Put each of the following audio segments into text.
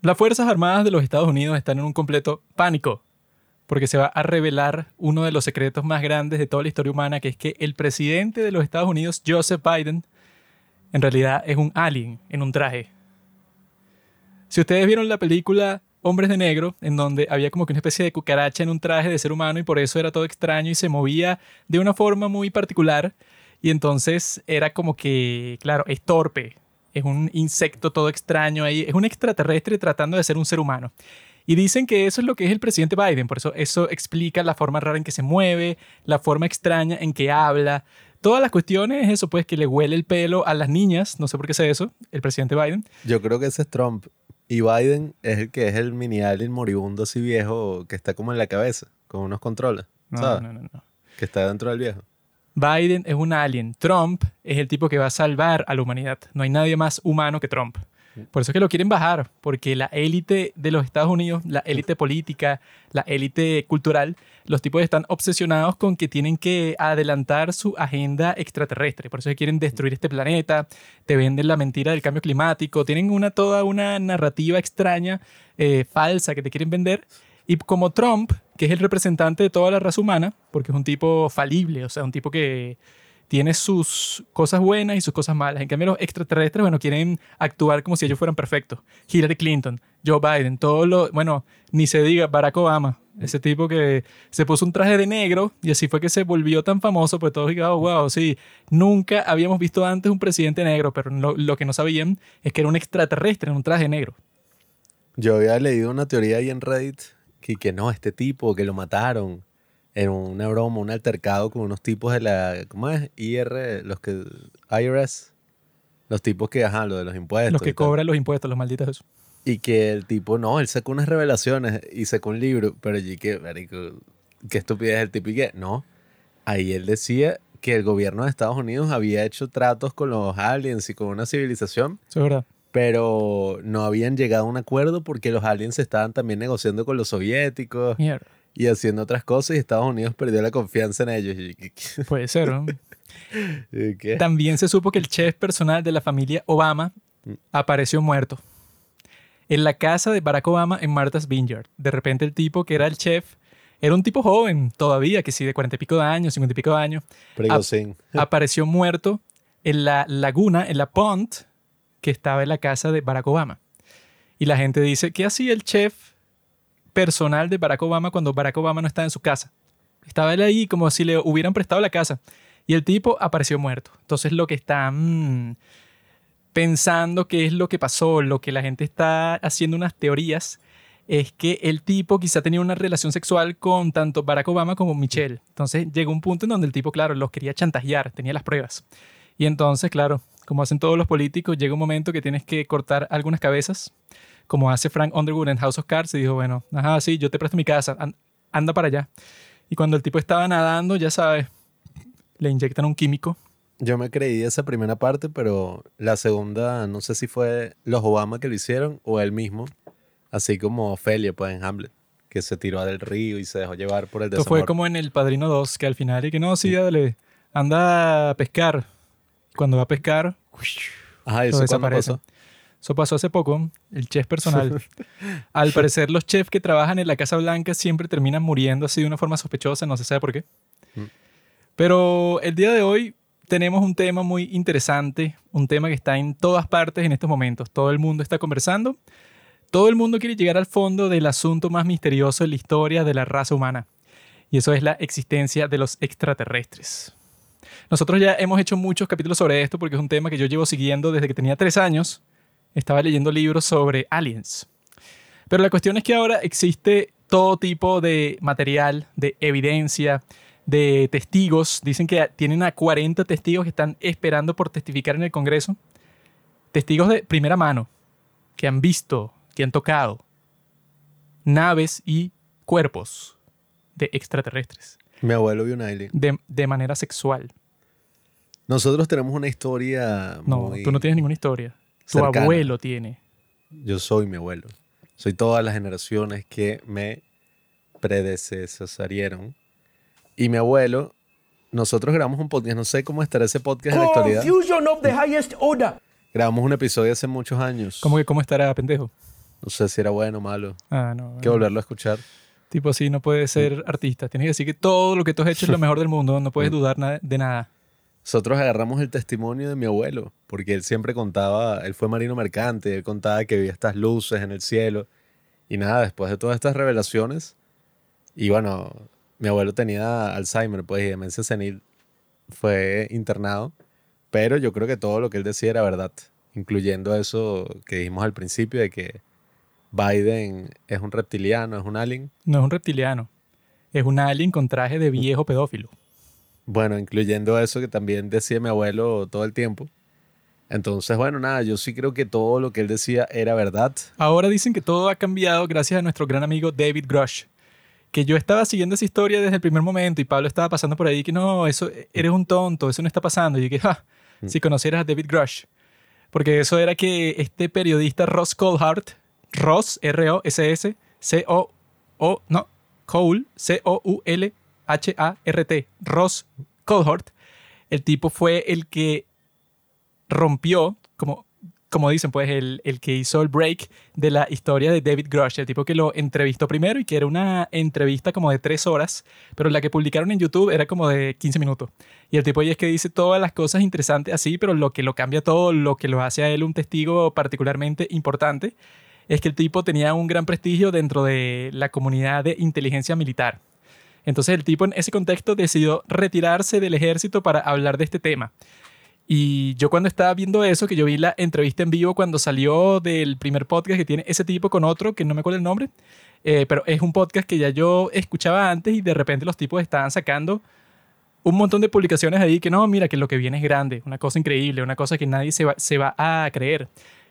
Las Fuerzas Armadas de los Estados Unidos están en un completo pánico porque se va a revelar uno de los secretos más grandes de toda la historia humana, que es que el presidente de los Estados Unidos, Joseph Biden, en realidad es un alien en un traje. Si ustedes vieron la película Hombres de Negro, en donde había como que una especie de cucaracha en un traje de ser humano y por eso era todo extraño y se movía de una forma muy particular, y entonces era como que, claro, es torpe, es un insecto todo extraño ahí, es un extraterrestre tratando de ser un ser humano. Y dicen que eso es lo que es el presidente Biden, por eso eso explica la forma rara en que se mueve, la forma extraña en que habla. Todas las cuestiones, eso pues que le huele el pelo a las niñas, no sé por qué sé eso, el presidente Biden. Yo creo que ese es Trump. Y Biden es el que es el mini alien moribundo así viejo que está como en la cabeza, con unos controles. No, ¿sabes? no, no, no. Que está dentro del viejo. Biden es un alien. Trump es el tipo que va a salvar a la humanidad. No hay nadie más humano que Trump. Por eso es que lo quieren bajar, porque la élite de los Estados Unidos, la élite política, la élite cultural, los tipos están obsesionados con que tienen que adelantar su agenda extraterrestre. Por eso es que quieren destruir este planeta, te venden la mentira del cambio climático, tienen una, toda una narrativa extraña, eh, falsa, que te quieren vender. Y como Trump, que es el representante de toda la raza humana, porque es un tipo falible, o sea, un tipo que tiene sus cosas buenas y sus cosas malas. En cambio, los extraterrestres, bueno, quieren actuar como si ellos fueran perfectos. Hillary Clinton, Joe Biden, todo lo, bueno, ni se diga Barack Obama, ese tipo que se puso un traje de negro y así fue que se volvió tan famoso, pues todos dijeron, oh, wow, sí, nunca habíamos visto antes un presidente negro, pero lo, lo que no sabían es que era un extraterrestre en un traje negro. Yo había leído una teoría ahí en Reddit que, que no, este tipo, que lo mataron en una broma, un altercado con unos tipos de la, ¿cómo es? IR, los que, IRS, los tipos que, ajá, lo de los impuestos. Los que cobran los impuestos, los malditos esos. Y que el tipo, no, él sacó unas revelaciones y sacó un libro, pero allí que, marico, qué estupidez el tipo y que, no, ahí él decía que el gobierno de Estados Unidos había hecho tratos con los aliens y con una civilización, Eso es verdad. Pero no habían llegado a un acuerdo porque los aliens estaban también negociando con los soviéticos Mierda. y haciendo otras cosas y Estados Unidos perdió la confianza en ellos. Y, ¿qué- Puede ser, ¿no? qué-? También se supo que el chef personal de la familia Obama Mm. apareció muerto en la casa de Barack Obama en Martha's Vineyard. De repente el tipo que era el chef era un tipo joven todavía, que sí, de cuarenta y pico de años, cincuenta y pico de años, apareció muerto en la laguna, en la pond que estaba en la casa de Barack Obama. Y la gente dice, ¿qué hacía el chef personal de Barack Obama cuando Barack Obama no estaba en su casa? Estaba él ahí como si le hubieran prestado la casa. Y el tipo apareció muerto. Entonces lo que están pensando que es lo que pasó, lo que la gente está haciendo unas teorías, es que el tipo quizá tenía una relación sexual con tanto Barack Obama como Michelle. Entonces llegó un punto en donde el tipo, claro, los quería chantajear, tenía las pruebas. Y entonces, claro, como hacen todos los políticos, llega un momento que tienes que cortar algunas cabezas, como hace Frank Underwood en House of Cards, y dijo, bueno, ajá, sí, yo te presto mi casa, an- anda para allá. Y cuando el tipo estaba nadando, ya sabes, le inyectan un químico. Yo me creí esa primera parte, pero la segunda, no sé si fue los Obama que lo hicieron o él mismo, así como Ofelia, pues en Hamlet, que se tiró del río y se dejó llevar por el Esto fue desamor. como en El Padrino 2, que al final, y que no, sí, dale, anda a pescar. Cuando va a pescar, Ajá, ¿y lo eso cuándo desaparece. pasó? Eso pasó hace poco, el chef personal. Al parecer, los chefs que trabajan en la Casa Blanca siempre terminan muriendo así de una forma sospechosa, no se sabe por qué. Mm. Pero el día de hoy tenemos un tema muy interesante, un tema que está en todas partes en estos momentos. Todo el mundo está conversando, todo el mundo quiere llegar al fondo del asunto más misterioso en la historia de la raza humana. Y eso es la existencia de los extraterrestres. Nosotros ya hemos hecho muchos capítulos sobre esto porque es un tema que yo llevo siguiendo desde que tenía tres años estaba leyendo libros sobre aliens. Pero la cuestión es que ahora existe todo tipo de material, de evidencia, de testigos. Dicen que tienen a 40 testigos que están esperando por testificar en el Congreso. Testigos de primera mano, que han visto, que han tocado naves y cuerpos de extraterrestres, Mi abuelo vio un alien. de, de manera sexual. Nosotros tenemos una historia No, muy- tú no tienes ninguna historia. Tu cercana. abuelo tiene. Yo soy mi abuelo. Soy todas las generaciones que me predecesarieron. Y mi abuelo, nosotros grabamos un podcast, no sé cómo estará ese podcast en la actualidad. Confusion of the highest order. Grabamos un episodio hace muchos años. ¿Cómo que cómo estará, pendejo? No sé si era bueno o malo. Ah, no. Hay que volverlo a escuchar. Tipo así, no puedes ser artista. Tienes que decir que todo lo que tú has hecho es lo mejor del mundo. No puedes dudar na- de nada. Nosotros agarramos el testimonio de mi abuelo, porque él siempre contaba, él fue marino mercante, él contaba que veía estas luces en el cielo. Y nada, después de todas estas revelaciones, y bueno, mi abuelo tenía Alzheimer, pues, y demencia senil, fue internado, pero yo creo que todo lo que él decía era verdad, incluyendo eso que dijimos al principio de que Biden es un reptiliano, es un alien. No es un reptiliano. Es un alien con traje de viejo pedófilo. Bueno, incluyendo eso que también decía mi abuelo todo el tiempo. Entonces, bueno, nada, yo sí creo que todo lo que él decía era verdad. Ahora dicen que todo ha cambiado gracias a nuestro gran amigo David Grush. Que yo estaba siguiendo esa historia desde el primer momento y Pablo estaba pasando por ahí que no, eso eres un tonto, eso no está pasando. Y dije, ja, si conocieras a David Grush. Porque eso era que este periodista Ross Coulthard, Ross, R-O-S-S, C-O-O, no, Cole, C-O-U-L-H-A-R-T, Ross Coulthard, el tipo fue el que rompió, como, como dicen, pues el, el que hizo el break de la historia de David Grush, el tipo que lo entrevistó primero y que era una entrevista como de tres horas, pero la que publicaron en YouTube era como de 15 minutos. Y el tipo ahí es que dice todas las cosas interesantes así, pero lo que lo cambia todo, lo que lo hace a él un testigo particularmente importante, es que el tipo tenía un gran prestigio dentro de la comunidad de inteligencia militar. Entonces el tipo en ese contexto decidió retirarse del ejército para hablar de este tema. Y yo cuando estaba viendo eso, que yo vi la entrevista en vivo cuando salió del primer podcast que tiene ese tipo con otro, que no me acuerdo el nombre, eh, pero es un podcast que ya yo escuchaba antes y de repente los tipos estaban sacando un montón de publicaciones ahí que no, mira, que lo que viene es grande, una cosa increíble, una cosa que nadie se va, se va a creer.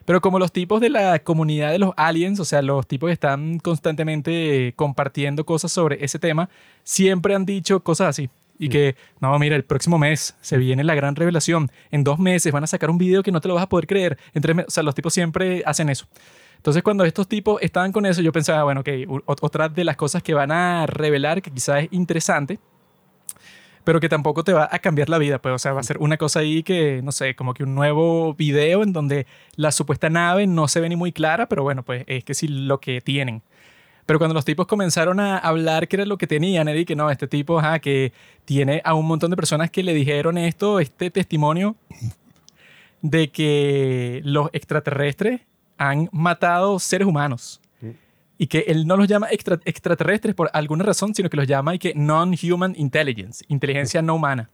Pero como los tipos de la comunidad de los aliens, o sea, los tipos que están constantemente compartiendo cosas sobre ese tema, siempre han dicho cosas así. Y que, no, mira, el próximo mes se viene la gran revelación. En dos meses van a sacar un video que no te lo vas a poder creer. En tres meses, o sea, los tipos siempre hacen eso. Entonces, cuando estos tipos estaban con eso, yo pensaba, bueno, ok, otra de las cosas que van a revelar, que quizás es interesante, pero que tampoco te va a cambiar la vida, pues, o sea, va a ser una cosa ahí que, no sé, como que un nuevo video en donde la supuesta nave no se ve ni muy clara, pero bueno, pues es que sí lo que tienen. Pero cuando los tipos comenzaron a hablar qué era lo que tenían, y que no, este tipo, ajá, que tiene a un montón de personas que le dijeron esto, este testimonio de que los extraterrestres han matado seres humanos. Y que él no los llama extra- extraterrestres por alguna razón, sino que los llama y que non-human intelligence, inteligencia no humana.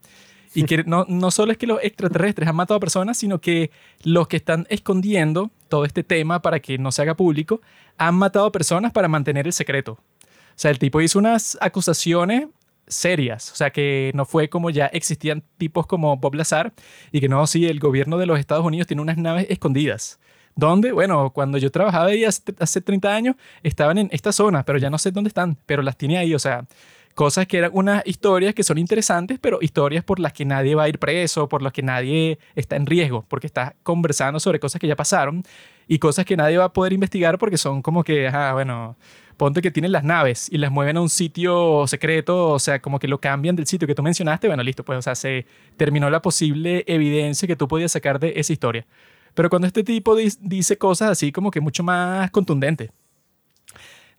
Y que no, no solo es que los extraterrestres han matado a personas, sino que los que están escondiendo todo este tema para que no se haga público, han matado a personas para mantener el secreto. O sea, el tipo hizo unas acusaciones serias. O sea, que no fue como ya existían tipos como Bob Lazar y que no, sí, el gobierno de los Estados Unidos tiene unas naves escondidas. ¿Dónde? Bueno, cuando yo trabajaba ahí hace, hace 30 años, estaban en esta zona, pero ya no sé dónde están, pero las tiene ahí. O sea, cosas que eran unas historias que son interesantes, pero historias por las que nadie va a ir preso, por las que nadie está en riesgo, porque está conversando sobre cosas que ya pasaron y cosas que nadie va a poder investigar porque son como que, ajá, bueno, ponte que tienen las naves y las mueven a un sitio secreto, o sea, como que lo cambian del sitio que tú mencionaste, bueno, listo, pues, o sea, se terminó la posible evidencia que tú podías sacar de esa historia. Pero cuando este tipo dice cosas así como que mucho más contundentes,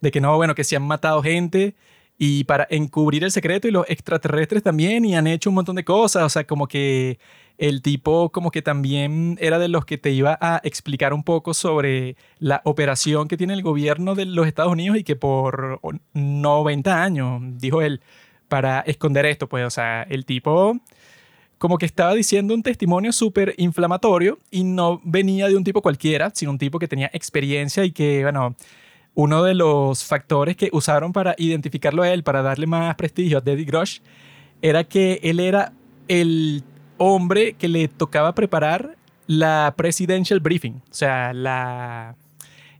de que no, bueno, que se han matado gente y para encubrir el secreto y los extraterrestres también y han hecho un montón de cosas, o sea, como que el tipo como que también era de los que te iba a explicar un poco sobre la operación que tiene el gobierno de los Estados Unidos y que por 90 años, dijo él, para esconder esto, pues, o sea, el tipo como que estaba diciendo un testimonio súper inflamatorio y no venía de un tipo cualquiera, sino un tipo que tenía experiencia y que, bueno, uno de los factores que usaron para identificarlo a él, para darle más prestigio a David Grush, era que él era el hombre que le tocaba preparar la presidential briefing, o sea, la,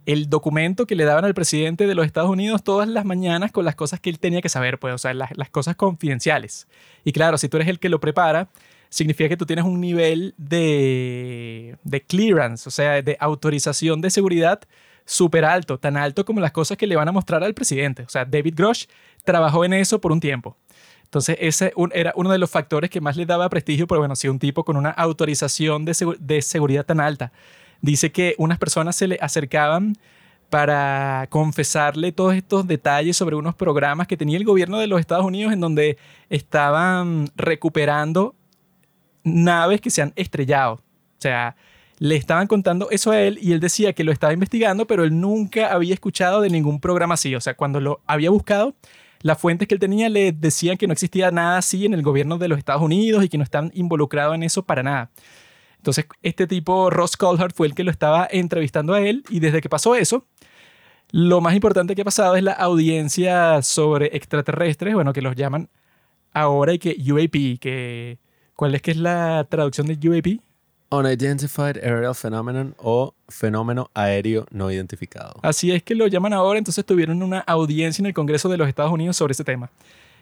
el documento que le daban al presidente de los Estados Unidos todas las mañanas con las cosas que él tenía que saber, pues, o sea, las, las cosas confidenciales. Y claro, si tú eres el que lo prepara, significa que tú tienes un nivel de, de clearance, o sea, de autorización de seguridad súper alto, tan alto como las cosas que le van a mostrar al presidente. O sea, David Grosh trabajó en eso por un tiempo. Entonces, ese era uno de los factores que más le daba prestigio, pero bueno, si un tipo con una autorización de, de seguridad tan alta dice que unas personas se le acercaban para confesarle todos estos detalles sobre unos programas que tenía el gobierno de los Estados Unidos en donde estaban recuperando naves que se han estrellado. O sea, le estaban contando eso a él y él decía que lo estaba investigando, pero él nunca había escuchado de ningún programa así. O sea, cuando lo había buscado, las fuentes que él tenía le decían que no existía nada así en el gobierno de los Estados Unidos y que no están involucrados en eso para nada. Entonces, este tipo, Ross Coulthard, fue el que lo estaba entrevistando a él y desde que pasó eso, lo más importante que ha pasado es la audiencia sobre extraterrestres, bueno, que los llaman ahora y que UAP, que ¿cuál es que es la traducción de UAP? Unidentified Aerial Phenomenon o fenómeno aéreo no identificado. Así es que lo llaman ahora, entonces tuvieron una audiencia en el Congreso de los Estados Unidos sobre ese tema.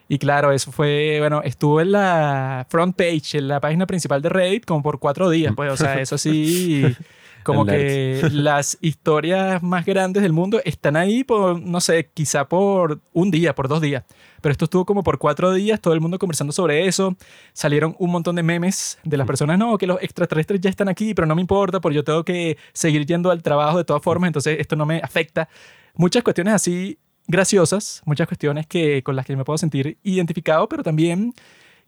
Y claro, eso fue, bueno, estuvo en la front page, en la página principal de Reddit, como por cuatro días, pues, o sea, eso sí, como que las historias más grandes del mundo están ahí por, no sé, quizá por un día, por dos días. Pero esto estuvo como por cuatro días, todo el mundo conversando sobre eso. Salieron un montón de memes de las personas, no, que los extraterrestres ya están aquí, pero no me importa, porque yo tengo que seguir yendo al trabajo de todas formas, entonces esto no me afecta. Muchas cuestiones así graciosas, muchas cuestiones que, con las que me puedo sentir identificado, pero también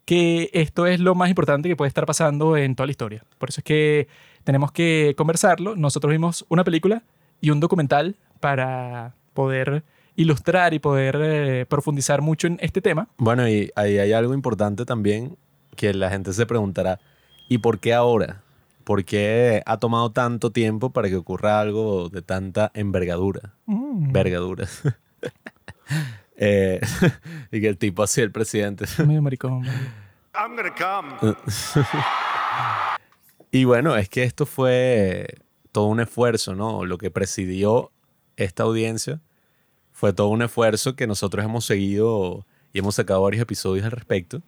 que esto es lo más importante que puede estar pasando en toda la historia. Por eso es que tenemos que conversarlo. Nosotros vimos una película y un documental para poder ilustrar y poder eh, profundizar mucho en este tema. Bueno, y ahí hay algo importante también que la gente se preguntará, ¿y por qué ahora? ¿Por qué ha tomado tanto tiempo para que ocurra algo de tanta envergadura? Mm. Envergadura. Eh, y que el tipo así, el presidente. Medio maricón. I'm gonna come. Y bueno, es que esto fue todo un esfuerzo, ¿no? Lo que presidió esta audiencia fue todo un esfuerzo que nosotros hemos seguido y hemos sacado varios episodios al respecto,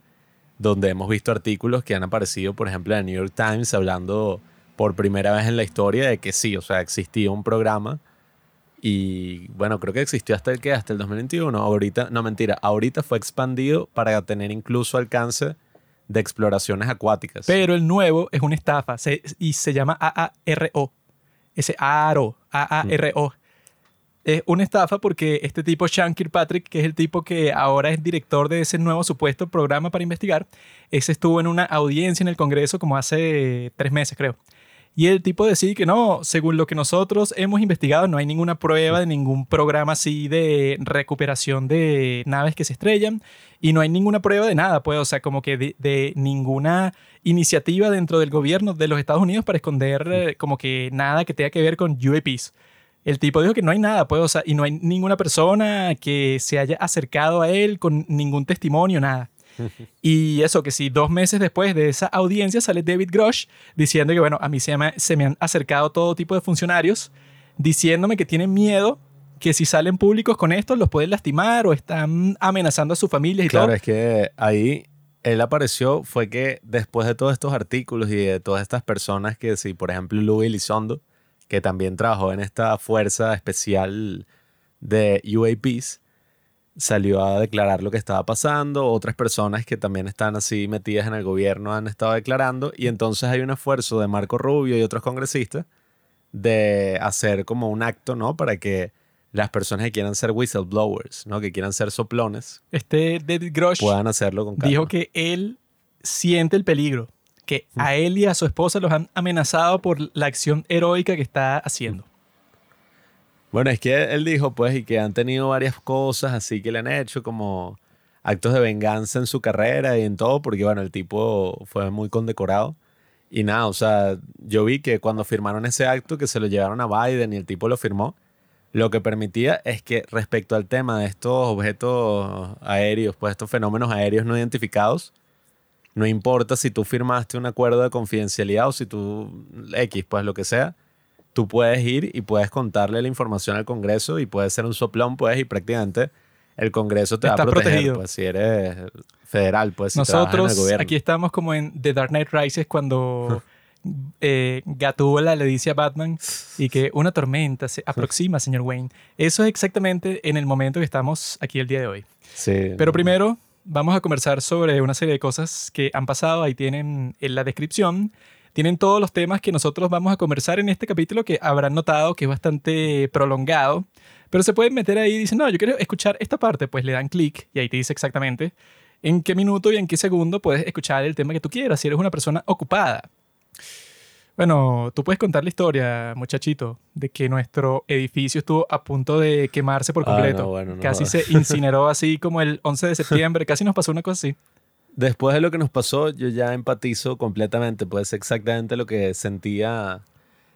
donde hemos visto artículos que han aparecido, por ejemplo, en el New York Times, hablando por primera vez en la historia de que sí, o sea, existía un programa y bueno, creo que existió hasta el que, hasta el 2021, ahorita, no mentira, ahorita fue expandido para tener incluso alcance de exploraciones acuáticas. Pero el nuevo es una estafa se- y se llama AARO. Ese AARO, AARO. Es una estafa porque este tipo, Sean Kirkpatrick, que es el tipo que ahora es director de ese nuevo supuesto programa para investigar, ese estuvo en una audiencia en el Congreso como hace tres meses, creo. Y el tipo decide que no, según lo que nosotros hemos investigado, no hay ninguna prueba de ningún programa así de recuperación de naves que se estrellan y no hay ninguna prueba de nada, pues, o sea, como que de, de ninguna iniciativa dentro del gobierno de los Estados Unidos para esconder eh, como que nada que tenga que ver con UAPs. El tipo dijo que no hay nada, pues, o sea, y no hay ninguna persona que se haya acercado a él con ningún testimonio, nada. Y eso, que si dos meses después de esa audiencia sale David Grosh diciendo que, bueno, a mí se me, se me han acercado todo tipo de funcionarios diciéndome que tienen miedo que si salen públicos con esto los pueden lastimar o están amenazando a sus familias y Claro, todo. es que ahí él apareció fue que después de todos estos artículos y de todas estas personas que, sí, por ejemplo, Louis Elizondo, que también trabajó en esta fuerza especial de UAPs, salió a declarar lo que estaba pasando. Otras personas que también están así metidas en el gobierno han estado declarando. Y entonces hay un esfuerzo de Marco Rubio y otros congresistas de hacer como un acto, ¿no? Para que las personas que quieran ser whistleblowers, ¿no? Que quieran ser soplones, Este David Grosh puedan hacerlo con calma. dijo que él siente el peligro, que a él y a su esposa los han amenazado por la acción heroica que está haciendo. Bueno, es que él dijo, pues, y que han tenido varias cosas así que le han hecho como actos de venganza en su carrera y en todo, porque, bueno, el tipo fue muy condecorado. Y nada, o sea, yo vi que cuando firmaron ese acto, que se lo llevaron a Biden y el tipo lo firmó, lo que permitía es que respecto al tema de estos objetos aéreos, pues estos fenómenos aéreos no identificados, no importa si tú firmaste un acuerdo de confidencialidad o si tú X, pues lo que sea, tú puedes ir y puedes contarle la información al Congreso y puedes ser un soplón, pues, y prácticamente el Congreso te va a proteger, protegido. pues, si eres federal, pues, si trabajas en el Nosotros gobierno. aquí estamos como en The Dark Knight Rises cuando eh, Gatúbela le dice a Batman y que una tormenta se aproxima, señor Wayne. Eso es exactamente en el momento que estamos aquí el día de hoy. Sí. Pero primero vamos a conversar sobre una serie de cosas que han pasado. Ahí tienen en la descripción tienen todos los temas que nosotros vamos a conversar en este capítulo que habrán notado que es bastante prolongado. Pero se pueden meter ahí y dicen, no, yo quiero escuchar esta parte, pues le dan clic y ahí te dice exactamente en qué minuto y en qué segundo puedes escuchar el tema que tú quieras, si eres una persona ocupada. Bueno, tú puedes contar la historia, muchachito, de que nuestro edificio estuvo a punto de quemarse por Ah, no, completo. bueno, no. casi se incineró así como el 11 de septiembre, casi nos pasó una cosa así. Después de lo que nos pasó, yo ya empatizo completamente. Pues exactamente lo que sentía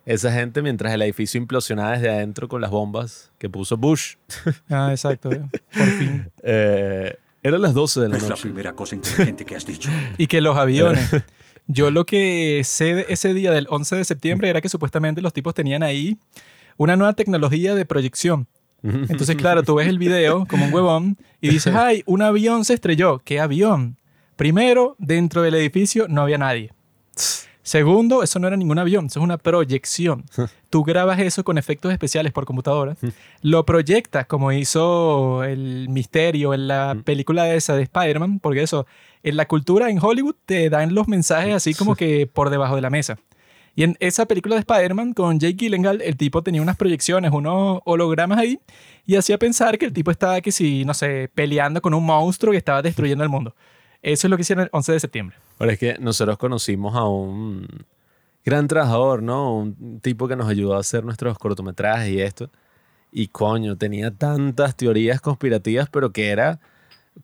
esa gente mientras el edificio implosionaba desde adentro con las bombas que puso Bush. Ah, exacto, eh, por fin. Eh, eran las 12 de la Es la noche. primera cosa inteligente que has dicho. Y que los aviones. Yo lo que sé de ese día del 11 de septiembre era que supuestamente los tipos tenían ahí una nueva tecnología de proyección. Entonces, claro, tú ves el video como un huevón y dices, ay, un avión se estrelló. ¿Qué avión? Primero, dentro del edificio no había nadie. Segundo, eso no era ningún avión, eso es una proyección. Tú grabas eso con efectos especiales por computadora, lo proyectas como hizo el misterio en la película esa de Spider-Man, porque eso, en la cultura en Hollywood te dan los mensajes así como que por debajo de la mesa. Y en esa película de Spider-Man con Jake Gyllenhaal, el tipo tenía unas proyecciones, unos hologramas ahí, y hacía pensar que el tipo estaba, que si, no sé, peleando con un monstruo que estaba destruyendo el mundo. Eso es lo que hicieron el 11 de septiembre. Ahora es que nosotros conocimos a un gran trabajador, ¿no? Un tipo que nos ayudó a hacer nuestros cortometrajes y esto. Y coño, tenía tantas teorías conspirativas, pero que era,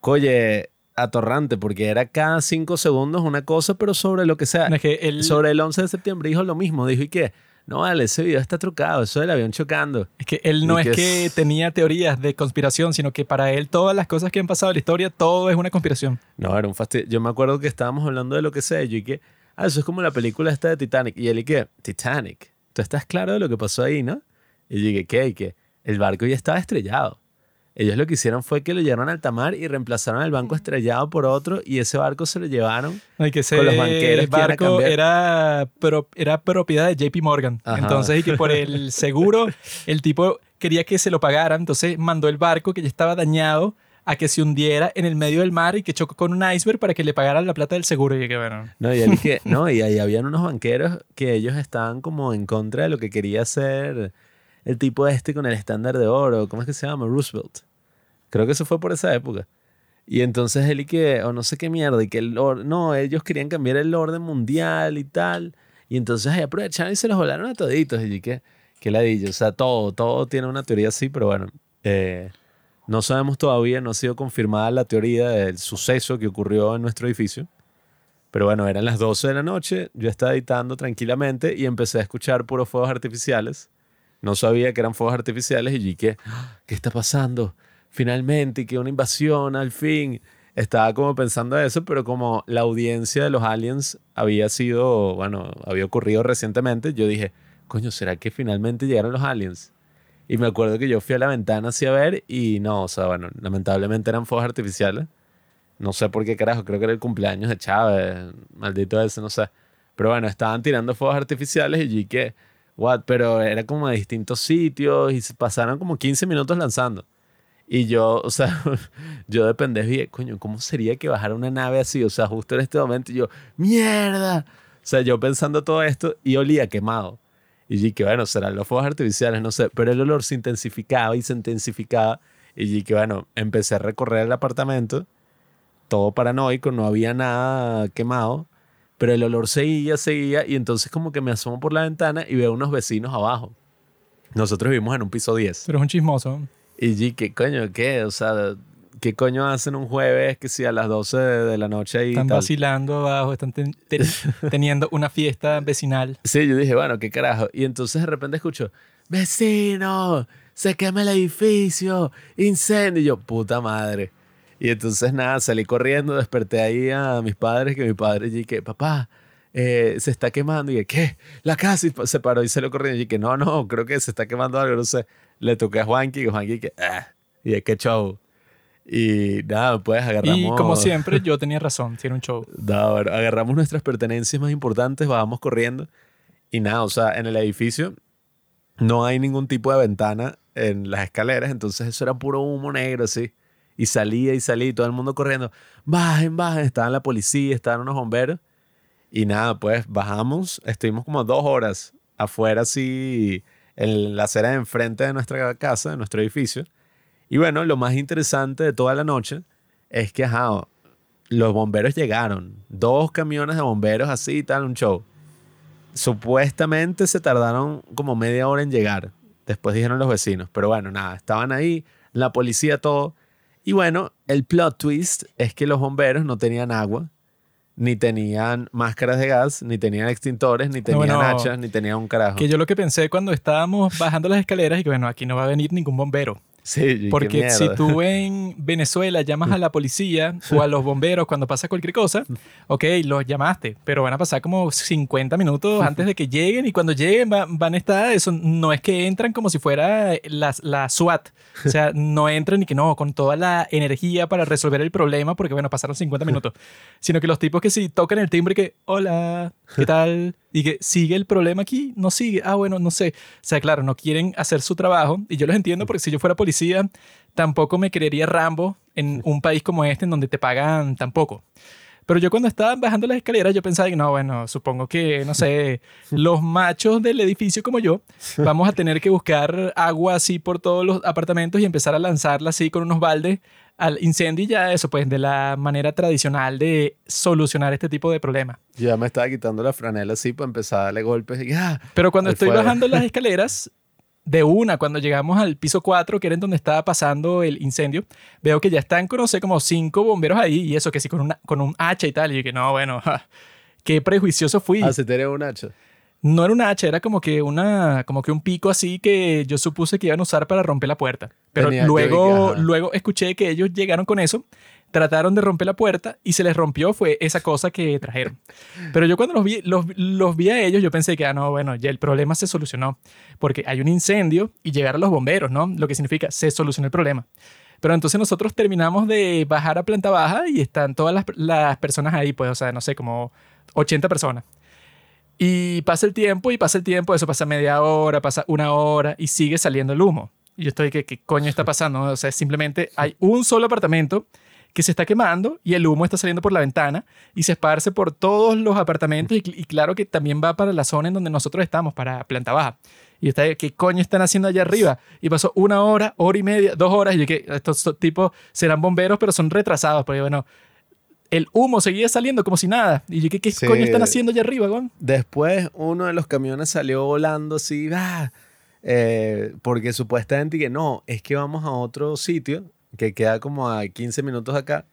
oye, atorrante, porque era cada cinco segundos una cosa, pero sobre lo que sea. Es que él- Sobre el 11 de septiembre dijo lo mismo, dijo, ¿y qué? No, vale, ese video está trucado, eso del avión chocando. Es que él no es que tenía teorías de conspiración, sino que para él todas las cosas que han pasado en la historia, todo es una conspiración. No, era un fastidio. Yo me acuerdo que estábamos hablando de lo que y yo y que, ah, eso es como la película esta de Titanic. Y él y que, Titanic, tú estás claro de lo que pasó ahí, ¿no? Y yo dije, ¿qué? Y que el barco ya estaba estrellado. Ellos lo que hicieron fue que lo llevaron al tamar y reemplazaron el banco estrellado por otro y ese barco se lo llevaron. No, y que ese Con los banqueros a barco era, pro- era propiedad de JP Morgan. Ajá. Entonces, y que por el seguro, el tipo quería que se lo pagaran, entonces mandó el barco que ya estaba dañado a que se hundiera en el medio del mar y que chocó con un iceberg para que le pagaran la plata del seguro. Y que bueno, No, y él y que, no, y ahí habían unos banqueros que ellos estaban como en contra de lo que quería hacer el tipo este con el estándar de oro. ¿Cómo es que se llama? Roosevelt. Creo que eso fue por esa época. Y entonces él y que, o no sé qué mierda, y que el or- no, ellos querían cambiar el orden mundial y tal. Y entonces ahí aprovecharon y se los volaron a toditos. Y que, que ladillo. O sea, todo, todo tiene una teoría así, pero bueno, eh, no sabemos todavía, no ha sido confirmada la teoría del suceso que ocurrió en nuestro edificio. Pero bueno, eran las 12 de la noche, yo estaba editando tranquilamente y empecé a escuchar puros fuegos artificiales. No sabía que eran fuegos artificiales y dije, ¿qué está pasando? Finalmente, que una invasión al fin. Estaba como pensando eso, pero como la audiencia de los aliens había sido, bueno, había ocurrido recientemente, yo dije, coño, ¿será que finalmente llegaron los aliens? Y me acuerdo que yo fui a la ventana así a ver y no, o sea, bueno, lamentablemente eran fuegos artificiales. No sé por qué carajo, creo que era el cumpleaños de Chávez, maldito ese, no sé. Pero bueno, estaban tirando fuegos artificiales y yo que, what, pero era como de distintos sitios y se pasaron como 15 minutos lanzando. Y yo, o sea, yo de pendejo dije, coño, ¿cómo sería que bajara una nave así? O sea, justo en este momento y yo, ¡mierda! O sea, yo pensando todo esto y olía quemado. Y dije, bueno, serán los fuegos artificiales, no sé. Pero el olor se intensificaba y se intensificaba. Y dije, bueno, empecé a recorrer el apartamento, todo paranoico, no había nada quemado. Pero el olor seguía, seguía. Y entonces como que me asomo por la ventana y veo unos vecinos abajo. Nosotros vivimos en un piso 10. pero es un chismoso. Y G, ¿qué coño? ¿Qué? O sea, ¿qué coño hacen un jueves que si a las 12 de, de la noche ahí Están tal? vacilando abajo, están ten- ten- teniendo una fiesta vecinal. Sí, yo dije, bueno, ¿qué carajo? Y entonces de repente escucho, vecino, se quema el edificio, incendio. Y yo, puta madre. Y entonces nada, salí corriendo, desperté ahí a mis padres, que mi padre dije, papá, eh, se está quemando. Y dije, ¿qué? La casa. Y se paró y salió corriendo. Y dije, no, no, creo que se está quemando algo, no sé. Le toqué a Juanqui y Juanqui que, ah. Y dije, qué show. Y nada, pues agarramos... Y como siempre, yo tenía razón, era un show. No, bueno, agarramos nuestras pertenencias más importantes, bajamos corriendo y nada, o sea, en el edificio no hay ningún tipo de ventana en las escaleras, entonces eso era puro humo negro, así. Y salía y salía y todo el mundo corriendo, bajen, bajen, estaban la policía, estaban unos bomberos. Y nada, pues bajamos, estuvimos como dos horas afuera así en la acera de enfrente de nuestra casa, de nuestro edificio. Y bueno, lo más interesante de toda la noche es que, ajá, los bomberos llegaron. Dos camiones de bomberos así y tal, un show. Supuestamente se tardaron como media hora en llegar. Después dijeron los vecinos. Pero bueno, nada, estaban ahí, la policía, todo. Y bueno, el plot twist es que los bomberos no tenían agua, ni tenían máscaras de gas, ni tenían extintores, ni tenían bueno, hachas, ni tenían un carajo. Que yo lo que pensé cuando estábamos bajando las escaleras y que bueno, aquí no va a venir ningún bombero. Sí, Porque si tú en Venezuela llamas a la policía o a los bomberos cuando pasa cualquier cosa, ok, los llamaste, pero van a pasar como 50 minutos antes de que lleguen y cuando lleguen va- van a estar, eso no es que entran como si fuera la, la SWAT, o sea, no entran y que no, con toda la energía para resolver el problema porque bueno, pasaron 50 minutos, sino que los tipos que si tocan el timbre que, hola, ¿qué tal? Y que sigue el problema aquí, no sigue, ah, bueno, no sé. O sea, claro, no quieren hacer su trabajo y yo los entiendo porque si yo fuera policía, tampoco me creería Rambo en un país como este en donde te pagan tan poco. Pero yo cuando estaba bajando las escaleras, yo pensaba que no, bueno, supongo que, no sé, los machos del edificio como yo, vamos a tener que buscar agua así por todos los apartamentos y empezar a lanzarla así con unos baldes al incendio y ya eso, pues de la manera tradicional de solucionar este tipo de problemas. Ya me estaba quitando la franela así para empezar a darle golpes y ¡ah! Pero cuando estoy bajando las escaleras, de una, cuando llegamos al piso 4, que era en donde estaba pasando el incendio, veo que ya están, no sé, como cinco bomberos ahí, y eso que sí, con, una, con un hacha y tal. Y yo que no, bueno, ja, qué prejuicioso fui. Ah, se un hacha. No era un hacha, era como que, una, como que un pico así que yo supuse que iban a usar para romper la puerta. Pero Tenía- que, luego, luego escuché que ellos llegaron con eso, trataron de romper la puerta y se les rompió fue esa cosa que trajeron. Pero yo cuando los vi, los, los vi a ellos, yo pensé que, ah, no, bueno, ya el problema se solucionó. Porque hay un incendio y llegaron los bomberos, ¿no? Lo que significa, se solucionó el problema. Pero entonces nosotros terminamos de bajar a planta baja y están todas las, las personas ahí, pues, o sea, no sé, como 80 personas. Y pasa el tiempo y pasa el tiempo, eso pasa media hora, pasa una hora y sigue saliendo el humo. Y yo estoy, ¿qué, qué coño está pasando? O sea, simplemente hay un solo apartamento que se está quemando y el humo está saliendo por la ventana y se esparce por todos los apartamentos y, cl- y claro que también va para la zona en donde nosotros estamos, para planta baja. Y está, ¿qué coño están haciendo allá arriba? Y pasó una hora, hora y media, dos horas y yo que estos tipos serán bomberos pero son retrasados, porque bueno, el humo seguía saliendo como si nada. Y yo, ¿qué, qué Sí. coño están haciendo allá arriba, gon? Después uno de los camiones salió volando así, ¡ah! Eh, porque supuestamente que no, es que vamos a otro sitio que queda como a 15 minutos acá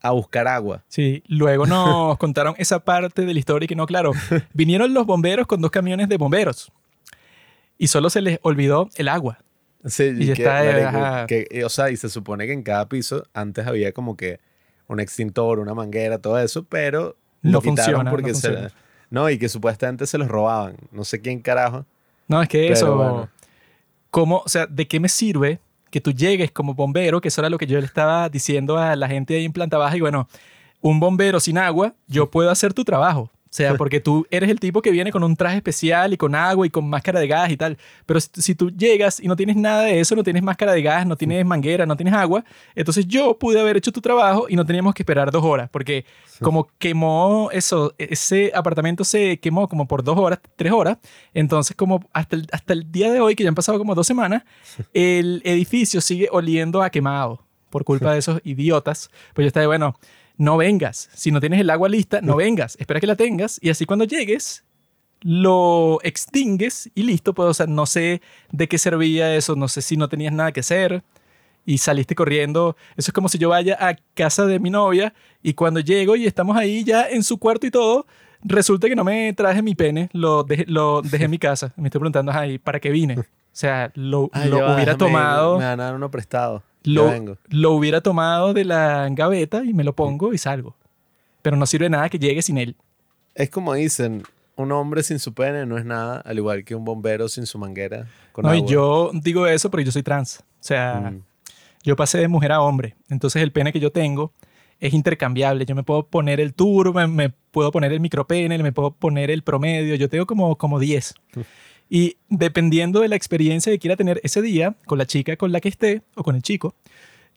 a buscar agua. Sí, luego nos contaron esa parte de la historia y que no, claro, vinieron los bomberos con dos camiones de bomberos y solo se les olvidó el agua. Sí, Y que, está, marico, que- eh, o sea, y se supone que en cada piso antes había como que un extintor, una manguera, todo eso, pero No lo quitaron funciona, no porque se funciona. no, y que supuestamente se los robaban. No sé quién carajo. No, es que eso, bueno. ¿cómo, o sea, ¿de qué me sirve que tú llegues como bombero? Que eso era lo que yo le estaba diciendo a la gente ahí en planta baja y bueno, un bombero sin agua, yo puedo hacer tu trabajo. O sea, porque tú eres el tipo que viene con un traje especial y con agua y con máscara de gas y tal. Pero si, si tú llegas y no tienes nada de eso, no tienes máscara de gas, no tienes manguera, no tienes agua, entonces yo pude haber hecho tu trabajo y no teníamos que esperar dos horas. Porque como quemó eso, ese apartamento se quemó como por dos horas, tres horas. Entonces, como hasta el, hasta el día de hoy, que ya han pasado como dos semanas, el edificio sigue oliendo a quemado por culpa de esos idiotas. Pues yo estaba, bueno, no vengas. Si no tienes el agua lista, no vengas. Espera que la tengas y así cuando llegues, lo extingues y listo. Pues, o sea, no sé de qué servía eso, no sé si no tenías nada que hacer y saliste corriendo. Eso es como si yo vaya a casa de mi novia y cuando llego y estamos ahí ya en su cuarto y todo, resulta que no me traje mi pene, lo dejé, lo dejé en mi casa. Me estoy preguntando, ay, ¿para qué vine? O sea, lo, Ay, lo hubiera déjame tomado Me dar uno prestado. Lo, lo hubiera tomado de la gaveta y me lo pongo y salgo. Pero no sirve nada que llegue sin él. Es como dicen, un hombre sin su pene no es nada, al igual que un bombero sin su manguera con No, y agua. yo digo eso porque yo soy trans. O sea, Mm. yo pasé de mujer a hombre. Entonces el pene que yo tengo es intercambiable. Yo me puedo poner el turbo, me, me puedo poner el micropene, me puedo poner el promedio. Yo tengo como, como 10. Y dependiendo de la experiencia que quiera tener ese día, con la chica con la que esté o con el chico,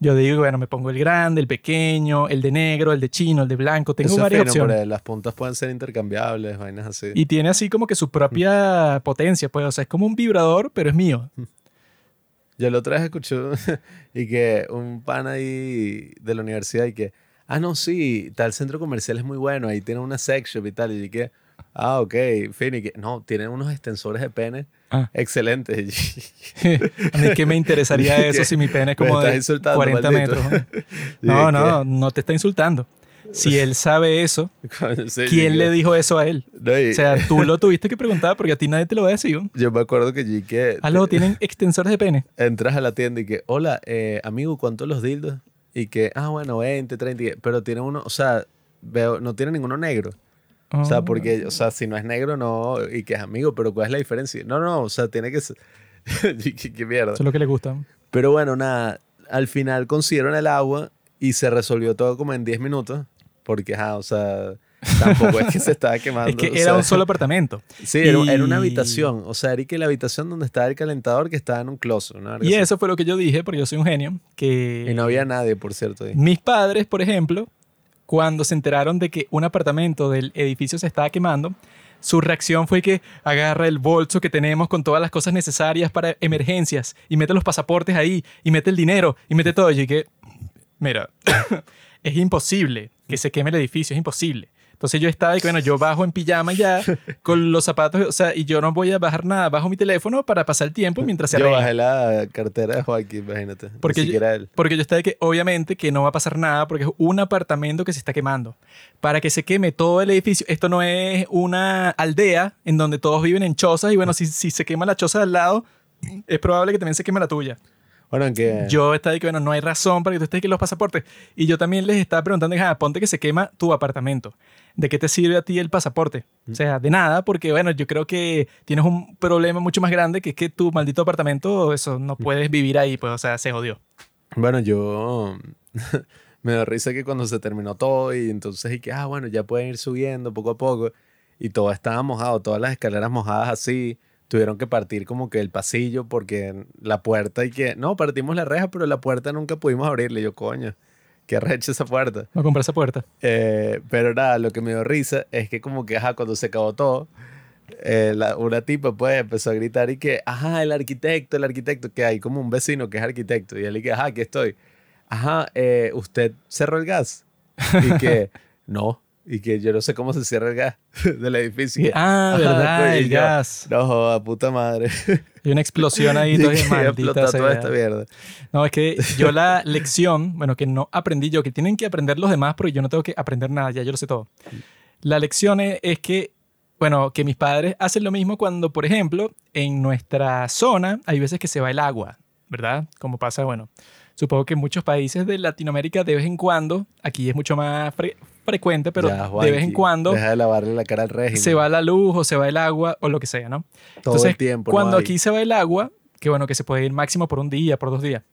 Yo digo, bueno, me pongo el grande, el pequeño, el de negro, el de chino, el de blanco. Tengo Eso es varias fino, opciones. las puntas pueden ser intercambiables, vainas así. Y tiene así como que su propia potencia, pues, o sea, es como un vibrador, pero es mío. Yo la otra vez escuché y que un pan ahí de la universidad y que, ah, no, sí, tal centro comercial es muy bueno, ahí tiene una sex shop y tal. Y que, ah, ok, fin, y que, no, tienen unos extensores de pene Ah. excelentes. A mí que me interesaría eso si mi pene es como de insultando, 40 maldito. metros. No, no, no te está insultando. Si él sabe eso, sí, ¿quién le dijo eso a él? No, y- O sea, tú lo tuviste que preguntar porque a ti nadie te lo va a decir. yo me acuerdo que que Aló, ¿tienen extensores de pene? entras a la tienda y que, hola, eh, amigo, ¿cuántos los dildos? Y que, ah, bueno, 20, 30, y que- pero tiene uno, o sea, veo, no tiene ninguno negro. O sea, Oh. porque, o sea, si no es negro, no, y que es amigo, pero ¿cuál es la diferencia? No, no, o sea, tiene que ser... Y que- qué mierda. Eso es lo que le gusta. Pero bueno, nada, al final consiguieron el agua y se resolvió todo como en 10 minutos, porque, ajá, o sea, tampoco es que se estaba quemando. Es que era sea, un solo apartamento. Sí, era, era una y- habitación, o sea, era que la habitación donde estaba el calentador que estaba en un closet. verga Y eso fue lo que yo dije, porque yo soy un genio, que Y no había nadie, por cierto. ahí. mis padres, por ejemplo, cuando se enteraron de que un apartamento del edificio se estaba quemando, su reacción fue que agarra el bolso que tenemos con todas las cosas necesarias para emergencias y mete los pasaportes ahí y mete el dinero y mete todo. Y que, mira, es imposible que se queme el edificio, es imposible. Entonces yo estaba y que, bueno, yo bajo en pijama ya con los zapatos, o sea, y yo no voy a bajar nada, bajo mi teléfono para pasar el tiempo mientras se Yo arregla. bajé la cartera de Joaquín, imagínate. Porque Ni yo- siquiera él. Porque yo estaba de que obviamente que no va a pasar nada porque es un apartamento que se está quemando. Para que se queme todo el edificio, esto no es una aldea en donde todos viven en chozas y bueno, si, si se quema la choza de al lado, es probable que también se queme la tuya. Bueno, aunque... Yo estaba que bueno, no hay razón para que tú estés que los pasaportes. Y yo también les estaba preguntando, ah, ponte que se quema tu apartamento. ¿De qué te sirve a ti el pasaporte? O sea, de nada, porque bueno, yo creo que tienes un problema mucho más grande que es que tu maldito apartamento, eso, no puedes vivir ahí, pues, o sea, se jodió. Bueno, yo me da risa que cuando se terminó todo y entonces y que, ah, bueno, ya pueden ir subiendo poco a poco y todo estaba mojado, todas las escaleras mojadas así, tuvieron que partir como que el pasillo porque la puerta y que, no, partimos la reja, pero la puerta nunca pudimos abrirle. Yo, coño, qué recha esa puerta. No comprar esa puerta. Eh, pero nada, lo que me dio risa es que como que, ajá, cuando se acabó todo, eh, la- una tipa pues empezó a gritar y que, ajá, el arquitecto, el arquitecto, que hay como un vecino que es arquitecto. Y él y que, ajá, aquí estoy. Ajá, eh, ¿usted cerró el gas? Y que, no. Y que yo no sé cómo se cierra el gas del edificio. Ah, verdad, pues, y el yo, gas. No, joda, puta madre. Y una explosión ahí, Y que explotó toda esta mierda. No, es que yo la lección, bueno, que no aprendí yo, que tienen que aprender los demás, porque yo no tengo que aprender nada, ya yo lo sé todo. La lección es, es que, bueno, que mis padres hacen lo mismo cuando, por ejemplo, en nuestra zona hay veces que se va el agua, ¿verdad? Como pasa, bueno, supongo que en muchos países de Latinoamérica de vez en cuando, aquí es mucho más fre- frecuente, pero Ya, de vez en cuando Deja de lavarle la cara al régimen. se va la luz o se va el agua o lo que sea, ¿no? todo Entonces, el tiempo. no cuando hay. aquí se va el agua, que bueno, que se puede ir máximo por un día, por dos días,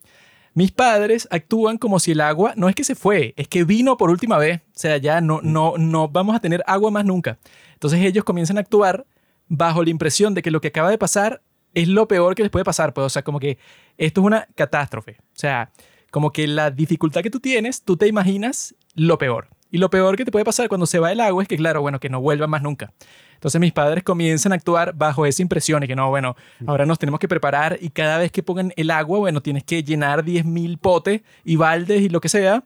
mis padres actúan como si el agua no es que se fue, es que vino por última vez. O sea, ya no, no, no vamos a tener agua más nunca. Entonces ellos comienzan a actuar bajo la impresión de que lo que acaba de pasar es lo peor que les puede pasar. Pues, o sea, como que esto es una catástrofe. O sea, como que la dificultad que tú tienes, tú te imaginas lo peor. Y lo peor que te puede pasar cuando se va el agua es que, claro, bueno, que no vuelva más nunca. Entonces mis padres comienzan a actuar bajo esa impresión y que no, bueno, ahora nos tenemos que preparar y cada vez que pongan el agua, bueno, tienes que llenar 10.000 potes y baldes y lo que sea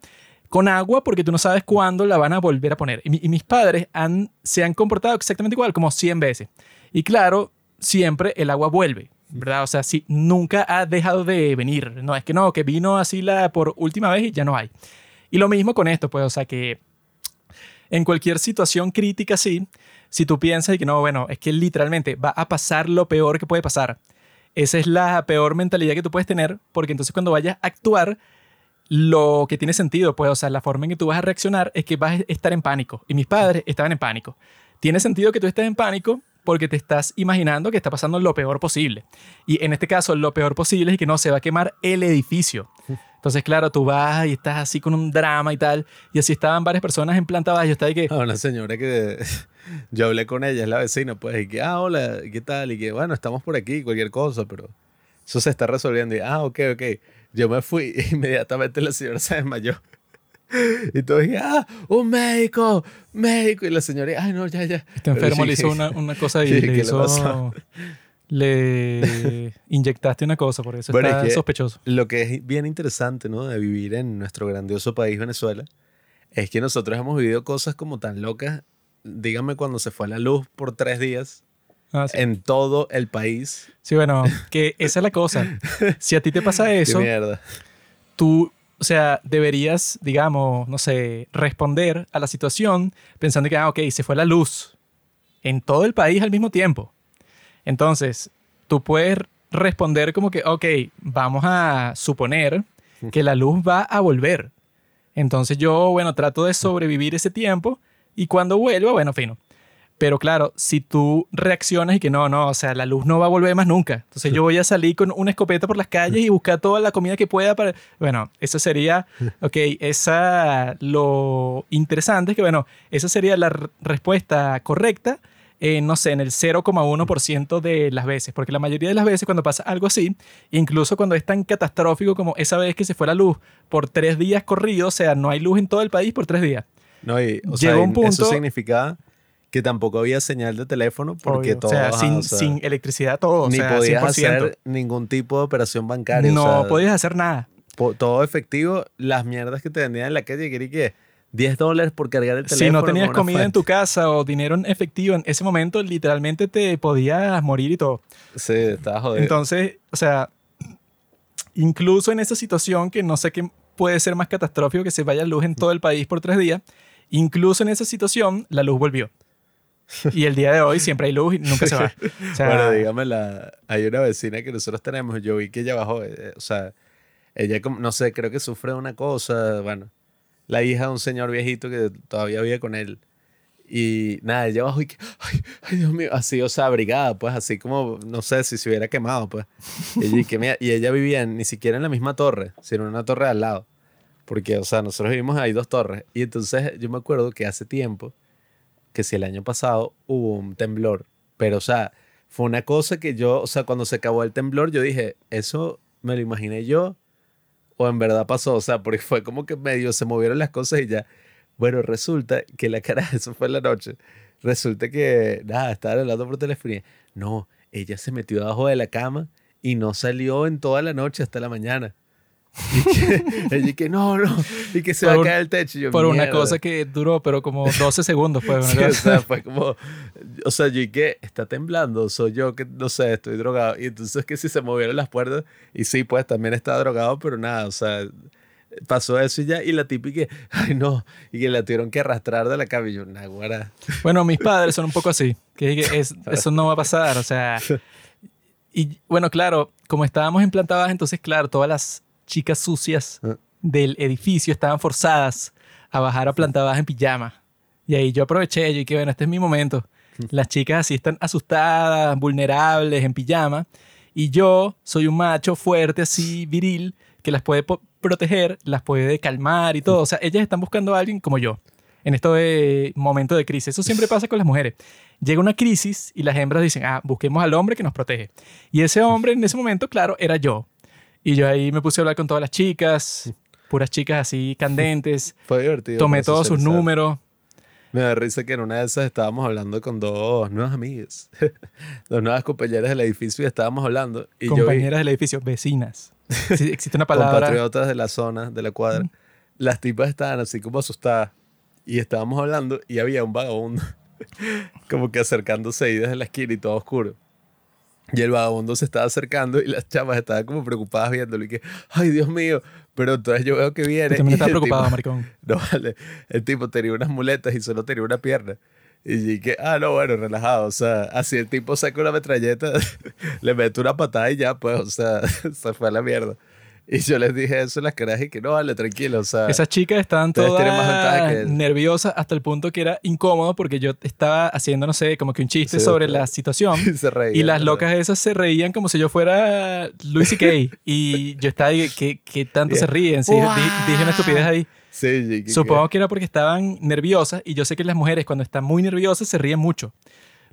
con agua porque tú no sabes cuándo la van a volver a poner. Y, mi- y mis padres han, se han comportado exactamente igual, como 100 veces. Y claro, siempre el agua vuelve, ¿verdad? O sea, sí, nunca ha dejado de venir. No, es que no, que vino así la por última vez y ya no hay. Y lo mismo con esto, pues, o sea, que en cualquier situación crítica así, si tú piensas que no, bueno, es que literalmente va a pasar lo peor que puede pasar. Esa es la peor mentalidad que tú puedes tener, porque entonces cuando vayas a actuar, lo que tiene sentido, pues, o sea, la forma en que tú vas a reaccionar es que vas a estar en pánico. Y mis padres estaban en pánico. Tiene sentido que tú estés en pánico porque te estás imaginando que está pasando lo peor posible. Y en este caso, lo peor posible es que no se va a quemar el edificio. Entonces, claro, tú vas y estás así con un drama y tal. Y así estaban varias personas en planta baja. Yo estaba ahí que, A una señora que yo hablé con ella, es la vecina, pues, y que, ah, hola, ¿qué tal? Y que, bueno, estamos por aquí, cualquier cosa, pero Eso se está resolviendo. Y, ah, ok, ok. Yo me fui inmediatamente la señora se desmayó. Y todo dije, ah, un médico, médico. Y la señora, ay, no, ya, ya. Este enfermo le hizo una, una cosa y Sí, ¿qué le hizo... Le inyectaste una cosa, por eso Bueno, está es que- sospechoso. Lo que es bien interesante, ¿no? De vivir en nuestro grandioso país, Venezuela, es que nosotros hemos vivido cosas como tan locas. Dígame cuando se fue la luz por tres días Ah, sí. en todo el país. Sí, bueno, que esa es la cosa. Si a ti te pasa eso, tú, o sea, deberías, digamos, no sé, responder a la situación pensando que, ah, ok, se fue la luz en todo el país al mismo tiempo. Entonces, tú puedes responder como que, ok, vamos a suponer que la luz va a volver. Entonces yo, bueno, trato de sobrevivir ese tiempo y cuando vuelva, bueno, fino. Pero claro, si tú reaccionas y que no, no, o sea, la luz no va a volver más nunca. Entonces yo voy a salir con una escopeta por las calles y buscar toda la comida que pueda para... Bueno, eso sería, ok, esa, lo interesante es que, bueno, esa sería la respuesta correcta, eh, no sé, en el 0,1% de las veces. Porque la mayoría de las veces cuando pasa algo así, incluso cuando es tan catastrófico como esa vez que se fue la luz por tres días corridos, o sea, no hay luz en todo el país por tres días. No, y, o sea, Llegó un y punto- eso significaba que tampoco había señal de teléfono porque todo, o sea, sin, o sea, sin electricidad todo. ni o sea, podías 100%. hacer ningún tipo de operación bancaria. No o sea, podías hacer nada. todo efectivo, las mierdas que te vendían en la calle, que era que 10 dólares por cargar el teléfono. Si no tenías comida en fuente. tu casa o dinero en efectivo en ese momento, literalmente te podías morir y todo. Sí, estaba jodido. Entonces, o sea, incluso en esa situación que no sé qué puede ser más catastrófico que se vaya luz en todo el país por tres días, incluso en esa situación la luz volvió. Y el día de hoy siempre hay luz y nunca se va. O sea, bueno, dígame, la, hay una vecina que nosotros tenemos, yo vi que ella bajó, eh, o sea, ella, como- no sé, creo que sufre una cosa, bueno, la hija de un señor viejito que todavía vive con él. Y nada, ella bajó y que, ay, ay, Dios mío, así, o sea, abrigada, pues, así como, no sé, si se hubiera quemado, pues. Y ella, y que, mira, y ella vivía ni siquiera en la misma torre, sino en una torre al lado. Porque, o sea, nosotros vivimos ahí dos torres. Y entonces yo me acuerdo que hace tiempo, que si el año pasado hubo un temblor, pero, o sea, fue una cosa que yo, o sea, cuando se acabó el temblor, yo dije, eso me lo imaginé yo o en verdad pasó, o sea, porque fue como que medio se movieron las cosas y ya. Bueno, resulta que la cara, eso fue en la noche, resulta que, nada, estaban hablando por teléfono y, no, ella se metió debajo de la cama y no salió en toda la noche hasta la mañana. Y que, y que no, no, y que se va Por a un- caer el techo. Yo, por una "Mierda". cosa que duró, pero como 12 segundos. Pues, Sí, una o sea, fue como, o sea, yo y que está temblando, soy yo que no sé, estoy drogado. Y entonces que si se movieron las puertas, y sí, pues también está drogado, pero nada, o sea, pasó eso y ya, y la que, ay no, y que la tuvieron que arrastrar de la cama y yo. Bueno, mis padres son un poco así, que es- eso no va a pasar, o sea. Y bueno, claro, como estábamos en planta baja, entonces, claro, todas las chicas sucias Ah. del edificio estaban forzadas a bajar a planta baja en pijama. Y ahí yo aproveché, yo dije, bueno, este es mi momento. Las chicas así están asustadas, vulnerables, en pijama. Y yo soy un macho fuerte, así, viril, que las puede proteger, las puede calmar y todo. O sea, ellas están buscando a alguien como yo en esto de momento de crisis. Eso siempre pasa con las mujeres. Llega una crisis y las hembras dicen, ah, busquemos al hombre que nos protege. Y ese hombre en ese momento, claro, era yo. Y yo ahí me puse a hablar con todas las chicas, puras chicas así candentes. Fue divertido. Tomé todos sus números. Me da risa que en una de esas estábamos hablando con dos nuevas amigas, dos nuevas compañeras del edificio y estábamos hablando. Y yo vi compañeras del edificio, vecinas. Sí, existe una palabra. compatriotas de la zona, de la cuadra. Las tipas estaban así como asustadas y estábamos hablando y había un vagabundo como que acercándose ahí desde la esquina y todo oscuro. Y el vagabundo se estaba acercando y las chamas estaban como preocupadas viéndolo y que, ay Dios mío, pero entonces yo veo que viene. Tú también y estás el preocupado, tipo- maricón. No, vale. El tipo tenía unas muletas y solo tenía una pierna. Y que, ah, no, bueno, relajado. O sea, así el tipo saca una metralleta, le mete una patada y ya, pues, o sea, se fue a la mierda. Y yo les dije eso en las caras y que no, vale, tranquilo. O sea, Esas chicas estaban todas que nerviosas hasta el punto que era incómodo porque yo estaba haciendo, no sé, como que un chiste Sí, sobre la situación. se reían. Y las locas esas se reían como si yo fuera Luis y Y yo estaba ahí, ¿qué, qué tanto se ríen? Sí, di- dije una estupidez ahí. Sí, que- Supongo que era porque estaban nerviosas y yo sé que las mujeres cuando están muy nerviosas se ríen mucho.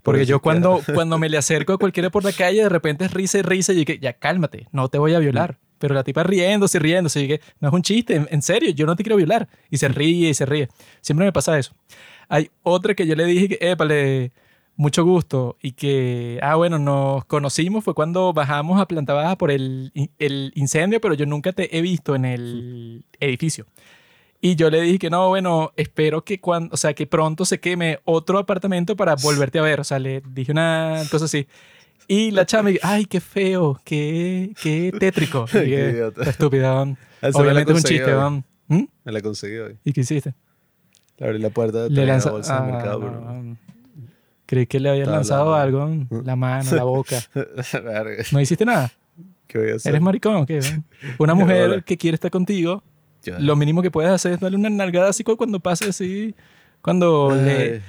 Porque yo que- cuando, cuando me le acerco a cualquiera por la calle, de repente es risa y risa, y dije, ya cálmate, no te voy a violar. Pero la tipa riéndose, riéndose, y dije, no es un chiste, en, serio, yo no te quiero violar. Y se ríe y se ríe. Siempre me pasa eso. Hay otra que yo le dije que, épale, mucho gusto, y que, ah, bueno, nos conocimos, fue cuando bajamos a planta baja por el, el incendio, pero yo nunca te he visto en el edificio. Y yo le dije que no, bueno, espero que cuando, o sea, que pronto se queme otro apartamento para volverte a ver. O sea, le dije una cosa así. Y la chama, ay, qué feo, qué, qué tétrico. Qué idiota. "Está estúpida, don". Esa me la Obviamente es un chiste, don. ¿Mm? Me la conseguí hoy. ¿Y qué hiciste? Le abrí la puerta de Le la bolsa Ah, mercado, no. Creí que le habías Estaba lanzado hablando. algo, don. la mano, la boca. ¿No hiciste nada? ¿Qué voy a hacer? ¿Eres maricón o qué? Una mujer que quiere estar contigo, Yo- lo mínimo que puedes hacer es darle una nalgada así cu- cuando pase así, cuando le...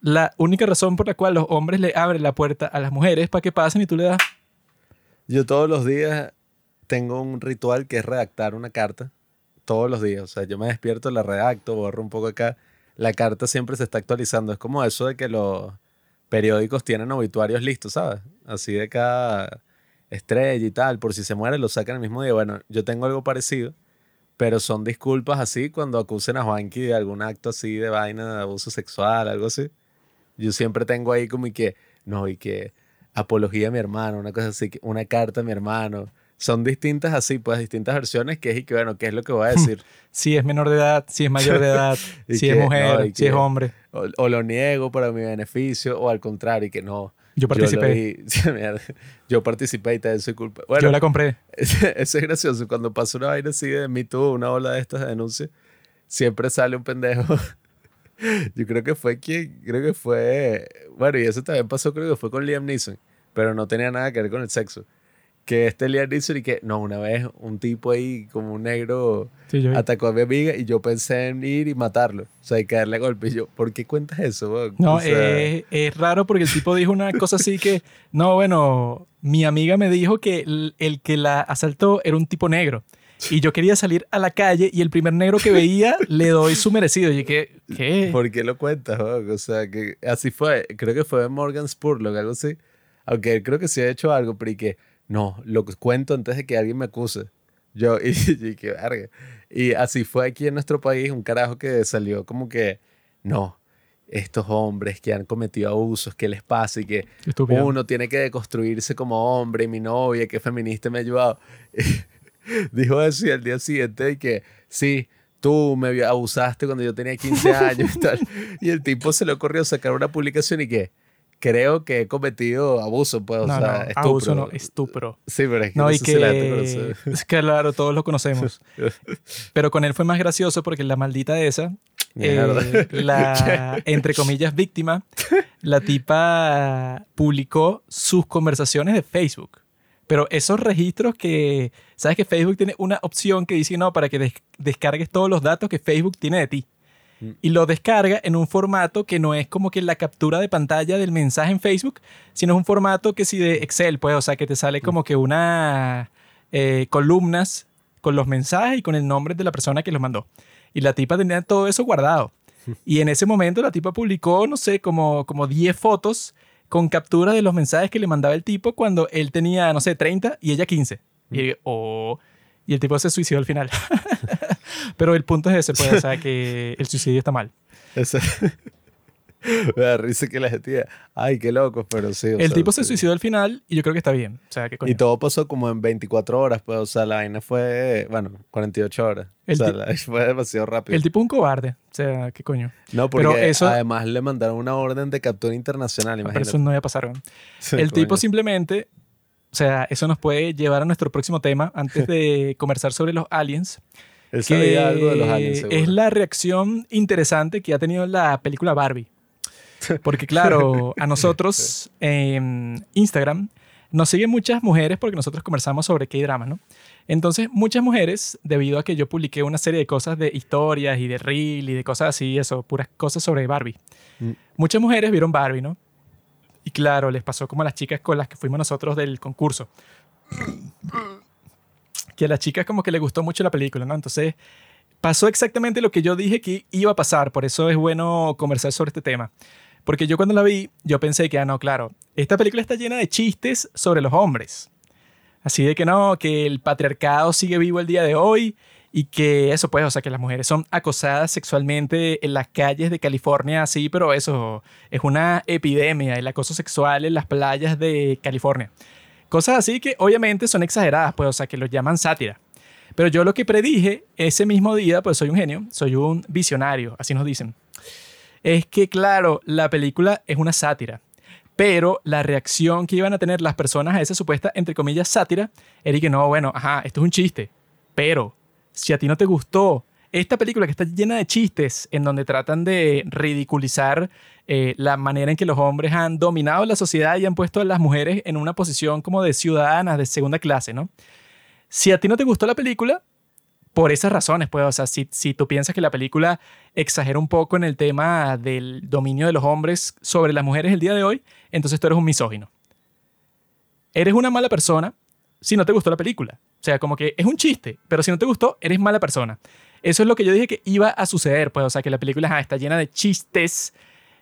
La única razón por la cual los hombres le abren la puerta a las mujeres es para que pasen y tú le das. Yo todos los días tengo un ritual que es redactar una carta. Todos los días. O sea, yo me despierto, la redacto, borro un poco acá. La carta siempre se está actualizando. Es como eso de que los periódicos tienen obituarios listos, ¿sabes? Así de cada estrella y tal. Por si se muere, lo sacan el mismo día. Bueno, yo tengo algo parecido. Pero son disculpas así cuando acusen a Juanqui de algún acto así de vaina, de abuso sexual, algo así. Yo siempre tengo ahí como y que, no, y que apología a mi hermano, una cosa así, una carta a mi hermano. Son distintas así, pues distintas versiones que es y que, bueno, ¿qué es lo que voy a decir? Si es menor de edad, si es mayor de edad, si que- es mujer, no, si es hombre. O, o lo niego para mi beneficio, o al contrario, y que no. Yo participé. vi- Yo participé y también soy culpa. Bueno, Yo la compré. eso es gracioso. Cuando pasa una vaina así de Me Too, una ola de estas de denuncias, siempre sale un pendejo. Yo creo que fue quien, creo que fue, bueno, y eso también pasó, creo que fue con Liam Neeson, pero no tenía nada que ver con el sexo. Que este Liam Neeson y que, no, una vez un tipo ahí como un negro Sí, atacó a mi amiga y yo pensé en ir y matarlo, o sea, y caerle a golpe. Y yo, ¿por qué cuentas eso? No, O sea, es raro porque el tipo dijo una cosa así que, no, bueno, mi amiga me dijo que el, el que la asaltó era un tipo negro. Y yo quería salir a la calle y el primer negro que veía le doy su merecido. Y dije, ¿qué? ¿Por qué lo cuentas? O sea, que así fue. Creo que fue Morgan Spurlock, algo así. Aunque él creo que sí ha hecho algo, pero y que no, lo cuento antes de que alguien me acuse. Yo, y, y que verga. Y así fue aquí en nuestro país, un carajo que salió como que, no, estos hombres que han cometido abusos, ¿qué les pasa? Y que Estúpido. uno tiene que deconstruirse como hombre, y mi novia, que feminista, me ha ayudado. Dijo eso y al día siguiente que sí, tú me abusaste cuando yo tenía 15 años y tal. Y el tipo se le ocurrió sacar una publicación y que creo que he cometido abuso, pues, o no, sea, no, estupro. abuso no, estupro. Sí, pero es que No, no, y que... Es que claro, todos lo conocemos. Pero con él fue más gracioso porque la maldita esa, eh, la, entre comillas, víctima, la tipa publicó sus conversaciones de Facebook. Pero esos registros que, sabes que Facebook tiene una opción que dice, no, para que des- descargues todos los datos que Facebook tiene de ti. Mm. Y lo descarga en un formato que no es como que la captura de pantalla del mensaje en Facebook, sino es un formato que sí de Excel, pues, o sea, que te sale como que una eh, columnas con los mensajes y con el nombre de la persona que los mandó. Y la tipa tenía todo eso guardado. Y en ese momento la tipa publicó, no sé, como, como 10 fotos con captura de los mensajes que le mandaba el tipo cuando él tenía, no sé, 30 y ella 15. Y, oh, y el tipo se suicidó al final. Pero el punto es ese, pues, o sea, que el suicidio está mal. Me da risa que la gente diga, ay, qué loco, pero sí. El sea, tipo se suicidó al final y yo creo que está bien. O sea, que coño. Y todo pasó como en 24 horas, pues, o sea, la vaina fue, bueno, 48 horas. El o sea, la- fue demasiado rápido. El tipo es un cobarde. O sea, qué coño. No, porque Pero eso- además le mandaron una orden de captura internacional, Pero imagínate. eso no iba a pasar. Sí, El tipo simplemente, o sea, eso nos puede llevar a nuestro próximo tema antes de conversar sobre los aliens. Él que sabía algo de los aliens, seguro. es la reacción interesante que ha tenido la película Barbie. Porque claro, a nosotros en Instagram nos siguen muchas mujeres porque nosotros conversamos sobre K-drama, ¿no? Entonces, muchas mujeres, debido a que yo publiqué una serie de cosas de historias y de reel y de cosas así, eso, puras cosas sobre Barbie. Mm. Muchas mujeres vieron Barbie, ¿no? Y claro, les pasó como a las chicas con las que fuimos nosotros del concurso. Que a las chicas como que les gustó mucho la película, ¿no? Entonces, pasó exactamente lo que yo dije que iba a pasar, por eso es bueno conversar sobre este tema. Porque yo cuando la vi, yo pensé que, ah, no, claro, esta película está llena de chistes sobre los hombres. Así de que no, que el patriarcado sigue vivo el día de hoy y que eso pues, o sea, que las mujeres son acosadas sexualmente en las calles de California, sí, pero eso es una epidemia, el acoso sexual en las playas de California. Cosas así que obviamente son exageradas, pues, o sea, que lo llaman sátira. Pero yo lo que predije ese mismo día, pues soy un genio, soy un visionario, así nos dicen. Es que, claro, la película es una sátira, pero la reacción que iban a tener las personas a esa supuesta, entre comillas, sátira, era que no, bueno, ajá, esto es un chiste, pero si a ti no te gustó esta película que está llena de chistes en donde tratan de ridiculizar eh, la manera en que los hombres han dominado la sociedad y han puesto a las mujeres en una posición como de ciudadanas de segunda clase, ¿no? Si a ti no te gustó la película, por esas razones, pues, o sea, si, si tú piensas que la película exagera un poco en el tema del dominio de los hombres sobre las mujeres el día de hoy, entonces tú eres un misógino. Eres una mala persona si no te gustó la película. O sea, como que es un chiste, pero si no te gustó, eres mala persona. Eso es lo que yo dije que iba a suceder, pues, o sea, que la película está llena de chistes.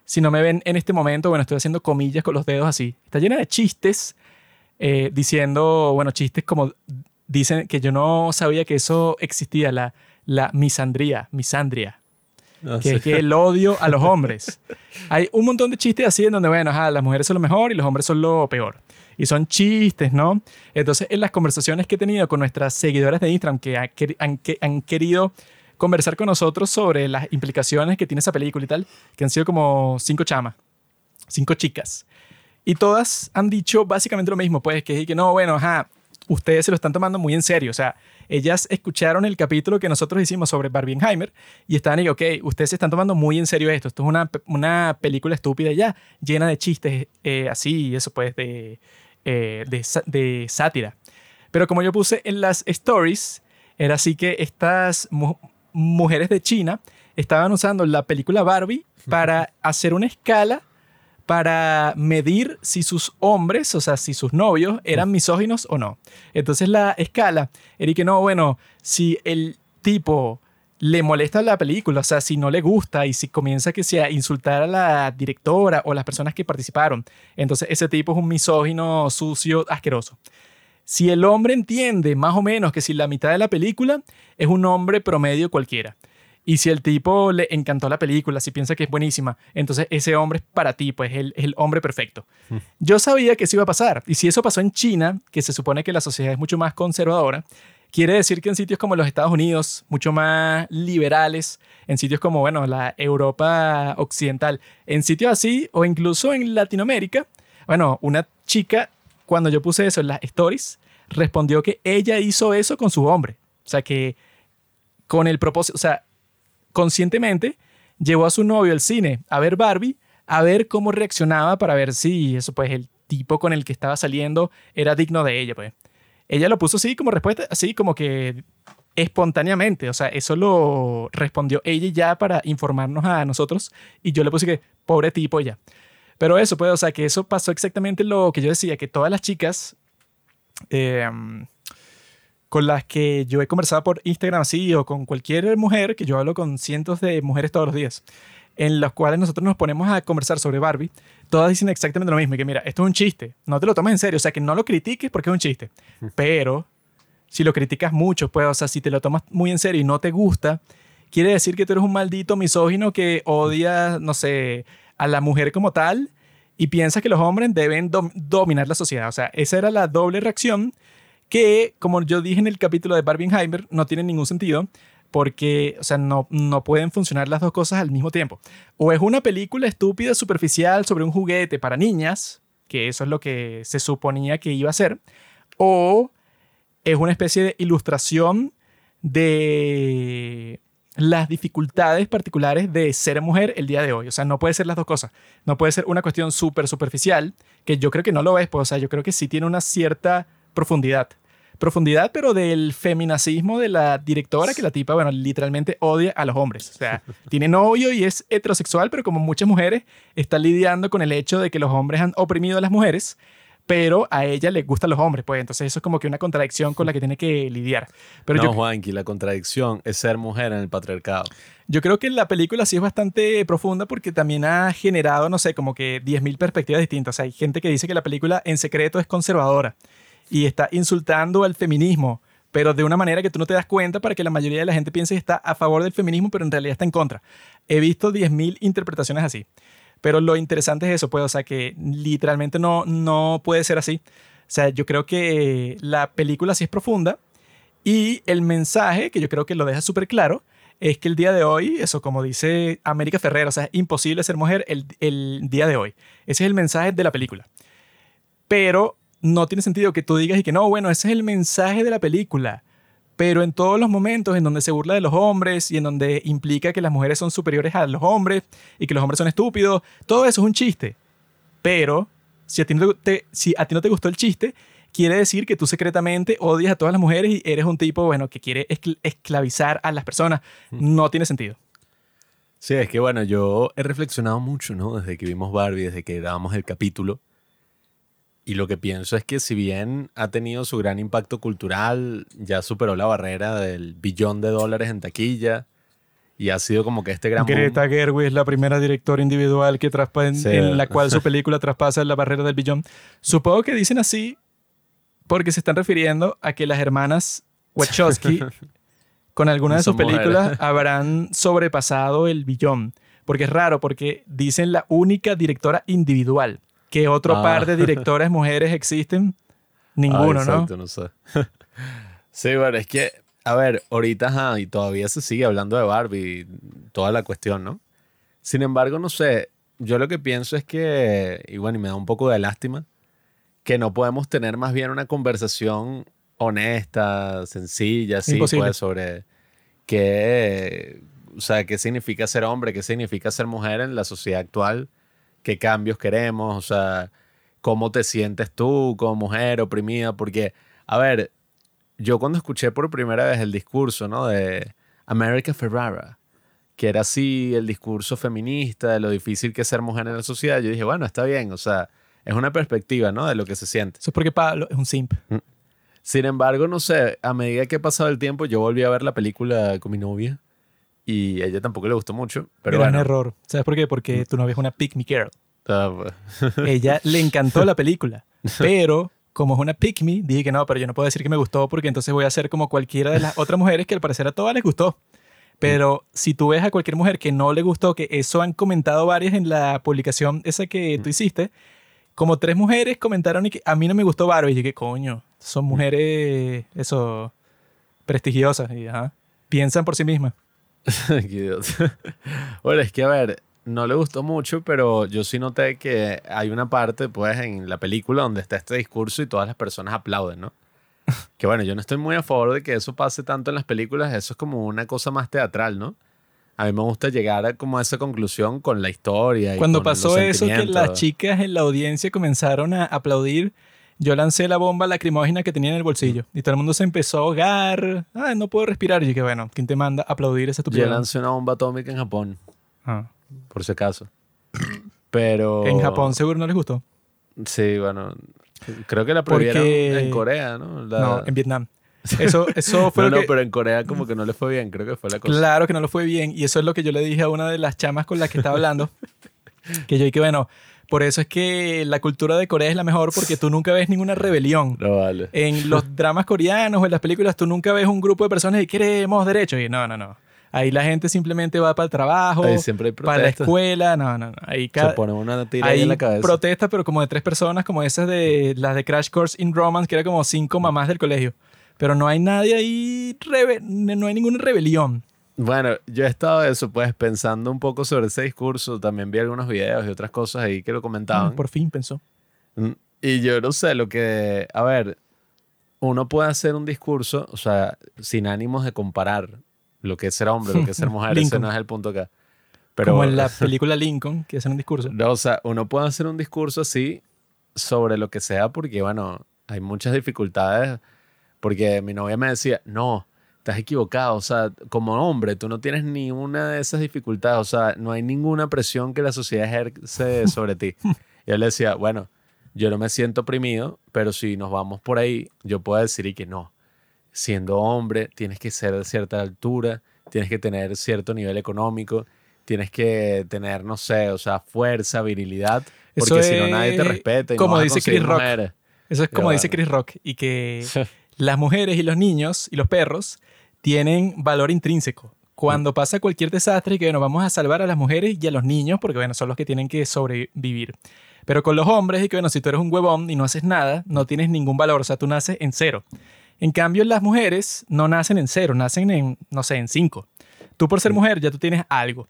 Si no me ven en este momento, bueno, estoy haciendo comillas con los dedos así. Está llena de chistes eh, diciendo, bueno, chistes como dicen que yo no sabía que eso existía, la, la misandría, misandria. Ah, que es que el odio a los hombres. Hay un montón de chistes así en donde, bueno, las mujeres son lo mejor y los hombres son lo peor. Y son chistes, ¿no? Entonces, en las conversaciones que he tenido con nuestras seguidoras de Instagram que han, que han querido conversar con nosotros sobre las implicaciones que tiene esa película y tal, que han sido como cinco chamas, cinco chicas. Y todas han dicho básicamente lo mismo, pues, que, que no, bueno, ajá, ustedes se lo están tomando muy en serio. O sea, ellas escucharon el capítulo que nosotros hicimos sobre Barbieheimer y estaban y, ok, ustedes se están tomando muy en serio esto. Esto es una, una película estúpida ya, llena de chistes eh, así, eso pues, de, eh, de, de, sátira. Pero como yo puse en las stories, era así que estas mujeres de China estaban usando la película Barbie para hacer una escala para medir si sus hombres, o sea, si sus novios eran misóginos o no. Entonces la escala era que no, bueno, si el tipo le molesta la película, o sea, si no le gusta y si comienza que sea insultar a la directora o las personas que participaron, entonces ese tipo es un misógino, sucio, asqueroso. Si el hombre entiende más o menos que si la mitad de la película es un hombre promedio cualquiera. Y si el tipo le encantó la película, si piensa que es buenísima, entonces ese hombre es para ti, pues es el, el hombre perfecto. Hmm. Yo sabía que eso iba a pasar. Y si eso pasó en China, que se supone que la sociedad es mucho más conservadora, quiere decir que en sitios como los Estados Unidos, mucho más liberales, en sitios como, bueno, la Europa occidental, en sitios así, o incluso en Latinoamérica, bueno, una chica, cuando yo puse eso en las stories, respondió que ella hizo eso con su hombre. O sea, que con el propósito, o sea, conscientemente llevó a su novio al cine a ver Barbie, a ver cómo reaccionaba para ver si eso pues el tipo con el que estaba saliendo era digno de ella, pues. Ella lo puso así como respuesta, así como que espontáneamente, o sea, eso lo respondió ella ya para informarnos a nosotros y yo le puse que pobre tipo ya. Pero eso, pues, o sea, que eso pasó exactamente lo que yo decía, que todas las chicas eh, con las que yo he conversado por Instagram así o con cualquier mujer, que yo hablo con cientos de mujeres todos los días, en las cuales nosotros nos ponemos a conversar sobre Barbie, todas dicen exactamente lo mismo, que mira, esto es un chiste, no te lo tomes en serio, o sea, que no lo critiques porque es un chiste, pero si lo criticas mucho, pues, o sea, si te lo tomas muy en serio y no te gusta, quiere decir que tú eres un maldito misógino que odia, no sé, a la mujer como tal y piensa que los hombres deben dominar la sociedad. O sea, esa era la doble reacción que, como yo dije en el capítulo de Barbenheimer, no tiene ningún sentido porque, o sea, no, no pueden funcionar las dos cosas al mismo tiempo. O es una película estúpida, superficial sobre un juguete para niñas, que eso es lo que se suponía que iba a ser, o es una especie de ilustración de las dificultades particulares de ser mujer el día de hoy. O sea, no puede ser las dos cosas. No puede ser una cuestión súper superficial, que yo creo que no lo es, pues, o sea, yo creo que sí tiene una cierta profundidad. Profundidad, pero del feminacismo de la directora, que la tipa, bueno, literalmente odia a los hombres. O sea, tiene novio y es heterosexual, pero como muchas mujeres, está lidiando con el hecho de que los hombres han oprimido a las mujeres pero a ella le gustan los hombres, pues entonces eso es como que una contradicción con la que tiene que lidiar. Pero no, yo, Juanqui, la contradicción es ser mujer en el patriarcado. yo creo que la película sí es bastante profunda porque también ha generado, no sé, como que 10.000 perspectivas distintas. O sea, hay gente que dice que la película en secreto es conservadora y está insultando al feminismo, pero de una manera que tú no te das cuenta para que la mayoría de la gente piense que está a favor del feminismo, pero en realidad está en contra. He visto 10.000 interpretaciones así. Pero lo interesante es eso, pues, o sea, que literalmente no, no puede ser así. O sea, yo creo que la película sí es profunda y el mensaje, que yo creo que lo deja súper claro, es que el día de hoy, eso como dice América Ferrera, o sea, es imposible ser mujer el, el día de hoy. Ese es el mensaje de la película. Pero no tiene sentido que tú digas y que no, bueno, ese es el mensaje de la película. Pero en todos los momentos en donde se burla de los hombres y en donde implica que las mujeres son superiores a los hombres y que los hombres son estúpidos, todo eso es un chiste. Pero si a ti no te, si a ti no te gustó el chiste, quiere decir que tú secretamente odias a todas las mujeres y eres un tipo, bueno, que quiere escl- esclavizar a las personas. No tiene sentido. Sí, es que bueno, yo he reflexionado mucho, ¿no? Desde que vimos Barbie, desde que grabamos el capítulo. Y lo que pienso es que si bien ha tenido su gran impacto cultural, ya superó la barrera del billón de dólares en taquilla y ha sido como que este gran boom. Greta Gerwig es la primera directora individual que en, Sí. en la cual su película traspasa la barrera del billón. Supongo que dicen así porque se están refiriendo a que las hermanas Wachowski con algunas de sus mujeres. películas habrán sobrepasado el billón. Porque es raro, porque dicen la única directora individual. Que otro Ah. par de directoras mujeres existen? Ninguno, Ah, ¿no? exacto, no sé. sí, bueno, es que, a ver, ahorita, ajá, y todavía se sigue hablando de Barbie, toda la cuestión, ¿no? Sin embargo, no sé, yo lo que pienso es que, y bueno, y me da un poco de lástima, que no podemos tener más bien una conversación honesta, sencilla, sí, Imposible. pues, sobre qué, o sea, qué significa ser hombre, qué significa ser mujer en la sociedad actual, qué cambios queremos, o sea, cómo te sientes tú como mujer oprimida, porque, a ver, yo cuando escuché por primera vez el discurso, ¿no? De America Ferrara, que era así el discurso feminista, de lo difícil que es ser mujer en la sociedad, yo dije, bueno, está bien, o sea, es una perspectiva, ¿no? De lo que se siente. Eso es porque Pablo es un simp. Sin embargo, no sé, a medida que ha pasado el tiempo, yo volví a ver la película con mi novia y a ella tampoco le gustó mucho, pero Gran bueno. error. ¿Sabes por qué? Porque tu novia es una pick me girl. ah, pues, ella le encantó la película, pero como es una pick me, dije que no, pero yo no puedo decir que me gustó porque entonces voy a ser como cualquiera de las otras mujeres que al parecer a todas les gustó. Pero si tú ves a cualquier mujer que no le gustó, que eso han comentado varias en la publicación esa que tú hiciste, como tres mujeres comentaron y que a mí no me gustó Barbie. Y yo, ¿qué coño? Son mujeres, eso, prestigiosas. Y, ajá, piensan por sí mismas. Bueno, es que a ver, no le gustó mucho, pero yo sí noté que hay una parte, pues, en la película donde está este discurso y todas las personas aplauden, ¿no? Que bueno, yo no estoy muy a favor de que eso pase tanto en las películas, eso es como una cosa más teatral, ¿no? A mí me gusta llegar a como a esa conclusión con la historia. Y Cuando con pasó eso, que las chicas en la audiencia comenzaron a aplaudir, yo lancé la bomba lacrimógena que tenía en el bolsillo y todo el mundo se empezó a ahogar. Ah, no puedo respirar. Y yo que bueno, ¿quién te manda a aplaudir esa Yo estupidez? lancé una bomba atómica en Japón, Ah. por si acaso. Pero... En Japón seguro no les gustó. Sí, bueno. Creo que la prohibieron Porque- en Corea, ¿no? La- No, en Vietnam. Eso, eso fue no, lo no, que... pero en Corea como que no le fue bien, creo que fue la cosa. Claro que no lo fue bien. Y eso es lo que yo le dije a una de las chamas con las que estaba hablando. que yo dije, bueno, por eso es que la cultura de Corea es la mejor porque tú nunca ves ninguna rebelión. No vale. En los dramas coreanos o en las películas tú nunca ves un grupo de personas que queremos derechos. Y no, no, no. Ahí la gente simplemente va para el trabajo, Ahí siempre hay para la escuela. No, no, no. Ahí Se pone una tira ahí en la cabeza. protestas, pero como de tres personas, como esas de las de Crash Course in Romance, que era como cinco mamás del colegio. Pero no hay nadie ahí, no hay ninguna rebelión. Bueno, yo he estado eso, pues, pensando un poco sobre ese discurso. También vi algunos videos y otras cosas ahí que lo comentaban. Por fin pensó. Mm, Y yo no sé, lo que... A ver, uno puede hacer un discurso, o sea, sin ánimos de comparar lo que es ser hombre, lo que es ser mujer. ese no es el punto acá. Pero, Como en la película Lincoln, que hacen un discurso. No, o sea, uno puede hacer un discurso así sobre lo que sea porque, bueno, hay muchas dificultades. Porque mi novia me decía, no, estás equivocado. O sea, como hombre, tú no tienes ni una de esas dificultades. O sea, no hay ninguna presión que la sociedad ejerce sobre ti. Y yo le decía, bueno, yo no me siento oprimido, pero si nos vamos por ahí, yo puedo decir y que no. Siendo hombre, tienes que ser de cierta altura, tienes que tener cierto nivel económico, tienes que tener, no sé, o sea, fuerza, virilidad, porque si no nadie te es respeta. Y no como a dice Chris Rock. mujeres. Eso es como dice bueno. Chris Rock. Y que las mujeres y los niños y los perros tienen valor intrínseco. Cuando pasa cualquier desastre, que bueno, vamos a salvar a las mujeres y a los niños, porque bueno, son los que tienen que sobrevivir. Pero con los hombres, y que bueno, si tú eres un huevón y no haces nada, no tienes ningún valor, o sea, tú naces en cero. En cambio, las mujeres no nacen en cero, nacen en, no sé, en cinco. Tú por ser mujer ya tú tienes algo.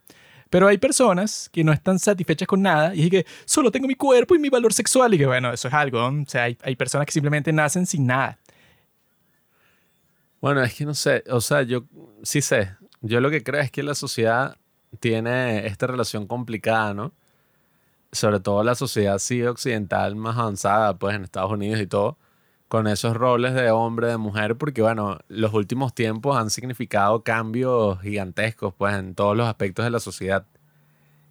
Pero hay personas que no están satisfechas con nada y es que solo tengo mi cuerpo y mi valor sexual y que bueno, eso es algo. O sea, hay, hay personas que simplemente nacen sin nada. Bueno, es que no sé, o sea, yo sí sé. Yo lo que creo es que la sociedad tiene esta relación complicada, ¿no? Sobre todo la sociedad así occidental más avanzada, pues en Estados Unidos y todo, con esos roles de hombre, de mujer, porque bueno, los últimos tiempos han significado cambios gigantescos, pues en todos los aspectos de la sociedad.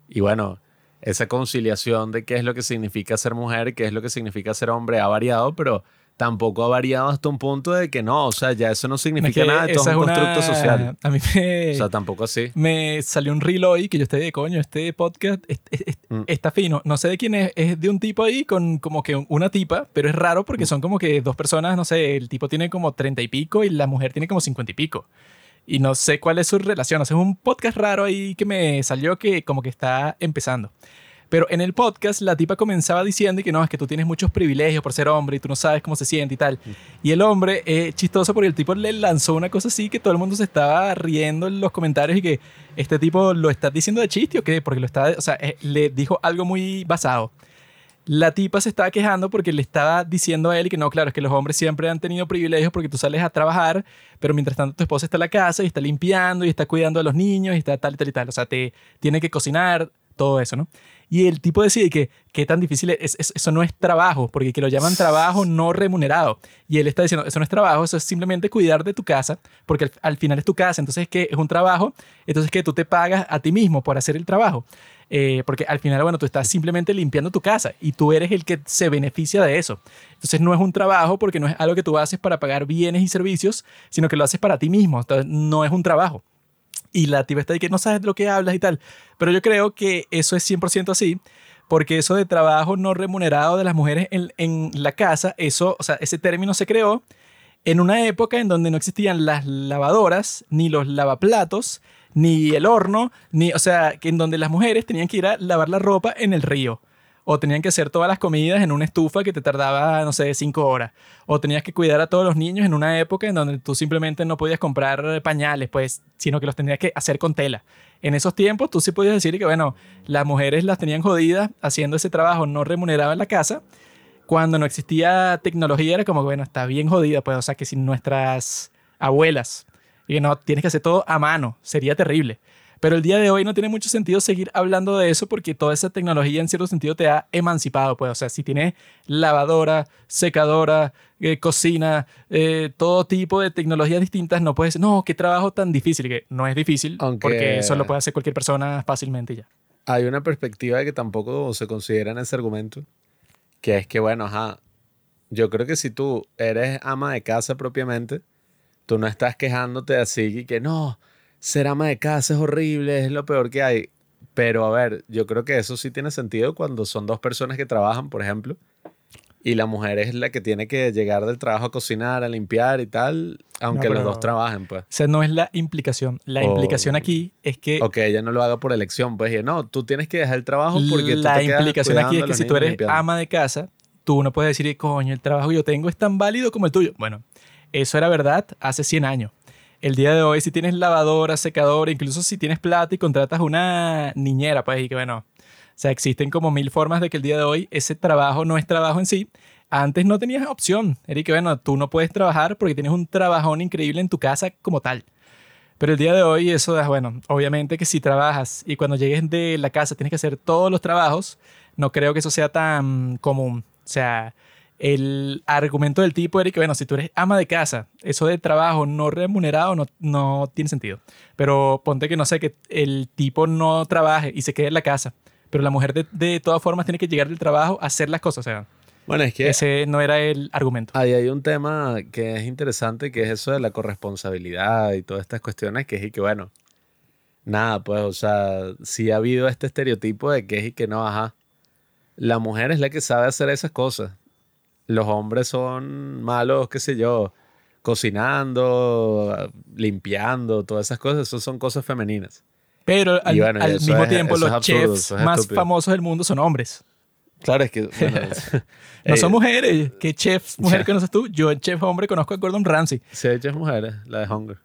Y bueno, esa conciliación de qué es lo que significa ser mujer, qué es lo que significa ser hombre ha variado, pero tampoco ha variado hasta un punto de que no, o sea, ya eso no significa Es que nada, esto es un una- constructo social. A mí me, O sea, tampoco así. me salió un reel hoy que yo estoy de coño, este podcast es- es- es- Mm. está fino. No sé de quién es, es de un tipo ahí con como que una tipa, pero es raro porque Mm. son como que dos personas, no sé, el tipo tiene como treinta y pico y la mujer tiene como cincuenta y pico. Y no sé cuál es su relación. O sea, es un podcast raro ahí que me salió que como que está empezando. Pero en el podcast la tipa comenzaba diciendo que no, es que tú tienes muchos privilegios por ser hombre y tú no sabes cómo se siente y tal. Y el hombre, eh, chistoso porque el tipo le lanzó una cosa así que todo el mundo se estaba riendo en los comentarios y que este tipo lo está diciendo de chiste o qué, porque lo está, o sea, eh, le dijo algo muy basado. La tipa se estaba quejando porque le estaba diciendo a él que no, claro, es que los hombres siempre han tenido privilegios porque tú sales a trabajar, pero mientras tanto tu esposa está en la casa y está limpiando y está cuidando a los niños y está tal y tal y tal. O sea, te tiene que cocinar, todo eso, ¿no? Y el tipo decide que qué tan difícil es, es- eso no es trabajo, porque que lo llaman trabajo no remunerado. Y él está diciendo, eso no es trabajo, eso es simplemente cuidar de tu casa, porque al, al final es tu casa, entonces que es un trabajo, entonces que tú te pagas a ti mismo por hacer el trabajo. Eh, porque al final, bueno, tú estás simplemente limpiando tu casa y tú eres el que se beneficia de eso. Entonces no es un trabajo porque no es algo que tú haces para pagar bienes y servicios, sino que lo haces para ti mismo. Entonces no es un trabajo. Y la tipa está ahí que no sabes de lo que hablas y tal. Pero yo creo que eso es 100% así, porque eso de trabajo no remunerado de las mujeres en, en la casa, eso, o sea, ese término se creó en una época en donde no existían las lavadoras, ni los lavaplatos, ni el horno, ni, o sea, que en donde las mujeres tenían que ir a lavar la ropa en el río. O tenían que hacer todas las comidas en una estufa que te tardaba, no sé, cinco horas. O tenías que cuidar a todos los niños en una época en donde tú simplemente no podías comprar pañales, pues, sino que los tenías que hacer con tela. En esos tiempos tú sí podías decir que, bueno, las mujeres las tenían jodidas haciendo ese trabajo no remunerado en la casa. Cuando no existía tecnología era como, bueno, está bien jodida, pues, o sea, que si nuestras abuelas, y no, tienes que hacer todo a mano, sería terrible. Pero el día de hoy no tiene mucho sentido seguir hablando de eso porque toda esa tecnología en cierto sentido te ha emancipado. Pues, o sea, si tienes lavadora, secadora, eh, cocina, eh, todo tipo de tecnologías distintas, no puedes, no, qué trabajo tan difícil, que no es difícil Aunque- porque eso lo puede hacer cualquier persona fácilmente ya. Hay una perspectiva que tampoco se considera en ese argumento, que es que, bueno, ajá, yo creo que si tú eres ama de casa propiamente, tú no estás quejándote así y que no, ser ama de casa es horrible, es lo peor que hay. Pero a ver, yo creo que eso sí tiene sentido cuando son dos personas que trabajan, por ejemplo, y la mujer es la que tiene que llegar del trabajo a cocinar, a limpiar y tal, aunque No, los dos trabajen, pues. O sea, no es la implicación. La Oh. implicación aquí es que O que ella no lo haga por elección, pues, y no, tú tienes que dejar el trabajo porque tú la te quedas implicación aquí es que si tú eres limpiando. ama de casa, tú no puedes decir, coño, el trabajo que yo tengo es tan válido como el tuyo. Bueno, eso era verdad hace 100 años. El día de hoy, si tienes lavadora, secadora, incluso si tienes plata y contratas una niñera, pues, y que bueno, o sea, existen como mil formas de que el día de hoy ese trabajo no es trabajo en sí. Antes no tenías opción. Era que, bueno, tú no puedes trabajar porque tienes un trabajón increíble en tu casa como tal. Pero el día de hoy eso es, bueno, obviamente que si trabajas y cuando llegues de la casa tienes que hacer todos los trabajos, no creo que eso sea tan común. O sea, el argumento del tipo era que, bueno, si tú eres ama de casa, eso de trabajo no remunerado no, no tiene sentido. Pero ponte que, no sé, que el tipo no trabaje y se quede en la casa, pero la mujer de, de todas formas tiene que llegar del trabajo a hacer las cosas. O sea, Bueno, es que ese no era el argumento. ahí hay un tema que es interesante, que es eso de la corresponsabilidad y todas estas cuestiones, que es y que, bueno, nada, pues, o sea, sí ha habido este estereotipo de que es y que no, ajá. La mujer es la que sabe hacer esas cosas. Los hombres son malos, qué sé yo, cocinando, limpiando, todas esas cosas, eso son cosas femeninas. Pero al, bueno, mismo es- tiempo, los absurdo, chefs es más famosos del mundo son hombres. Claro, es que, bueno, No eh, son mujeres. ¿Qué chef mujer conoces tú? Yo, en chef hombre, conozco a Gordon Ramsay. sí hay chefs mujeres, la de Hunger.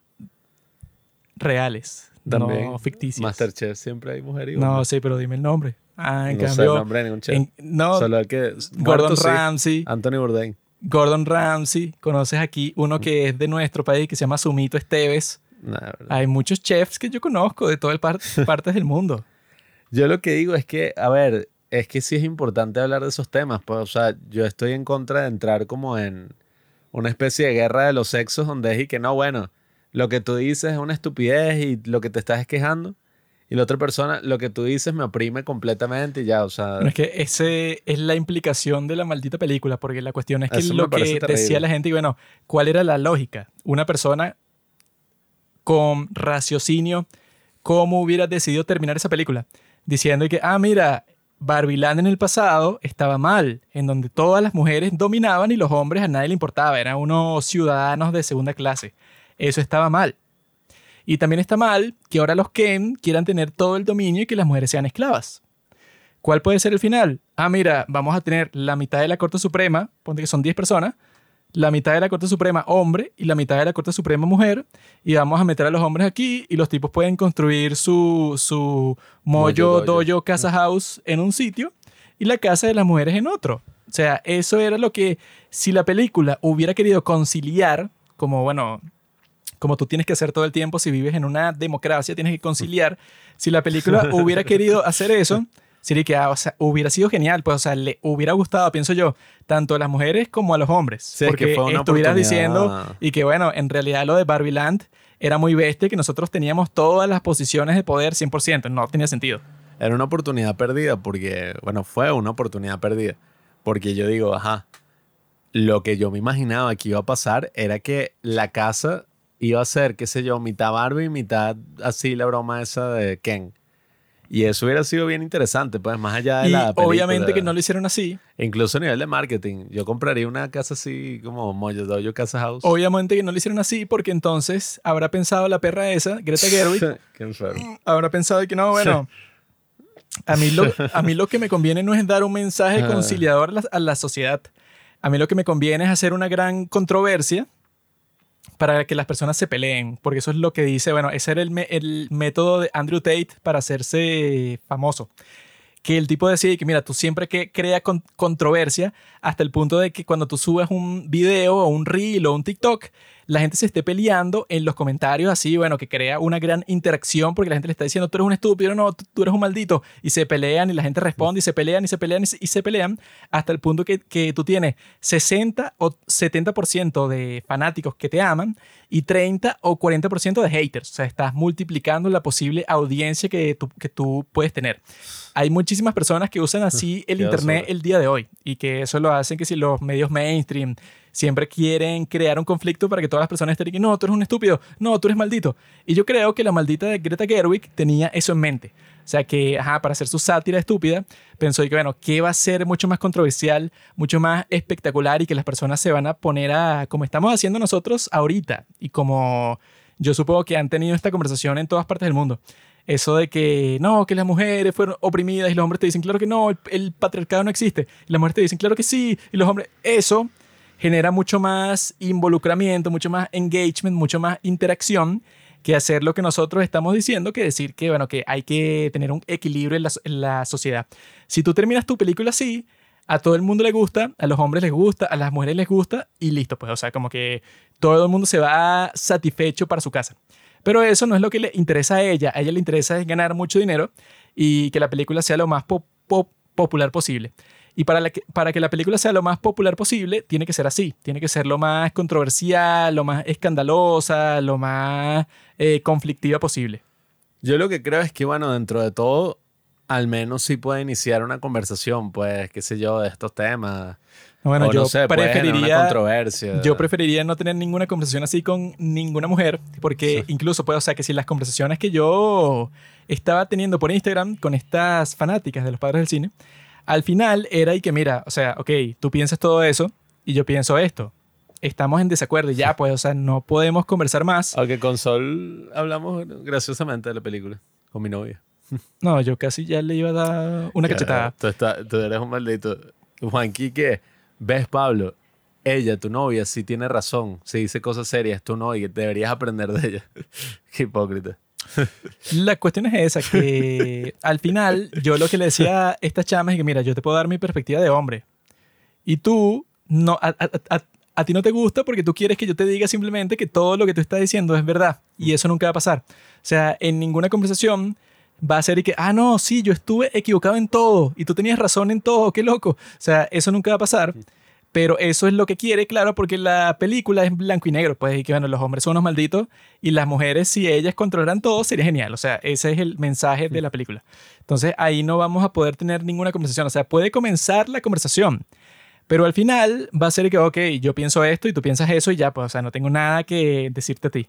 Reales. También, no ficticios. Masterchef siempre hay mujer y No, sí, pero dime el nombre. Ah, en no sé el cambio. nombre de ningún chef. en- no, Solo el que... Gordon muerto, sí. Ramsay. Anthony Bourdain. Gordon Ramsay. Conoces aquí uno que es de nuestro país que se llama Sumito Esteves. Verdad. Hay muchos chefs que yo conozco de todas par- partes del mundo. Yo lo que digo es que, a ver, es que sí es importante hablar de esos temas. Pues, o sea, yo estoy en contra de entrar como en una especie de guerra de los sexos donde es y que no, bueno, lo que tú dices es una estupidez y lo que te estás es quejando. Y la otra persona, lo que tú dices me oprime completamente y ya, o sea, Bueno, es que ese es la implicación de la maldita película, porque la cuestión es que lo que terrible. decía la gente, y bueno, ¿cuál era la lógica? Una persona con raciocinio, ¿cómo hubiera decidido terminar esa película? Diciendo que, ah, mira, Barbiland en el pasado estaba mal, en donde todas las mujeres dominaban y los hombres a nadie le importaba, eran unos ciudadanos de segunda clase. Eso estaba mal. Y también está mal que ahora los Ken quieran tener todo el dominio y que las mujeres sean esclavas. ¿Cuál puede ser el final? Ah, mira, vamos a tener la mitad de la Corte Suprema, ponte que son 10 personas, la mitad de la Corte Suprema hombre y la mitad de la Corte Suprema mujer, y vamos a meter a los hombres aquí y los tipos pueden construir su, su Moyo mollo, dojo, casa house en un sitio y la casa de las mujeres en otro. O sea, eso era lo que, si la película hubiera querido conciliar, como bueno, como tú tienes que hacer todo el tiempo si vives en una democracia, tienes que conciliar. Si la película hubiera querido hacer eso, sería que ah, o sea, hubiera sido genial, pues, o sea, le hubiera gustado, pienso yo, tanto a las mujeres como a los hombres. Sí, es que porque fue una estuvieras diciendo y que, bueno, en realidad lo de Barbie Land era muy bestia, que nosotros teníamos todas las posiciones de poder 100%, no tenía sentido. era una oportunidad perdida porque, bueno, fue una oportunidad perdida. Porque yo digo, ajá, lo que yo me imaginaba que iba a pasar era que la casa iba a ser, qué sé yo, mitad Barbie, mitad así la broma esa de Ken. Y eso hubiera sido bien interesante, pues más allá de Y la película. obviamente que no lo hicieron así. Incluso a nivel de marketing. Yo compraría una casa así como Moyo Dojo Casa House. Obviamente que no lo hicieron así porque entonces habrá pensado la perra esa, Greta Gerwig, Qué enfermo. habrá pensado que no, bueno, a mí lo, a mí lo que me conviene no es dar un mensaje conciliador a la, a la sociedad. A mí lo que me conviene es hacer una gran controversia para que las personas se peleen, porque eso es lo que dice, bueno, ese era el, el método de Andrew Tate para hacerse famoso. Que el tipo decide que, mira, tú siempre que crea con- controversia hasta el punto de que cuando tú subes un video o un reel o un TikTok, la gente se esté peleando en los comentarios así, bueno, que crea una gran interacción porque la gente le está diciendo, tú eres un estúpido, no, tú, eres un maldito, y se pelean y la gente responde y se pelean y se pelean y se, y se pelean hasta el punto que, que tú tienes 60 o 70% de fanáticos que te aman y 30 o 40% de haters, o sea, estás multiplicando la posible audiencia que tú, que tú puedes tener. Hay muchísimas personas que usan así el internet el día de hoy y que eso lo hacen que si los medios mainstream siempre quieren crear un conflicto para que todas las personas estén que no, tú eres un estúpido, no, tú eres maldito. Y yo creo que la maldita Greta Gerwig tenía eso en mente. O sea que, ajá, para hacer su sátira estúpida, pensó que, bueno, ¿qué va a ser mucho más controversial, mucho más espectacular y que las personas se van a poner a, como estamos haciendo nosotros ahorita y como yo supongo que han tenido esta conversación en todas partes del mundo. Eso de que no, que las mujeres fueron oprimidas y los hombres te dicen, claro que no, el, patriarcado no existe. Y las mujeres te dicen, claro que sí. Y los hombres, eso genera mucho más involucramiento, mucho más engagement, mucho más interacción que hacer lo que nosotros estamos diciendo, que decir que, bueno, que hay que tener un equilibrio en la, en la sociedad. Si tú terminas tu película así, a todo el mundo le gusta, a los hombres les gusta, a las mujeres les gusta y listo, pues, o sea, como que todo el mundo se va satisfecho para su casa. Pero eso no es lo que le interesa a ella. A ella le interesa es ganar mucho dinero y que la película sea lo más po- po- popular posible. Y para, que, para que la película sea lo más popular posible, tiene que ser así. Tiene que ser lo más controversial, lo más escandalosa, lo más eh, conflictiva posible. Yo lo que creo es que, bueno, dentro de todo, al menos sí puede iniciar una conversación, pues, qué sé yo, de estos temas. No, Bueno, o yo no sé, preferiría... controversia. Yo preferiría no tener ninguna conversación así con ninguna mujer, porque incluso puedo, o sea, que si las conversaciones que yo estaba teniendo por Instagram con estas fanáticas de los padres del cine, al final era y que mira, o sea, ok, tú piensas todo eso y yo pienso esto. Estamos en desacuerdo y ya, pues, o sea, no podemos conversar más. Aunque con Sol hablamos graciosamente de la película, con mi novia. No, yo casi ya le iba a dar una cachetada. Tú, estás- tú eres un maldito. Juanqui, ¿qué? ¿Ves, Pablo? Ella, tu novia, sí tiene razón. Si dice cosas serias, tú no, y deberías aprender de ella. Qué hipócrita. La cuestión es esa, que al final yo lo que le decía a esta chama es que, mira, yo te puedo dar mi perspectiva de hombre. Y tú, no, a, a- a- a ti no te gusta porque tú quieres que yo te diga simplemente que todo lo que tú estás diciendo es verdad. Y eso nunca va a pasar. O sea, en ninguna conversación va a ser y que, ah, no, sí, yo estuve equivocado en todo y tú tenías razón en todo, qué loco. O sea, eso nunca va a pasar. Pero eso es lo que quiere, claro, porque la película es blanco y negro, pues, y que bueno, los hombres son unos malditos y las mujeres, si ellas controlaran todo, sería genial. O sea, ese es el mensaje de la película. Entonces, ahí no vamos a poder tener ninguna conversación. O sea, puede comenzar la conversación, pero al final va a ser que, ok, yo pienso esto y tú piensas eso y ya, pues, o sea, no tengo nada que decirte a ti.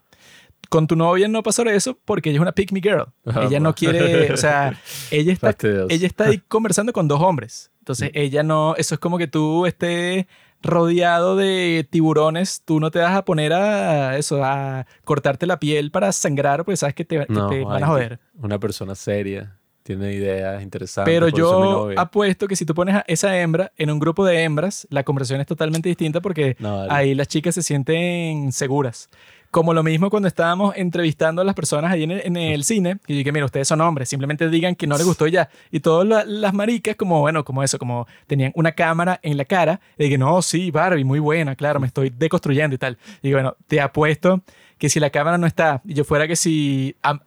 Con tu novia no pasó eso porque ella es una pick me girl. Ella no pues. quiere, o sea, ella está, ella está ahí conversando con dos hombres. Entonces, ella no, eso es como que tú estés rodeado de tiburones, tú no te vas a poner a eso, a cortarte la piel para sangrar porque sabes que te, que No, te van a joder. Una persona seria, tiene ideas interesantes. Pero yo apuesto que si tú pones a esa hembra en un grupo de hembras, la conversación es totalmente distinta porque No, ahí las chicas se sienten seguras. Como lo mismo cuando estábamos entrevistando a las personas ahí en el, en el cine, y dije, mira, ustedes son hombres, simplemente digan que no les gustó y ya. Y todas la- las maricas, como, bueno, como eso, como tenían una cámara en la cara, y dije, no, sí, Barbie, muy buena, claro, me estoy deconstruyendo y tal. Y digo, bueno, te apuesto que si la cámara no está, y yo fuera que si am-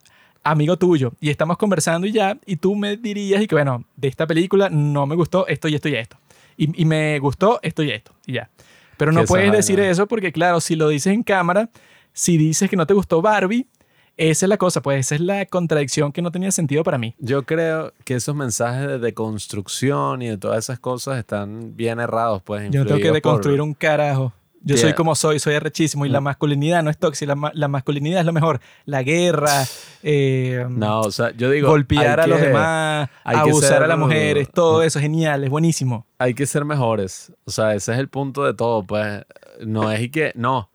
amigo tuyo, y estamos conversando y ya, y tú me dirías, y que bueno, de esta película no me gustó esto y esto y esto. Y, y me gustó esto y esto, y ya. Pero no puedes decir eso porque, claro, si lo dices en cámara, si dices que no te gustó Barbie, esa es la cosa, pues esa es la contradicción que no tenía sentido para mí. Yo creo que esos mensajes de deconstrucción y de todas esas cosas están bien errados, pues. Yo no tengo que influidos por- deconstruir un carajo. Yo soy Yeah. como soy, soy arrechísimo y la masculinidad no es tóxica, la, la masculinidad es lo mejor. La guerra, eh, No, o sea, yo digo. golpear a los que- demás, hay que abusar ser- a las mujeres, todo eso es genial, es buenísimo. Hay que ser mejores. O sea, ese es el punto de todo, pues. No es y que. No.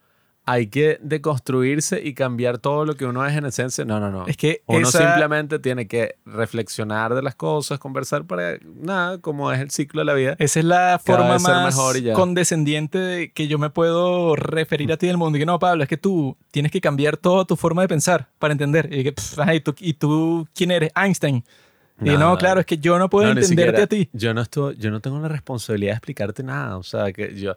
Hay que deconstruirse y cambiar todo lo que uno es en esencia. No, no, no. Es que Uno esa- simplemente tiene que reflexionar de las cosas, conversar para nada, como es el ciclo de la vida. Esa es la forma más condescendiente de que yo me puedo referir a ti del mundo. Y que no, Pablo, es que tú tienes que cambiar toda tu forma de pensar para entender. Y que, pff, ajá, ¿y, tú, ¿y tú quién eres? Einstein. Y No, claro, es que yo no puedo No, entenderte siquiera- a ti. Yo no, estoy, yo no tengo la responsabilidad de explicarte nada. O sea, que yo.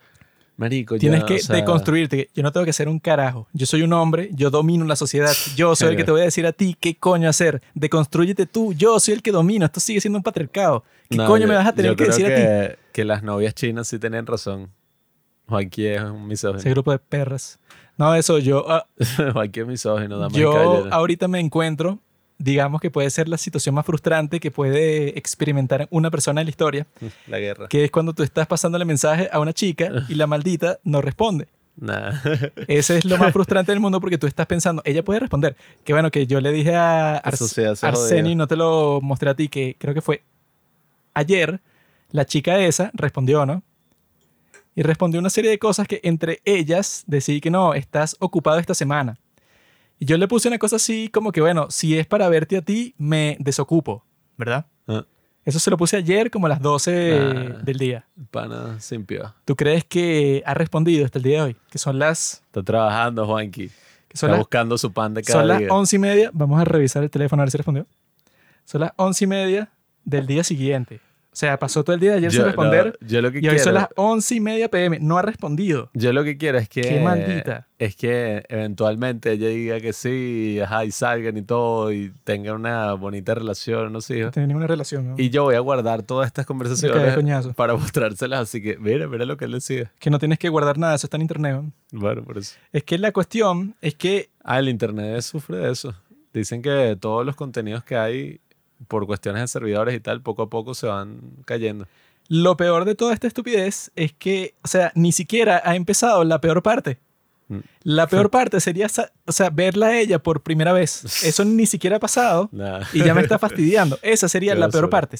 Marico, Tienes que o sea, deconstruirte. Yo no tengo que ser un carajo. Yo soy un hombre, yo domino la sociedad. Yo soy el que te voy a decir a ti qué coño hacer. Deconstrúyete tú. Yo soy el que domino. Esto sigue siendo un patriarcado. ¿Qué no, coño yo- me vas a tener yo que creo decir a ti? que, que las novias chinas sí tenían razón. Joaquín es un misógino. Ese grupo de perras. No, eso yo. ah, Joaquín es misógino, dama yo ahorita me encuentro, digamos que puede ser la situación más frustrante que puede experimentar una persona en la historia, La guerra. que es cuando tú estás pasándole mensaje a una chica y la maldita no responde. Nah. Ese es lo más frustrante del mundo porque tú estás pensando, ella puede responder. Que bueno, que yo le dije a Ars- Arsenio, y no te lo mostré a ti, que creo que fue ayer, la chica esa respondió, ¿no? Y respondió una serie de cosas que entre ellas decía que no, estás ocupado esta semana. Y yo le puse una cosa así como que, bueno, si es para verte a ti, me desocupo, ¿verdad? Ah, Eso se lo puse ayer como a las 12 Ah. del día. pana sin. ¿Tú crees que ha respondido hasta el día de hoy? Que son las... Está trabajando, Juanqui. Que son Está las buscando su pan de cada Son las día. once y media. Vamos a revisar el teléfono a ver si respondió. Son las once y media del día siguiente. O sea, pasó todo el día de ayer Yo- sin responder. no, yo lo que y hoy son quiero- las once y media pm. No ha respondido. Yo lo que quiero es que. Qué maldita. Es que eventualmente ella diga que sí, ajá, y salgan y todo, y tengan una bonita relación, no sé. No tiene ninguna relación. ¿no? Y yo voy a guardar todas estas conversaciones para mostrárselas. Así que, mira, mira lo que él decía. Que no tienes que guardar nada. Eso está en internet. ¿no? Bueno, por eso. Es que la cuestión es que Ah, el internet sufre de eso. Dicen que todos los contenidos que hay, por cuestiones de servidores y tal, poco a poco se van cayendo. lo peor de toda esta estupidez es que, o sea, ni siquiera ha empezado la peor parte. Mm. La peor parte sería, o sea, verla a ella por primera vez. Eso ni siquiera ha pasado Nah. y ya me está fastidiando. Esa sería Qué la peor parte.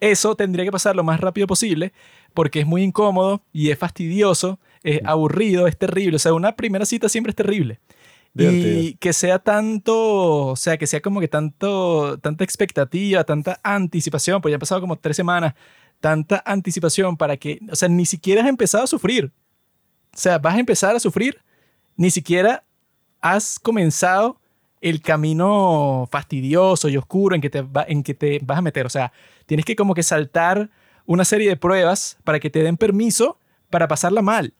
Eso tendría que pasar lo más rápido posible porque es muy incómodo y es fastidioso, es Mm. aburrido, es terrible. O sea, una primera cita siempre es terrible. Y que sea tanto, o sea, que sea como que tanto, tanta expectativa, tanta anticipación, pues ya han pasado como tres semanas, tanta anticipación para que, o sea, ni siquiera has empezado a sufrir. O sea, vas a empezar a sufrir, ni siquiera has comenzado el camino fastidioso y oscuro en que te, en que te vas a meter. O sea, tienes que como que saltar una serie de pruebas para que te den permiso para pasarla mal.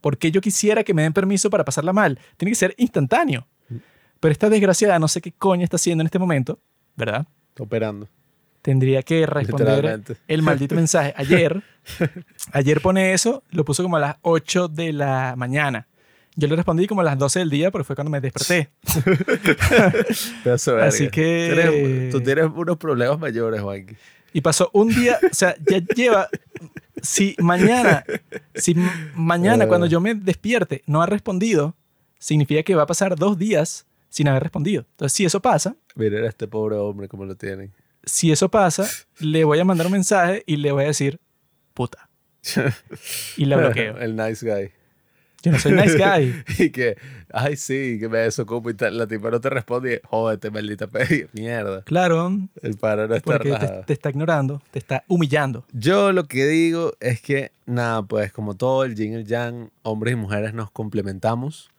Porque yo quisiera que me den permiso para pasarla mal. Tiene que ser instantáneo. Pero esta desgraciada no sé qué coño está haciendo en este momento, ¿verdad? Operando. Tendría que responder el maldito mensaje. Ayer, ayer pone eso, lo puso como a las 8 de la mañana. Yo le respondí como a las 12 del día, porque fue cuando me desperté. Así que- Tienes- tú tienes unos problemas mayores, Juanqui. Y pasó un día, o sea, ya lleva. Si mañana, si mañana cuando yo me despierte no ha respondido, significa que va a pasar dos días sin haber respondido. Entonces, si eso pasa, Miren a este pobre hombre como lo tienen. si eso pasa, le voy a mandar un mensaje y le voy a decir, puta. Y la bloqueo. El nice guy. Yo no soy nice guy. Y que, ay, sí, que me desocupo y tal. La tipa no te responde y, jódete, maldita pe- mierda. Claro, El para no está porque te, te está ignorando, te está humillando. Yo lo que digo es que, nada, pues como todo el yin y el yang, hombres y mujeres nos complementamos.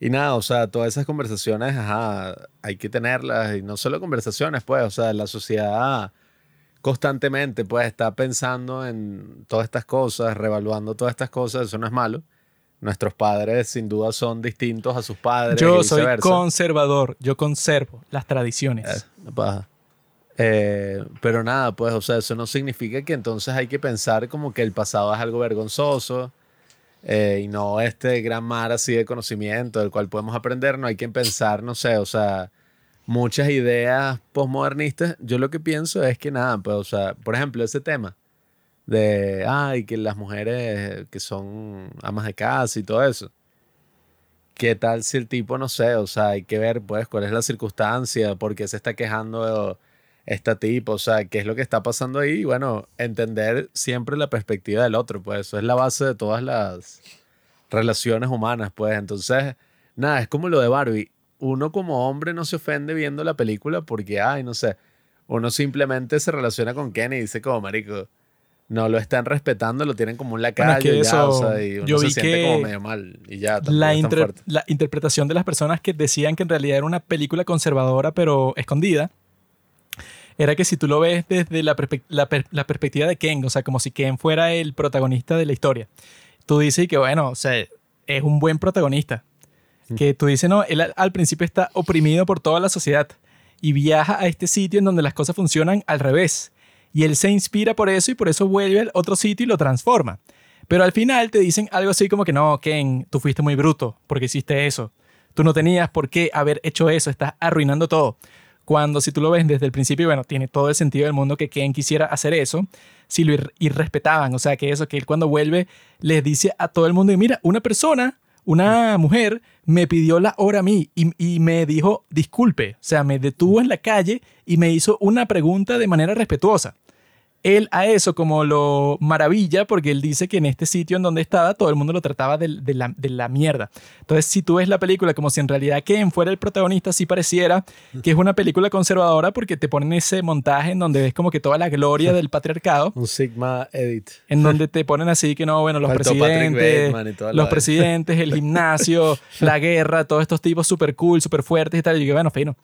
Y nada, o sea, todas esas conversaciones, ajá, hay que tenerlas. Y no solo conversaciones, pues, o sea, la sociedad constantemente, pues, está pensando en todas estas cosas, revaluando todas estas cosas. Eso no es malo. Nuestros padres, sin duda, son distintos a sus padres. Yo y soy conservador, yo conservo las tradiciones. Eh, paja. Eh, pero nada, pues, o sea, eso no significa que entonces hay que pensar como que el pasado es algo vergonzoso eh, y no este gran mar así de conocimiento del cual podemos aprender. No hay que pensar, no sé, o sea, muchas ideas postmodernistas. Yo lo que pienso es que nada, pues, o sea, por ejemplo, ese tema de, ay, que las mujeres que son amas de casa y todo eso. ¿Qué tal si el tipo, no sé, o sea, hay que ver, pues, cuál es la circunstancia, por qué se está quejando esta tipo, o sea, qué es lo que está pasando ahí? Y bueno, entender siempre la perspectiva del otro, pues, eso es la base de todas las relaciones humanas, pues. Entonces, nada, es como lo de Barbie. Uno como hombre no se ofende viendo la película porque, ay, no sé, uno simplemente se relaciona con Ken y dice como, marico, no lo están respetando, lo tienen como un Bueno, es lacayo que ya, eso, o sea, y uno yo se vi siente que como medio mal y ya, la, tan la interpretación de las personas que decían que en realidad era una película conservadora pero escondida era que si tú lo ves desde la, perspe- la per- la perspectiva de Ken, o sea, como si Ken fuera el protagonista de la historia, tú dices que, bueno, o sea, es un buen protagonista. Que tú dices, no, él al, al principio está oprimido por toda la sociedad y viaja a este sitio en donde las cosas funcionan al revés. Y él se inspira por eso y por eso vuelve al otro sitio y lo transforma. Pero al final te dicen algo así como que no, Ken, tú fuiste muy bruto porque hiciste eso. Tú no tenías por qué haber hecho eso, estás arruinando todo. Cuando si tú lo ves desde el principio, bueno, tiene todo el sentido del mundo que Ken quisiera hacer eso, si lo ir- irrespetaban, o sea, que eso, que él cuando vuelve les dice a todo el mundo, y mira, una persona, una mujer, me pidió la hora a mí y, y me dijo, disculpe, o sea, me detuvo en la calle y me hizo una pregunta de manera respetuosa él a eso como lo maravilla porque él dice que en este sitio en donde estaba todo el mundo lo trataba de, de la, de la mierda. Entonces, si tú ves la película como si en realidad Ken fuera el protagonista, sí pareciera que es una película conservadora porque te ponen ese montaje en donde ves como que toda la gloria del patriarcado, Un Sigma Edit. en donde te ponen así que no, bueno, los Faltó presidentes, los presidentes, el gimnasio, la guerra, todos estos tipos súper cool, súper fuertes y tal. Y yo bueno, fino.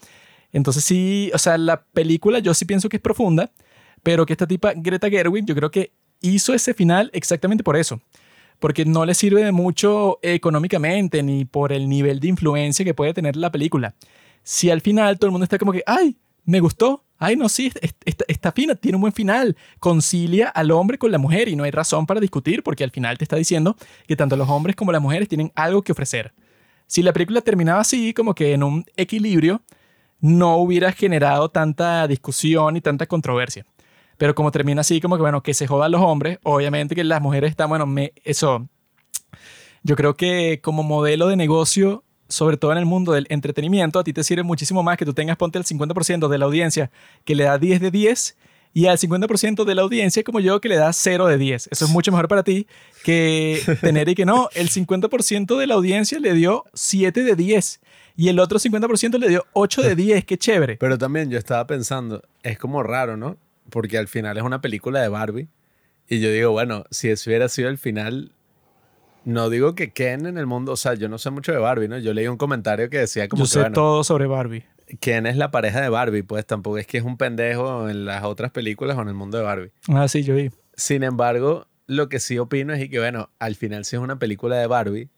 Entonces sí, o sea, la película yo sí pienso que es profunda, pero que esta tipa Greta Gerwig yo creo que hizo ese final exactamente por eso. Porque no le sirve de mucho económicamente ni por el nivel de influencia que puede tener la película. Si al final todo el mundo está como que, ay, me gustó, ay, no, sí, est- est- está fina, tiene un buen final, concilia al hombre con la mujer y no hay razón para discutir porque al final te está diciendo que tanto los hombres como las mujeres tienen algo que ofrecer. Si la película terminaba así, como que en un equilibrio, no hubiera generado tanta discusión y tanta controversia. Pero como termina así, como que bueno, que se jodan los hombres, obviamente que las mujeres están, bueno, me, eso. Yo creo que como modelo de negocio, sobre todo en el mundo del entretenimiento, a ti te sirve muchísimo más que tú tengas, ponte el 50% de la audiencia que le da 10 de 10 y al 50% de la audiencia como yo que le da 0 de 10. Eso es mucho mejor para ti que tener y que no, el 50% de la audiencia le dio 7 de 10 y el otro 50% le dio 8 de 10. Qué chévere. Pero también yo estaba pensando, es como raro, ¿no? Porque al final es una película de Barbie. Y yo digo, bueno, si eso hubiera sido el final, no digo que Ken en el mundo, o sea, yo no sé mucho de Barbie, ¿no? Yo leí un comentario que decía como yo que, sé bueno, todo sobre Barbie. Ken es la pareja de Barbie, pues tampoco es que es un pendejo en las otras películas o en el mundo de Barbie. Ah, sí, yo vi. Sin embargo, lo que sí opino es que, bueno, al final si es una película de Barbie,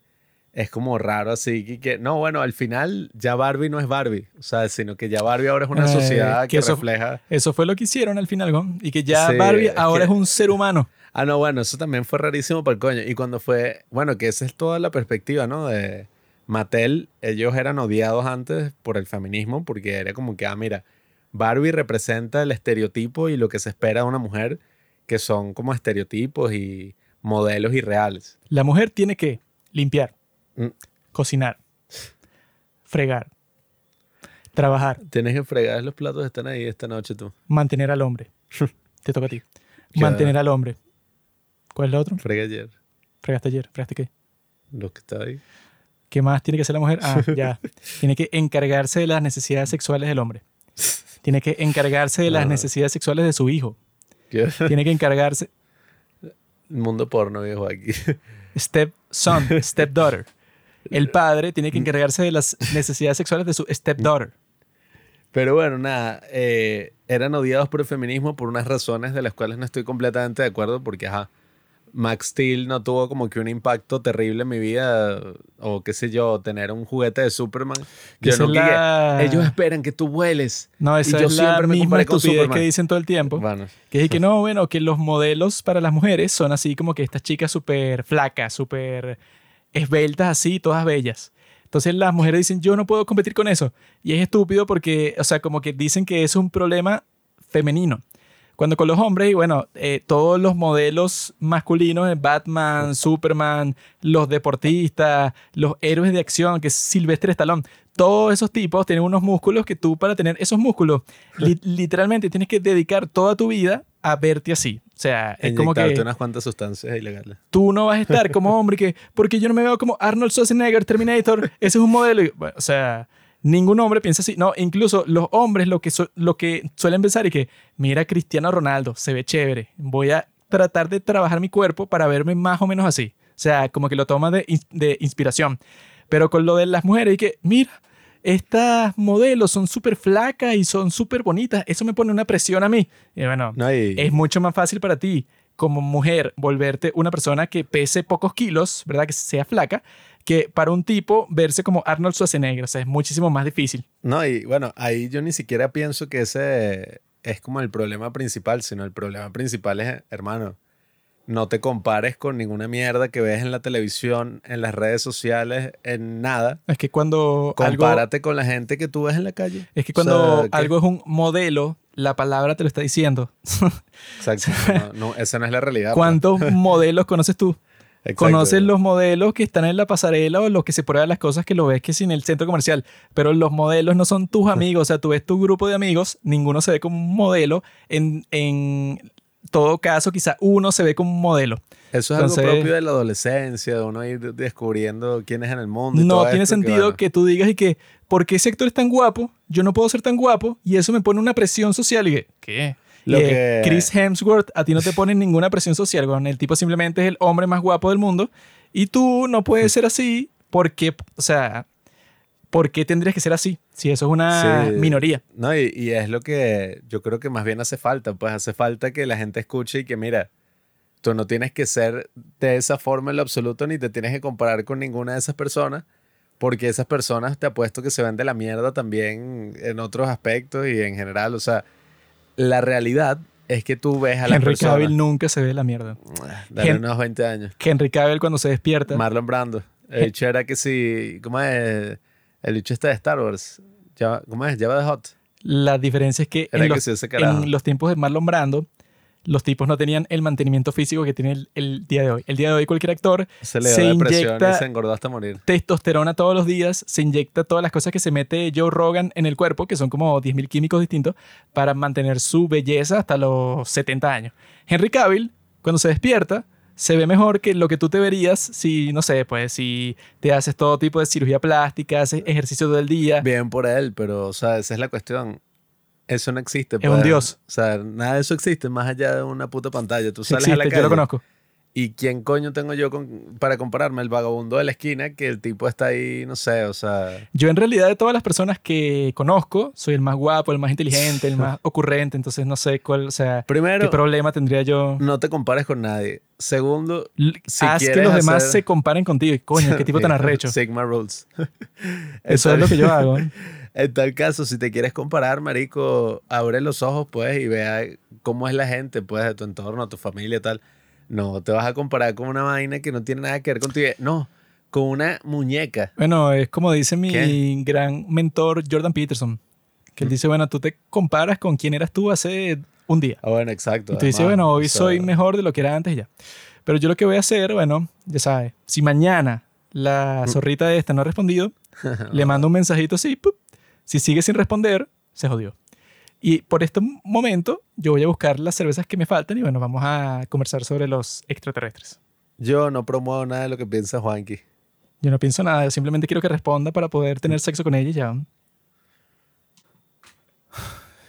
es como raro así que, que- no, bueno, al final ya Barbie no es Barbie, o sea, sino que ya Barbie ahora es una Eh, sociedad que que, eso- refleja... Eso fue lo que hicieron al final, ¿no? Y que ya Sí, Barbie es ahora que- es un ser humano. Ah, no, bueno, eso también fue rarísimo para el coño. Y cuando fue, bueno, que esa es toda la perspectiva, ¿no? De Mattel, ellos eran odiados antes por el feminismo, porque era como que, ah, mira, Barbie representa el estereotipo y lo que se espera de una mujer, que son como estereotipos y modelos irreales. La mujer tiene que limpiar, Mm. cocinar, fregar, trabajar, Tienes que fregar los platos que están ahí esta noche tú. mantener al hombre. Te toca a ti. Mantener al hombre. ¿Cuál es lo otro? Frega ayer, Fregaste ayer. ¿Fregaste qué? los que está ahí. ¿Qué más tiene que hacer la mujer? Ah, ya. Tiene que encargarse de las necesidades sexuales del hombre. Tiene que encargarse de las Ah. necesidades sexuales de su hijo. ¿Qué? Tiene que encargarse. Mundo porno, viejo, aquí. Step son, step daughter. El padre tiene que encargarse de las necesidades sexuales de su step daughter. Pero bueno, nada, eh, eran odiados por el feminismo por unas razones de las cuales no estoy completamente de acuerdo, porque, ajá, Max Steel no tuvo como que un impacto terrible en mi vida, o qué sé yo, tener un juguete de Superman. Que Yo que- la- ellos esperan que tú vueles. No, esa y yo es la me misma con que dicen todo el tiempo. Bueno, Que es que no, bueno, que los modelos para las mujeres son así como que estas chicas súper flacas, súper esbeltas así, todas bellas. Entonces las mujeres dicen, yo no puedo competir con eso. Y es estúpido porque, o sea, como que dicen que es un problema femenino. Cuando con los hombres, y bueno, eh, todos los modelos masculinos, eh, Batman, Superman, los deportistas, los héroes de acción, que es Silvestre Stallone, todos esos tipos tienen unos músculos que tú para tener esos músculos, li- literalmente tienes que dedicar toda tu vida a verte así. O sea, es como que unas cuantas sustancias ilegales. tú no vas a estar como hombre que, porque yo no me veo como Arnold Schwarzenegger, Terminator, ese es un modelo. Bueno, o sea, ningún hombre piensa así. No, incluso los hombres lo que, lo que suelen pensar es que, mira Cristiano Ronaldo, se ve chévere, voy a tratar de trabajar mi cuerpo para verme más o menos así. O sea, como que lo toma de, de inspiración. Pero con lo de las mujeres, y que, mira, estas modelos son súper flacas y son súper bonitas, eso me pone una presión a mí. Y bueno, No, es mucho más fácil para ti como mujer volverte una persona que pese pocos kilos, ¿verdad? Que sea flaca, que para un tipo verse como Arnold Schwarzenegger. O sea, es muchísimo más difícil. no, y bueno, ahí yo ni siquiera pienso que ese es como el problema principal, sino el problema principal es, hermano, no te compares con ninguna mierda que ves en la televisión, en las redes sociales, en nada. Es que cuando algo, Compárate con la gente que tú ves en la calle. es que O cuando que- algo es un modelo, la palabra te lo está diciendo. Exacto. No, no, esa no es la realidad. pues. ¿Cuántos modelos conoces tú? Conoces los modelos que están en la pasarela o los que se prueban las cosas que lo ves que es en el centro comercial, pero los modelos no son tus amigos, o sea, tú ves tu grupo de amigos, ninguno se ve como un modelo, en, en todo caso quizá uno se ve como un modelo. Eso es Entonces- algo propio de la adolescencia, de uno ir descubriendo quién es en el mundo. y No todo tiene esto, que, sentido bueno, que tú digas y que, ¿por qué ese actor es tan guapo? Yo no puedo ser tan guapo y eso me pone una presión social y que, ¿qué? Lo eh, que- Chris Hemsworth, a ti no te pone ninguna presión social, weón. el tipo simplemente es el hombre más guapo del mundo y tú no puedes ser así porque, o sea, ¿por qué tendrías que ser así? Si eso es una Sí. minoría. No, y, y es lo que yo creo que más bien hace falta. Pues hace falta que la gente escuche y que, mira, tú no tienes que ser de esa forma en lo absoluto ni te tienes que comparar con ninguna de esas personas. Porque esas personas te apuesto que se ven de la mierda también en otros aspectos y en general. O sea, la realidad es que tú ves a la Henry persona. Cavill nunca se ve la mierda. Dale Hen- unos 20 años. Henry Cavill cuando se despierta, Marlon Brando. El bicho era que sí. ¿Cómo es? El bicho está de Star Wars. ¿Cómo es? Java de Hot. la diferencia es que en que los, carajo. en los tiempos de Marlon Brando, los tipos no tenían el mantenimiento físico que tiene el, el día de hoy. El día de hoy cualquier actor Se le se dio depresión inyecta- y se engordó hasta morir. testosterona todos los días, se inyecta todas las cosas que se mete Joe Rogan en el cuerpo, que son como 10.000 químicos distintos, para mantener su belleza hasta los 70 años. Henry Cavill, cuando se despierta, se ve mejor que lo que tú te verías si, no sé, pues si te haces todo tipo de cirugía plástica, haces ejercicio todo el día. Bien por él, pero, o sea, esa es la cuestión. Eso no existe. Es un pues. dios. O sea, nada de eso existe más allá de una puta pantalla. Tú sales a la existe, calle yo lo conozco. ¿Y quién coño tengo yo con- para compararme? El vagabundo de la esquina, que el tipo está ahí, no sé, o sea... Yo en realidad de todas las personas que conozco, soy el más guapo, el más inteligente, el más ocurrente, entonces no sé cuál, o sea, Primero, qué problema tendría yo. no te compares con nadie. Segundo, si Haz que los demás hacer- se comparen contigo. Y coño, qué tipo tan arrecho. Sigma Rules. Eso es lo que yo hago. En tal caso, si te quieres comparar, marico, abre los ojos, pues, y vea cómo es la gente, pues, de tu entorno, tu familia tal. No te vas a comparar con una vaina que no tiene nada que ver contigo. No, con una muñeca. Bueno, es como dice mi ¿Qué? gran mentor Jordan Peterson, que él dice, bueno, tú te comparas con quién eras tú hace un día. Ah, bueno, exacto. Y tú dices, bueno, hoy o sea, soy mejor de lo que era antes y ya. Pero yo lo que voy a hacer, bueno, ya sabes, si mañana la zorrita de esta no ha respondido, le mando un mensajito así, ¡pup! Si sigue sin responder, se jodió. Y por este momento yo voy a buscar las cervezas que me faltan y bueno, vamos a conversar sobre los extraterrestres. Yo no promuevo nada de lo que piensa Juanqui. Yo no pienso nada, simplemente quiero que responda para poder tener sexo con ella y ya.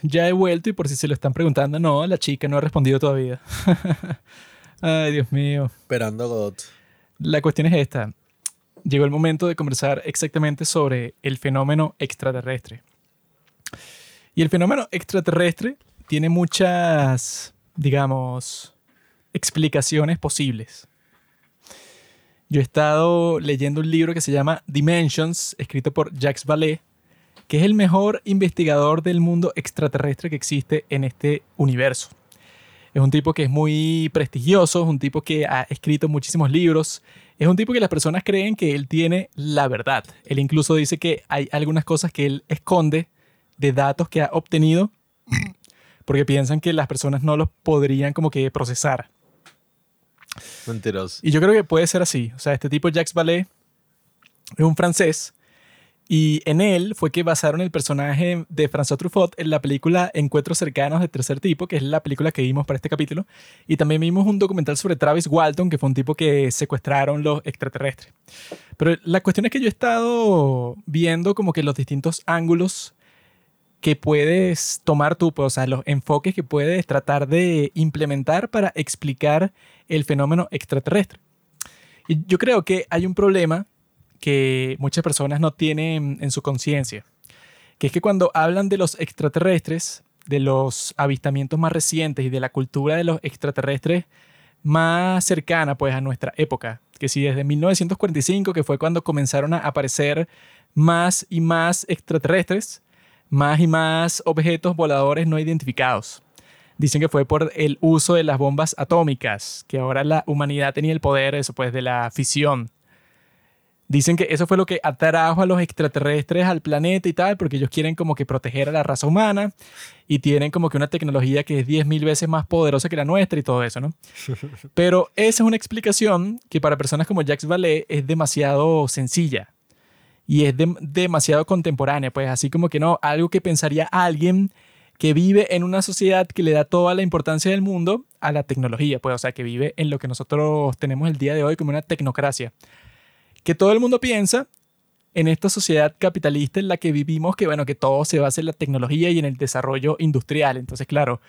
Ya he vuelto y por si se lo están preguntando, no, la chica no ha respondido todavía. Ay, Dios mío. Esperando a Godot. La cuestión es esta. Llegó el momento de conversar exactamente sobre el fenómeno extraterrestre. Y el fenómeno extraterrestre tiene muchas, digamos, explicaciones posibles. Yo he estado leyendo un libro que se llama Dimensions, escrito por Jacques Vallée, que es el mejor investigador del mundo extraterrestre que existe en este universo. Es un tipo que es muy prestigioso, es un tipo que ha escrito muchísimos libros, es un tipo que las personas creen que él tiene la verdad. Él incluso dice que hay algunas cosas que él esconde de datos que ha obtenido porque piensan que las personas no los podrían como que procesar. Mentiroso. Y yo creo que puede ser así. O sea, este tipo Jacques Vallée es un francés y en él fue que basaron el personaje de François Truffaut en la película Encuentros cercanos de tercer tipo, que es la película que vimos para este capítulo. Y también vimos un documental sobre Travis Walton, que fue un tipo que secuestraron los extraterrestres. Pero la cuestión es que yo he estado viendo como que los distintos ángulos que puedes tomar tú, pues, o sea, los enfoques que puedes tratar de implementar para explicar el fenómeno extraterrestre. Y yo creo que hay un problema que muchas personas no tienen en su conciencia, que es que cuando hablan de los extraterrestres, de los avistamientos más recientes y de la cultura de los extraterrestres más cercana pues a nuestra época, que si desde 1945, que fue cuando comenzaron a aparecer más y más extraterrestres, más y más objetos voladores no identificados. Dicen que fue por el uso de las bombas atómicas, que ahora la humanidad tenía el poder eso, pues, de la fisión. Dicen que eso fue lo que atrajo a los extraterrestres al planeta y tal, porque ellos quieren como que proteger a la raza humana y tienen como que una tecnología que es 10.000 veces más poderosa que la nuestra y todo eso, ¿no? Pero esa es una explicación que para personas como Jacques Vallée es demasiado sencilla y es dem- demasiado contemporánea, pues así como que no, algo que pensaría alguien que vive en una sociedad que le da toda la importancia del mundo a la tecnología, pues o sea, que vive en lo que nosotros tenemos el día de hoy como una tecnocracia. Que todo el mundo piensa en esta sociedad capitalista en la que vivimos, que bueno, que todo se basa en la tecnología y en el desarrollo industrial. Entonces, claro,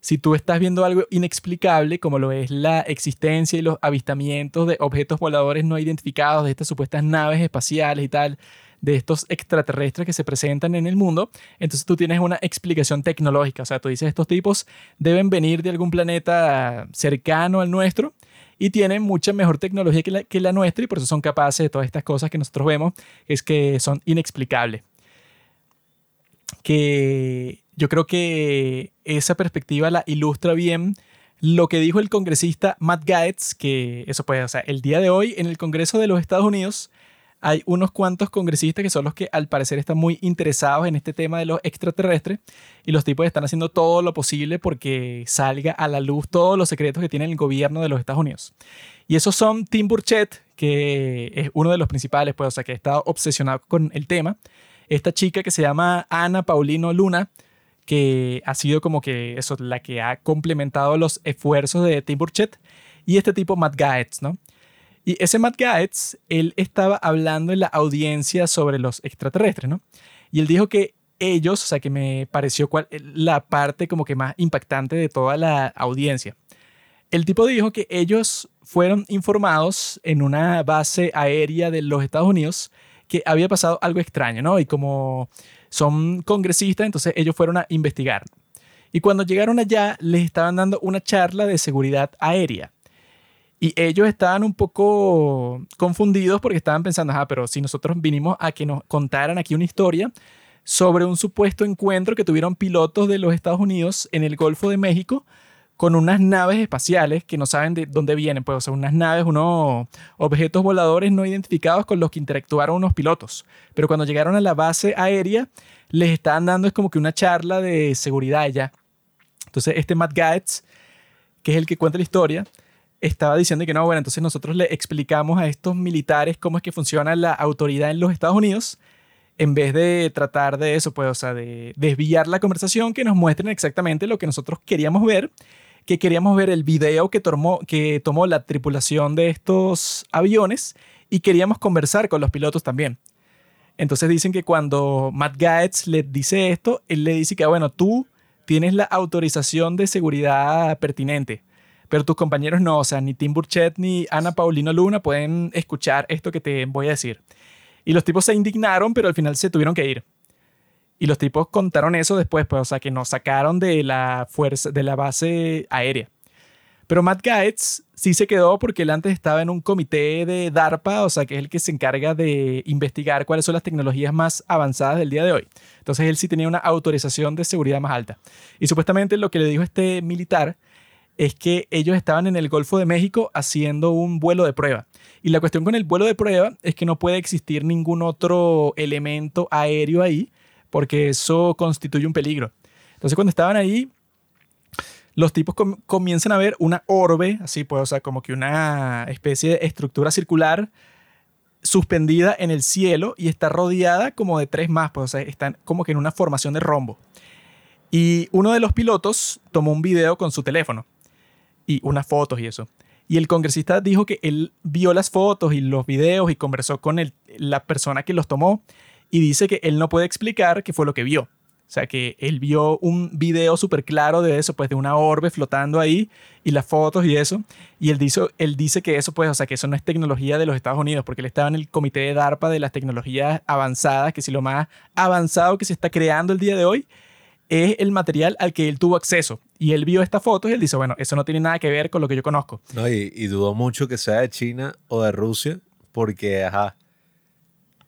si tú estás viendo algo inexplicable, como lo es la existencia y los avistamientos de objetos voladores no identificados, de estas supuestas naves espaciales y tal, de estos extraterrestres que se presentan en el mundo, entonces tú tienes una explicación tecnológica. O sea, tú dices, estos tipos deben venir de algún planeta cercano al nuestro y tienen mucha mejor tecnología que la, nuestra y por eso son capaces de todas estas cosas que nosotros vemos, es que son inexplicables. Que yo creo que esa perspectiva la ilustra bien lo que dijo el congresista Matt Gaetz, que eso puede, o sea, el día de hoy en el Congreso de los Estados Unidos hay unos cuantos congresistas que son los que al parecer están muy interesados en este tema de los extraterrestres y los tipos están haciendo todo lo posible porque salga a la luz todos los secretos que tiene el gobierno de los Estados Unidos. Y esos son Tim Burchett, que es uno de los principales, pues, o sea, que estado obsesionado con el tema. Esta chica que se llama Ana Paulino Luna, que ha sido como que eso, la que ha complementado los esfuerzos de Tim Burchett. Y este tipo, Matt Gaetz, ¿no? Y ese Matt Gaetz, él estaba hablando en la audiencia sobre los extraterrestres, ¿no? Y él dijo que ellos, o sea, que me pareció cual, la parte como que más impactante de toda la audiencia. El tipo dijo que ellos fueron informados en una base aérea de los Estados Unidos que había pasado algo extraño, ¿no? Y como son congresistas, entonces ellos fueron a investigar. Y cuando llegaron allá, les estaban dando una charla de seguridad aérea. Y ellos estaban un poco confundidos porque estaban pensando, ah, pero si nosotros vinimos a que nos contaran aquí una historia sobre un supuesto encuentro que tuvieron pilotos de los Estados Unidos en el Golfo de México con unas naves espaciales que no saben de dónde vienen, pues, o sea, unas naves, unos objetos voladores no identificados con los que interactuaron unos pilotos. Pero cuando llegaron a la base aérea, les estaban dando es como que una charla de seguridad ya. Entonces, este Matt Gaetz, que es el que cuenta la historia, estaba diciendo que no, bueno, entonces nosotros le explicamos a estos militares cómo es que funciona la autoridad en los Estados Unidos, en vez de tratar de eso, pues, o sea, de desviar la conversación, que nos muestren exactamente lo que nosotros queríamos ver, que queríamos ver el video que tomó, que tomó la tripulación de estos aviones y queríamos conversar con los pilotos también. Entonces dicen que cuando Matt Gaetz le dice esto, él le dice que, bueno, tú tienes la autorización de seguridad pertinente pero tus compañeros no, o sea, ni Tim Burchett ni Ana Paulino Luna pueden escuchar esto que te voy a decir. Y los tipos se indignaron, pero al final se tuvieron que ir. Y los tipos contaron eso después, pues, o sea, que nos sacaron de la fuerza, de la base aérea. Pero Matt Gaetz sí se quedó porque él antes estaba en un comité de DARPA, o sea, que es el que se encarga de investigar cuáles son las tecnologías más avanzadas del día de hoy. Entonces él sí tenía una autorización de seguridad más alta. Y supuestamente lo que le dijo este militar es que ellos estaban en el Golfo de México haciendo un vuelo de prueba. Y la cuestión con el vuelo de prueba es que no puede existir ningún otro elemento aéreo ahí, porque eso constituye un peligro. Entonces cuando estaban ahí, los tipos comienzan a ver una orbe, así pues, o sea, como que una especie de estructura circular suspendida en el cielo y está rodeada como de tres más, pues, o sea, están como que en una formación de rombo. Y uno de los pilotos tomó un video con su teléfono y unas fotos y eso. Y el congresista dijo que él vio las fotos y los videos y conversó con el, la persona que los tomó y dice que él no puede explicar qué fue lo que vio. O sea, que él vio un video súper claro de eso, pues de una orbe flotando ahí y las fotos y eso. Y él dice, él dice que eso, pues, o sea, que eso no es tecnología de los Estados Unidos, porque él estaba en el comité de DARPA de las tecnologías avanzadas, que si lo más avanzado que se está creando el día de hoy es el material al que él tuvo acceso. Y él vio esta foto y él dice, bueno, eso no tiene nada que ver con lo que yo conozco. No, y, y dudó mucho que sea de China o de Rusia, porque, ajá,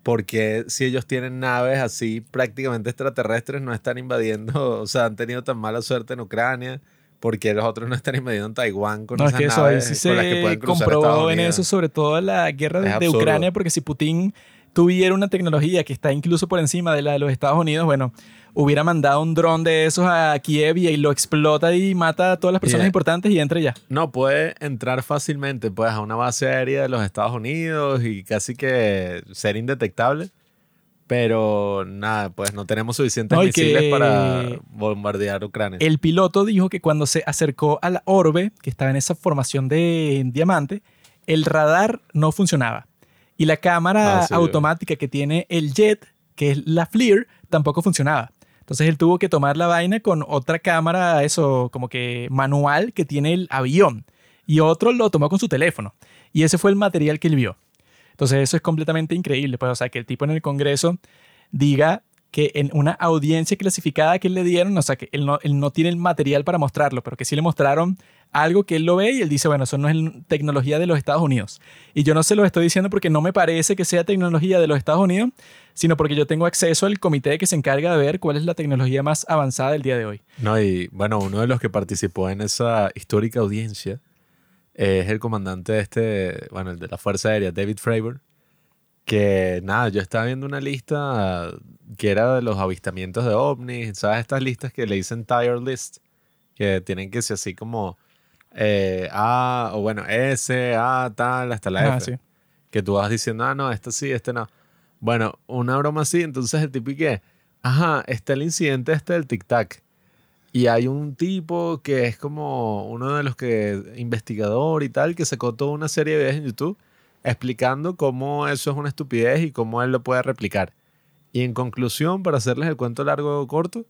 porque si ellos tienen naves así prácticamente extraterrestres, no están invadiendo, o sea, han tenido tan mala suerte en Ucrania, porque los otros no están invadiendo Taiwán con no, esas es que eso naves ahí sí con las que se pueden cruzar comprobó en eso, sobre todo la guerra de, de. Ucrania, porque si Putin tuviera una tecnología que está incluso por encima de la de los Estados Unidos, bueno, hubiera mandado un dron de esos a Kiev y lo explota y mata a todas las personas Yeah. importantes y entra ya. No, puede entrar fácilmente pues, a una base aérea de los Estados Unidos y casi que ser indetectable. Pero nada, pues no tenemos suficientes No, misiles para bombardear Ucrania. El piloto dijo que cuando se acercó a la orbe, que estaba en esa formación de diamante, el radar no funcionaba. Y la cámara Ah, sí. automática que tiene el jet, que es la FLIR, tampoco funcionaba. Entonces él tuvo que tomar la vaina con otra cámara, eso como que manual que tiene el avión. Y otro lo tomó con su teléfono. Y ese fue el material que él vio. Entonces eso es completamente increíble. Pues, o sea, que el tipo en el Congreso diga que en una audiencia clasificada que le dieron, o sea, que él no, él no tiene el material para mostrarlo, pero que sí le mostraron algo que él lo ve y él dice, bueno, eso no es tecnología de los Estados Unidos. Y yo no se lo estoy diciendo porque no me parece que sea tecnología de los Estados Unidos, sino porque yo tengo acceso al comité que se encarga de ver cuál es la tecnología más avanzada del día de hoy. No, y bueno, uno de los que participó en esa histórica audiencia es el comandante de este, bueno, el de la Fuerza Aérea, David Fravor. que nada, yo estaba viendo una lista que era de los avistamientos de ovnis, ¿sabes? Estas listas que le dicen tire list, que tienen que ser así como eh, A, o bueno, S, A, tal, hasta la Ah, F. sí. Que tú vas diciendo, ah, no, este sí, este no. Bueno, una broma así, entonces el tipo y que, ajá, está el incidente este del tic-tac. Y hay un tipo que es como uno de los que, investigador y tal, que sacó toda una serie de videos en YouTube explicando cómo eso es una estupidez y cómo él lo puede replicar. Y en conclusión, para hacerles el cuento largo o corto,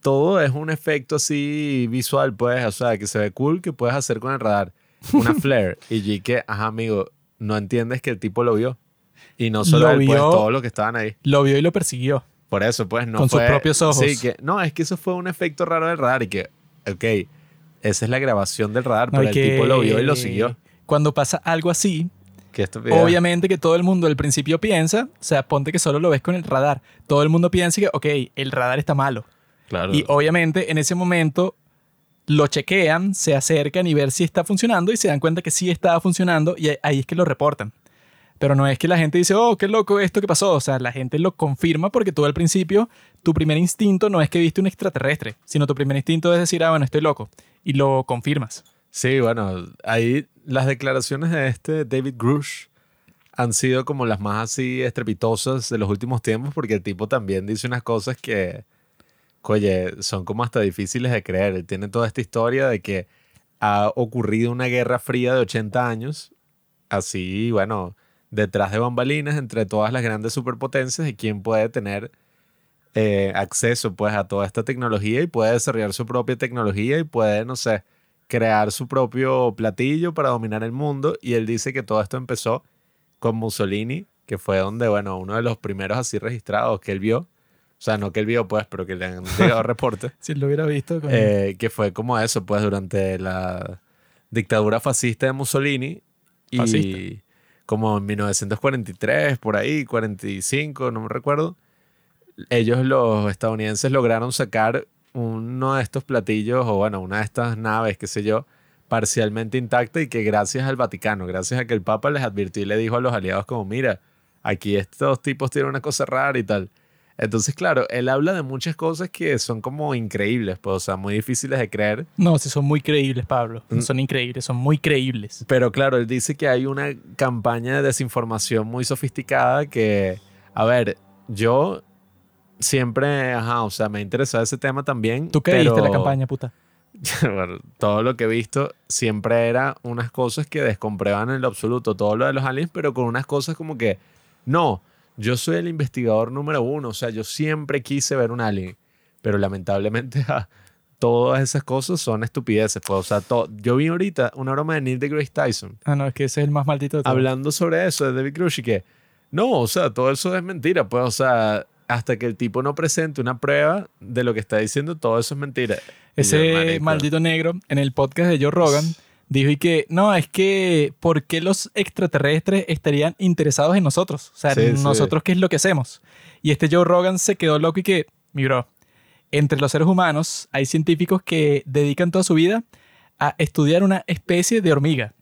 todo es un efecto así visual, pues, o sea, que se ve cool que puedes hacer con el radar. Una flare. y yo que, ajá, amigo, no entiendes que el tipo lo vio. Y no solo Lo él, pues, vio. todos los que estaban ahí. Lo vio y lo persiguió. Por eso, pues, no Con sus fue- propios ojos. Sí, que, no, es que eso fue un efecto raro del radar y que, ok, esa es la grabación del radar, No, pero el tipo lo vio y lo siguió. Cuando pasa algo así, Obviamente que todo el mundo al principio piensa, o sea, ponte que solo lo ves con el radar. Todo el mundo piensa que, ok, el radar está malo. Claro. Y obviamente en ese momento lo chequean, se acercan y ver si está funcionando y se dan cuenta que sí estaba funcionando y ahí es que lo reportan. Pero no es que la gente dice, oh, qué loco esto que pasó. O sea, la gente lo confirma porque tú al principio, tu primer instinto no es que viste un extraterrestre, sino tu primer instinto es decir, ah, bueno, estoy loco. Y lo confirmas. Sí, bueno, ahí las declaraciones de este David Grush han sido como las más así estrepitosas de los últimos tiempos porque el tipo también dice unas cosas que, oye, son como hasta difíciles de creer. Él tiene toda esta historia de que ha ocurrido una guerra fría de 80 años, así, bueno, detrás de bambalinas entre todas las grandes superpotencias y quién puede tener eh, acceso pues a toda esta tecnología y puede desarrollar su propia tecnología y puede, no sé, crear su propio platillo para dominar el mundo. Y él dice que todo esto empezó con Mussolini, que fue donde, bueno, uno de los primeros así registrados que él vio, o sea, no que él vio pues, pero que le han llegado reportes, Si lo hubiera visto. con- eh, que fue como eso, pues, durante la dictadura fascista de Mussolini. Y Fascista. como en 1943, por ahí, 45, no me recuerdo, ellos los estadounidenses lograron sacar uno de estos platillos, o bueno, una de estas naves, qué sé yo, parcialmente intacta y que gracias al Vaticano, gracias a que el Papa les advirtió y le dijo a los aliados como, mira, aquí estos tipos tienen una cosa rara y tal. Entonces, claro, él habla de muchas cosas que son como increíbles, pues, o sea, muy difíciles de creer. No, sí son muy creíbles, Pablo. No Mm. son increíbles, son muy creíbles. Pero claro, él dice que hay una campaña de desinformación muy sofisticada que, a ver, yo siempre, ajá, o sea, me ha interesado ese tema también. ¿Tú creíste pero, la campaña, puta? bueno, todo lo que he visto siempre era unas cosas que descomprueban en lo absoluto todo lo de los aliens, pero con unas cosas como que, no, yo soy el investigador número uno, o sea, yo siempre quise ver un alien, pero lamentablemente ja, todas esas cosas son estupideces. Pues, o sea, to- yo vi ahorita una broma de Neil deGrasse Tyson Ah, no, es que ese es el más maldito de todos. hablando sobre eso de David Grush y que, no, o sea, todo eso es mentira, pues, o sea, hasta que el tipo no presente una prueba de lo que está diciendo, todo eso es mentira. Yo, Ese maldito negro en el podcast de Joe Rogan dijo y que no, es que ¿por qué los extraterrestres estarían interesados en nosotros? O sea, Sí, sí. nosotros qué es lo que hacemos. Y este Joe Rogan se quedó loco y que, mi bro, entre los seres humanos hay científicos que dedican toda su vida a estudiar una especie de hormiga.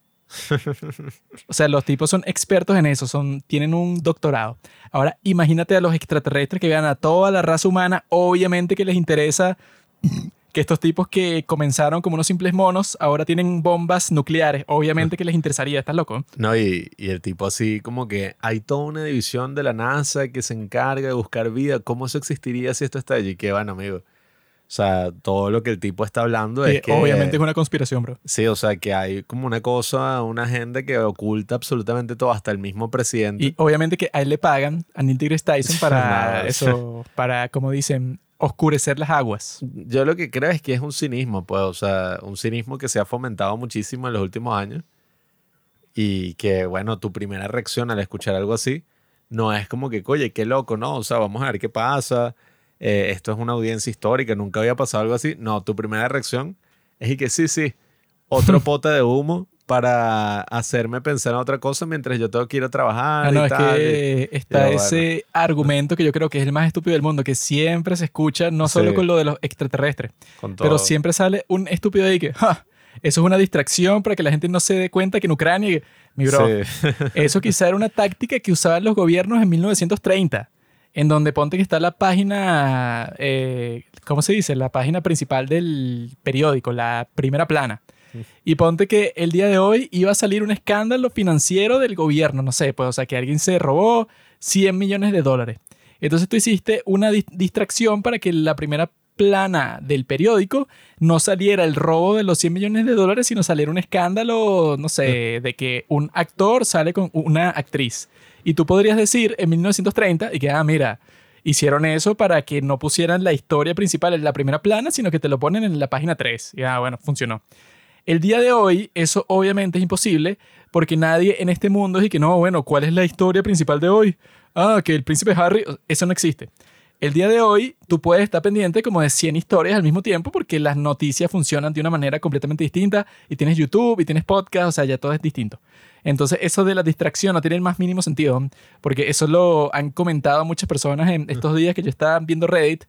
O sea, los tipos son expertos en eso, son, tienen un doctorado. Ahora, imagínate a los extraterrestres que vean a toda la raza humana, obviamente que les interesa que estos tipos que comenzaron como unos simples monos, ahora tienen bombas nucleares. Obviamente que les interesaría, ¿estás loco? No, y, el tipo así como que hay toda una división de la NASA que se encarga de buscar vida. ¿Cómo eso existiría si esto está allí? Que bueno, amigo. O sea, todo lo que el tipo está hablando es que... Obviamente es una conspiración, bro. Sí, o sea, que hay como una cosa, una agenda que oculta absolutamente todo, hasta el mismo presidente. Y obviamente que a él le pagan, a Neil deGrasse Tyson, para eso, para, como dicen, oscurecer las aguas. Yo lo que creo es que es un cinismo, pues, o sea, un cinismo que se ha fomentado muchísimo en los últimos años y que, bueno, tu primera reacción al escuchar algo así no es como que, oye, qué loco, ¿no? O sea, vamos a ver qué pasa, eh, esto es una audiencia histórica, nunca había pasado algo así. No, tu primera reacción es y que sí, sí, otro pote de humo para hacerme pensar en otra cosa mientras yo tengo que ir a trabajar. Ah, no, y es tal, y- que está pero bueno. ese argumento que yo creo que es el más estúpido del mundo, que siempre se escucha, no solo Sí. con lo de los extraterrestres, con todo. pero siempre sale un estúpido ahí que, "Ja, Eso es una distracción para que la gente no se dé cuenta que en Ucrania, mi bro, Sí. eso quizá era una táctica que usaban los gobiernos en 1930, en donde ponte que está la página, eh, ¿cómo se dice? La página principal del periódico, la primera plana. Y ponte que el día de hoy iba a salir un escándalo financiero del gobierno, no sé, pues, o sea, que alguien se robó 100 millones de dólares. Entonces tú hiciste una dis- distracción para que la primera plana del periódico no saliera el robo de los 100 millones de dólares, sino saliera un escándalo, no sé, de que un actor sale con una actriz. Y tú podrías decir en 1930 y que, ah, mira, hicieron eso para que no pusieran la historia principal en la primera plana, sino que te lo ponen en la página 3. Y ah, bueno, funcionó. El día de hoy, eso obviamente es imposible porque nadie en este mundo y que no, bueno, ¿cuál es la historia principal de hoy? Ah, que el príncipe Harry, eso no existe. El día de hoy, tú puedes estar pendiente como de 100 historias al mismo tiempo porque las noticias funcionan de una manera completamente distinta y tienes YouTube y tienes podcast, o sea, ya todo es distinto. Entonces, eso de la distracción no tiene el más mínimo sentido porque eso lo han comentado muchas personas en estos días que yo estaba viendo Reddit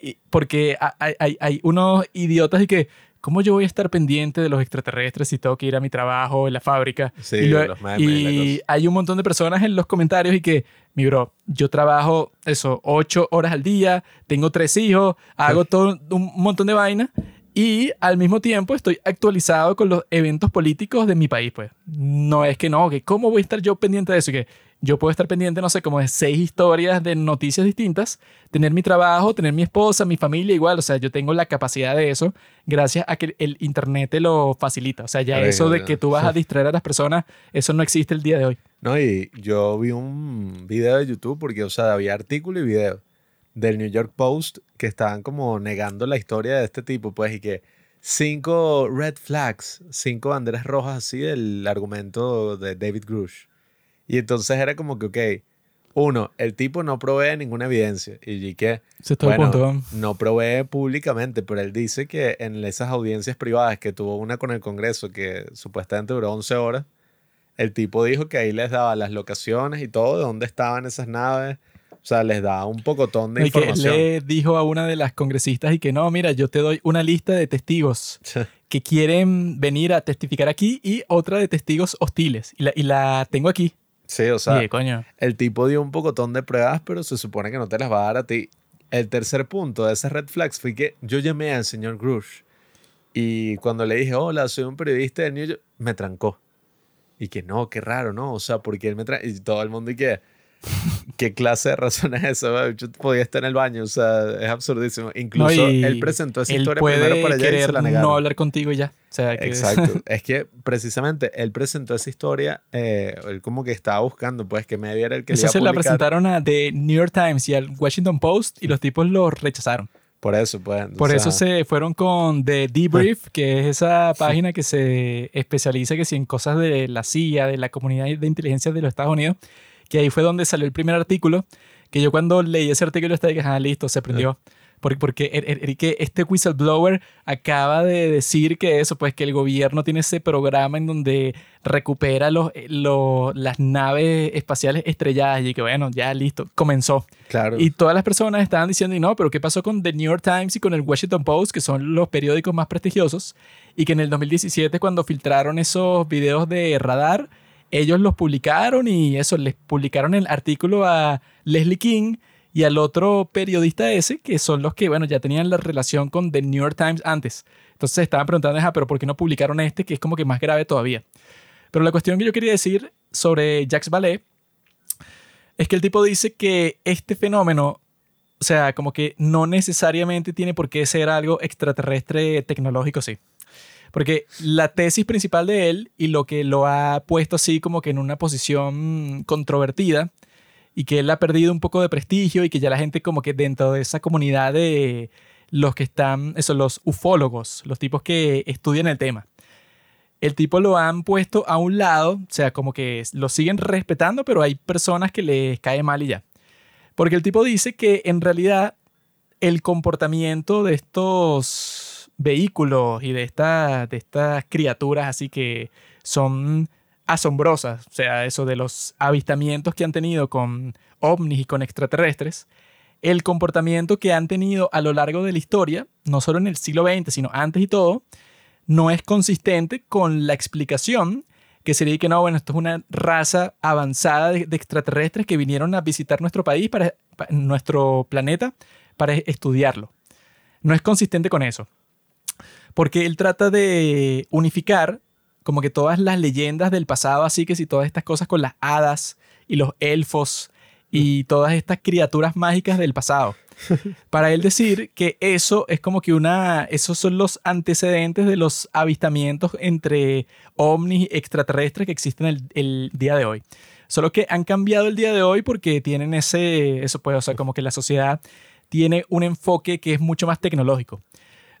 y- porque ha- hay, hay- hay unos idiotas y que, ¿cómo yo voy a estar pendiente de los extraterrestres si tengo que ir a mi trabajo en la fábrica? Sí, y lo- los memes y hay un montón de personas en los comentarios y que, mi bro, yo trabajo eso, ocho horas al día, tengo tres hijos, hago todo un montón de vaina y al mismo tiempo estoy actualizado con los eventos políticos de mi país, pues. No es que no, que cómo voy a estar yo pendiente de eso, que yo puedo estar pendiente, no sé, como de seis historias de noticias distintas, tener mi trabajo, tener mi esposa, mi familia igual, o sea, yo tengo la capacidad de eso gracias a que el internet te lo facilita, o sea, ya eso de que tú vas a distraer a las personas, eso no existe el día de hoy. No, y yo vi un video de YouTube porque, o sea, había artículo y video del New York Post que estaban como negando la historia de este tipo, pues, y que cinco red flags, cinco banderas rojas así del argumento de David Grush. Y entonces era como que, ok, uno, el tipo no provee ninguna evidencia. Y que, bueno, no provee públicamente, pero él dice que en esas audiencias privadas que tuvo una con el Congreso que supuestamente duró 11 horas, el tipo dijo que ahí les daba las locaciones y todo, de dónde estaban esas naves. O sea, les daba un pocotón de Y que información. le dijo a una de las congresistas y que no, mira, yo te doy una lista de testigos que quieren venir a testificar aquí y otra de testigos hostiles. Y la, y la tengo aquí. sí, o sea, coño. el tipo dio un pocotón de pruebas, pero se supone que no te las va a dar a ti. El tercer punto de esas red flags fue que yo llamé al señor Grush y cuando le dije, hola, soy un periodista de New York, me trancó. Y que no, qué raro, ¿no? O sea, porque él me trancó. Y todo el mundo, y que, ¿qué clase de razón es esa? Yo podía estar en el baño, o sea, es absurdísimo. Incluso No, él presentó esa Él historia puede primero para allá y se la negaron. no hablar contigo y ya. O sea, que Exacto. es que precisamente él presentó esa historia, eh, él como que estaba buscando, pues, que medio era el que le Eso iba a se la presentaron a The New York Times y al Washington Post y los tipos lo rechazaron. Por eso, pues. Por eso se fueron con The Debrief, que es esa página que se especializa que si en cosas de la CIA, de la comunidad de inteligencia de los Estados Unidos, que ahí fue donde salió el primer artículo, que yo cuando leí ese artículo estaba dije, ah, listo, se prendió. Porque, porque er- er- er- este whistleblower acaba de decir que eso, pues que el gobierno tiene ese programa en donde recupera los, eh, los- las naves espaciales estrelladas y que bueno, ya listo, comenzó. Claro. Y todas las personas estaban diciendo, y no, pero ¿qué pasó con The New York Times y con el Washington Post, que son los periódicos más prestigiosos? Y que en el 2017, cuando filtraron esos videos de radar, ellos los publicaron y eso, les publicaron el artículo a Leslie King y al otro periodista ese, que son los que, bueno, ya tenían la relación con The New York Times antes. Entonces estaban preguntando, ah, pero ¿por qué no publicaron este, que es como que más grave todavía? Pero la cuestión que yo quería decir sobre Jacques Vallée es que el tipo dice que este fenómeno, o sea, como que no necesariamente tiene por qué ser algo extraterrestre tecnológico, sí. Porque la tesis principal de él y lo que lo ha puesto así como que en una posición controvertida y que él ha perdido un poco de prestigio y que ya la gente como que dentro de esa comunidad de los que están, eso, los ufólogos, los tipos que estudian el tema, el tipo lo han puesto a un lado, o sea, como que lo siguen respetando, pero hay personas que les cae mal y ya. Porque el tipo dice que en realidad el comportamiento de estos vehículos y de, esta- de estas criaturas así que son asombrosas, o sea, eso de los avistamientos que han tenido con ovnis y con extraterrestres, el comportamiento que han tenido a lo largo de la historia, no solo en el siglo XX, sino antes y todo, no es consistente con la explicación que sería que no, bueno, esto es una raza avanzada de, extraterrestres que vinieron a visitar nuestro país, para, pa- nuestro planeta, para estudiarlo. No es consistente con eso. Porque él trata de unificar como que todas las leyendas del pasado, así que si todas estas cosas con las hadas y los elfos y todas estas criaturas mágicas del pasado. Para él decir que eso es como que una, esos son los antecedentes de los avistamientos entre ovnis extraterrestres que existen el, el día de hoy. Solo que han cambiado el día de hoy porque tienen ese, eso pues, o sea, como que la sociedad tiene un enfoque que es mucho más tecnológico.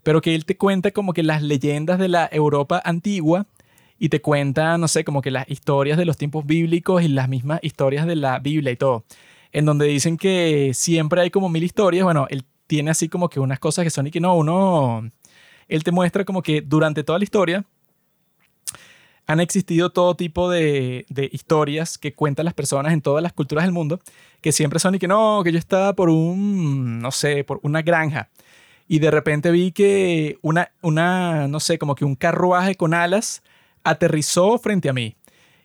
Pero que él te cuenta como que las leyendas de la Europa antigua y te cuenta, no sé, como que las historias de los tiempos bíblicos y las mismas historias de la Biblia y todo. En donde dicen que siempre hay como mil historias. Bueno, él tiene así como que unas cosas que son y que no, uno. Él te muestra como que durante toda la historia han existido todo tipo de, de historias que cuentan las personas en todas las culturas del mundo, que siempre son y que no, que yo estaba por un, no sé, por una granja. Y de repente vi que una, una, no sé, como que un carruaje con alas aterrizó frente a mí.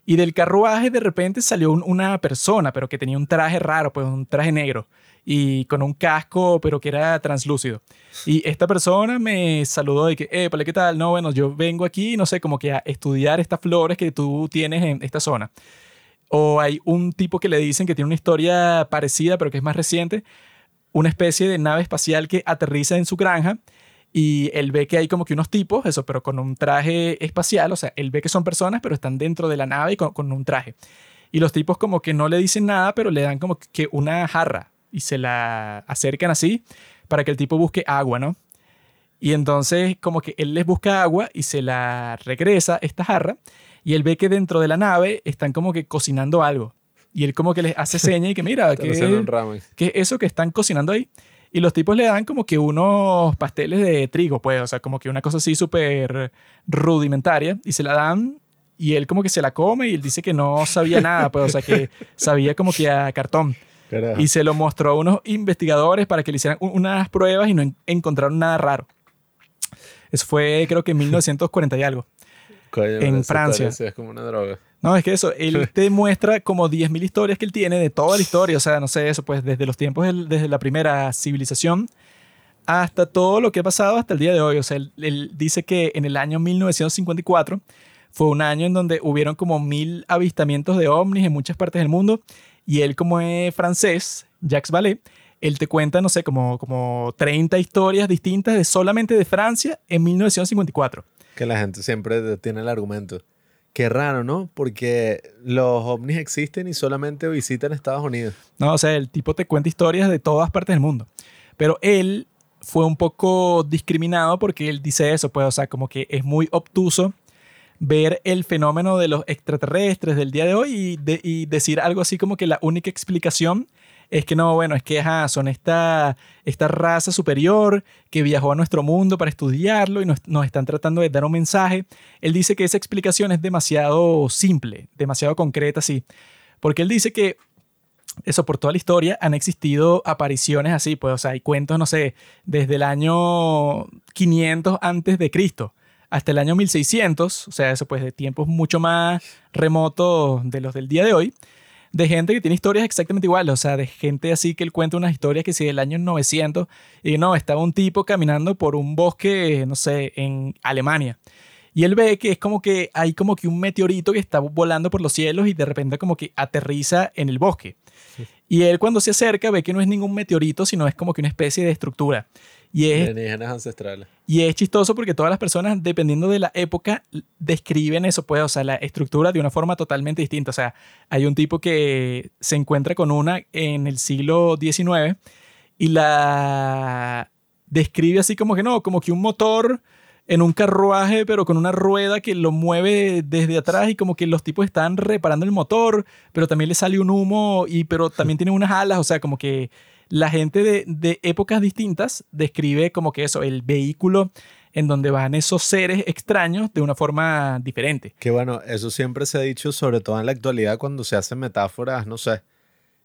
Y del carruaje de repente salió un- una persona, pero que tenía un traje raro, pues un traje negro. Y con un casco, pero que era translúcido. Y esta persona me saludó de que, eh, ¿qué tal? No, bueno, yo vengo aquí, no sé, como que a estudiar estas flores que tú tienes en esta zona. O hay un tipo que le dicen que tiene una historia parecida, pero que es más reciente, una especie de nave espacial que aterriza en su granja y él ve que hay como que unos tipos, eso, pero con un traje espacial, o sea, él ve que son personas, pero están dentro de la nave y con, con un traje. Y los tipos como que no le dicen nada, pero le dan como que una jarra y se la acercan así para que el tipo busque agua, ¿no? Y entonces como que él les busca agua y se la regresa esta jarra y él ve que dentro de la nave están como que cocinando algo. Y él como que les hace seña y que mira, que. ¿qué es eso que están cocinando ahí? Y los tipos le dan como que unos pasteles de trigo, pues, o sea, como que una cosa así súper rudimentaria y se la dan y él como que se la come y él dice que no sabía nada, pues, o sea, que sabía como que a cartón. Carajo. Y se lo mostró a unos investigadores para que le hicieran un- unas pruebas y no en- encontraron nada raro. Eso fue creo que en 1940 y algo. Coño, en Francia. Es como una droga. No, es que eso, él te muestra como 10.000 historias que él tiene de toda la historia, o sea, no sé, eso pues desde los tiempos, del- desde la primera civilización hasta todo lo que ha pasado hasta el día de hoy. O sea, él, él dice que en el año 1954 fue un año en donde hubieron como mil avistamientos de ovnis en muchas partes del mundo y él como es francés, Jacques Vallée, él te cuenta, no sé, como, como 30 historias distintas de solamente de Francia en 1954. Que la gente siempre tiene el argumento. Qué raro, ¿no? Porque los ovnis existen y solamente visitan Estados Unidos. No, o sea, el tipo te cuenta historias de todas partes del mundo. Pero él fue un poco discriminado porque él dice eso, pues, o sea, como que es muy obtuso ver el fenómeno de los extraterrestres del día de hoy y, de- y decir algo así como que la única explicación es que no, bueno, es que ajá, son esta, esta raza superior que viajó a nuestro mundo para estudiarlo y nos, nos están tratando de dar un mensaje. Él dice que esa explicación es demasiado simple, demasiado concreta, sí. Porque él dice que eso por toda la historia han existido apariciones así, pues, o sea, hay cuentos, no sé, desde el año 500 antes de Cristo hasta el año 1600, o sea, eso pues de tiempos mucho más remotos de los del día de hoy, de gente que tiene historias exactamente iguales, o sea, de gente así que él cuenta unas historias que si del año 900 y no, estaba un tipo caminando por un bosque, no sé, en Alemania. Y él ve que es como que hay como que un meteorito que está volando por los cielos y de repente como que aterriza en el bosque. Y él cuando se acerca ve que no es ningún meteorito, sino es como que una especie de estructura. Y es, Alienígenas ancestrales. y es chistoso porque todas las personas, dependiendo de la época, describen eso, pues, o sea, la estructura de una forma totalmente distinta. O sea, hay un tipo que se encuentra con una en el siglo XIX y la describe así como que no, como que un motor en un carruaje, pero con una rueda que lo mueve desde atrás y como que los tipos están reparando el motor, pero también le sale un humo y pero también tiene unas alas, o sea, como que la gente de, de épocas distintas describe como que eso, el vehículo en donde van esos seres extraños de una forma diferente. Que bueno, eso siempre se ha dicho, sobre todo en la actualidad, cuando se hacen metáforas, no sé.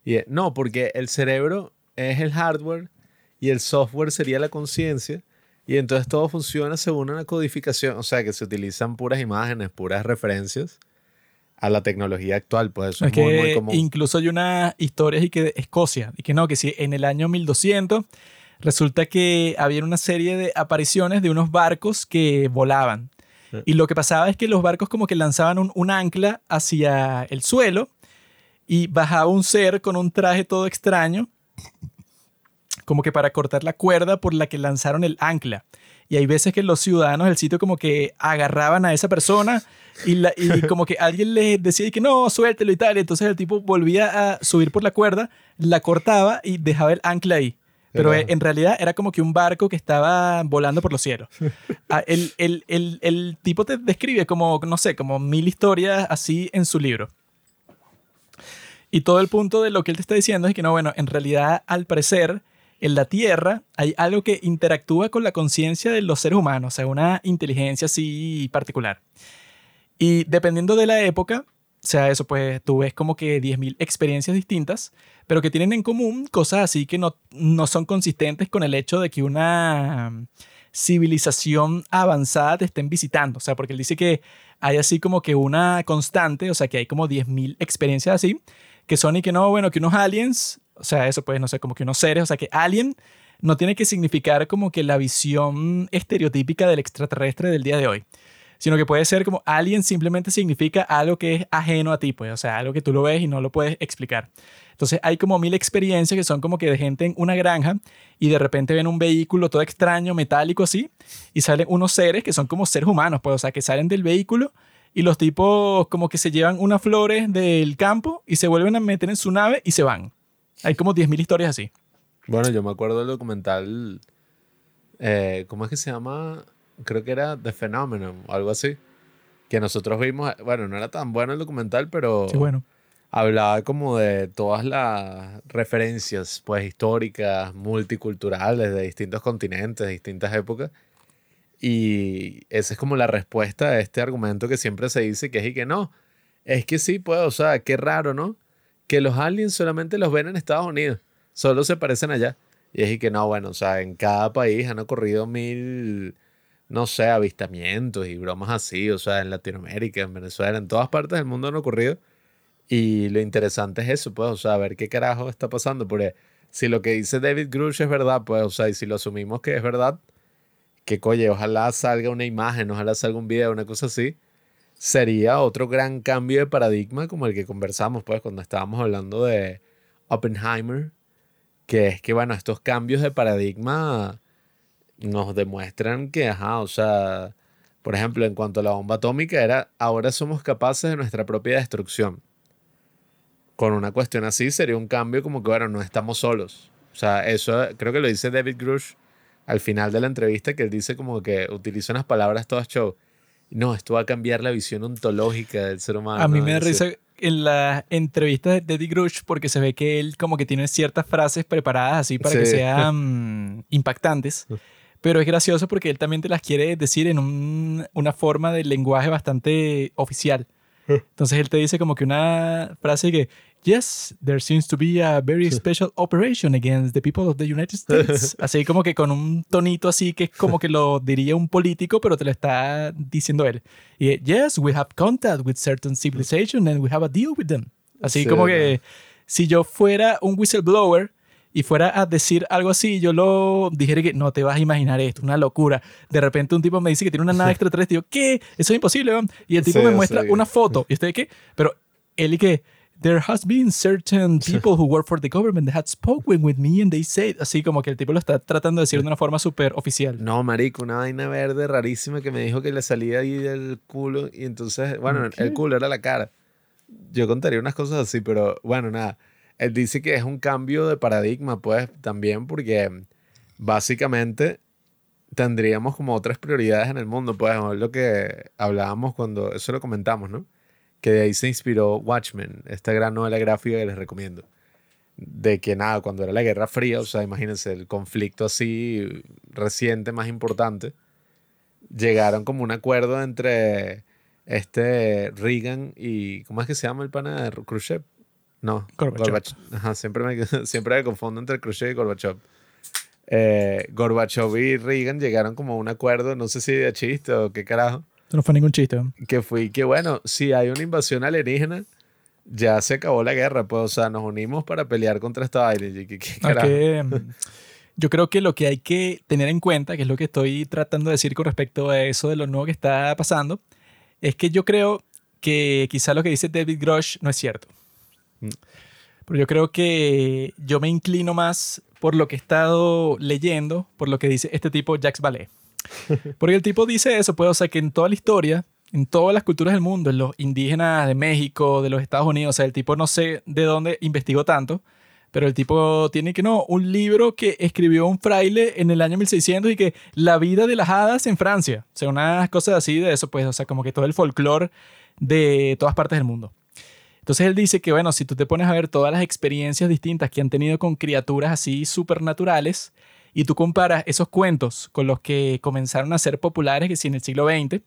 Eh, no, porque el cerebro es el hardware y el software sería la conciencia. Y entonces todo funciona según una codificación, o sea, que se utilizan puras imágenes, puras referencias a la tecnología actual, pues eso Es es, muy, muy común. incluso hay unas historias y que de Escocia, y que no, que si en el año 1200 resulta que había una serie de apariciones de unos barcos que volaban. Sí. Y lo que pasaba es que los barcos como que lanzaban un, un ancla hacia el suelo y bajaba un ser con un traje todo extraño, como que para cortar la cuerda por la que lanzaron el ancla. Y hay veces que los ciudadanos del sitio como que agarraban a esa persona y, la- y como que alguien les decía que no, suéltelo y tal. Y entonces el tipo volvía a subir por la cuerda, la cortaba y dejaba el ancla ahí. Pero eh, en realidad era como que un barco que estaba volando por los cielos. Ah, el, el- el- el tipo te describe como, no sé, como mil historias así en su libro. Y todo el punto de lo que él te está diciendo es que no, bueno, en realidad al parecer en la Tierra hay algo que interactúa con la conciencia de los seres humanos, o sea, una inteligencia así particular. Y dependiendo de la época, o sea, eso pues tú ves como que 10.000 experiencias distintas, pero que tienen en común cosas así que no, no son consistentes con el hecho de que una mm, civilización avanzada te estén visitando. O sea, porque él dice que hay así como que una constante, o sea, que hay como 10.000 experiencias así, que son y que no, bueno, que unos aliens, o sea, eso pues, no sé, como que unos seres, o sea, que alien no tiene que significar como que la visión estereotípica del extraterrestre del día de hoy, sino que puede ser como alien simplemente significa algo que es ajeno a ti, pues, o sea, algo que tú lo ves y no lo puedes explicar. Entonces hay como mil experiencias que son como que de gente en una granja y de repente ven un vehículo todo extraño, metálico así, y salen unos seres que son como seres humanos, pues, o sea, que salen del vehículo y los tipos como que se llevan unas flores del campo y se vuelven a meter en su nave y se van. Hay como 10.000 historias así. Bueno, yo me acuerdo del documental, eh, ¿cómo es que se llama? Creo que era The Phenomenon o algo así. Que nosotros vimos, bueno, no era tan bueno el documental, pero Sí, bueno. hablaba como de todas las referencias, pues, históricas, multiculturales, de distintos continentes, de distintas épocas. Y esa es como la respuesta a este argumento que siempre se dice que es y que no. Es que sí, pues, o sea, qué raro, ¿no? Que los aliens solamente los ven en Estados Unidos, solo se parecen allá. Y es que no, bueno, o sea, en cada país han ocurrido mil, no sé, avistamientos y bromas así, o sea, en Latinoamérica, en Venezuela, en todas partes del mundo han ocurrido. Y lo interesante es eso, pues, o sea, ver qué carajo está pasando. Porque si lo que dice David Grush es verdad, pues, o sea, y si lo asumimos que es verdad, que coye, ojalá salga una imagen, ojalá salga un video, una cosa así, sería otro gran cambio de paradigma como el que conversamos, pues, cuando estábamos hablando de Oppenheimer, que es que, bueno, estos cambios de paradigma nos demuestran que, ajá, o sea, por ejemplo, en cuanto a la bomba atómica, era ahora somos capaces de nuestra propia destrucción. Con una cuestión así sería un cambio como que, bueno, no estamos solos. O sea, eso creo que lo dice David Grush al final de la entrevista, que él dice como que utiliza unas palabras todas show. No, esto va a cambiar la visión ontológica del ser humano. A mí me da risa en las entrevistas de Eddie Grush porque se ve que él como que tiene ciertas frases preparadas así para que sean impactantes. Pero es gracioso porque él también te las quiere decir en un- una forma de lenguaje bastante oficial. Entonces él te dice como que una frase que, yes, there seems to be a very special operation against the people of the United States. Así como que con un tonito así que es como que lo diría un político, pero te lo está diciendo él. Y yes, we have contact with certain civilization and we have a deal with them. Así Sí, como que si yo fuera un whistleblower y fuera a decir algo así, yo lo dijera que no te vas a imaginar esto, una locura. De repente un tipo me dice que tiene una nave extraterrestre y yo, ¿qué? Eso es imposible, weón. Y el tipo Sí, me muestra sí. una foto. ¿Y usted qué? Pero él y que there has been certain people who work for the government that had spoken with me and they said, así como que el tipo lo está tratando de decir de una forma súper oficial. No, marico, una vaina verde rarísima que me dijo que le salía ahí del culo y entonces, bueno, el culo era la cara. Yo contaría unas cosas así, pero bueno, nada. Él dice que es un cambio de paradigma, pues, también porque básicamente tendríamos como otras prioridades en el mundo, pues, es lo que hablábamos cuando, eso lo comentamos, ¿no? Que de ahí se inspiró Watchmen, esta gran novela gráfica que les recomiendo. De que nada, cuando era la Guerra Fría, o sea, imagínense, el conflicto así reciente, más importante, llegaron como un acuerdo entre este Reagan y, ¿cómo es que se llama el pana de Khrushchev? No, Gorbachev. Ajá, siempre me, siempre me confundo entre Khrushchev y Gorbachev. eh, Gorbachev y Reagan llegaron como a un acuerdo, no sé si de chiste o qué carajo, no fue ningún chiste. que fue que bueno, si hay una invasión alienígena, ya se acabó la guerra, pues, o sea, nos unimos para pelear contra esta vaina. ¿qué-? Aunque, mm, yo creo que lo que hay que tener en cuenta, que es lo que estoy tratando de decir con respecto a eso de lo nuevo que está pasando, es que yo creo que quizá lo que dice David Grosh no es cierto. Mm. Pero yo creo que yo me inclino más por lo que he estado leyendo, por lo que dice este tipo Jacques Vallée. Porque el tipo dice eso, pues, o sea, que en toda la historia, en todas las culturas del mundo, en los indígenas de México, de los Estados Unidos, o sea, el tipo no sé de dónde investigó tanto, pero el tipo tiene que no, un libro que escribió un fraile en el año 1600 y que la vida de las hadas en Francia. O sea, unas cosas así de eso, pues, o sea, como que todo el folclore de todas partes del mundo. Entonces él dice que, bueno, si tú te pones a ver todas las experiencias distintas que han tenido con criaturas así supernaturales y tú comparas esos cuentos con los que comenzaron a ser populares, que si en el siglo XX,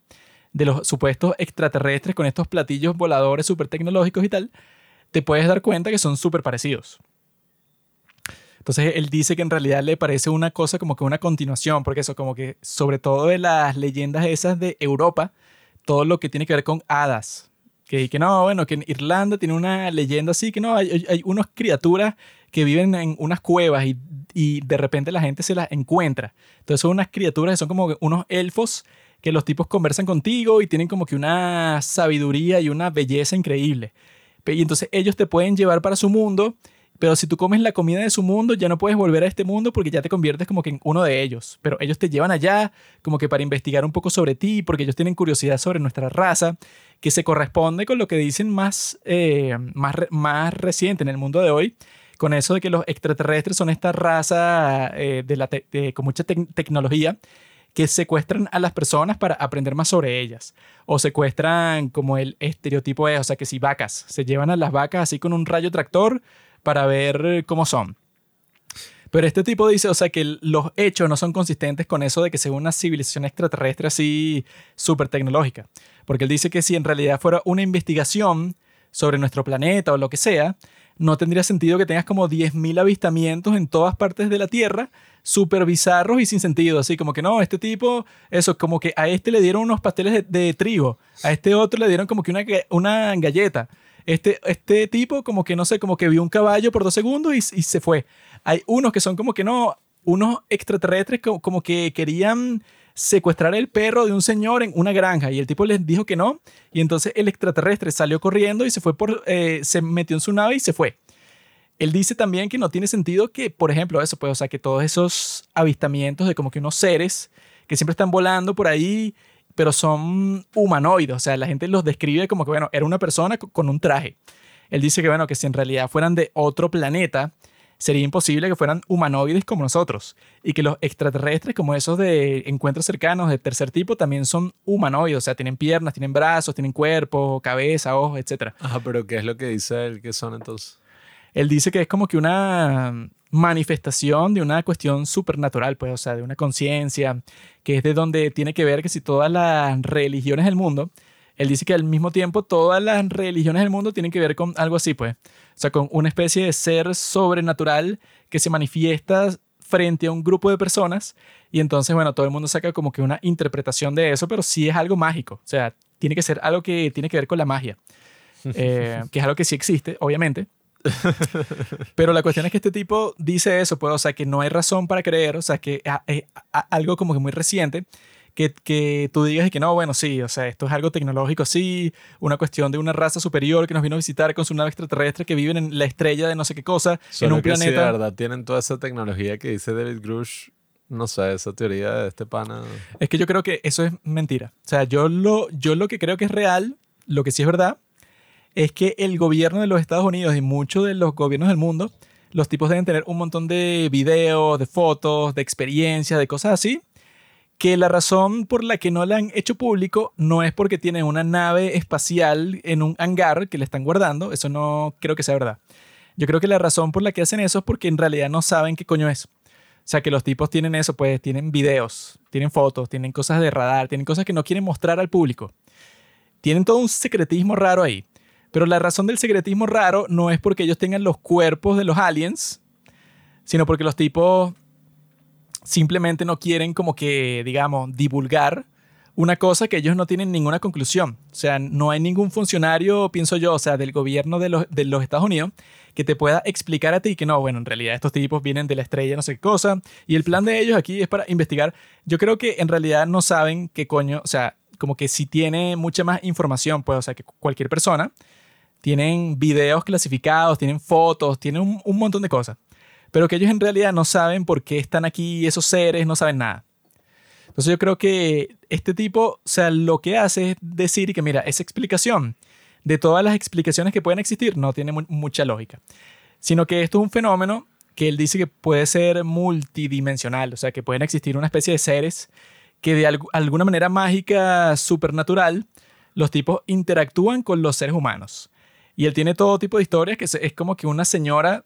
de los supuestos extraterrestres con estos platillos voladores súper tecnológicos y tal, te puedes dar cuenta que son súper parecidos. Entonces él dice que en realidad le parece una cosa como que una continuación, porque eso como que sobre todo de las leyendas esas de Europa, todo lo que tiene que ver con hadas. Que, que no, bueno, que en Irlanda tiene una leyenda así, que no, hay, hay, criaturas que viven en unas cuevas y, y de repente la gente se las encuentra. Entonces son unas criaturas que son como unos elfos que los tipos conversan contigo y tienen como que una sabiduría y una belleza increíble. Y entonces ellos te pueden llevar para su mundo, pero si tú comes la comida de su mundo, ya no puedes volver a este mundo porque ya te conviertes como que en uno de ellos. Pero ellos te llevan allá como que para investigar un poco sobre ti, porque ellos tienen curiosidad sobre nuestra raza, que se corresponde con lo que dicen más, eh, más, más reciente en el mundo de hoy, con eso de que los extraterrestres son esta raza eh, de la te- con mucha tec- tecnología que secuestran a las personas para aprender más sobre ellas. O secuestran como el estereotipo es, o sea, que si vacas, se llevan a las vacas así con un rayo tractor para ver eh, cómo son. Pero este tipo dice, o sea, que los hechos no son consistentes con eso de que sea una civilización extraterrestre así súper tecnológica. Porque él dice que si en realidad fuera una investigación sobre nuestro planeta o lo que sea, no tendría sentido que tengas como 10.000 avistamientos en todas partes de la Tierra, súper bizarros y sin sentido. Así como que no, este tipo, eso, como que a este le dieron unos pasteles de, trigo, a este otro le dieron como que una, una galleta. Este, este tipo como que no sé, como que vio un caballo por dos segundos y, y se fue. Hay unos que son como que no, unos extraterrestres como, como que querían secuestrar el perro de un señor en una granja y el tipo les dijo que no y entonces el extraterrestre salió corriendo y se fue por, eh, se metió en su nave y se fue. Él dice también que no tiene sentido que, por ejemplo, eso, pues, o sea, que todos esos avistamientos de como que unos seres que siempre están volando por ahí, pero son humanoides, o sea, la gente los describe como que, bueno, era una persona co- con un traje. Él dice que, bueno, que si en realidad fueran de otro planeta, sería imposible que fueran humanoides como nosotros. Y que los extraterrestres, como esos de encuentros cercanos de tercer tipo, también son humanoides. O sea, tienen piernas, tienen brazos, tienen cuerpo, cabeza, ojos, etc. Ajá, pero ¿qué es lo que dice él que son entonces? Él dice que es como que una manifestación de una cuestión supernatural, pues, o sea, de una conciencia, que es de donde tiene que ver que si todas las religiones del mundo, él dice que al mismo tiempo todas las religiones del mundo tienen que ver con algo así, pues, sea, con una especie de ser sobrenatural que se manifiesta frente a un grupo de personas y entonces, bueno, todo el mundo saca como que una interpretación de eso, pero sí es algo mágico, o sea, tiene que ser algo que tiene que ver con la magia, eh, que es algo que sí existe, obviamente. Pero la cuestión es que este tipo dice eso, pues, o sea, que no hay razón para creer, o sea, que a- es a- algo como que muy reciente, que, que tú digas y que no, bueno, sí, o sea, esto es algo tecnológico, sí, una cuestión de una raza superior que nos vino a visitar con su nave extraterrestre que viven en la estrella de no sé qué cosa, Solo en un que si de planeta. verdad tienen toda esa tecnología que dice David Grush, no sé, esa teoría de este pana. Es que yo creo que eso es mentira. O sea, yo lo, yo lo que creo que es real, lo que sí es verdad, es que el gobierno de los Estados Unidos y muchos de los gobiernos del mundo, los tipos deben tener un montón de videos, de fotos, de experiencias, de cosas así, que la razón por la que no la han hecho público no es porque tienen una nave espacial en un hangar que le están guardando, eso no creo que sea verdad. Yo creo que la razón por la que hacen eso es porque en realidad no saben qué coño es. O sea, que los tipos tienen eso, pues tienen videos, tienen fotos, tienen cosas de radar, tienen cosas que no quieren mostrar al público. Tienen todo un secretismo raro ahí. Pero la razón del secretismo raro no es porque ellos tengan los cuerpos de los aliens, sino porque los tipos simplemente no quieren como que, digamos, divulgar una cosa que ellos no tienen ninguna conclusión. O sea, no hay ningún funcionario, pienso yo, o sea, del gobierno de los, de los Estados Unidos que te pueda explicar a ti que no, bueno, en realidad estos tipos vienen de la estrella, no sé qué cosa, y el plan de ellos aquí es para investigar. Yo creo que en realidad no saben qué coño, o sea, como que si tiene mucha más información, pues, o sea, que cualquier persona, tienen videos clasificados, tienen fotos, tienen un, un montón de cosas, pero que ellos en realidad no saben por qué están aquí esos seres, no saben nada. Entonces yo creo que este tipo, o sea, lo que hace es decir que, mira, esa explicación de todas las explicaciones que pueden existir no tiene mucha lógica, sino que esto es un fenómeno que él dice que puede ser multidimensional, o sea, que pueden existir una especie de seres que de alguna manera mágica, supernatural, los tipos interactúan con los seres humanos. Y él tiene todo tipo de historias que es como que una señora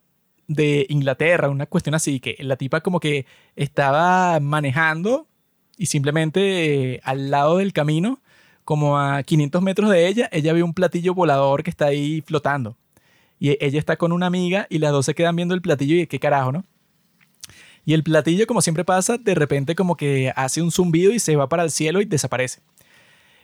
de Inglaterra, una cuestión así, que la tipa como que estaba manejando y simplemente eh, al lado del camino, como a 500 metros de ella, ella ve un platillo volador que está ahí flotando. Y ella está con una amiga y las dos se quedan viendo el platillo y qué carajo, ¿no? Y el platillo, como siempre pasa, de repente como que hace un zumbido y se va para el cielo y desaparece.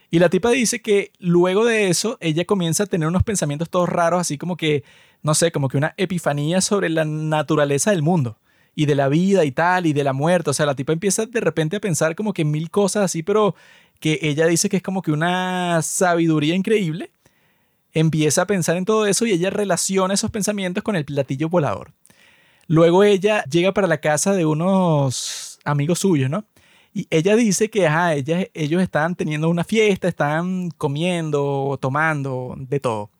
Y la tipa dice que luego de eso, ella comienza a tener unos pensamientos todos raros, así como que, no sé, como que una epifanía sobre la naturaleza del mundo y de la vida y tal, y de la muerte. O sea, la tipa empieza de repente a pensar como que mil cosas así, pero que ella dice que es como que una sabiduría increíble. Empieza a pensar en todo eso y ella relaciona esos pensamientos con el platillo volador. Luego ella llega para la casa de unos amigos suyos, ¿no? Y ella dice que ajá, ellos están teniendo una fiesta, están comiendo, tomando, de todo.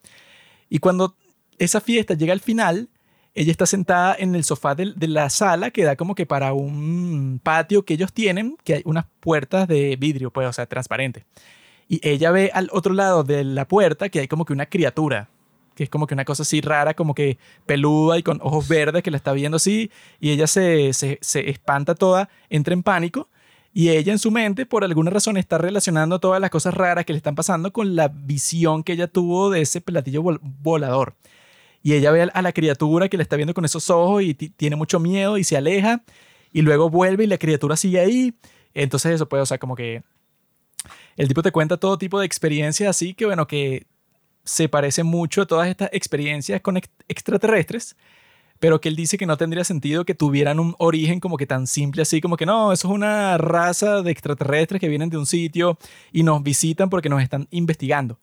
Y cuando esa fiesta llega al final, ella está sentada en el sofá de, la sala que da como que para un patio que ellos tienen, que hay unas puertas de vidrio, pues, o sea, transparente. Y ella ve al otro lado de la puerta que hay como que una criatura, que es como que una cosa así rara, como que peluda y con ojos verdes que la está viendo así, y ella se, espanta toda, entra en pánico, y ella en su mente, por alguna razón, está relacionando todas las cosas raras que le están pasando con la visión que ella tuvo de ese platillo volador y ella ve a la criatura que le está viendo con esos ojos y tiene mucho miedo y se aleja y luego vuelve y la criatura sigue ahí. Entonces eso puede, o sea, como que el tipo te cuenta todo tipo de experiencias así que, bueno, que se parece mucho a todas estas experiencias con extraterrestres, pero que él dice que no tendría sentido que tuvieran un origen como que tan simple así, como que no, eso es una raza de extraterrestres que vienen de un sitio y nos visitan porque nos están investigando.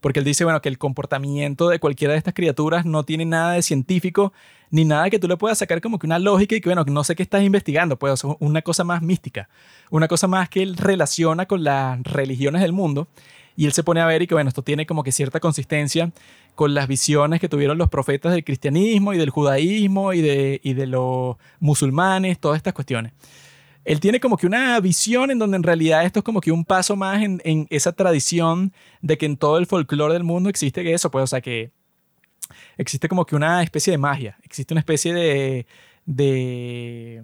Porque él dice, bueno, que el comportamiento de cualquiera de estas criaturas no tiene nada de científico, ni nada que tú le puedas sacar como que una lógica y que, bueno, no sé qué estás investigando, pues una cosa más mística, una cosa más que él relaciona con las religiones del mundo, y él se pone a ver y que, bueno, esto tiene como que cierta consistencia con las visiones que tuvieron los profetas del cristianismo y del judaísmo y de, y de los musulmanes, todas estas cuestiones. Él tiene como que una visión en donde en realidad esto es como que un paso más en, esa tradición de que en todo el folclore del mundo existe eso, pues, o sea, que existe como que una especie de magia, existe una especie de, de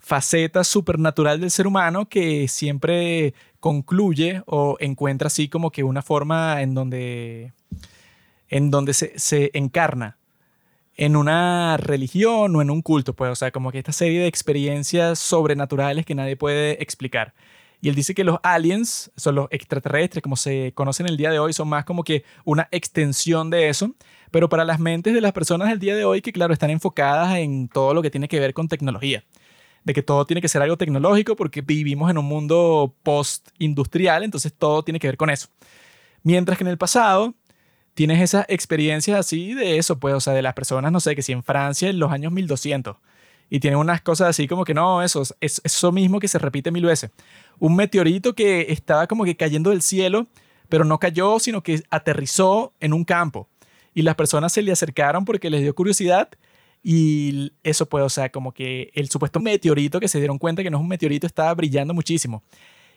faceta supernatural del ser humano que siempre concluye o encuentra así como que una forma en donde, en donde se, encarna en una religión o en un culto, pues, o sea, como que esta serie de experiencias sobrenaturales que nadie puede explicar. Y él dice que los aliens, son los extraterrestres, como se conocen el día de hoy, son más como que una extensión de eso, pero para las mentes de las personas del día de hoy que, claro, están enfocadas en todo lo que tiene que ver con tecnología, de que todo tiene que ser algo tecnológico porque vivimos en un mundo post-industrial, entonces todo tiene que ver con eso. Mientras que en el pasado tienes esas experiencias así de eso, pues, o sea, de las personas, no sé, que si en Francia en los años 1200 y tienen unas cosas así como que no, eso es eso mismo que se repite mil veces. Un meteorito que estaba como que cayendo del cielo, pero no cayó, sino que aterrizó en un campo y las personas se le acercaron porque les dio curiosidad y eso pues, o sea, como que el supuesto meteorito que se dieron cuenta que no es un meteorito estaba brillando muchísimo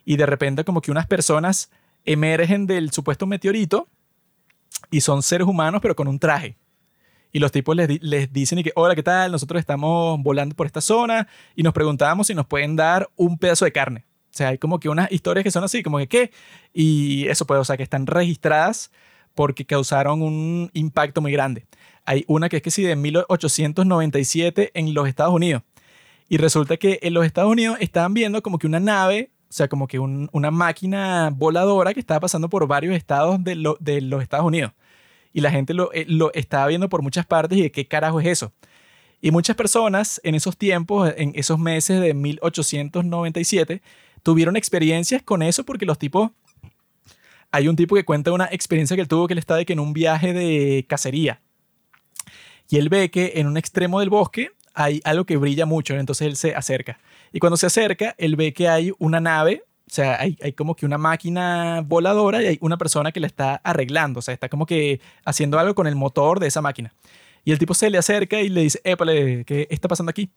y de repente como que unas personas emergen del supuesto meteorito y son seres humanos, pero con un traje. Y los tipos les, les dicen y que, hola, ¿qué tal? Nosotros estamos volando por esta zona y nos preguntábamos si nos pueden dar un pedazo de carne. O sea, hay como que unas historias que son así, como que qué. Y eso puede, o sea, que están registradas porque causaron un impacto muy grande. Hay una que es que sí, de 1897 en los Estados Unidos. Y resulta que en los Estados Unidos estaban viendo como que una nave, o sea, como que un- una máquina voladora que estaba pasando por varios estados de, lo- de los Estados Unidos. Y la gente lo, eh, lo estaba viendo por muchas partes y de qué carajo es eso. Y muchas personas en esos tiempos, en esos meses de 1897, tuvieron experiencias con eso porque los tipos... Hay un tipo que cuenta una experiencia que él tuvo que él estaba de que en un viaje de cacería. Y él ve que en un extremo del bosque hay algo que brilla mucho, entonces él se acerca. Y cuando se acerca, él ve que hay una nave, o sea, hay, hay como que una máquina voladora y hay una persona que la está arreglando, o sea, está como que haciendo algo con el motor de esa máquina. Y el tipo se le acerca y le dice, épale, ¿qué está pasando aquí?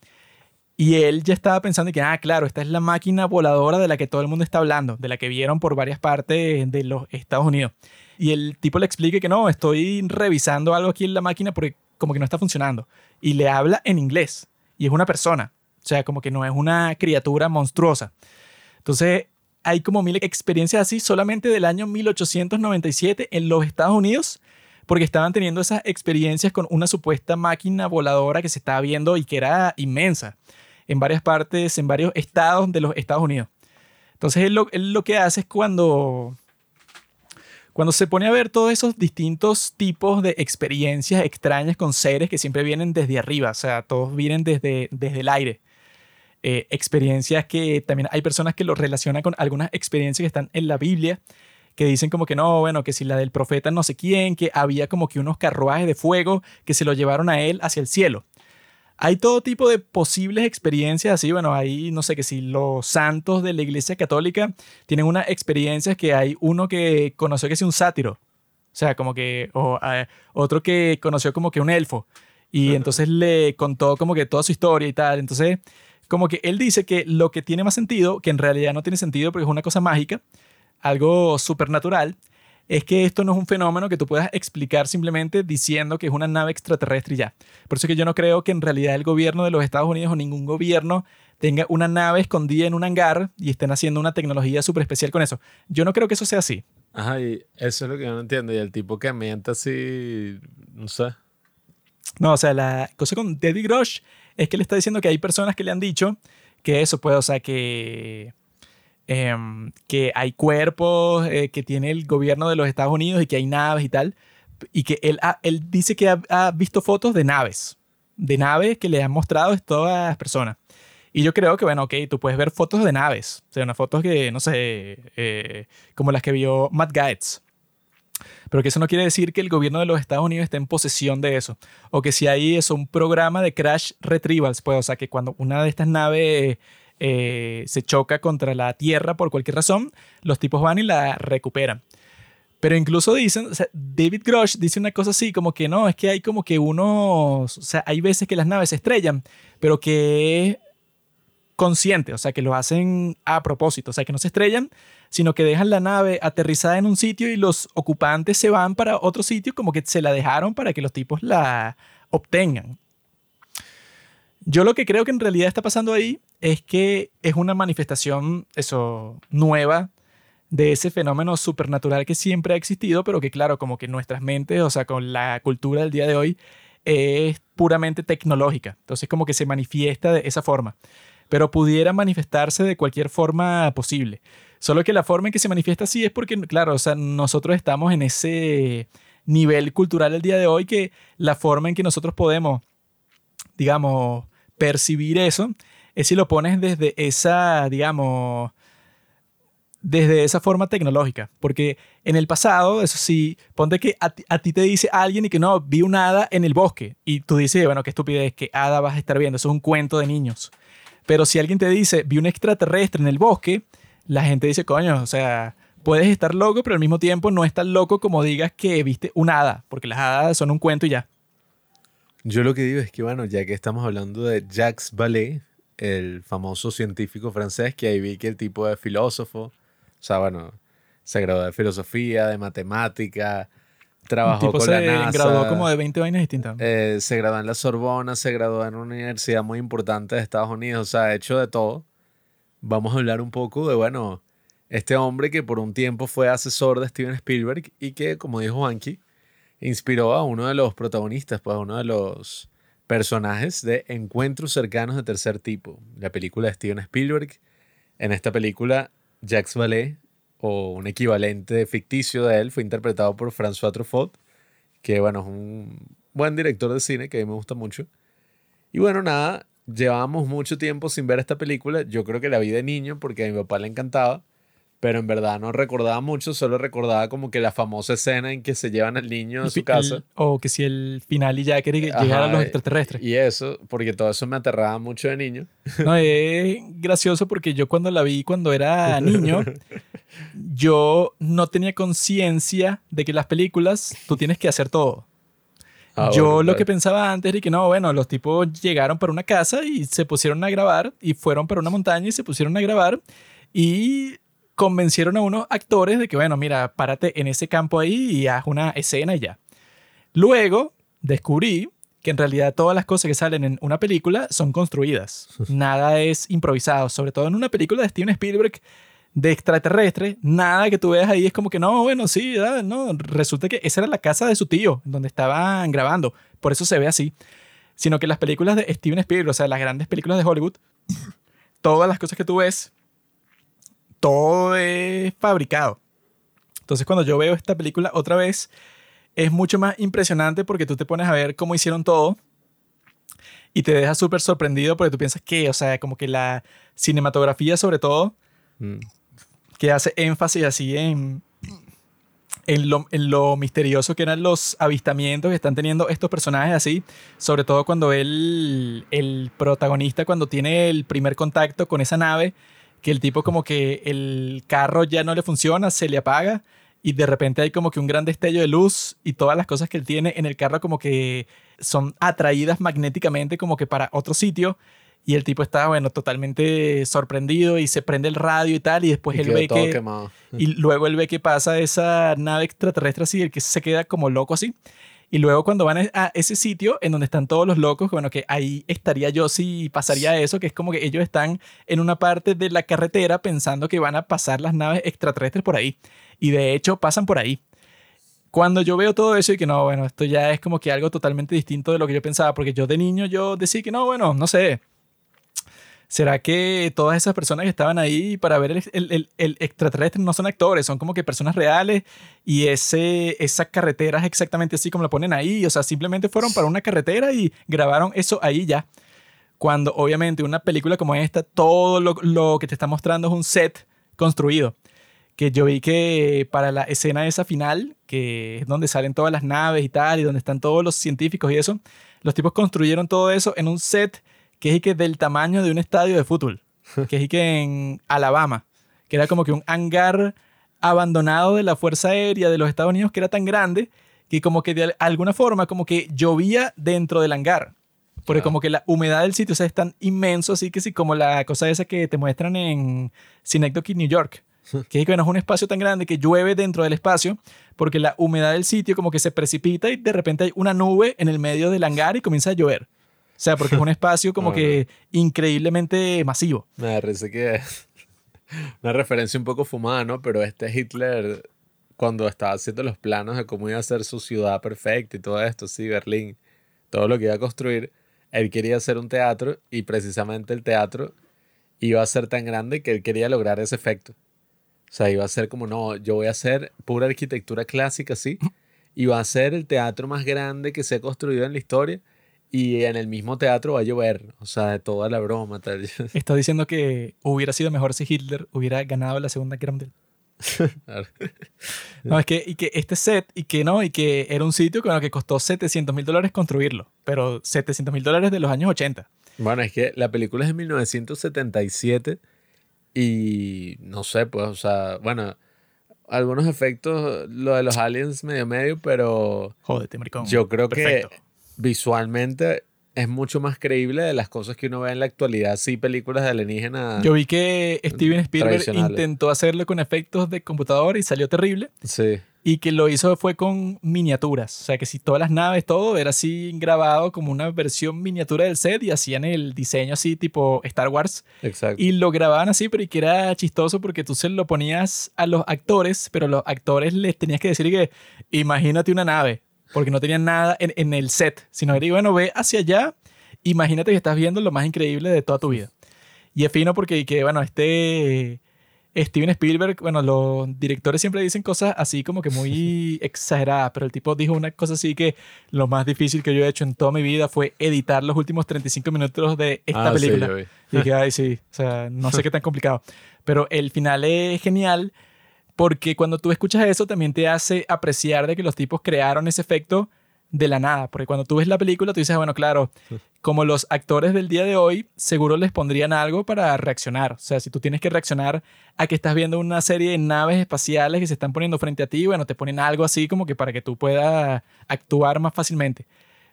Y él ya estaba pensando que, ah, claro, esta es la máquina voladora de la que todo el mundo está hablando, de la que vieron por varias partes de los Estados Unidos. Y el tipo le explica que no, estoy revisando algo aquí en la máquina porque como que no está funcionando. Y le habla en inglés. Y es una persona. O sea, como que no es una criatura monstruosa. Entonces, hay como mil experiencias así solamente del año 1897 en los Estados Unidos, porque estaban teniendo esas experiencias con una supuesta máquina voladora que se estaba viendo y que era inmensa en varias partes, en varios estados de los Estados Unidos. Entonces, él lo, lo que hace es cuando cuando se pone a ver todos esos distintos tipos de experiencias extrañas con seres que siempre vienen desde arriba, o sea, todos vienen desde, desde el aire. Eh, experiencias que también hay personas que lo relacionan con algunas experiencias que están en la Biblia, que dicen como que no, bueno, que si la del profeta no sé quién, que había como que unos carruajes de fuego que se lo llevaron a él hacia el cielo. Hay todo tipo de posibles experiencias así, bueno, hay, no sé, que si los santos de la Iglesia Católica tienen unas experiencias que hay uno que conoció que es un sátiro, o sea, como que, o eh, otro que conoció como que un elfo, y entonces le contó como que toda su historia y tal, entonces, como que él dice que lo que tiene más sentido, que en realidad no tiene sentido porque es una cosa mágica, algo supernatural, es que esto no es un fenómeno que tú puedas explicar simplemente diciendo que es una nave extraterrestre y ya. Por eso que yo no creo que en realidad el gobierno de los Estados Unidos o ningún gobierno tenga una nave escondida en un hangar y estén haciendo una tecnología súper especial con eso. Yo no creo que eso sea así. Ajá, y eso es lo que yo no entiendo. Y el tipo que miente así, no sé. No, o sea, la cosa con David Grosh es que le está diciendo que hay personas que le han dicho que eso puede, o sea, que, em, que hay cuerpos eh, que tiene el gobierno de los Estados Unidos y que hay naves y tal. Y que él, él dice que ha, visto fotos de naves, de naves que le han mostrado todas las personas. Y yo creo que, bueno, ok, tú puedes ver fotos de naves, o sea, unas fotos que, no sé, eh, como las que vio Matt Gaetz. Pero que eso no quiere decir que el gobierno de los Estados Unidos esté en posesión de eso. O que si hay eso, un programa de crash retrievals, pues, o sea, que cuando una de estas naves eh, se choca contra la Tierra por cualquier razón, los tipos van y la recuperan. Pero incluso dicen, o David Grosh dice una cosa así, como que no, es que hay como que unos, o sea, hay veces que las naves se estrellan, pero que consciente, o sea, que lo hacen a propósito, o sea, que no se estrellan, sino que dejan la nave aterrizada en un sitio y los ocupantes se van para otro sitio como que se la dejaron para que los tipos la obtengan. Yo lo que creo que en realidad está pasando ahí es que es una manifestación, eso, nueva de ese fenómeno supernatural que siempre ha existido, pero que claro, como que nuestras mentes, o sea, con la cultura del día de hoy, es puramente tecnológica. Entonces como que se manifiesta de esa forma. Pero pudiera manifestarse de cualquier forma posible. Solo que la forma en que se manifiesta así es porque, claro, o sea, nosotros estamos en ese nivel cultural el día de hoy que la forma en que nosotros podemos, digamos, percibir eso es si lo pones desde esa, digamos, desde esa forma tecnológica. Porque en el pasado, eso sí, ponte que a, ti- a ti te dice alguien y que no, vi una hada en el bosque. Y tú dices, bueno, qué estupidez, que hada vas a estar viendo, eso es un cuento de niños. Pero si alguien te dice, vi un extraterrestre en el bosque, la gente dice, coño, o sea, puedes estar loco, pero al mismo tiempo no es tan loco como digas que viste una hada, porque las hadas son un cuento y ya. Yo lo que digo es que, bueno, ya que estamos hablando de Jacques Vallée, el famoso científico francés, que ahí vi que el tipo de filósofo, o sea, bueno, se graduó de filosofía, de matemática, trabajó tipo con se la NASA. graduó como de 20 vainas distintas. eh, se graduó en la Sorbona, se graduó en una universidad muy importante de Estados Unidos, o sea, ha hecho de todo. Vamos a hablar un poco de, bueno, este hombre que por un tiempo fue asesor de Steven Spielberg y que, como dijo Juanqui, inspiró a uno de los protagonistas, pues a uno de los personajes de encuentros cercanos de tercer tipo. La película de Steven Spielberg. En esta película, Jacques Vallée, o un equivalente ficticio de él, fue interpretado por François Truffaut, que bueno, es un buen director de cine que a mí me gusta mucho. Y bueno, nada, llevábamos mucho tiempo sin ver esta película. Yo creo que la vi de niño porque a mi papá le encantaba pero en verdad no recordaba mucho, solo recordaba como que la famosa escena en que se llevan al niño a su casa. o que si el final y ya quería que llegaran los extraterrestres. Y eso, porque todo eso me aterraba mucho de niño. No, es gracioso porque yo cuando la vi cuando era niño, yo no tenía conciencia de que las películas tú tienes que hacer todo. Ah, yo lo que pensaba antes era que no, bueno, los tipos llegaron para una casa y se pusieron a grabar y fueron para una montaña y se pusieron a grabar y convencieron a unos actores de que, bueno, mira, párate en ese campo ahí y haz una escena y ya. Luego descubrí que en realidad todas las cosas que salen en una película son construidas. Nada es improvisado, sobre todo en una película de Steven Spielberg de extraterrestre, nada que tú veas ahí es como que no, bueno, sí, no, resulta que esa era la casa de su tío, donde estaban grabando, por eso se ve así. Sino que las películas de Steven Spielberg, o sea, las grandes películas de Hollywood, todas las cosas que tú ves todo es fabricado. Entonces cuando yo veo esta película otra vez, es mucho más impresionante porque tú te pones a ver cómo hicieron todo y te deja súper sorprendido porque tú piensas que, o sea, como que la cinematografía sobre todo, mm. Que hace énfasis así en, en lo, en lo, misterioso que eran los avistamientos que están teniendo estos personajes así, sobre todo cuando él, el protagonista, cuando tiene el primer contacto con esa nave, que el tipo como que el carro ya no le funciona, se le apaga y de repente hay como que un gran destello de luz y todas las cosas que él tiene en el carro como que son atraídas magnéticamente como que para otro sitio y el tipo está, bueno, totalmente sorprendido y se prende el radio y tal y después él ve que... Y luego él ve que pasa esa nave extraterrestre así, el que se queda como loco así. Y luego cuando van a ese sitio en donde están todos los locos, bueno, que ahí estaría yo si pasaría eso, que es como que ellos están en una parte de la carretera pensando que van a pasar las naves extraterrestres por ahí. Y de hecho pasan por ahí. Cuando yo veo todo eso y que no, bueno, esto ya es como que algo totalmente distinto de lo que yo pensaba, porque yo de niño yo decía que no, bueno, no sé, ¿Será que todas esas personas que estaban ahí para ver el, extraterrestre no son actores, son como que personas reales y ese, esa carretera es exactamente así como la ponen ahí? O sea, simplemente fueron para una carretera y grabaron eso ahí ya. Cuando obviamente una película como esta, todo lo, lo que te está mostrando es un set construido. Que yo vi que para la escena esa final, que es donde salen todas las naves y tal, y donde están todos los científicos y eso, los tipos construyeron todo eso en un set que es que del tamaño de un estadio de fútbol, que es que en Alabama, que era como que un hangar abandonado de la Fuerza Aérea de los Estados Unidos que era tan grande que como que de alguna forma como que llovía dentro del hangar. Porque como que la humedad del sitio o sea, es tan inmenso, así que sí, como la cosa esa que te muestran en Synecdoche, New York, que es que no es un espacio tan grande que llueve dentro del espacio, porque la humedad del sitio como que se precipita y de repente hay una nube en el medio del hangar y comienza a llover. O sea, porque es un espacio como que increíblemente masivo. Me parece que es una referencia un poco fumada, ¿no? Pero este Hitler, cuando estaba haciendo los planos de cómo iba a ser su ciudad perfecta y todo esto, sí, Berlín, todo lo que iba a construir, él quería hacer un teatro y precisamente el teatro iba a ser tan grande que él quería lograr ese efecto. O sea, iba a ser como, no, yo voy a hacer pura arquitectura clásica, sí, y va a ser el teatro más grande que se ha construido en la historia y en el mismo teatro va a llover, o sea, de toda la broma. Tal. Está diciendo que hubiera sido mejor si Hitler hubiera ganado la Segunda Guerra Mundial. no, es que, y que este set, y que no, y que era un sitio con el que costó 700 mil dólares construirlo, pero 700 mil dólares de los años 80. Bueno, es que la película es de 1977 y no sé, pues, o sea, bueno, algunos efectos, lo de los aliens medio medio, pero... Jódete, maricón. Yo creo que visualmente es mucho más creíble de las cosas que uno ve en la actualidad, sí, películas de alienígenas. Yo vi que Steven Spielberg intentó hacerlo con efectos de computador y salió terrible. Sí. Y que lo hizo fue con miniaturas. O sea, que si todas las naves, todo era así grabado como una versión miniatura del set y hacían el diseño así tipo Star Wars. Exacto. Y lo grababan así, pero y que era chistoso porque tú se lo ponías a los actores, pero los actores les tenías que decir que imagínate una nave porque no tenían nada en, en el set, sino que bueno, ve hacia allá, imagínate que estás viendo lo más increíble de toda tu vida. Y es fino porque, que, bueno, este Steven Spielberg, bueno, los directores siempre dicen cosas así como que muy exageradas, pero el tipo dijo una cosa así que lo más difícil que yo he hecho en toda mi vida fue editar los últimos 35 minutos de esta Ah, película. y dije, ay, sí, o sea, no sé qué tan complicado. Pero el final es genial porque cuando tú escuchas eso también te hace apreciar de que los tipos crearon ese efecto de la nada. Porque cuando tú ves la película, tú dices, bueno, claro, como los actores del día de hoy, seguro les pondrían algo para reaccionar. O sea, si tú tienes que reaccionar a que estás viendo una serie de naves espaciales que se están poniendo frente a ti, bueno, te ponen algo así como que para que tú puedas actuar más fácilmente.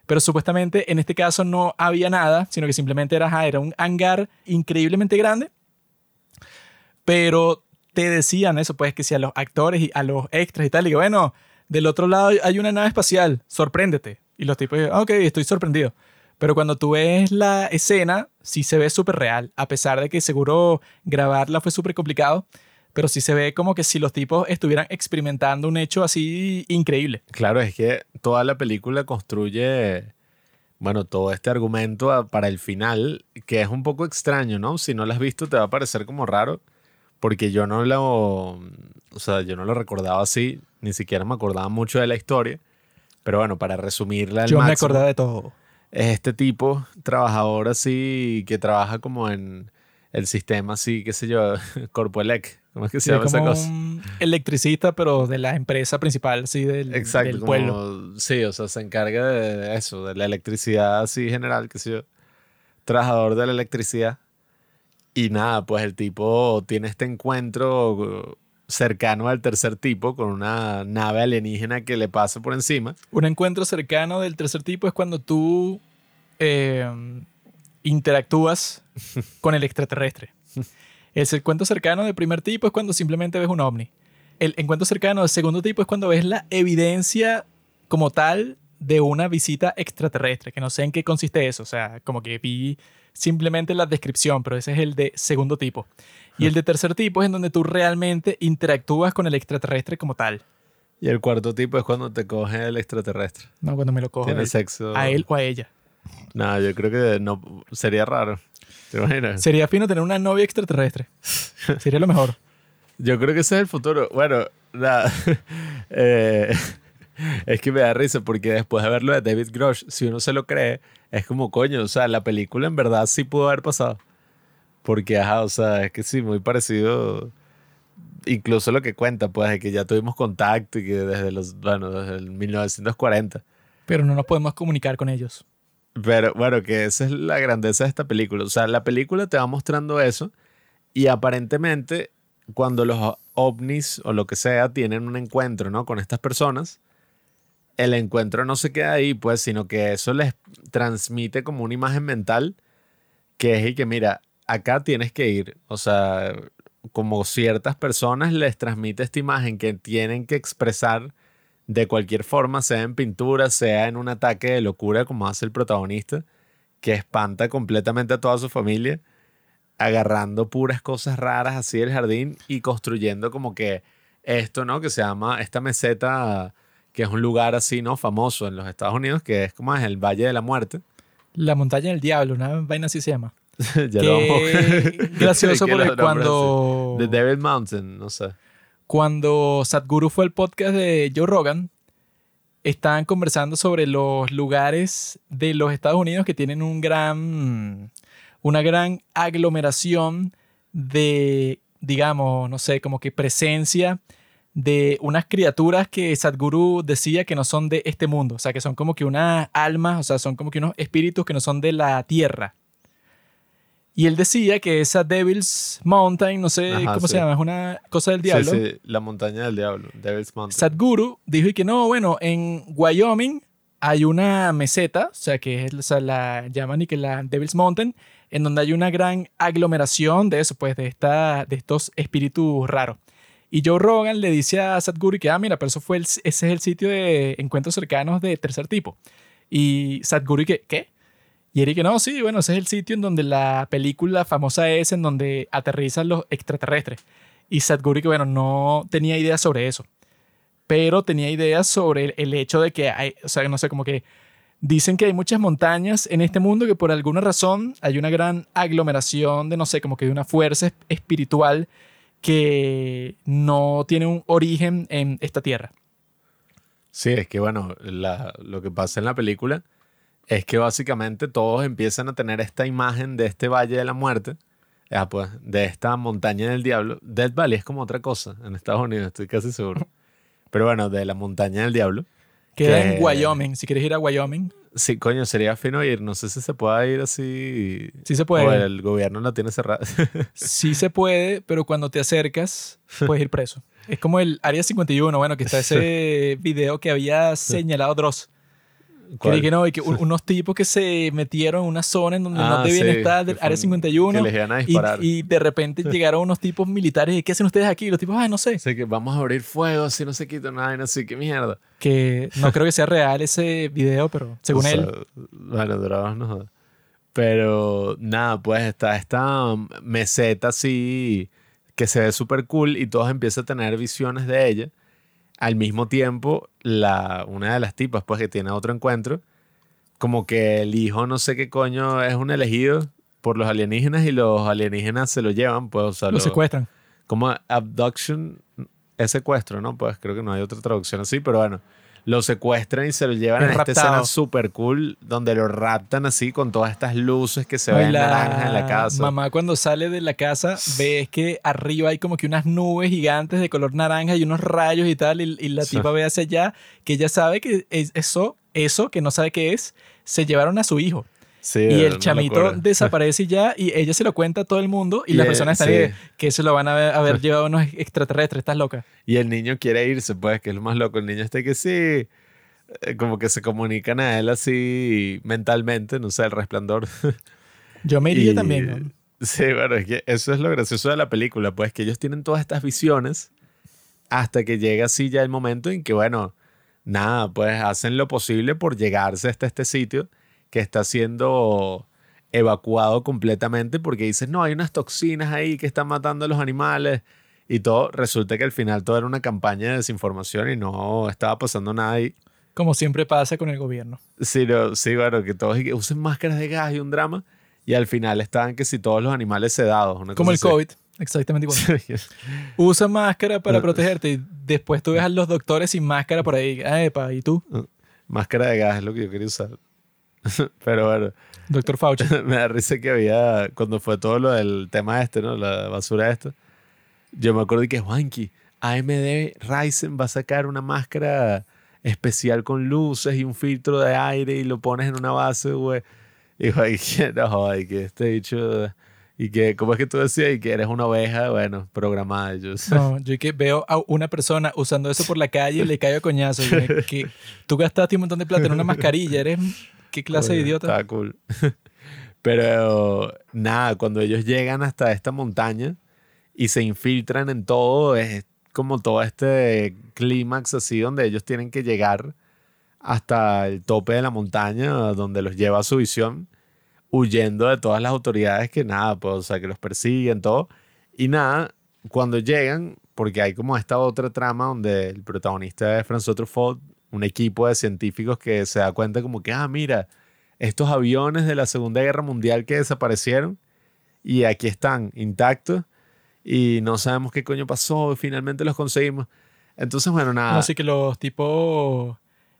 Pero supuestamente en este caso no había nada, sino que simplemente era, era un hangar increíblemente grande. Pero te decían eso, pues, que si a los actores y a los extras y tal, y que bueno, del otro lado hay una nave espacial, sorpréndete. Y los tipos, "Ah, ok, estoy sorprendido. Pero cuando tú ves la escena, sí se ve súper real, a pesar de que seguro grabarla fue súper complicado, pero sí se ve como que si los tipos estuvieran experimentando un hecho así increíble. Claro, es que toda la película construye, bueno, todo este argumento para el final, que es un poco extraño, ¿no? Si no lo has visto te va a parecer como raro, porque yo no lo, o sea, yo no lo recordaba así, ni siquiera me acordaba mucho de la historia, pero bueno, para resumirla al Yo me máximo, acordaba de todo. es este tipo, trabajador así, que trabaja como en el sistema así, qué sé yo, Corpoelec, ¿cómo es que se Sí, llama esa como cosa? un electricista, pero de la empresa principal, sí, del, Exacto, del como- pueblo. sí, o sea, se encarga de eso, de la electricidad así general, que sé yo, trabajador de la electricidad. Y nada, pues el tipo tiene este encuentro uh, cercano al tercer tipo con una nave alienígena que le pasa por encima. Un encuentro cercano del tercer tipo es cuando tú eh, interactúas con el extraterrestre. El encuentro cercano del primer tipo es cuando simplemente ves un ovni. El encuentro cercano del segundo tipo es cuando ves la evidencia como tal de una visita extraterrestre, que no sé en qué consiste eso, o sea, como que vi simplemente la descripción, pero ese es el de segundo tipo. Y el de tercer tipo es en donde tú realmente interactúas con el extraterrestre como tal. Y el cuarto tipo es cuando te coge el extraterrestre. No, cuando me lo a Tiene él, sexo. a él o a ella. Nada, yo creo que no sería raro. ¿Te imaginas? Sería fino tener una novia extraterrestre. Sería lo mejor. Yo creo que ese es el futuro. Bueno, nada. Eh, es que me da risa porque después de verlo de David Grosh, si uno se lo cree, es como coño. O sea, la película en verdad sí pudo haber pasado. Porque, ajá, o sea, es que sí, muy parecido. Incluso lo que cuenta, pues, de que ya tuvimos contacto y que desde los, bueno, desde el 1940. Pero no nos podemos comunicar con ellos. Pero bueno, que esa es la grandeza de esta película. O sea, la película te va mostrando eso y aparentemente cuando los ovnis o lo que sea tienen un encuentro, ¿no? Con estas personas, el encuentro no se queda ahí, pues, sino que eso les transmite como una imagen mental que es y que, mira, acá tienes que ir. O sea, como ciertas personas les transmite esta imagen que tienen que expresar de cualquier forma, sea en pintura, sea en un ataque de locura como hace el protagonista, que espanta completamente a toda su familia, agarrando puras cosas raras así del jardín y construyendo como que esto, ¿no? Que se llama esta meseta, que es un lugar así, ¿no? Famoso en los Estados Unidos, que es como es el Valle de la Muerte. La montaña del diablo, una vaina así se llama. ya Qué lo vamos- gracioso porque cuando. The Devil Mountain, no sé. cuando Sadhguru fue al podcast de Joe Rogan, estaban conversando sobre los lugares de los Estados Unidos que tienen un gran, una gran aglomeración de, digamos, no sé, como que presencia de unas criaturas que Sadhguru decía que no son de este mundo, o sea, que son como que unas almas, o sea, son como que unos espíritus que no son de la tierra. Y él decía que esa Devil's Mountain, no sé Ajá, cómo sí. se llama, es una cosa del diablo. Sí, sí, la montaña del diablo, Devil's Mountain. Sadhguru dijo y que no, bueno, en Wyoming hay una meseta, o sea, que es, o sea, la llaman y que la Devil's Mountain, en donde hay una gran aglomeración de eso, pues, de, esta, de estos espíritus raros. Y Joe Rogan le dice a Sadhguru que, ah, mira, pero eso fue el- ese es el sitio de encuentros cercanos de tercer tipo. Y Sadhguru que, ¿qué? Y Eric que no, sí, bueno, ese es el sitio en donde la película famosa es, en donde aterrizan los extraterrestres. Y Sadhguru que, bueno, no tenía idea sobre eso. pero tenía ideas sobre el, el hecho de que hay, o sea, no sé, como que dicen que hay muchas montañas en este mundo que por alguna razón hay una gran aglomeración de, no sé, como que de una fuerza es- espiritual que no tiene un origen en esta tierra. Sí, es que bueno, la- lo que pasa en la película es que básicamente todos empiezan a tener esta imagen de este Valle de la Muerte, ah, pues, de esta montaña del diablo. Dead Valley es como otra cosa en Estados Unidos, estoy casi seguro. Pero bueno, de la montaña del diablo. Queda Que- en Wyoming. Si quieres ir a Wyoming, Sí, coño, sería fino ir. No sé si se pueda ir así. sí se O puede. el gobierno la tiene cerrada. Sí se puede, pero cuando te acercas, puedes ir preso. Es como el Área 51, bueno, que está ese video que había señalado Dross. ¿Cuál? que no, y que un- unos tipos que se metieron en una zona en donde Ah, no debían sí, estar, del Área un- 51. Que les iban a Y, disparar. y de repente llegaron unos tipos militares y ¿qué hacen ustedes aquí? Y los tipos, ah, no sé. Así que vamos a abrir fuego si no se quita nada y no sé qué mierda. Que no creo que sea real ese video, pero según O sea, él. Bueno, Dross no. Pero nada, pues está esta meseta así que se ve súper cool y todos empiezan a tener visiones de ella. Al mismo tiempo, la, una de las tipas, pues que tiene otro encuentro, como que el hijo no sé qué coño es un elegido por los alienígenas y los alienígenas se lo llevan, pues, o sea, Lo lo- secuestran. como abduction es secuestro, ¿no? Pues creo que no hay otra traducción así, pero bueno, lo secuestran y se lo llevan Es a esta raptado. escena súper cool donde lo raptan así con todas estas luces que se ven la naranjas en la casa. Mamá cuando sale de la casa ves que arriba hay como que unas nubes gigantes de color naranja y unos rayos y tal y, y la Sí. tipa ve hacia allá que ella sabe que es- eso, eso que no sabe qué es, se llevaron a su hijo. Sí, y el chamito locura. desaparece y ya y ella se lo cuenta a todo el mundo y, Y las personas están sí. ahí que se lo van a haber, haber llevado unos extraterrestres, estás loca. Y el niño quiere irse, pues, que es lo más loco. El niño está que sí, eh, como que se comunican a él así mentalmente, no sé, el resplandor. Yo me iría Y- también. ¿no? Sí, bueno, es que eso es lo gracioso de la película, pues que ellos tienen todas estas visiones hasta que llega así ya el momento en que, bueno, nada, pues hacen lo posible por llegarse hasta este sitio que está siendo evacuado completamente porque dicen, no, hay unas toxinas ahí que están matando a los animales y todo. Resulta que al final todo era una campaña de desinformación y no estaba pasando nada ahí. Como siempre pasa con el gobierno. Sí, no, sí, bueno, que todos usen máscaras de gas y un drama. Y al final estaban que si todos los animales sedados. una Como el cosa así. COVID, exactamente igual. Usa máscara para protegerte y después tú ves a los doctores sin máscara por ahí. Ah, epa, ¿y tú? Máscara de gas es lo que yo quería usar. Pero bueno, Doctor Fauci. me da risa que había, cuando fue todo lo del tema este, ¿no? La basura esta. Yo me acuerdo que Juanqui, AMD Ryzen va a sacar una máscara especial con luces y un filtro de aire y lo pones en una base, güey. Y Juanqui, no, joder, que este dicho... Y que, ¿cómo es que tú decías? Y que eres una oveja, bueno, programada. Yo, No, yo que veo a una persona usando eso por la calle y le caigo a coñazo. Y me- que tú gastaste un montón de plata en una mascarilla. ¿Eres qué clase de idiota? Está cool. Pero nada, cuando ellos llegan hasta esta montaña y se infiltran en todo, es como todo este clímax así donde ellos tienen que llegar hasta el tope de la montaña donde los lleva a su visión, huyendo de todas las autoridades que nada, pues, o sea, que los persiguen, todo. Y nada, cuando llegan, porque hay como esta otra trama donde el protagonista es François Truffaut, un equipo de científicos que se da cuenta como que, ah, mira, estos aviones de la Segunda Guerra Mundial que desaparecieron y aquí están intactos y no sabemos qué coño pasó y finalmente los conseguimos. Entonces, bueno, nada. Así que los tipos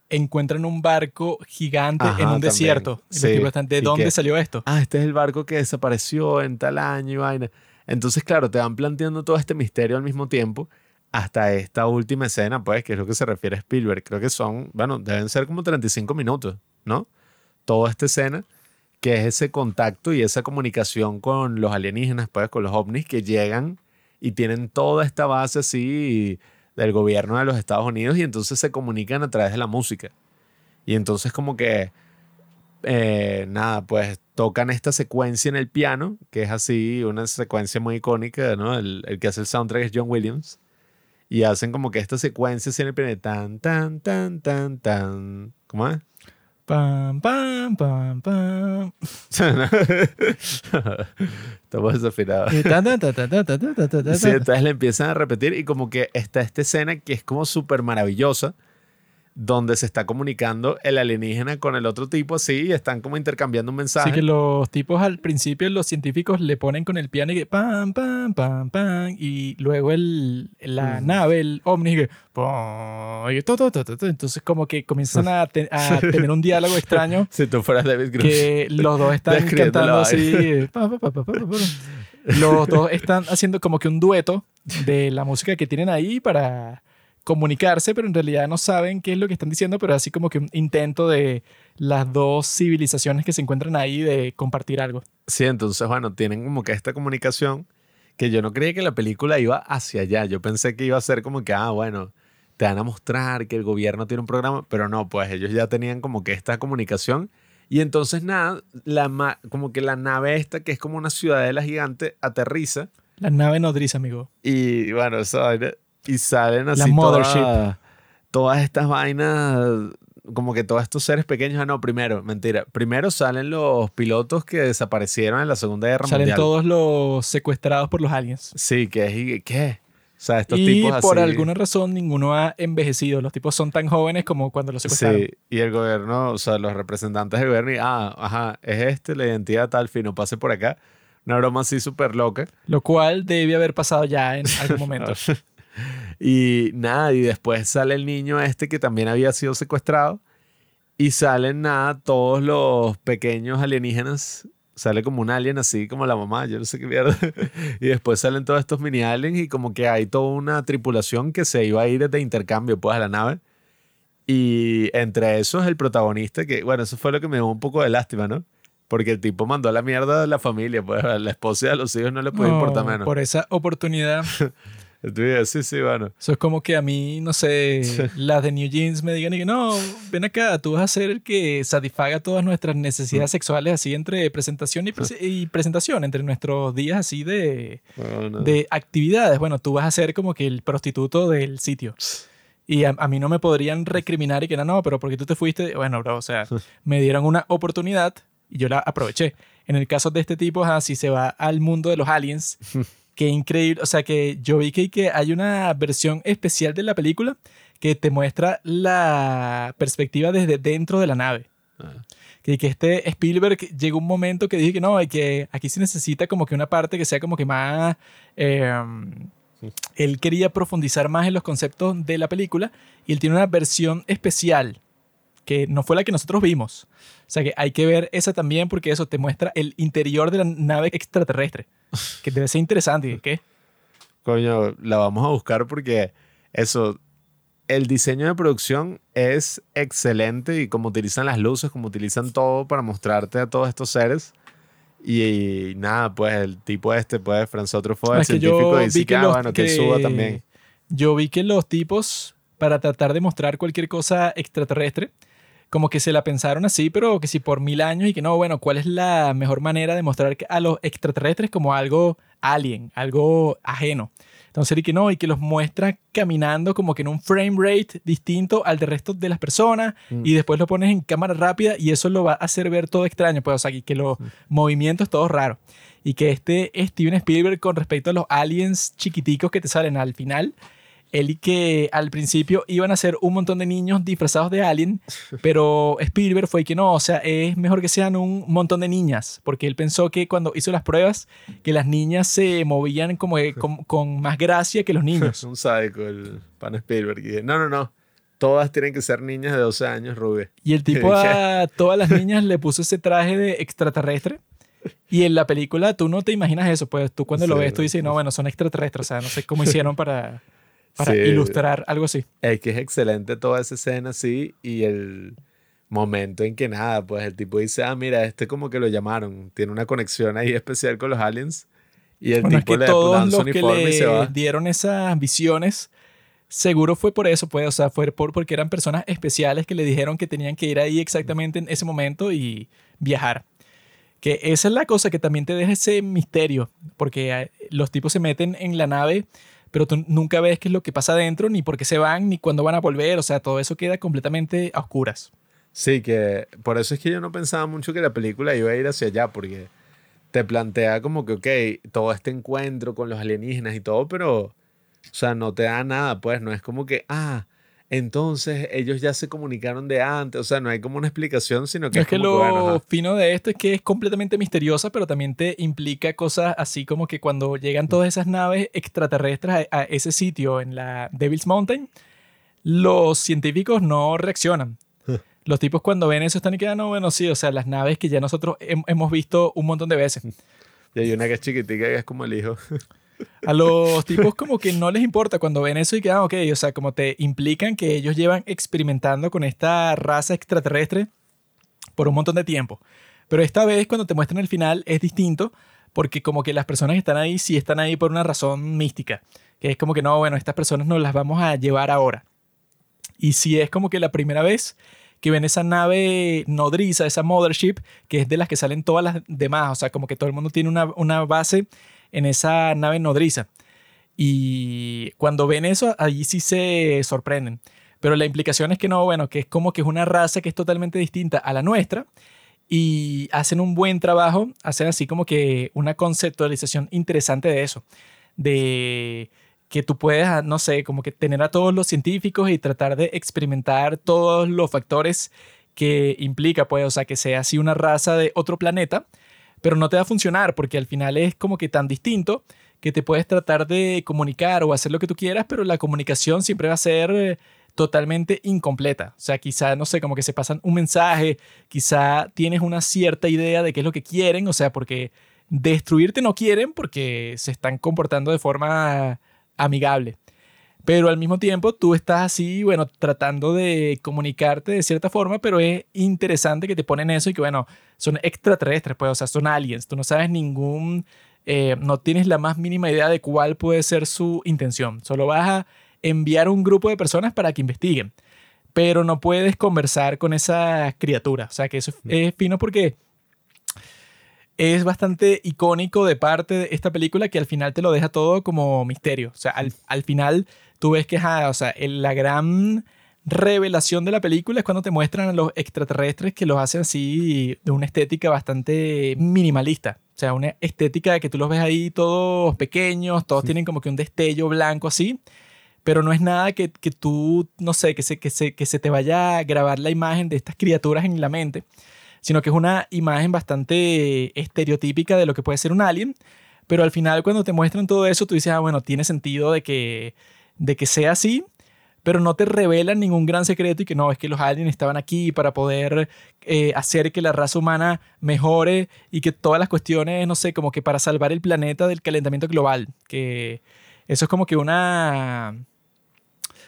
encuentran un barco gigante Ajá, en un también. desierto. Y Sí, los tipos están, ¿de dónde que- salió esto? ah, este es el barco que desapareció en tal año y vaina. Entonces, claro, te van planteando todo este misterio al mismo tiempo hasta esta última escena, pues, que es lo que se refiere a Spielberg. Creo que son, bueno, deben ser como 35 minutos, ¿no? Toda esta escena, que es ese contacto y esa comunicación con los alienígenas, pues, con los ovnis que llegan y tienen toda esta base así del gobierno de los Estados Unidos y entonces se comunican a través de la música. Y entonces como que eh, nada, pues tocan esta secuencia en el piano, que es así, una secuencia muy icónica, ¿no? El, el que hace el soundtrack es John Williams y hacen como que esta secuencia siempre tan, tan, tan, tan, tan. ¿Cómo es? Pam, pam, pam, pam. Estamos desafinados. Y sí, entonces le empiezan a repetir y como que está esta escena que es como súper maravillosa donde se está comunicando el alienígena con el otro tipo así y están como intercambiando un mensaje. Así que los tipos al principio, los científicos le ponen con el piano y que pam, pam, pam, pam. Y luego el, la Mm. nave, el ovni, que pam, y to, to, to, to, to. entonces como que comienzan a, te- a tener un diálogo extraño Si tú fueras David Grush. que los dos están cantando así. pa, pa, pa. Los dos están haciendo como que un dueto de la música que tienen ahí para comunicarse, pero en realidad no saben qué es lo que están diciendo, pero así como que un intento de las dos civilizaciones que se encuentran ahí de compartir algo. Sí, entonces, bueno, tienen como que esta comunicación que yo no creía que la película iba hacia allá. Yo pensé que iba a ser como que, ah, bueno, te van a mostrar que el gobierno tiene un programa, pero no, pues ellos ya tenían como que esta comunicación. Y entonces, nada, la ma- como que la nave esta, que es como una ciudadela gigante, aterriza La nave nodriza, amigo. y, bueno, vaina, y salen así mothership. todas, todas estas vainas, como que todos estos seres pequeños. Ah, no, primero, mentira. Primero salen los pilotos que desaparecieron en la Segunda Guerra Salen Mundial. todos los secuestrados por los aliens. Sí, que es, ¿qué? O sea, estos y tipos por así- alguna razón ninguno ha envejecido. Los tipos son tan jóvenes como cuando los secuestraron. Sí, y el gobierno, o sea, los representantes del gobierno, y, ah, ajá, es este, la identidad tal, fino, pase por acá. Una broma así súper loca. Lo cual debe haber pasado ya en algún momento. Y nada, y después sale el niño este que también había sido secuestrado. Y salen nada, todos los pequeños alienígenas. Sale como un alien así, como la mamá, yo no sé qué mierda. y después salen todos estos mini aliens y como que hay toda una tripulación que se iba a ir de intercambio pues a la nave. Y entre esos el protagonista, que bueno, eso fue lo que me dio un poco de lástima, ¿no? Porque el tipo mandó a la mierda a la familia, pues a la esposa y a los hijos no le puede No, importar menos. Por esa oportunidad. Sí, sí, bueno. Eso es como que a mí, no sé, las de New Jeans me digan y que no, ven acá, tú vas a ser el que satisfaga todas nuestras necesidades sexuales así entre presentación y, prese- y presentación, entre nuestros días así de, Bueno, de actividades. Bueno, tú vas a ser como que el prostituto del sitio. Y a, a mí no me podrían recriminar y que no, no, pero porque tú te fuiste, bueno, bro, o sea, me dieron una oportunidad y yo la aproveché. En el caso de este tipo, ajá, si se va al mundo de los aliens, qué increíble, o sea, que yo vi que, que hay una versión especial de la película que te muestra la perspectiva desde dentro de la nave. Ah. Que, que este Spielberg llegó un momento que dije que no, hay que aquí se necesita como que una parte que sea como que más... eh, él quería profundizar más en los conceptos de la película y él tiene una versión especial que no fue la que nosotros vimos. O sea que hay que ver esa también porque eso te muestra el interior de la nave extraterrestre, que debe ser interesante. ¿y ¿Qué? Coño, la vamos a buscar porque eso, el diseño de producción es excelente y como utilizan las luces, como utilizan todo para mostrarte a todos estos seres. Y, nada, pues el tipo este, pues François Truffaut, el científico, dice que, que, ah, los, bueno, que, que- suba también. Yo vi que los tipos, para tratar de mostrar cualquier cosa extraterrestre, como que se la pensaron así, pero que si por mil años y que no, bueno, ¿cuál es la mejor manera de mostrar que- a los extraterrestres como algo alien, algo ajeno? Entonces, y que no, y que los muestra caminando como que en un frame rate distinto al del resto de las personas Mm. y después lo pones en cámara rápida y eso lo va a hacer ver todo extraño, pues, o sea, y que los movimientos todos raros. Y que este Steven Spielberg con respecto a los aliens chiquiticos que te salen al final, él y que al principio iban a ser un montón de niños disfrazados de alien, pero Spielberg fue que no, o sea, es mejor que sean un montón de niñas, porque él pensó que cuando hizo las pruebas, que las niñas se movían como que con, con más gracia que los Es niños. un sádico el pan Spielberg. Y no, no, no. Todas tienen que ser niñas de 12 años, rubias. Y el tipo a todas las niñas le puso ese traje de extraterrestre. Y en la película tú no te imaginas eso, pues tú cuando lo ves tú dices, no, bueno, son extraterrestres, o sea, no sé cómo hicieron para, para Sí. ilustrar algo así. Es que es excelente toda esa escena así y el momento en que nada, pues el tipo dice, ah, mira, este como que lo llamaron, tiene una conexión ahí especial con los aliens y el Bueno, es tipo que le todos los que y se le va. dieron esas visiones, seguro fue por eso, pues, o sea, fue por, porque eran personas especiales que le dijeron que tenían que ir ahí exactamente en ese momento y viajar. Que esa es la cosa que también te deja ese misterio, porque eh, los tipos se meten en la nave, pero tú nunca ves qué es lo que pasa adentro, ni por qué se van, ni cuándo van a volver, o sea, todo eso queda completamente a oscuras. Sí, que por eso es que yo no pensaba mucho que la película iba a ir hacia allá, porque te plantea como que, ok, todo este encuentro con los alienígenas y todo, pero, o sea, no te da nada, pues, no es como que, ah, entonces ellos ya se comunicaron de antes, o sea, no hay como una explicación, sino que es, es, que lo bueno, ajá. fino de esto es que es completamente misteriosa, pero también te implica cosas así como que cuando llegan todas esas naves extraterrestres a, a ese sitio en la Devil's Mountain, los científicos no reaccionan. Los tipos cuando ven eso están y quedan, no, bueno, sí, o sea, las naves que ya nosotros hem- hemos visto un montón de veces. Y hay una que es chiquitica que es como el hijo. A los tipos como que no les importa cuando ven eso y quedan, ok, o sea, como te implican que ellos llevan experimentando con esta raza extraterrestre por un montón de tiempo. Pero esta vez cuando te muestran el final es distinto porque como que las personas están ahí sí están ahí por una razón mística, que es como que no, bueno, estas personas nos las vamos a llevar ahora. Y sí es como que la primera vez que ven esa nave nodriza, esa mothership, que es de las que salen todas las demás, o sea, como que todo el mundo tiene una, una base en esa nave nodriza. Y cuando ven eso, allí sí se sorprenden. Pero la implicación es que no, bueno, que es como que es una raza que es totalmente distinta a la nuestra y hacen un buen trabajo, hacen así como que una conceptualización interesante de eso, de que tú puedes, ah, no sé, como que tener a todos los científicos y tratar de experimentar todos los factores que implica, pues, o sea, que sea así una raza de otro planeta, pero no te va a funcionar porque al final es como que tan distinto que te puedes tratar de comunicar o hacer lo que tú quieras, pero la comunicación siempre va a ser eh, totalmente incompleta. O sea, quizá, no sé, como que se pasan un mensaje, quizá tienes una cierta idea de qué es lo que quieren, o sea, porque destruirte no quieren porque se están comportando de forma amigable. Pero al mismo tiempo tú estás así, bueno, tratando de comunicarte de cierta forma, pero es interesante que te ponen eso y que, bueno, son extraterrestres, pues, o sea, son aliens. Tú no sabes ningún, eh, no tienes la más mínima idea de cuál puede ser su intención. Solo vas a enviar un grupo de personas para que investiguen, pero no puedes conversar con esa criatura. O sea, que eso es, es fino porque es bastante icónico de parte de esta película que al final te lo deja todo como misterio. O sea, al, al final tú ves que, o sea, el- la gran revelación de la película es cuando te muestran a los extraterrestres que los hacen así de una estética bastante minimalista. O sea, una estética de que tú los ves ahí todos pequeños, todos tienen como que un destello blanco así, pero no es nada que, que tú, no sé, que se, que, se, que se te vaya a grabar la imagen de estas criaturas en la mente, sino que es una imagen bastante estereotípica de lo que puede ser un alien, pero al final cuando te muestran todo eso, tú dices, ah, bueno, tiene sentido de que, de que sea así, pero no te revelan ningún gran secreto y que no, es que los aliens estaban aquí para poder eh, hacer que la raza humana mejore y que todas las cuestiones, no sé, como que para salvar el planeta del calentamiento global, que eso es como que una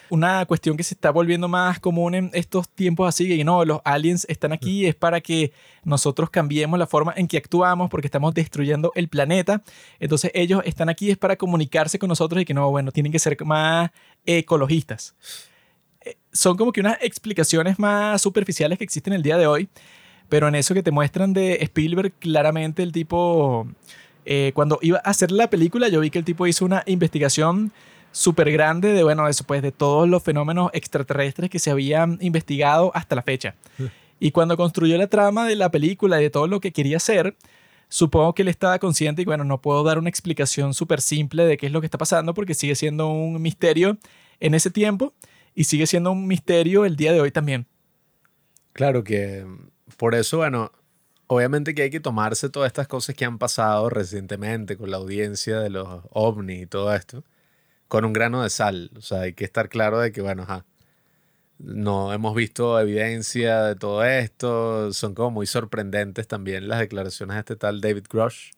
una cuestión que se está volviendo más común en estos tiempos así, que no, los aliens están aquí, es para que nosotros cambiemos la forma en que actuamos porque estamos destruyendo el planeta. Entonces ellos están aquí es para comunicarse con nosotros y que no, bueno, tienen que ser más ecologistas. Eh, Son como que unas explicaciones más superficiales que existen el día de hoy, pero en eso que te muestran de Spielberg, claramente el tipo, eh, cuando iba a hacer la película, yo vi que el tipo hizo una investigación súper grande de, bueno, eso pues, de todos los fenómenos extraterrestres que se habían investigado hasta la fecha. Y cuando construyó la trama de la película y de todo lo que quería hacer, supongo que él estaba consciente y, bueno, no puedo dar una explicación súper simple de qué es lo que está pasando porque sigue siendo un misterio en ese tiempo y sigue siendo un misterio el día de hoy también. Claro que por eso, bueno, obviamente que hay que tomarse todas estas cosas que han pasado recientemente con la audiencia de los ovnis y todo esto, con un grano de sal. O sea, hay que estar claro de que, bueno, ajá, no hemos visto evidencia de todo esto, son como muy sorprendentes también las declaraciones de este tal David Grush.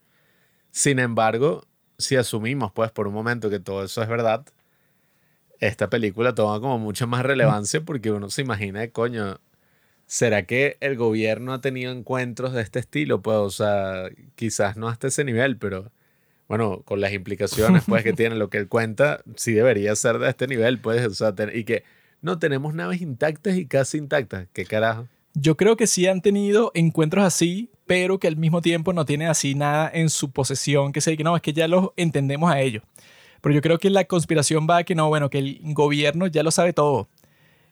Sin embargo, si asumimos pues por un momento que todo eso es verdad, esta película toma como mucha más relevancia porque uno se imagina, coño, ¿será que el gobierno ha tenido encuentros de este estilo? Pues, o sea, quizás no hasta ese nivel, pero bueno, con las implicaciones pues que tiene lo que él cuenta, sí debería ser de este nivel, pues, o sea, y que no tenemos naves intactas y casi intactas, ¿qué carajo? Yo creo que sí han tenido encuentros así, pero que al mismo tiempo no tienen así nada en su posesión, que sé que no, es que ya los entendemos a ellos. Pero yo creo que la conspiración va a que no, bueno, que el gobierno ya lo sabe todo.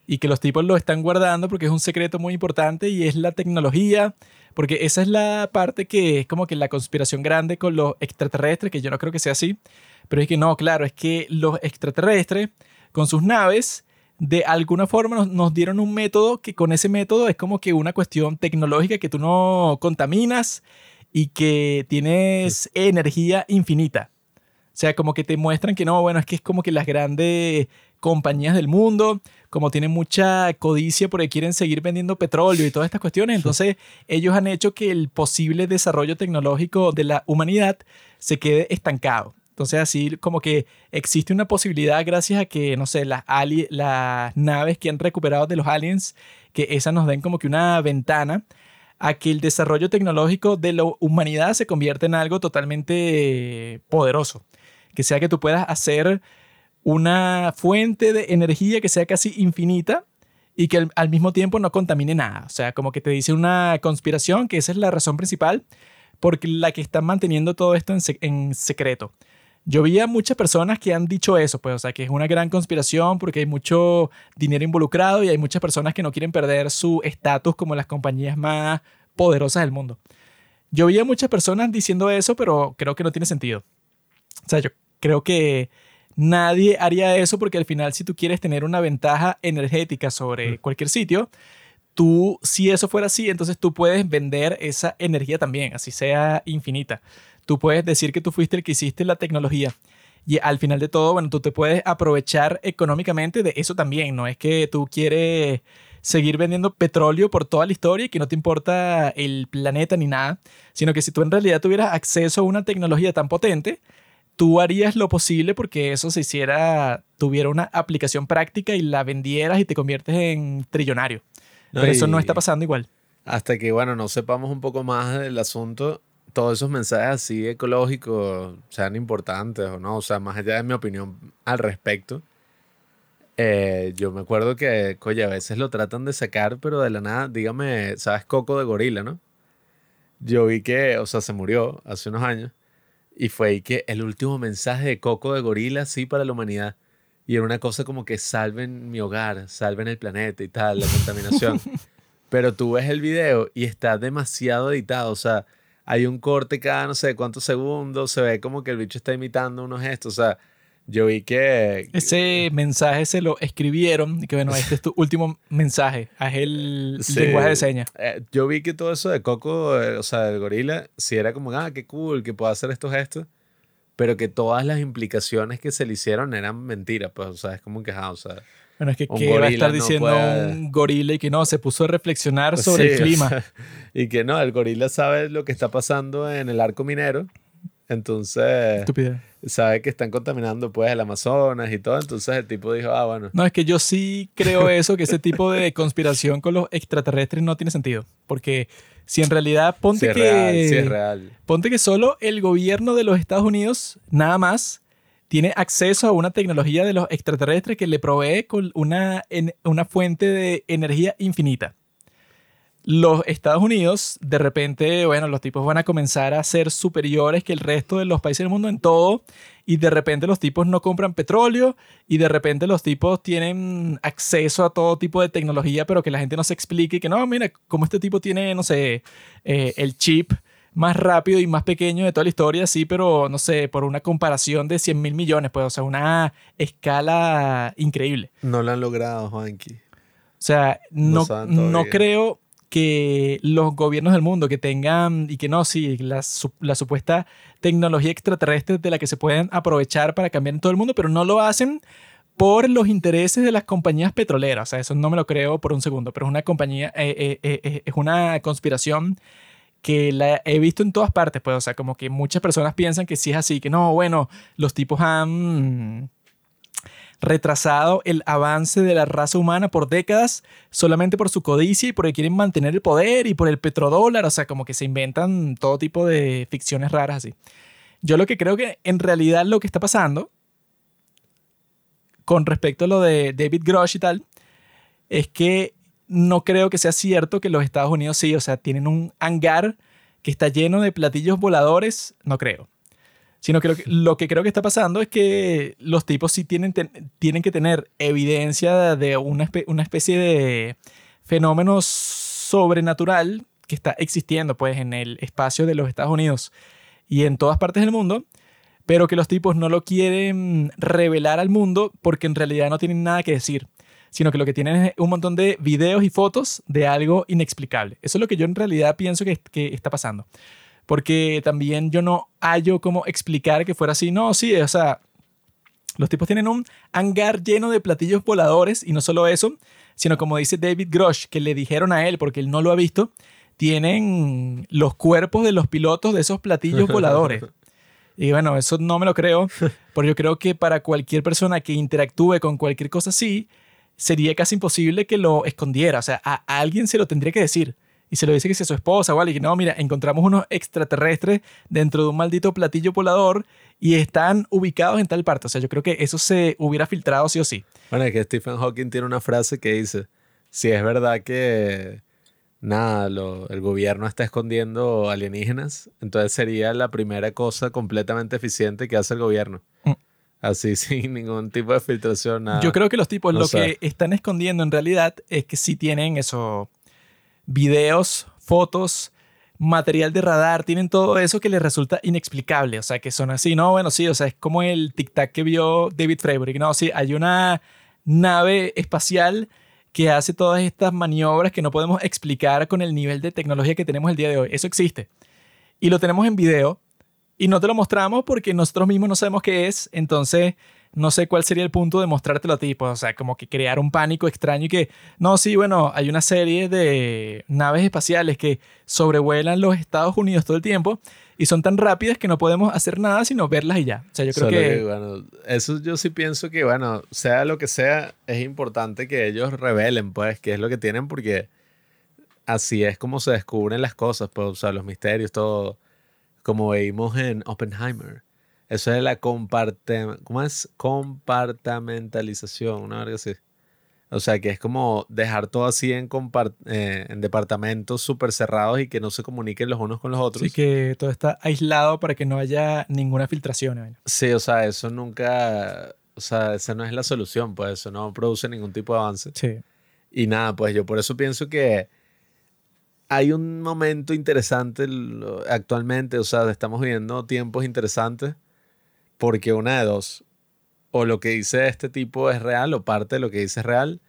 y que los tipos lo están guardando porque es un secreto muy importante y es la tecnología, porque esa es la parte que es como que la conspiración grande con los extraterrestres, que yo no creo que sea así, pero es que no, claro, es que los extraterrestres con sus naves de alguna forma nos, nos, dieron un método que con ese método es como que una cuestión tecnológica que tú no contaminas y que tienes energía infinita. O sea, como que te muestran que no, bueno, es que es como que las grandes compañías del mundo, como tienen mucha codicia porque quieren seguir vendiendo petróleo y todas estas cuestiones, entonces ellos han hecho que el posible desarrollo tecnológico de la humanidad se quede estancado. Entonces así como que existe una posibilidad gracias a que, no sé, las, las naves que han recuperado de los aliens, que esas nos den como que una ventana a que el desarrollo tecnológico de la humanidad se convierta en algo totalmente poderoso. Que sea que tú puedas hacer una fuente de energía que sea casi infinita y que al, mismo tiempo no contamine nada. O sea, como que te dice una conspiración que esa es la razón principal por la que están manteniendo todo esto en, en secreto. Yo vi a muchas personas que han dicho eso, pues, o sea, que es una gran conspiración porque hay mucho dinero involucrado y hay muchas personas que no quieren perder su estatus como las compañías más poderosas del mundo. Yo vi a muchas personas diciendo eso, pero creo que no tiene sentido. O sea, yo creo que nadie haría eso porque al final si tú quieres tener una ventaja energética sobre cualquier sitio, tú, si eso fuera así, entonces tú puedes vender esa energía también, así sea infinita tú puedes decir que tú fuiste el que hiciste la tecnología. Y al final de todo, bueno, tú te puedes aprovechar económicamente de eso también. No es que tú quieres seguir vendiendo petróleo por toda la historia y que no te importa el planeta ni nada, sino que si tú en realidad tuvieras acceso a una tecnología tan potente, tú harías lo posible porque eso se hiciera, tuviera una aplicación práctica y la vendieras y te conviertes en trillonario. Pero eso no está pasando igual. Hasta que, bueno, no sepamos un poco más del asunto, todos esos mensajes así ecológicos sean importantes o no, o sea, más allá de mi opinión al respecto, eh, yo me acuerdo que, oye, a veces lo tratan de sacar, pero de la nada, dígame, ¿sabes Coco de Gorila, no? Yo vi que, o sea, se murió hace unos años y fue ahí que el último mensaje de Coco de Gorila, sí, para la humanidad. Y era una cosa como que salven mi hogar, salven el planeta y tal, la contaminación. pero tú ves el video y está demasiado editado, o sea, hay un corte cada no sé cuántos segundos, se ve como que el bicho está imitando unos gestos, o sea, yo vi que... Ese mensaje se lo escribieron y que bueno, este es tu último mensaje, haz el lenguaje de señas. Eh, yo vi que todo eso de Coco, eh, o sea, del gorila, sí era como, ah, qué cool, que pueda hacer estos gestos, pero que todas las implicaciones que se le hicieron eran mentiras, pues, o sea, es como que, ah, o sea... Bueno, es que ¿qué va a estar diciendo un gorila y que no, se puso a reflexionar sobre el clima? y que no, el gorila sabe lo que está pasando en el arco minero. Entonces, Estúpida. Sabe que están contaminando pues el Amazonas y todo. Entonces el tipo dijo, ah, bueno. No, es que yo sí creo eso, que ese tipo de conspiración con los extraterrestres no tiene sentido. Porque si en realidad ponte que... sí es real. Ponte que solo el gobierno de los Estados Unidos, nada más, tiene acceso a una tecnología de los extraterrestres que le provee con una, una fuente de energía infinita. Los Estados Unidos, de repente, bueno, los tipos van a comenzar a ser superiores que el resto de los países del mundo en todo, y de repente los tipos no compran petróleo, y de repente los tipos tienen acceso a todo tipo de tecnología, pero que la gente no se explique que no, mira, como este tipo tiene, no sé, eh, el chip más rápido y más pequeño de toda la historia, sí, pero no sé, por una comparación de 100 mil millones, pues, o sea, una escala increíble. No lo han logrado, Juanqui. O sea, no, no, creo que los gobiernos del mundo que tengan y que no, sí, la, supuesta tecnología extraterrestre de la que se pueden aprovechar para cambiar en todo el mundo, pero no lo hacen por los intereses de las compañías petroleras. O sea, eso no me lo creo por un segundo, pero es una compañía, eh, eh, eh, es una conspiración que la he visto en todas partes, pues, o sea, como que muchas personas piensan que sí es así, que no, bueno, los tipos han retrasado el avance de la raza humana por décadas solamente por su codicia y porque quieren mantener el poder y por el petrodólar, o sea, como que se inventan todo tipo de ficciones raras así. Yo lo que creo que en realidad lo que está pasando con respecto a lo de David Grosh y tal, es que no creo que sea cierto que los Estados Unidos sí, o sea, tienen un hangar que está lleno de platillos voladores, no creo. Sino que lo, que lo que creo que está pasando es que los tipos sí tienen, ten- tienen que tener evidencia de una, espe- una especie de fenómeno sobrenatural que está existiendo pues en el espacio de los Estados Unidos y en todas partes del mundo, pero que los tipos no lo quieren revelar al mundo porque en realidad no tienen nada que decir, sino que lo que tienen es un montón de videos y fotos de algo inexplicable. Eso es lo que yo en realidad pienso que, que está pasando. Porque también yo no hallo cómo explicar que fuera así. No, sí, o sea, los tipos tienen un hangar lleno de platillos voladores y no solo eso, sino como dice David Grosh, que le dijeron a él, porque él no lo ha visto, tienen los cuerpos de los pilotos de esos platillos voladores. Y bueno, eso no me lo creo, porque yo creo que para cualquier persona que interactúe con cualquier cosa así, sería casi imposible que lo escondiera. O sea, a alguien se lo tendría que decir. Y se lo dice que si a su esposa o alguien, que no, mira, encontramos unos extraterrestres dentro de un maldito platillo volador y están ubicados en tal parte. O sea, yo creo que eso se hubiera filtrado sí o sí. Bueno, es que Stephen Hawking tiene una frase que dice, si es verdad que nada, lo- el gobierno está escondiendo alienígenas, entonces sería la primera cosa completamente eficiente que hace el gobierno. Mm. Así, sin ningún tipo de filtración, nada. Yo creo que los tipos No lo sé. que están escondiendo en realidad es que sí tienen eso, videos, fotos, material de radar, tienen todo eso que les resulta inexplicable. O sea, que son así, no, bueno, sí, o sea, es como el tic-tac que vio David Freiberg. No, sí, hay una nave espacial que hace todas estas maniobras que no podemos explicar con el nivel de tecnología que tenemos el día de hoy. Eso existe. Y lo tenemos en video y no te lo mostramos porque nosotros mismos no sabemos qué es. Entonces, no sé cuál sería el punto de mostrártelo a ti. Pues, o sea, como que crear un pánico extraño y que, no, sí, bueno, hay una serie de naves espaciales que sobrevuelan los Estados Unidos todo el tiempo y son tan rápidas que no podemos hacer nada sino verlas y ya. O sea, yo creo Solo que... bueno, eso yo sí pienso que, bueno, sea lo que sea, es importante que ellos revelen, pues, qué es lo que tienen, porque así es como se descubren las cosas, pues, o sea, los misterios, todo, como vimos en Oppenheimer. Eso es la comparte, ¿cómo es? Compartamentalización, una verga así. O sea, que es como dejar todo así en, eh, en departamentos súper cerrados y que no se comuniquen los unos con los otros. Sí, que todo está aislado para que no haya ninguna filtración. ¿eh? Sí, o sea, eso nunca, o sea, esa no es la solución, pues eso no produce ningún tipo de avance. Sí. Y nada, pues yo por eso pienso que hay un momento interesante actualmente, o sea, estamos viviendo tiempos interesantes porque una de dos, o lo que dice este tipo es real o parte de lo que dice es real,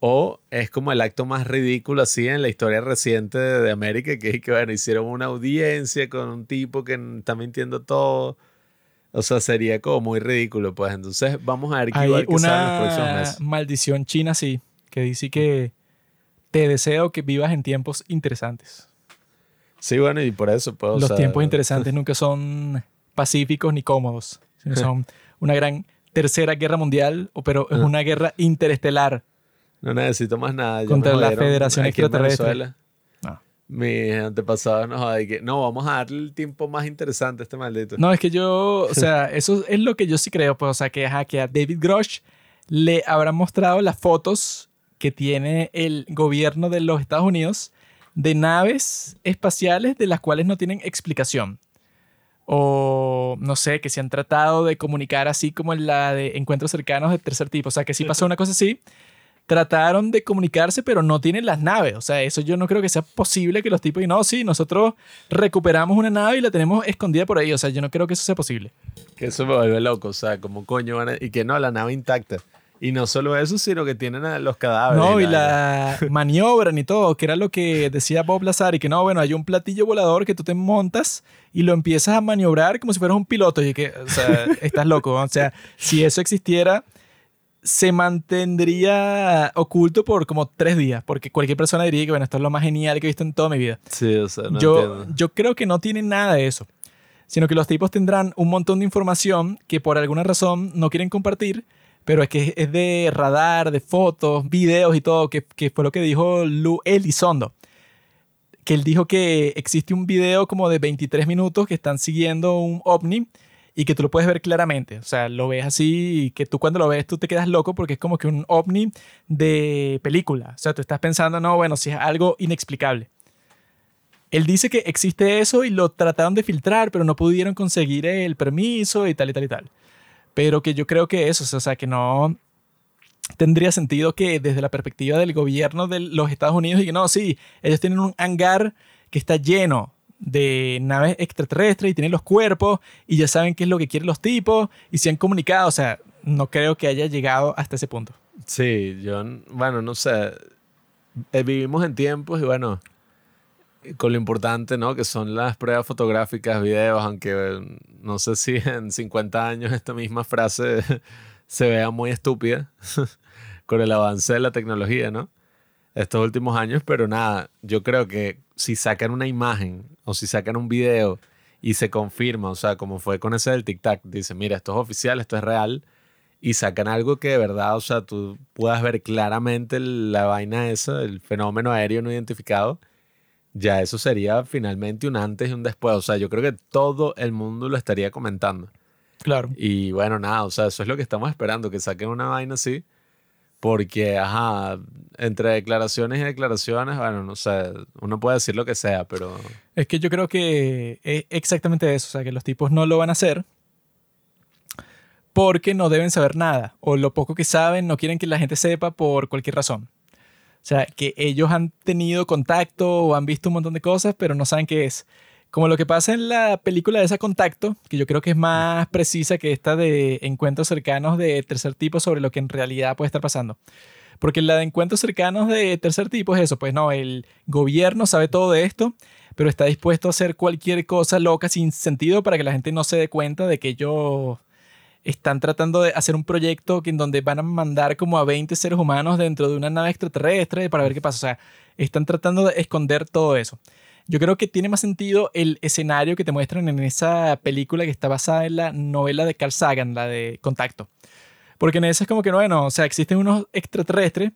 o es como el acto más ridículo así en la historia reciente de, de América, que es que, bueno, hicieron una audiencia con un tipo que está mintiendo todo. O sea, sería como muy ridículo, pues. Entonces, vamos a ver qué Hay igual que los una maldición china, sí, que dice que te deseo que vivas en tiempos interesantes. Sí, bueno, y por eso, pues. o Los sea, tiempos interesantes nunca son pacíficos ni cómodos, sino son una gran tercera guerra mundial, pero es Ah. una guerra interestelar. No necesito más nada. ya Contra la Federación Extraterrestre. No. Mis antepasados nos que no, vamos a darle el tiempo más interesante a este maldito. No, es que yo, o sea, eso es lo que yo sí creo, pues, o sea, que, ajá, que a David Grosh le habrán mostrado las fotos que tiene el gobierno de los Estados Unidos de naves espaciales de las cuales no tienen explicación. O no sé, que se han tratado de comunicar así como en la de encuentros cercanos de tercer tipo. O sea, que sí pasó una cosa así. Trataron de comunicarse, pero no tienen las naves. O sea, eso yo no creo que sea posible que los tipos y no, sí, nosotros recuperamos una nave y la tenemos escondida por ahí. O sea, yo no creo que eso sea posible. Que eso me vuelve loco. O sea, como coño van a- Y que no, la nave intacta. Y no solo eso, sino que tienen a los cadáveres. No, y la maniobran y todo, que era lo que decía Bob Lazar, y que no, bueno, hay un platillo volador que tú te montas y lo empiezas a maniobrar como si fueras un piloto, y que, o sea, estás loco. O sea, si eso existiera, se mantendría oculto por como tres días, porque cualquier persona diría que, bueno, esto es lo más genial que he visto en toda mi vida. Sí, o sea, no yo, entiendo. yo creo que no tienen nada de eso, sino que los tipos tendrán un montón de información que por alguna razón no quieren compartir, pero es que es de radar, de fotos, videos y todo, que, que fue lo que dijo Lu Elizondo. Que él dijo que existe un video como de 23 minutos que están siguiendo un ovni y que tú lo puedes ver claramente. O sea, lo ves así que tú cuando lo ves tú te quedas loco porque es como que un ovni de película. O sea, tú estás pensando, no, bueno, si es algo inexplicable. Él dice que existe eso y lo trataron de filtrar, pero no pudieron conseguir el permiso y tal y tal y tal. Pero que yo creo que eso, o sea, que no tendría sentido que desde la perspectiva del gobierno de los Estados Unidos y no, sí, ellos tienen un hangar que está lleno de naves extraterrestres y tienen los cuerpos y ya saben qué es lo que quieren los tipos y se han comunicado, o sea, no creo que haya llegado hasta ese punto. Sí, yo, bueno, no sé, eh, vivimos en tiempos y bueno, con lo importante, ¿no? Que son las pruebas fotográficas, videos, aunque eh, no sé si en 50 años esta misma frase se vea muy estúpida con el avance de la tecnología, ¿no? Estos últimos años, pero nada, yo creo que si sacan una imagen o si sacan un video y se confirma, o sea, como fue con ese del TikTok, dice, mira, esto es oficial, esto es real, y sacan algo que de verdad, o sea, tú puedas ver claramente la vaina esa, el fenómeno aéreo no identificado, ya eso sería finalmente un antes y un después. O sea, yo creo que todo el mundo lo estaría comentando. Claro. Y bueno, nada, o sea, eso es lo que estamos esperando, que saquen una vaina así. Porque, ajá, entre declaraciones y declaraciones, bueno, no sé, uno puede decir lo que sea, pero... Es que yo creo que es exactamente eso, o sea, que los tipos no lo van a hacer porque no deben saber nada, o lo poco que saben no quieren que la gente sepa por cualquier razón. O sea, que ellos han tenido contacto o han visto un montón de cosas, pero no saben qué es. Como lo que pasa en la película de esa contacto, que yo creo que es más precisa que esta de encuentros cercanos de tercer tipo sobre lo que en realidad puede estar pasando. Porque la de encuentros cercanos de tercer tipo es eso, pues no, el gobierno sabe todo de esto, pero está dispuesto a hacer cualquier cosa loca sin sentido para que la gente no se dé cuenta de que ellos están tratando de hacer un proyecto en donde van a mandar como a 20 seres humanos dentro de una nave extraterrestre para ver qué pasa. O sea, están tratando de esconder todo eso. Yo creo que tiene más sentido el escenario que te muestran en esa película que está basada en la novela de Carl Sagan, la de Contacto. Porque en esa es como que, bueno, o sea, existen unos extraterrestres,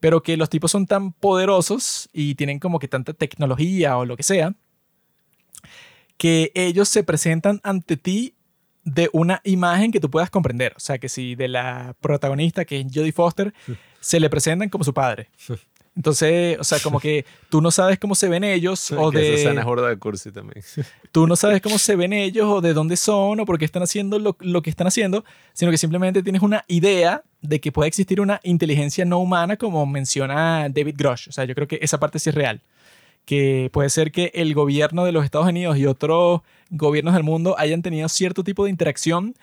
pero que los tipos son tan poderosos y tienen como que tanta tecnología o lo que sea, que ellos se presentan ante ti de una imagen que tú puedas comprender. O sea, que si de la protagonista, que es Jodie Foster, se le presentan como su padre. Entonces, o sea, como que tú no sabes cómo se ven ellos o que de... Esa de cursi también. Tú no sabes cómo se ven ellos o de dónde son o por qué están haciendo lo, lo que están haciendo, sino que simplemente tienes una idea de que puede existir una inteligencia no humana como menciona David Grosh. O sea, yo creo que esa parte sí es real que puede ser que el gobierno de los Estados Unidos y otros gobiernos del mundo hayan tenido cierto tipo de interacción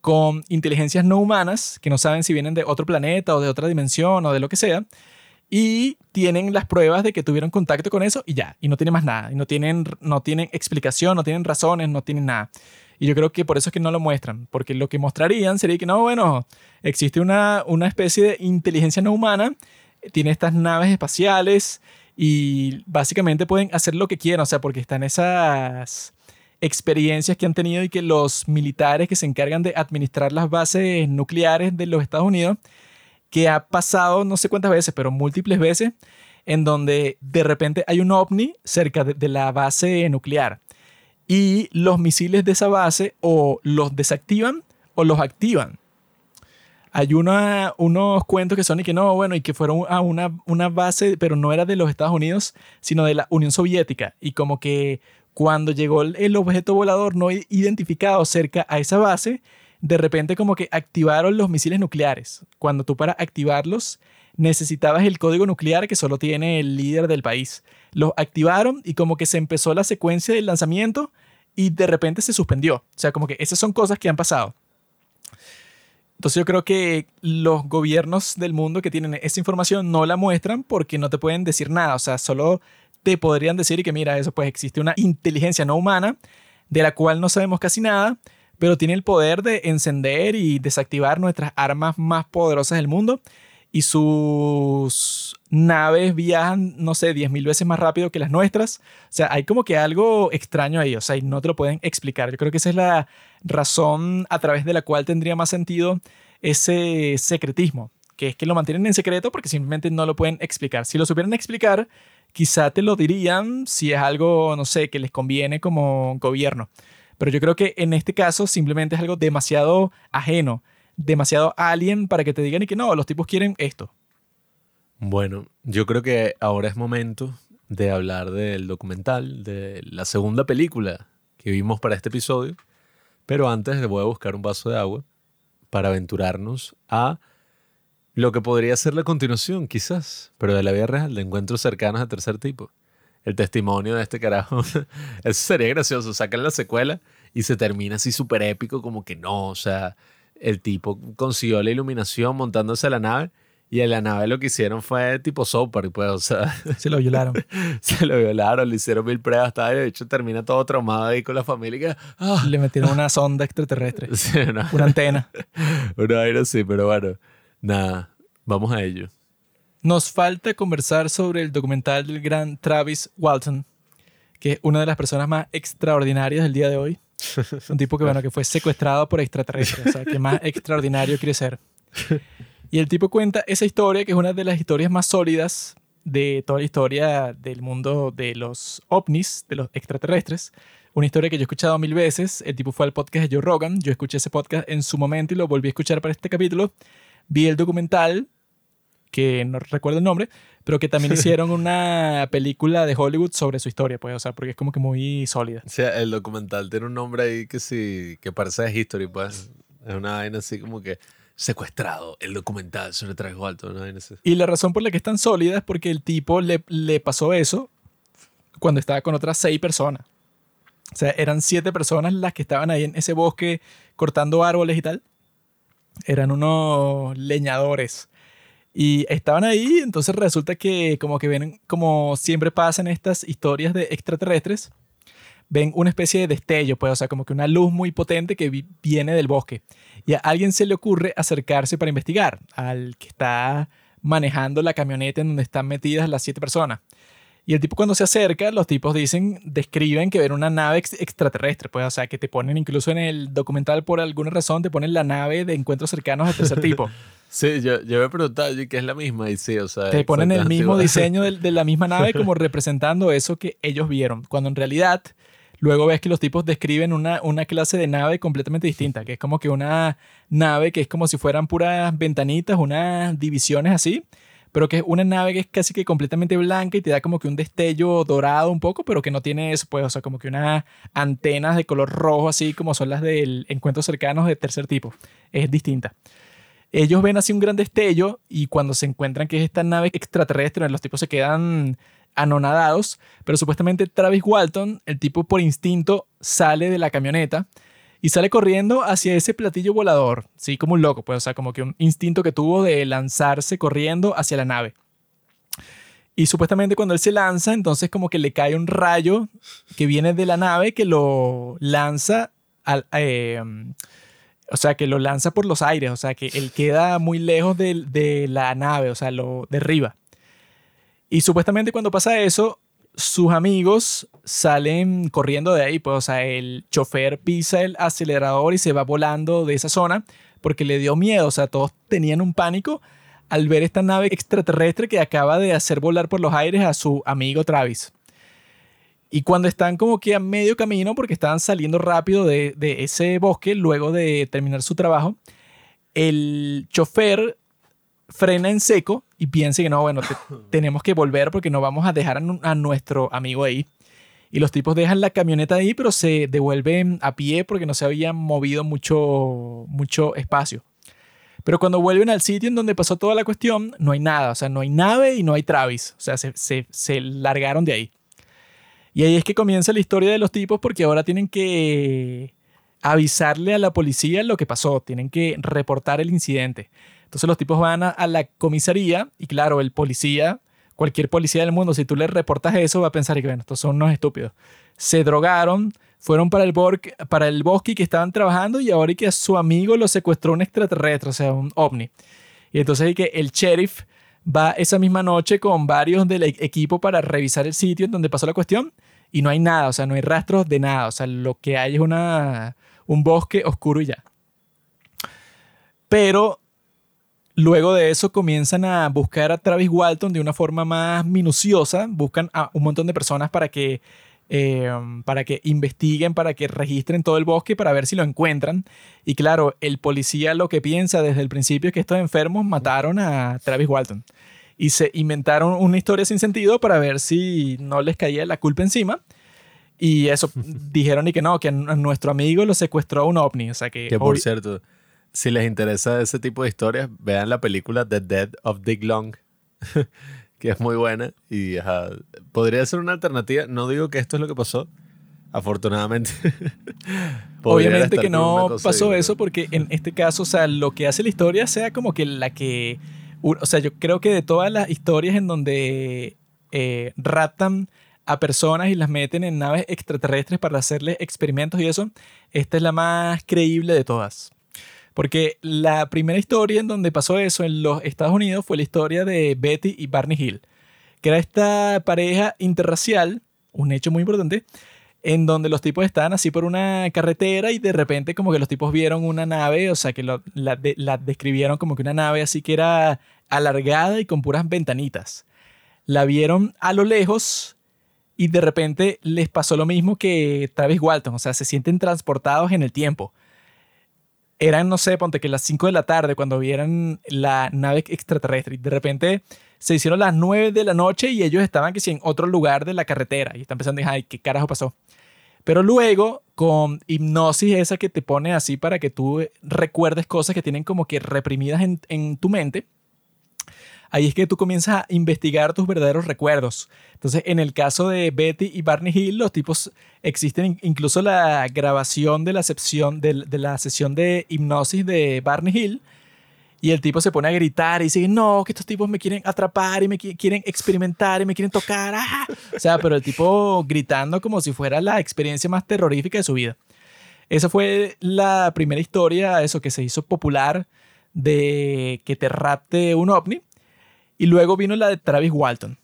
con inteligencias no humanas que no saben si vienen de otro planeta o de otra dimensión o de lo que sea y tienen las pruebas de que tuvieron contacto con eso y ya, y no tienen más nada, y no tienen, no tienen explicación, no tienen razones, no tienen nada. Y yo creo que por eso es que no lo muestran, porque lo que mostrarían sería que no, bueno, existe una, una especie de inteligencia no humana, tiene estas naves espaciales y básicamente pueden hacer lo que quieran, o sea, porque están esas experiencias que han tenido y que los militares que se encargan de administrar las bases nucleares de los Estados Unidos, que ha pasado no sé cuántas veces, pero múltiples veces, en donde de repente hay un ovni cerca de, de la base nuclear y los misiles de esa base o los desactivan o los activan hay una, unos cuentos que son y que no, bueno, y que fueron a una, una base, pero no era de los Estados Unidos, sino de la Unión Soviética. Y como que cuando llegó el objeto volador no identificado cerca a esa base, de repente como que activaron los misiles nucleares. Cuando tú para activarlos necesitabas el código nuclear que solo tiene el líder del país. Los activaron y como que se empezó la secuencia del lanzamiento y de repente se suspendió. O sea, como que esas son cosas que han pasado. Entonces yo creo que los gobiernos del mundo que tienen esa información no la muestran porque no te pueden decir nada. O sea, solo te podrían decir que mira, eso pues existe una inteligencia no humana de la cual no sabemos casi nada, pero tiene el poder de encender y desactivar nuestras armas más poderosas del mundo y sus naves viajan, no sé, 10.000 veces más rápido que las nuestras. O sea, hay como que algo extraño ahí, o sea, y no te lo pueden explicar. Yo creo que esa es la razón a través de la cual tendría más sentido ese secretismo, que es que lo mantienen en secreto porque simplemente no lo pueden explicar. Si lo supieran explicar, quizá te lo dirían si es algo, no sé, que les conviene como gobierno. Pero yo creo que en este caso simplemente es algo demasiado ajeno demasiado alien para que te digan y que no, los tipos quieren esto. Bueno, yo creo que ahora es momento de hablar del documental, de la segunda película que vimos para este episodio. Pero antes le voy a buscar un vaso de agua para aventurarnos a lo que podría ser la continuación, quizás, pero de la vida real, de encuentros cercanos de tercer tipo. El testimonio de este carajo. Eso sería gracioso. Sacan la secuela y se termina así súper épico, como que no, o sea, el tipo consiguió la iluminación montándose a la nave y en la nave lo que hicieron fue tipo software, pues, o sea, Se lo violaron. se lo violaron, le hicieron mil pruebas, tal, y de hecho termina todo traumado ahí con la familia. que, ah, Le metieron una sonda extraterrestre, sí, una, una antena. una vaina así, pero bueno, nada, vamos a ello. Nos falta conversar sobre el documental del gran Travis Walton, que es una de las personas más extraordinarias del día de hoy. Un tipo que, bueno, que fue secuestrado por extraterrestres. O sea, que más extraordinario quiere ser. Y el tipo cuenta esa historia, que es una de las historias más sólidas de toda la historia del mundo de los ovnis, de los extraterrestres. Una historia que yo he escuchado mil veces. El tipo fue al podcast de Joe Rogan. Yo escuché ese podcast en su momento y lo volví a escuchar para este capítulo. Vi el documental, que no recuerdo el nombre, pero que también hicieron una película de Hollywood sobre su historia, pues, o sea, porque es como que muy sólida. O sea, el documental tiene un nombre ahí que sí, que parece de History, pues. Es una vaina así como que secuestrado, el documental sobre Travis Walton, una vaina así. Y la razón por la que es tan sólida es porque el tipo le, le pasó eso cuando estaba con otras seis personas. O sea, eran siete personas las que estaban ahí en ese bosque cortando árboles y tal. Eran unos leñadores. Y estaban ahí, entonces resulta que como que ven, como siempre pasa en estas historias de extraterrestres, ven una especie de destello, pues, o sea, como que una luz muy potente que vi- viene del bosque. Y a alguien se le ocurre acercarse para investigar, al que está manejando la camioneta en donde están metidas las siete personas. Y el tipo cuando se acerca, los tipos dicen, describen que ven una nave ex- extraterrestre, pues, o sea, que te ponen incluso en el documental por alguna razón, te ponen la nave de encuentros cercanos de tercer tipo. Sí, yo, yo me he preguntado y que es la misma y sí, o sea. Te ponen el mismo igual. diseño del- de, la misma nave como representando eso que ellos vieron, cuando en realidad luego ves que los tipos describen una, una clase de nave completamente distinta, que es como que una nave que es como si fueran puras ventanitas, unas divisiones así, pero que es una nave que es casi que completamente blanca y te da como que un destello dorado un poco, pero que no tiene eso, pues, o sea, como que unas antenas de color rojo así como son las del encuentros cercanos de tercer tipo. Es distinta ellos ven así un gran destello y cuando se encuentran que es esta nave extraterrestre, los tipos se quedan anonadados, pero supuestamente Travis Walton, el tipo por instinto, sale de la camioneta y sale corriendo hacia ese platillo volador, sí, como un loco, pues, o sea, como que un instinto que tuvo de lanzarse corriendo hacia la nave. Y supuestamente cuando él se lanza, entonces como que le cae un rayo que viene de la nave que lo lanza al... eh, o sea, que lo lanza por los aires, o sea, que él queda muy lejos de, la nave, o sea, lo derriba. Y supuestamente cuando pasa eso, sus amigos salen corriendo de ahí, pues, o sea, el chofer pisa el acelerador y se va volando de esa zona porque le dio miedo, o sea, todos tenían un pánico al ver esta nave extraterrestre que acaba de hacer volar por los aires a su amigo Travis. Y cuando están como que a medio camino, porque estaban saliendo rápido de, de ese bosque luego de terminar su trabajo, el chofer frena en seco y piensa que no, bueno, te- tenemos que volver porque no vamos a dejar a, nu- a nuestro amigo ahí. Y los tipos dejan la camioneta ahí, pero se devuelven a pie porque no se habían movido mucho, mucho espacio. Pero cuando vuelven al sitio en donde pasó toda la cuestión, no hay nada. O sea, no hay nave y no hay Travis. O sea, se, se, se largaron de ahí. Y ahí es que comienza la historia de los tipos porque ahora tienen que avisarle a la policía lo que pasó, tienen que reportar el incidente. Entonces los tipos van a, la comisaría y claro, el policía, cualquier policía del mundo, si tú le reportas eso, va a pensar que, bueno, estos son unos estúpidos. Se drogaron, fueron para el, para el bosque que estaban trabajando y ahora y que a su amigo lo secuestró un extraterrestre, o sea, un ovni. Y entonces hay que el sheriff va esa misma noche con varios del e- equipo para revisar el sitio en donde pasó la cuestión y no hay nada, o sea, no hay rastros de nada, o sea, lo que hay es una, un bosque oscuro y ya. Pero luego de eso comienzan a buscar a Travis Walton de una forma más minuciosa, buscan a un montón de personas para que, eh, para que investiguen, para que registren todo el bosque, para ver si lo encuentran. Y claro, el policía lo que piensa desde el principio es que estos enfermos mataron a Travis Walton. Y se inventaron una historia sin sentido para ver si no les caía la culpa encima. Y eso, dijeron y que no, que a nuestro amigo lo secuestró un ovni. O sea que... Que por cierto, si les interesa ese tipo de historias, vean la película The Dead of Dick Long, que es muy buena y ajá, podría ser una alternativa. No digo que esto es lo que pasó, afortunadamente. Obviamente que no pasó eso porque en este caso, o sea, lo que hace la historia sea como que la que... O sea, yo creo que de todas las historias en donde eh, raptan a personas y las meten en naves extraterrestres para hacerles experimentos y eso, esta es la más creíble de todas. Porque la primera historia en donde pasó eso en los Estados Unidos fue la historia de Betty y Barney Hill, que era esta pareja interracial, un hecho muy importante, en donde los tipos estaban así por una carretera y de repente como que los tipos vieron una nave, o sea que la describieron como que una nave así que era alargada y con puras ventanitas. La vieron a lo lejos y de repente les pasó lo mismo que Travis Walton, o sea, se sienten transportados en el tiempo. Eran, no sé, ponte que las 5 de la tarde cuando vieran la nave extraterrestre y de repente se hicieron las 9 de la noche y ellos estaban que sí, en otro lugar de la carretera y están pensando, ay, ¿qué carajo pasó? Pero luego, con hipnosis esa que te pone así para que tú eh, recuerdes cosas que tienen como que reprimidas en, en tu mente, ahí es que tú comienzas a investigar tus verdaderos recuerdos. Entonces, en el caso de Betty y Barney Hill, los tipos existen in- incluso la grabación de la, sesión, de, de la sesión de hipnosis de Barney Hill. Y el tipo se pone a gritar y dice, no, que estos tipos me quieren atrapar y me qui- quieren experimentar y me quieren tocar. ¡ah!". O sea, pero el tipo gritando como si fuera la experiencia más terrorífica de su vida. Esa fue la primera historia, eso que se hizo popular de que te rapte un ovni. Y luego vino la de Travis Walton.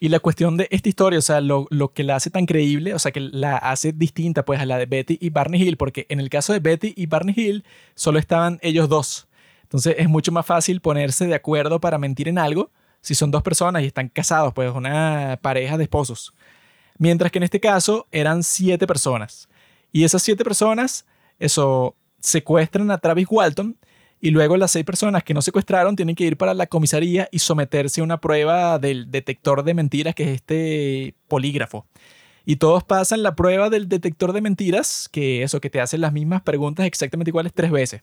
Y la cuestión de esta historia, o sea, lo, lo que la hace tan creíble, o sea, que la hace distinta pues a la de Betty y Barney Hill, porque en el caso de Betty y Barney Hill solo estaban ellos dos. Entonces es mucho más fácil ponerse de acuerdo para mentir en algo si son dos personas y están casados, pues una pareja de esposos. Mientras que en este caso eran siete personas. Y esas siete personas, eso, secuestran a Travis Walton y luego las seis personas que no secuestraron tienen que ir para la comisaría y someterse a una prueba del detector de mentiras, que es este polígrafo. Y todos pasan la prueba del detector de mentiras, que eso, que te hacen las mismas preguntas exactamente iguales tres veces,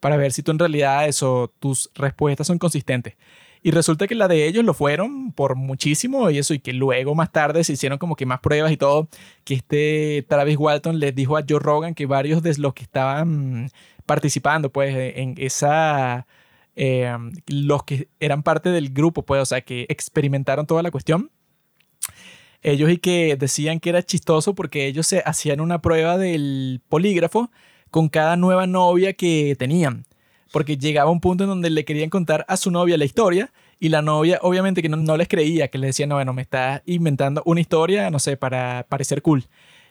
para ver si tú en realidad eso, tus respuestas son consistentes. Y resulta que la de ellos lo fueron por muchísimo y eso, y que luego más tarde se hicieron como que más pruebas y todo, que este Travis Walton les dijo a Joe Rogan que varios de los que estaban participando pues en esa... eh, los que eran parte del grupo, pues, o sea, que experimentaron toda la cuestión, ellos y que decían que era chistoso porque ellos se hacían una prueba del polígrafo con cada nueva novia que tenían. Porque llegaba un punto en donde le querían contar a su novia la historia y la novia obviamente que no, les creía, que les decía, no, bueno, me estás inventando una historia, no sé, para parecer cool.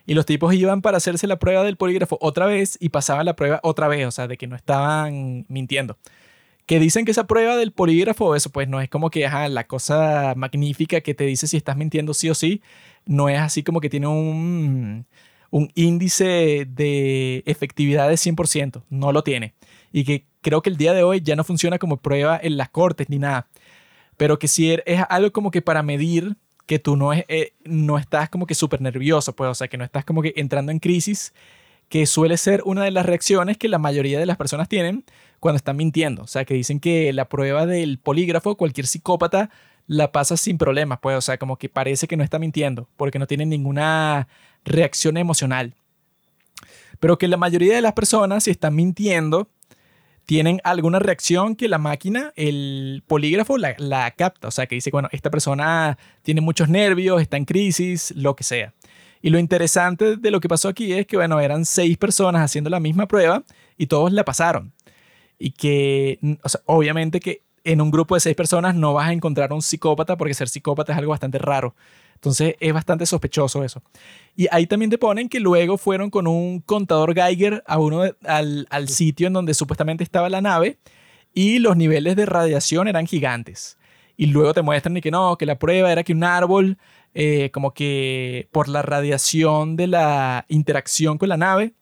Y los tipos iban para hacerse la prueba del polígrafo otra vez y pasaban la prueba otra vez, o sea, de que no estaban mintiendo. Que dicen que esa prueba del polígrafo, eso pues no es como que, ajá, la cosa magnífica que te dice si estás mintiendo sí o sí, no es así como que tiene un, un índice de efectividad de 100%, no lo tiene. Y que creo que el día de hoy ya no funciona como prueba en las cortes ni nada. Pero que sí er- es algo como que para medir que tú no, es, eh, no estás como que súper nervioso, pues, o sea, que no estás como que entrando en crisis, que suele ser una de las reacciones que la mayoría de las personas tienen cuando están mintiendo. O sea, que dicen que la prueba del polígrafo, cualquier psicópata la pasa sin problemas, pues, o sea, como que parece que no está mintiendo, porque no tiene ninguna reacción emocional. Pero que la mayoría de las personas, si están mintiendo, tienen alguna reacción que la máquina, el polígrafo, la, la capta. O sea, que dice, bueno, esta persona tiene muchos nervios, está en crisis, lo que sea. Y lo interesante de lo que pasó aquí es que, bueno, eran seis personas haciendo la misma prueba y todos la pasaron. Y que, obviamente que en un grupo de seis personas no vas a encontrar un psicópata porque ser psicópata es algo bastante raro. Entonces es bastante sospechoso eso. Y ahí también te ponen que luego fueron con un contador Geiger a uno de- al, al sitio en donde supuestamente estaba la nave y los niveles de radiación eran gigantes. Y luego te muestran y que no, que la prueba era que un árbol, eh, como que por la radiación de la interacción con la nave,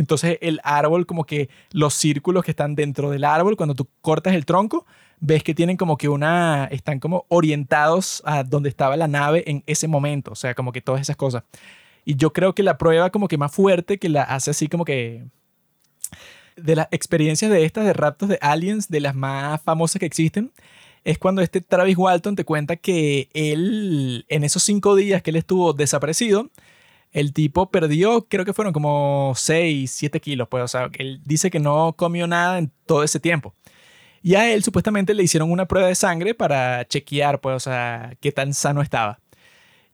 Entonces el árbol, como que los círculos que están dentro del árbol, cuando tú cortas el tronco, ves que tienen como que una, están como orientados a donde estaba la nave en ese momento, o sea, como que todas esas cosas. Y yo creo que la prueba como que más fuerte, que la hace así como que de las experiencias de estas de raptos de aliens, de las más famosas que existen, es cuando este Travis Walton te cuenta que él, en esos cinco días que él estuvo desaparecido, el tipo perdió, creo que fueron como 6, 7 kilos, pues, o sea, él dice que no comió nada en todo ese tiempo. Y a él supuestamente le hicieron una prueba de sangre para chequear, pues, o sea, qué tan sano estaba.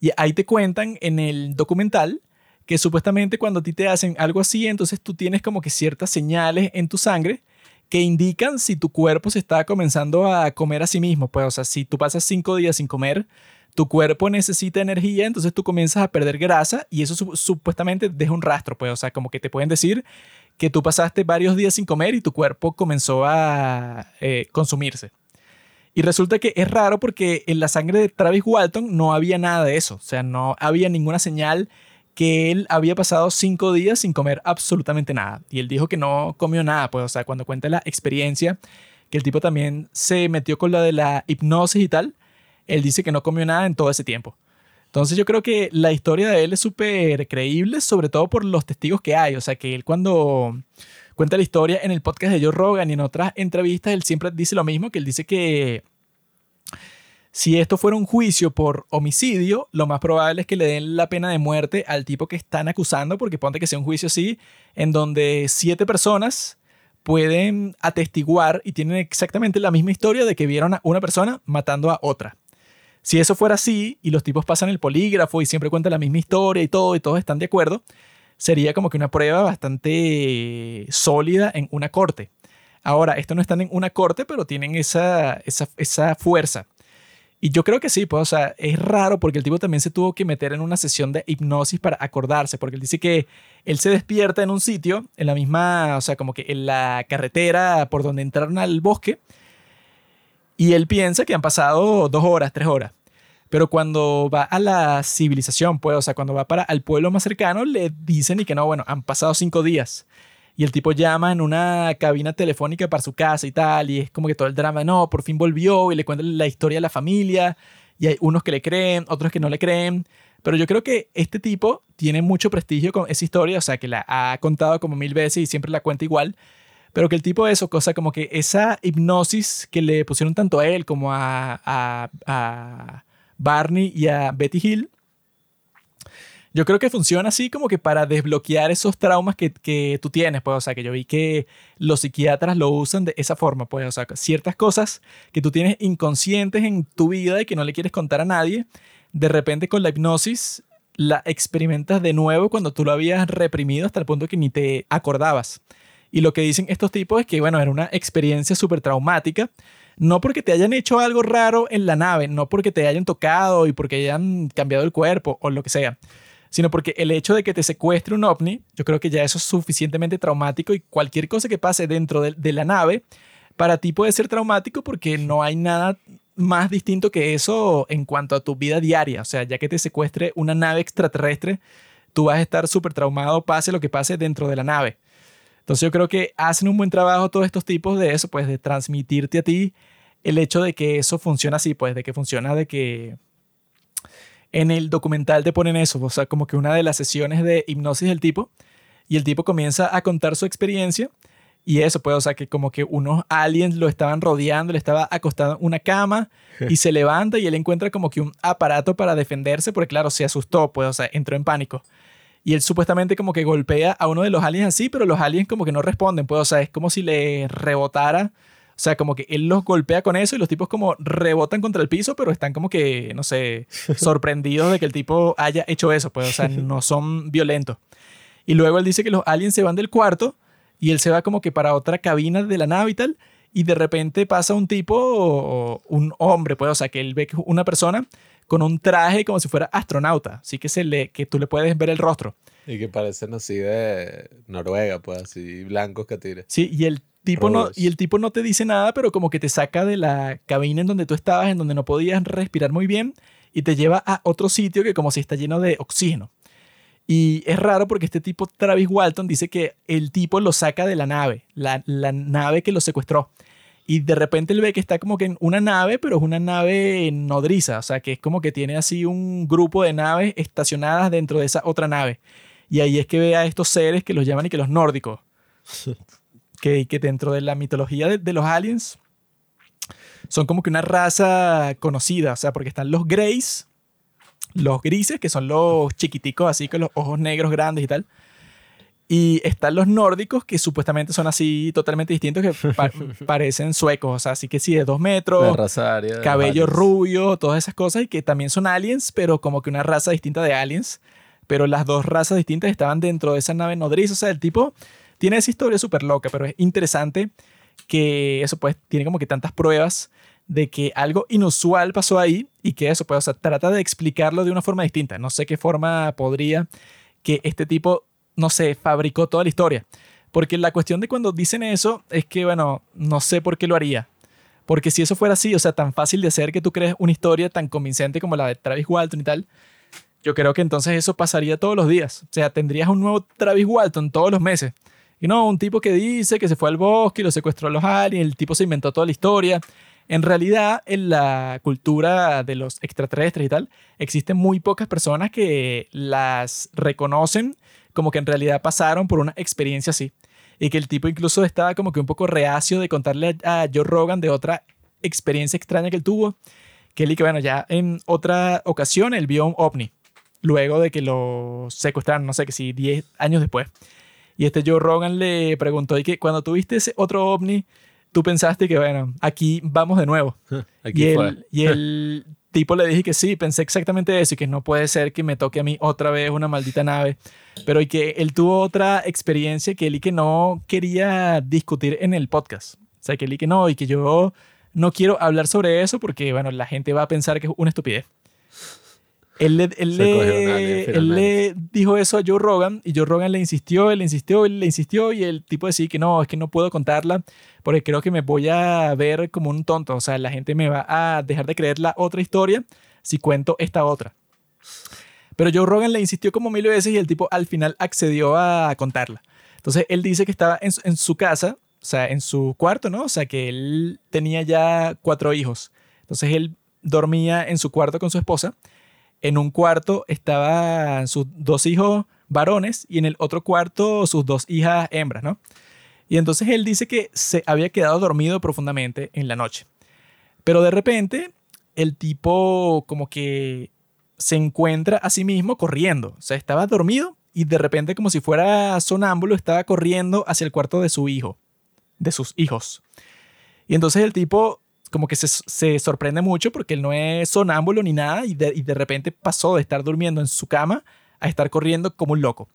Y ahí te cuentan en el documental que supuestamente cuando a ti te hacen algo así, entonces tú tienes como que ciertas señales en tu sangre que indican si tu cuerpo se está comenzando a comer a sí mismo. Pues, o sea, si tú pasas cinco días sin comer, tu cuerpo necesita energía, entonces tú comienzas a perder grasa y eso supuestamente deja un rastro. Pues, o sea, como que te pueden decir que tú pasaste varios días sin comer y tu cuerpo comenzó a eh, consumirse. Y resulta que es raro porque en la sangre de Travis Walton no había nada de eso. O sea, no había ninguna señal que él había pasado cinco días sin comer absolutamente nada. Y él dijo que no comió nada, pues, o sea, cuando cuenta la experiencia, que el tipo también se metió con la de la hipnosis y tal, él dice que no comió nada en todo ese tiempo. Entonces yo creo que la historia de él es súper creíble, sobre todo por los testigos que hay. O sea, que él cuando cuenta la historia en el podcast de Joe Rogan y en otras entrevistas, él siempre dice lo mismo, que él dice que si esto fuera un juicio por homicidio, lo más probable es que le den la pena de muerte al tipo que están acusando, porque ponte que sea un juicio así, en donde siete personas pueden atestiguar y tienen exactamente la misma historia de que vieron a una persona matando a otra. Si eso fuera así y los tipos pasan el polígrafo y siempre cuentan la misma historia y todo y todos están de acuerdo, sería como que una prueba bastante sólida en una corte. Ahora, esto no están en una corte, pero tienen esa, esa fuerza. Y yo creo que sí, pues, o sea, es raro porque el tipo también se tuvo que meter en una sesión de hipnosis para acordarse, porque él dice que él se despierta en un sitio, en la misma, o sea, como que en la carretera por donde entraron al bosque, y él piensa que han pasado dos horas, tres horas. Pero cuando va a la civilización, pues, o sea, cuando va para el pueblo más cercano, le dicen y que no, bueno, han pasado cinco días. Y el tipo llama en una cabina telefónica para su casa y tal, y es como que todo el drama, no, por fin volvió, y le cuenta la historia de la familia, y hay unos que le creen, otros que no le creen, pero yo creo que este tipo tiene mucho prestigio con esa historia, o sea, que la ha contado como mil veces y siempre la cuenta igual, pero que el tipo de eso, cosa como que esa hipnosis que le pusieron tanto a él como a, Barney y a Betty Hill, yo creo que funciona así como que para desbloquear esos traumas que, que, tú tienes, pues, o sea, que yo vi que los psiquiatras lo usan de esa forma, pues, o sea, ciertas cosas que tú tienes inconscientes en tu vida y que no le quieres contar a nadie, de repente con la hipnosis la experimentas de nuevo cuando tú lo habías reprimido hasta el punto que ni te acordabas. Y lo que dicen estos tipos es que, bueno, era una experiencia súper traumática, no porque te hayan hecho algo raro en la nave, no porque te hayan tocado y porque hayan cambiado el cuerpo o lo que sea, sino porque el hecho de que te secuestre un ovni, yo creo que ya eso es suficientemente traumático y cualquier cosa que pase dentro de, la nave, para ti puede ser traumático porque no hay nada más distinto que eso en cuanto a tu vida diaria. O sea, ya que te secuestre una nave extraterrestre, tú vas a estar súper traumado, pase lo que pase dentro de la nave. Entonces yo creo que hacen un buen trabajo todos estos tipos de eso, pues de transmitirte a ti el hecho de que eso funciona así, pues de que funciona de que en el documental te ponen eso, o sea, como que una de las sesiones de hipnosis del tipo, y el tipo comienza a contar su experiencia, y eso, pues, o sea, que como que unos aliens lo estaban rodeando, le estaba acostado en una cama, y se levanta y él encuentra como que un aparato para defenderse, porque claro, se asustó, pues, o sea, entró en pánico. Y él supuestamente como que golpea a uno de los aliens así, pero los aliens como que no responden, pues, o sea, es como si le rebotara o sea, como que él los golpea con eso y los tipos como rebotan contra el piso, pero están como que, no sé, sorprendidos de que el tipo haya hecho eso, pues, o sea, no son violentos. Y luego él dice que los aliens se van del cuarto y él se va como que para otra cabina de la nave y tal, y de repente pasa un tipo, un hombre, pues, o sea, que él ve que una persona con un traje como si fuera astronauta, así que, se le, que tú le puedes ver el rostro. Y que parecen así de Noruega, pues, así blancos que tira. Sí, y el tipo no, y el tipo no te dice nada, pero como que te saca de la cabina en donde tú estabas, en donde no podías respirar muy bien, y te lleva a otro sitio que como si está lleno de oxígeno. Y es raro porque este tipo, Travis Walton, dice que el tipo lo saca de la nave, la, la nave que lo secuestró. Y de repente él ve que está como que en una nave, pero es una nave nodriza, o sea, que es como que tiene así un grupo de naves estacionadas dentro de esa otra nave. Y ahí es que ve a estos seres que los llaman y que los nórdicos. que, que dentro de la mitología de, de los aliens son como que una raza conocida, o sea, porque están los Greys, los grises, que son los chiquiticos así con los ojos negros grandes y tal. Y están los nórdicos, que supuestamente son así totalmente distintos, que pa- parecen suecos, o sea, así que sí, de dos metros, raza cabello rubio, todas esas cosas, y que también son aliens, pero como que una raza distinta de aliens. Pero las dos razas distintas estaban dentro de esa nave nodriza. O sea, el tipo tiene esa historia súper loca, pero es interesante que eso pues tiene como que tantas pruebas de que algo inusual pasó ahí y que eso pues, o sea, trata de explicarlo de una forma distinta. No sé qué forma podría que este tipo, no sé, fabricó toda la historia. Porque la cuestión de cuando dicen eso es que, bueno, no sé por qué lo haría. Porque si eso fuera así, o sea, tan fácil de hacer que tú crees una historia tan convincente como la de Travis Walton y tal, yo creo que entonces eso pasaría todos los días. O sea, tendrías un nuevo Travis Walton todos los meses. Y no, un tipo que dice que se fue al bosque y lo secuestró a los aliens, el tipo se inventó toda la historia. En realidad, en la cultura de los extraterrestres y tal, existen muy pocas personas que las reconocen como que en realidad pasaron por una experiencia así. Y que el tipo incluso estaba como que un poco reacio de contarle a Joe Rogan de otra experiencia extraña que él tuvo. Que él y que, bueno, ya en otra ocasión él vio un ovni. Luego de que lo secuestraron, no sé, que si 10 años después. Y este Joe Rogan le preguntó, y que cuando tuviste ese otro ovni, tú pensaste que, bueno, aquí vamos de nuevo. Aquí y, fue. el, y el tipo le dije que sí, pensé exactamente eso y que no puede ser que me toque a mí otra vez una maldita nave. Pero y que él tuvo otra experiencia que él y que no quería discutir en el podcast. O sea, que él y que no, y que yo no quiero hablar sobre eso porque, bueno, la gente va a pensar que es una estupidez. Él le, él él dijo eso a Joe Rogan y Joe Rogan le insistió, él le insistió, él le insistió y el tipo decía que no, es que no puedo contarla porque creo que me voy a ver como un tonto. O sea, la gente me va a dejar de creer la otra historia si cuento esta otra. Pero Joe Rogan le insistió como mil veces y el tipo al final accedió a contarla. Entonces él dice que estaba en, en su casa, o sea, en su cuarto, ¿no? O sea, que él tenía ya cuatro hijos. Entonces él dormía en su cuarto con su esposa. En un cuarto estaban sus dos hijos varones y en el otro cuarto sus dos hijas hembras, ¿no? Y entonces él dice que se había quedado dormido profundamente en la noche. Pero de repente el tipo como que se encuentra a sí mismo corriendo. O sea, estaba dormido y de repente como si fuera sonámbulo estaba corriendo hacia el cuarto de su hijo, de sus hijos. Y entonces el tipo como que se, se sorprende mucho porque él no es sonámbulo ni nada y de, y de repente pasó de estar durmiendo en su cama a estar corriendo como un loco.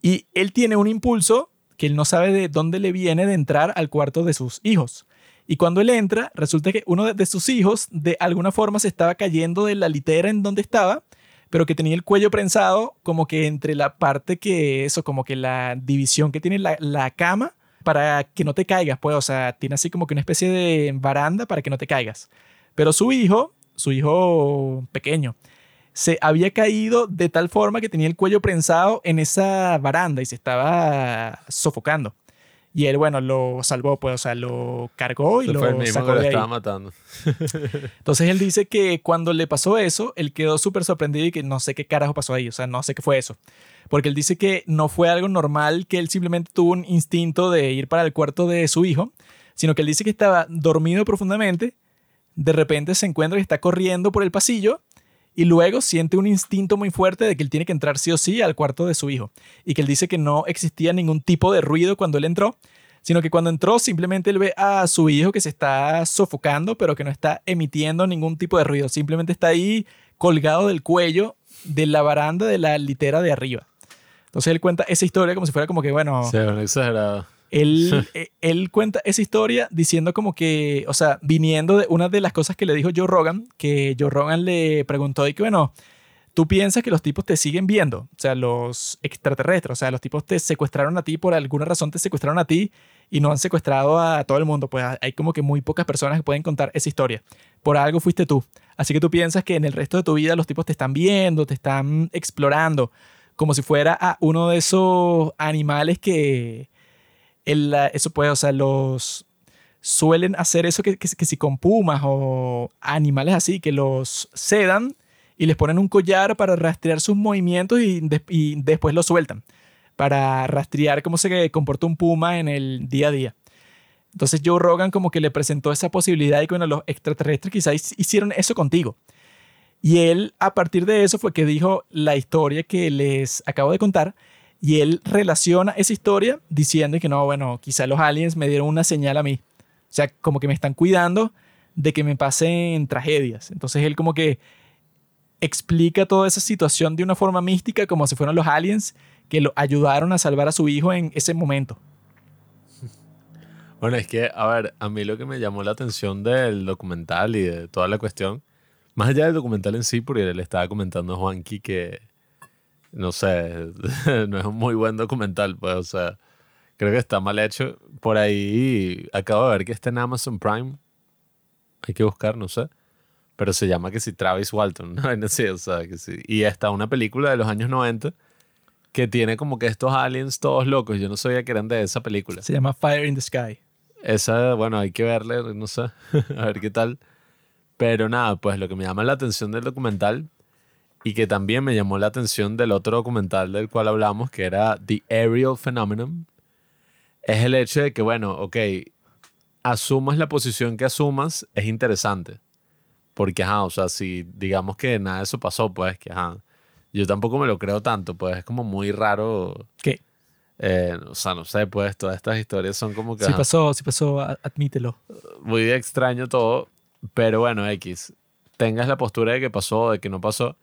Y él tiene un impulso que él no sabe de dónde le viene de entrar al cuarto de sus hijos. Y cuando él entra, resulta que uno de, sus hijos de alguna forma se estaba cayendo de la litera en donde estaba, pero que tenía el cuello prensado como que entre la parte que eso, como que la división que tiene la, la cama para que no te caigas, pues, o sea, tiene así como que una especie de baranda para que no te caigas. Pero su hijo, su hijo pequeño, se había caído de tal forma que tenía el cuello prensado en esa baranda y se estaba sofocando. Y él, bueno, lo salvó, pues, o sea, lo cargó y lo fue el mismo sacó que de ahí. estaba matando. Entonces él dice que cuando le pasó eso, él quedó súper sorprendido y que no sé qué carajo pasó ahí, o sea, no sé qué fue eso. Porque él dice que no fue algo normal, que él simplemente tuvo un instinto de ir para el cuarto de su hijo, sino que él dice que estaba dormido profundamente, de repente se encuentra que está corriendo por el pasillo y luego siente un instinto muy fuerte de que él tiene que entrar sí o sí al cuarto de su hijo. Y que él dice que no existía ningún tipo de ruido cuando él entró, sino que cuando entró simplemente él ve a su hijo que se está sofocando, pero que no está emitiendo ningún tipo de ruido, simplemente está ahí colgado del cuello de la baranda de la litera de arriba. Entonces él cuenta esa historia como si fuera como que, bueno, Sí, exagerado. Él, eh, él cuenta esa historia diciendo como que, o sea, viniendo de una de las cosas que le dijo Joe Rogan, que Joe Rogan le preguntó y que, bueno, tú piensas que los tipos te siguen viendo, o sea, los extraterrestres, o sea, los tipos te secuestraron a ti, por alguna razón te secuestraron a ti y no han secuestrado a todo el mundo, pues hay como que muy pocas personas que pueden contar esa historia. Por algo fuiste tú. Así que tú piensas que en el resto de tu vida los tipos te están viendo, te están explorando, como si fuera a uno de esos animales que el- eso puede, o sea, los suelen hacer eso que, si con pumas o animales así, que los sedan y les ponen un collar para rastrear sus movimientos y, des- y después los sueltan, para rastrear cómo se comporta un puma en el día a día. Entonces Joe Rogan como que le presentó esa posibilidad y bueno, los extraterrestres quizás hicieron eso contigo. Y él a partir de eso fue que dijo la historia que les acabo de contar y él relaciona esa historia diciendo que no, bueno, quizá los aliens me dieron una señal a mí. O sea, como que me están cuidando de que me pasen tragedias. Entonces él como que explica toda esa situación de una forma mística como si fueran los aliens que lo ayudaron a salvar a su hijo en ese momento. Bueno, es que, a ver, a mí lo que me llamó la atención del documental y de toda la cuestión, más allá del documental en sí, porque le estaba comentando a Juanqui que, no sé, no es un muy buen documental, pues, o sea, creo que está mal hecho. Por ahí acabo de ver que está en Amazon Prime. Hay que buscar, no sé. Pero se llama que si Travis Walton, ¿no? No sé, o sea, que sí. Y está una película de los años 90 que tiene como que estos aliens todos locos. Yo no sabía que eran de esa película. Se llama Fire in the Sky. Esa, bueno, hay que verle, no sé, a ver qué tal. Pero nada, pues lo que me llama la atención del documental y que también me llamó la atención del otro documental del cual hablamos, que era The Aerial Phenomenon, es el hecho de que, bueno, ok, asumas la posición que asumas, es interesante. Porque, ajá, o sea, si digamos que nada de eso pasó, pues, que, ajá, yo tampoco me lo creo tanto, pues es como muy raro. ¿Qué? eh, o sea, no sé, pues todas estas historias son como que... Sí ajá, pasó, sí pasó, admítelo. muy extraño todo, pero bueno, X, tengas la postura de que pasó de que no pasó,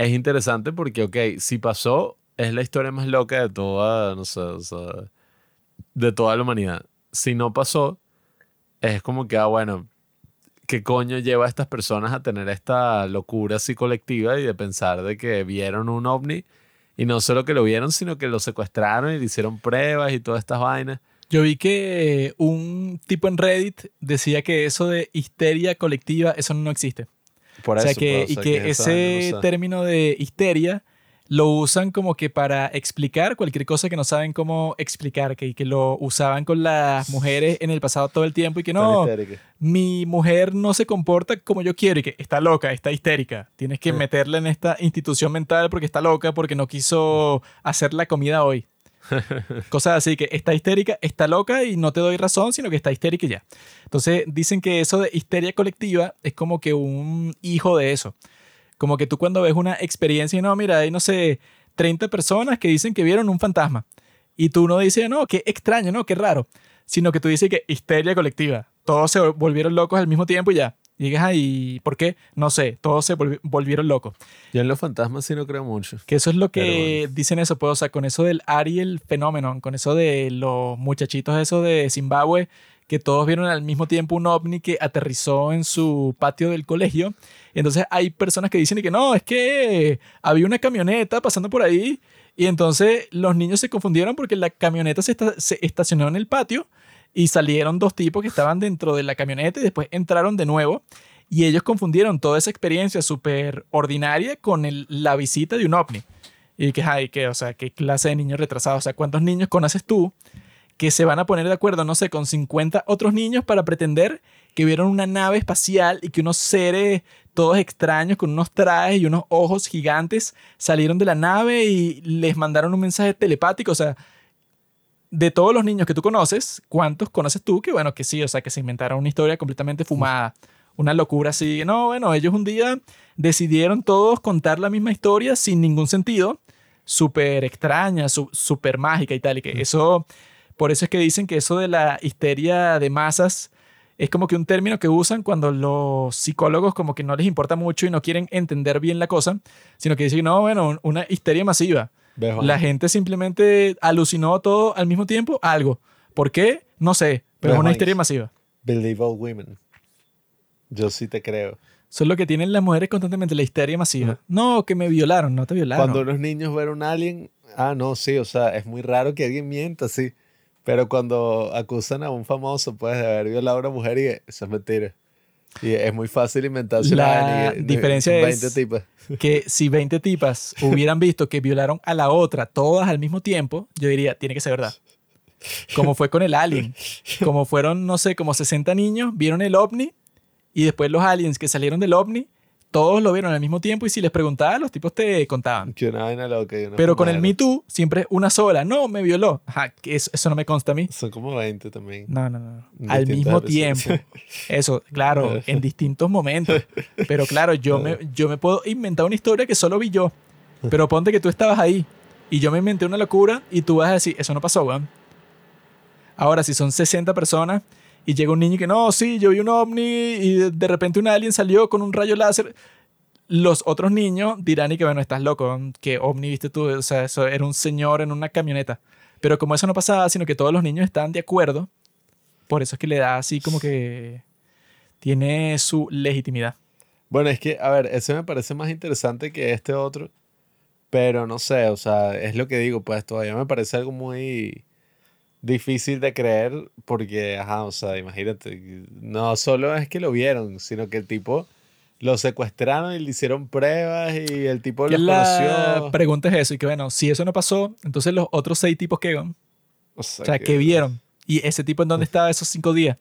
es interesante porque, ok, si pasó, es la historia más loca de toda, no sé, o sea, de toda la humanidad. Si no pasó, es como que, ah, bueno, ¿qué coño lleva a estas personas a tener esta locura así colectiva y de pensar de que vieron un ovni? Y no solo que lo vieron, sino que lo secuestraron y le hicieron pruebas y todas estas vainas. Yo vi que un tipo en Reddit decía que eso de histeria colectiva, eso no existe. Por o sea, eso, que, y que esa ese término de histeria lo usan como que para explicar cualquier cosa que no saben cómo explicar, que, que lo usaban con las mujeres en el pasado todo el tiempo y que no, mi mujer no se comporta como yo quiero y que está loca, está histérica. Tienes que Ah. meterla en esta institución mental porque está loca, porque no quiso hacer la comida hoy. Cosas así, que está histérica, está loca y no te doy razón, sino que está histérica y ya. Entonces dicen que eso de histeria colectiva es como que un hijo de eso. Como que tú cuando ves una experiencia y no, mira, hay no sé, 30 personas que dicen que vieron un fantasma. Y tú no dices, no, qué extraño, no, qué raro. Sino que tú dices que histeria colectiva. Todos se volvieron locos al mismo tiempo y ya. Y ay, ¿por qué? No sé, todos se volvi- volvieron locos. Yo en los fantasmas sí no creo mucho. Que eso es lo que dicen eso, pues, o sea, con eso del Ariel Phenomenon, con eso de los muchachitos esos de Zimbabue, que todos vieron al mismo tiempo un ovni que aterrizó en su patio del colegio. Entonces hay personas que dicen que no, es que había una camioneta pasando por ahí y entonces los niños se confundieron porque la camioneta se, esta- se estacionó en el patio y salieron dos tipos que estaban dentro de la camioneta y después entraron de nuevo y ellos confundieron toda esa experiencia súper ordinaria con la visita de un ovni. Y que, ay, que, o sea, qué clase de niños retrasados. O sea, ¿cuántos niños conoces tú que se van a poner de acuerdo, no sé, con 50 otros niños para pretender que vieron una nave espacial y que unos seres todos extraños con unos trajes y unos ojos gigantes salieron de la nave y les mandaron un mensaje telepático? O sea, de todos los niños que tú conoces, ¿cuántos conoces tú que, bueno, que sí, o sea, que se inventaron una historia completamente fumada? Una locura así. No, bueno, ellos un día decidieron todos contar la misma historia sin ningún sentido, súper extraña, súper mágica y tal. Y que eso, por eso es que dicen que eso de la histeria de masas es como que un término que usan cuando los psicólogos como que no les importa mucho y no quieren entender bien la cosa, sino que dicen, no, bueno, una histeria masiva. La gente simplemente alucinó todo al mismo tiempo, algo. ¿Por qué? No sé, pero es una histeria masiva. Believe all women. Yo sí te creo. Es lo que tienen las mujeres constantemente, la histeria masiva. No, que me violaron, no te violaron. Cuando unos niños ven un alien, ah, no, sí, o sea, es muy raro que alguien mienta, sí. Pero cuando acusan a un famoso, pues, de haber violado a una mujer y eso es mentira. Y es muy fácil inventarse La diferencia 20 es- tipas. Que si 20 tipas hubieran visto que violaron a la otra todas al mismo tiempo, yo diría, tiene que ser verdad. Como fue con el alien. Como fueron, no sé, como 60 niños, vieron el ovni y después los aliens que salieron del ovni, todos lo vieron al mismo tiempo y si les preguntaba, los tipos te contaban. Que una vaina loca. una Pero con el. Me Too, siempre una sola. No, me violó. Ajá, que eso, eso no me consta a mí. Son como 20 también. No, no, no. En Al mismo tiempo. Eso, claro, en distintos momentos. Pero claro, yo me, yo me puedo inventar una historia que solo vi yo. Pero ponte que tú estabas ahí y yo me inventé una locura y tú vas a decir, eso no pasó, weón. Ahora, si son 60 personas y llega un niño que no, sí, yo vi un ovni y de, repente un alien salió con un rayo láser, los otros niños dirán y que bueno, estás loco, que ovni viste tú, o sea, eso era un señor en una camioneta. Pero como eso no pasaba, sino que todos los niños están de acuerdo, por eso es que le da así como que tiene su legitimidad. Bueno, es que, a ver, ese me parece más interesante que este otro. Pero no sé, o sea, es lo que digo, pues todavía me parece algo muy difícil de creer porque, ajá, o sea, imagínate, no solo es que lo vieron, sino que el tipo lo secuestraron y le hicieron pruebas y el tipo lo conoció. pregunta es eso, y que bueno, si eso no pasó, entonces los otros seis tipos que O O sea, que- que vieron. Y ese tipo en dónde estaba esos cinco días.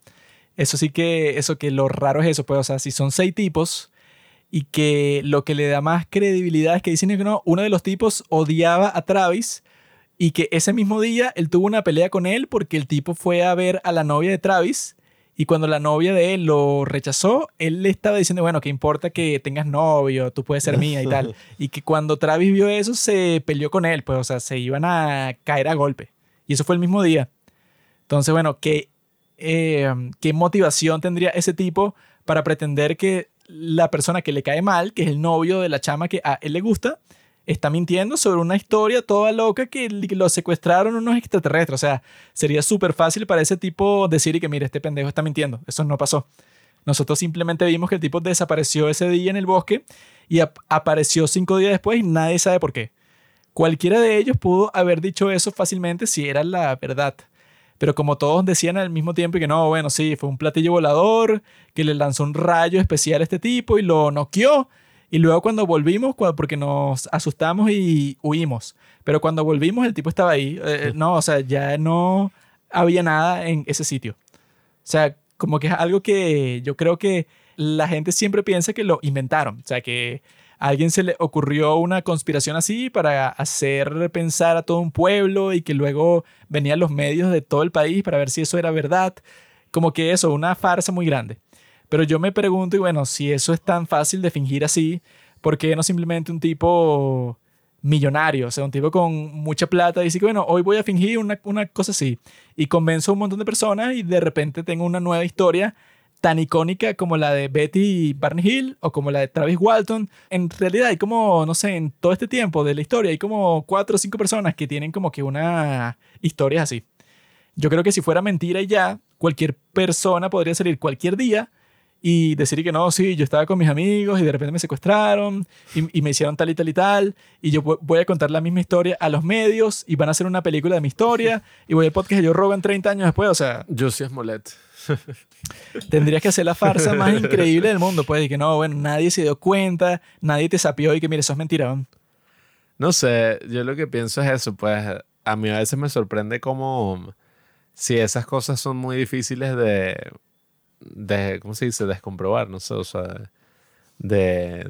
Eso sí que, eso que lo raro es eso, pues, o sea, si son seis tipos y que lo que le da más credibilidad es que dicen que no, uno de los tipos odiaba a Travis y que ese mismo día él tuvo una pelea con él porque el tipo fue a ver a la novia de Travis y cuando la novia de él lo rechazó, él le estaba diciendo, bueno, que importa que tengas novio, tú puedes ser mía y tal. Y que cuando Travis vio eso, se peleó con él, pues, o sea, se iban a caer a golpe. Y eso fue el mismo día. Entonces, bueno, ¿qué, eh, ¿qué motivación tendría ese tipo para pretender que la persona que le cae mal, que es el novio de la chama que a él le gusta, está mintiendo sobre una historia toda loca que lo secuestraron unos extraterrestres? O sea, sería súper fácil para ese tipo decir y que, mire, este pendejo está mintiendo. Eso no pasó. Nosotros simplemente vimos que el tipo desapareció ese día en el bosque y ap- apareció cinco días después y nadie sabe por qué. Cualquiera de ellos pudo haber dicho eso fácilmente si era la verdad. Pero como todos decían al mismo tiempo y que no, bueno, sí, fue un platillo volador que le lanzó un rayo especial a este tipo y lo noqueó. Y luego cuando volvimos, porque nos asustamos y huimos. Pero cuando volvimos el tipo estaba ahí. Eh, no, o sea, ya no había nada en ese sitio. O sea, como que es algo que yo creo que la gente siempre piensa que lo inventaron. O sea, que a alguien se le ocurrió una conspiración así para hacer pensar a todo un pueblo y que luego venían los medios de todo el país para ver si eso era verdad. Como que eso, una farsa muy grande. Pero yo me pregunto, y bueno, si eso es tan fácil de fingir así, ¿por qué no simplemente un tipo millonario? O sea, un tipo con mucha plata dice que, bueno, hoy voy a fingir una, una cosa así. Y convenzo a un montón de personas y de repente tengo una nueva historia tan icónica como la de Betty Barney Hill o como la de Travis Walton. En realidad hay como, no sé, en todo este tiempo de la historia hay como cuatro o cinco personas que tienen como que una historia así. Yo creo que si fuera mentira y ya, cualquier persona podría salir cualquier día y decir que no, sí, yo estaba con mis amigos y de repente me secuestraron y, y me hicieron tal y tal y tal y yo vo- voy a contar la misma historia a los medios y van a hacer una película de mi historia y voy al podcast de Joe Rogan 30 años después, o sea, Yo sí es Smollett. tendrías que hacer la farsa más increíble del mundo, pues, y que no, bueno, nadie se dio cuenta, nadie te sapió y que mire, mentira. ¿no? No sé, yo lo que pienso es eso, pues a mí a veces me sorprende cómo si esas cosas son muy difíciles de, de ¿cómo se dice? Descomprobar, no sé, o sea, de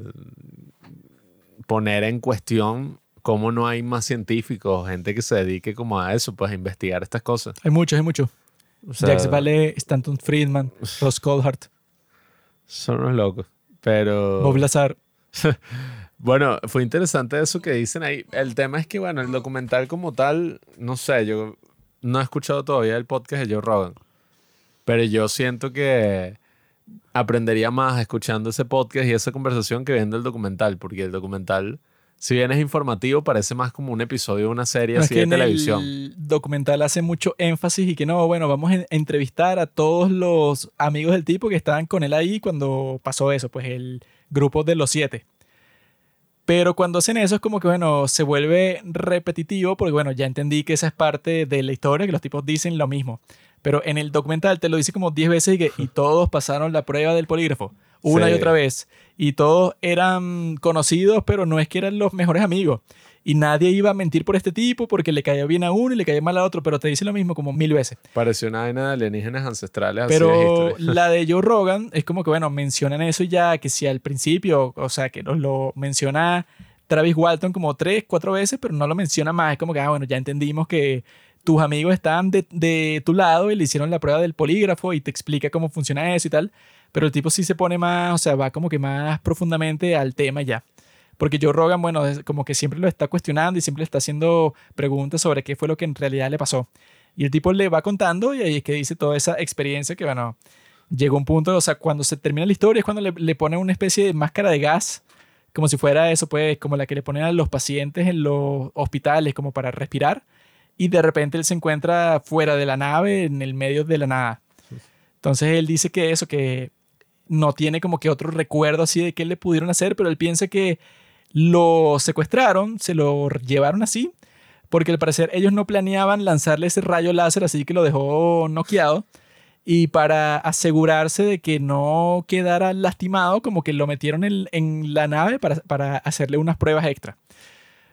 poner en cuestión cómo no hay más científicos, gente que se dedique como a eso, pues a investigar estas cosas. Hay muchos, hay muchos. O sea, Jacques Vallée, Stanton Friedman, Ross Coulthard, son unos locos, pero... Bob Lazar. Bueno, fue interesante eso que dicen ahí. El tema es que, bueno, el documental como tal, no sé, yo no he escuchado todavía el podcast de Joe Rogan, pero yo siento que aprendería más escuchando ese podcast y esa conversación que viendo el documental, porque el documental, si bien es informativo, parece más como un episodio de una serie No, es así que de en televisión. el documental hace mucho énfasis y que no, bueno, vamos a entrevistar a todos los amigos del tipo que estaban con él ahí cuando pasó eso, pues el grupo de los siete. Pero cuando hacen eso es como que, bueno, se vuelve repetitivo porque, bueno, ya entendí que esa es parte de la historia, que los tipos dicen lo mismo. Pero en el documental te lo dice como 10 veces y, que, y todos pasaron la prueba del polígrafo. Una y Sí. otra vez. Y todos eran conocidos, pero no es que eran los mejores amigos. Y nadie iba a mentir por este tipo porque le caía bien a uno y le caía mal a otro, pero te dice lo mismo como mil veces. Pareció una vaina de alienígenas ancestrales. así de Pero la de Joe Rogan es como que, bueno, mencionan eso y ya, que si al principio, o sea, que nos lo menciona Travis Walton como tres, cuatro veces, pero no lo menciona más. Es como que, ah, bueno, ya entendimos que tus amigos están de, tu lado y le hicieron la prueba del polígrafo y te explica cómo funciona eso y tal. Pero el tipo sí se pone más, o sea, va como que más profundamente al tema ya. Porque Joe Rogan, bueno, como que siempre lo está cuestionando y siempre le está haciendo preguntas sobre qué fue lo que en realidad le pasó. Y el tipo le va contando y ahí es que dice toda esa experiencia que, bueno, llegó un punto, o sea, cuando se termina la historia es cuando le, le ponen una especie de máscara de gas, como si fuera eso, pues, como la que le ponen a los pacientes en los hospitales, como para respirar. Y de repente él se encuentra fuera de la nave, en el medio de la nada. Entonces él dice que eso, que no tiene como que otro recuerdo así de qué le pudieron hacer, pero él piensa que lo secuestraron, se lo llevaron así, porque al parecer ellos no planeaban lanzarle ese rayo láser, así que lo dejó noqueado. Y para asegurarse de que no quedara lastimado, como que lo metieron en, en la nave para, para hacerle unas pruebas extra.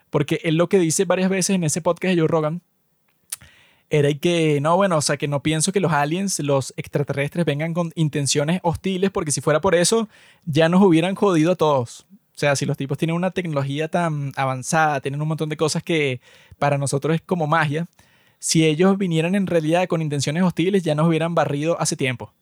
Porque él lo que dice varias veces en ese podcast de Joe Rogan era que no, bueno, o sea, que no pienso que los aliens, los extraterrestres vengan con intenciones hostiles, porque si fuera por eso, ya nos hubieran jodido a todos. O sea, si los tipos tienen una tecnología tan avanzada, tienen un montón de cosas que para nosotros es como magia, si ellos vinieran en realidad con intenciones hostiles, ya nos hubieran barrido hace tiempo.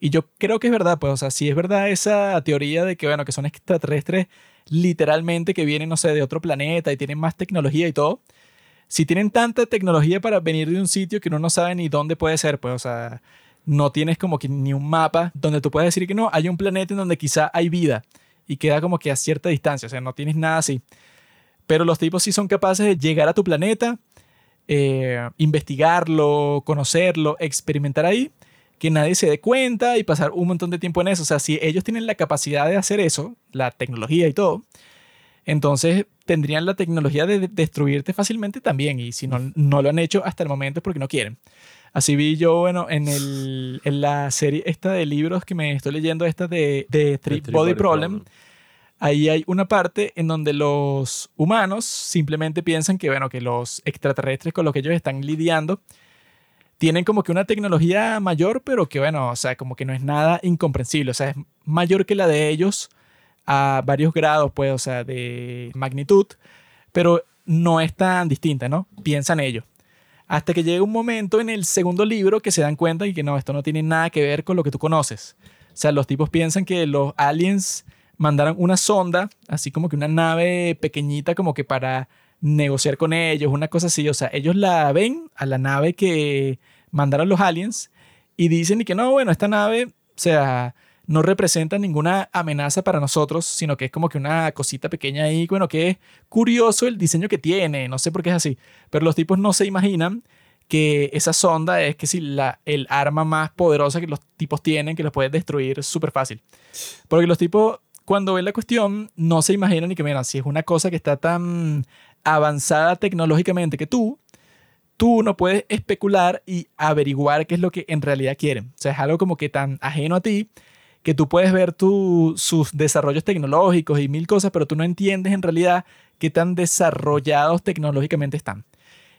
Y yo creo que es verdad, pues, o sea, si es verdad esa teoría de que, bueno, que son extraterrestres literalmente que vienen, no sé, de otro planeta y tienen más tecnología y todo, si tienen tanta tecnología para venir de un sitio que uno no sabe ni dónde puede ser, pues, o sea, no tienes como que ni un mapa donde tú puedes decir que no, hay un planeta en donde quizá hay vida y queda como que a cierta distancia, o sea, no tienes nada así. Pero los tipos sí son capaces de llegar a tu planeta, eh, investigarlo, conocerlo, experimentar ahí, que nadie se dé cuenta y pasar un montón de tiempo en eso. O sea, si ellos tienen la capacidad de hacer eso, la tecnología y todo, entonces tendrían la tecnología de de- destruirte fácilmente también. Y si no, no lo han hecho hasta el momento es porque no quieren. Así vi yo, bueno, en, el, en la serie esta de libros que me estoy leyendo, esta de, de Three Body Body Problem, Problem. ahí hay una parte en donde los humanos simplemente piensan que, bueno, que los extraterrestres con los que ellos están lidiando tienen como que una tecnología mayor, pero que, bueno, o sea, como que no es nada incomprensible. O sea, es mayor que la de ellos a varios grados, pues, o sea, de magnitud, pero no es tan distinta, ¿no? Piensan ellos. Hasta que llega un momento en el segundo libro que se dan cuenta y que no, esto no tiene nada que ver con lo que tú conoces. O sea, los tipos piensan que los aliens mandaron una sonda, así como que una nave pequeñita como que para negociar con ellos, una cosa así. O sea, ellos la ven a la nave que mandaron los aliens y dicen y que no, bueno, esta nave, o sea, no representa ninguna amenaza para nosotros, sino que es como que una cosita pequeña ahí, bueno, que es curioso el diseño que tiene, no sé por qué es así, pero los tipos no se imaginan que esa sonda es que si la, el arma más poderosa que los tipos tienen, que los puede destruir súper fácil. Porque los tipos, cuando ven la cuestión, no se imaginan ni que, mira, si es una cosa que está tan avanzada tecnológicamente que tú, tú no puedes especular y averiguar qué es lo que en realidad quieren. O sea, es algo como que tan ajeno a ti que tú puedes ver tu- sus desarrollos tecnológicos y mil cosas, pero tú no entiendes en realidad qué tan desarrollados tecnológicamente están.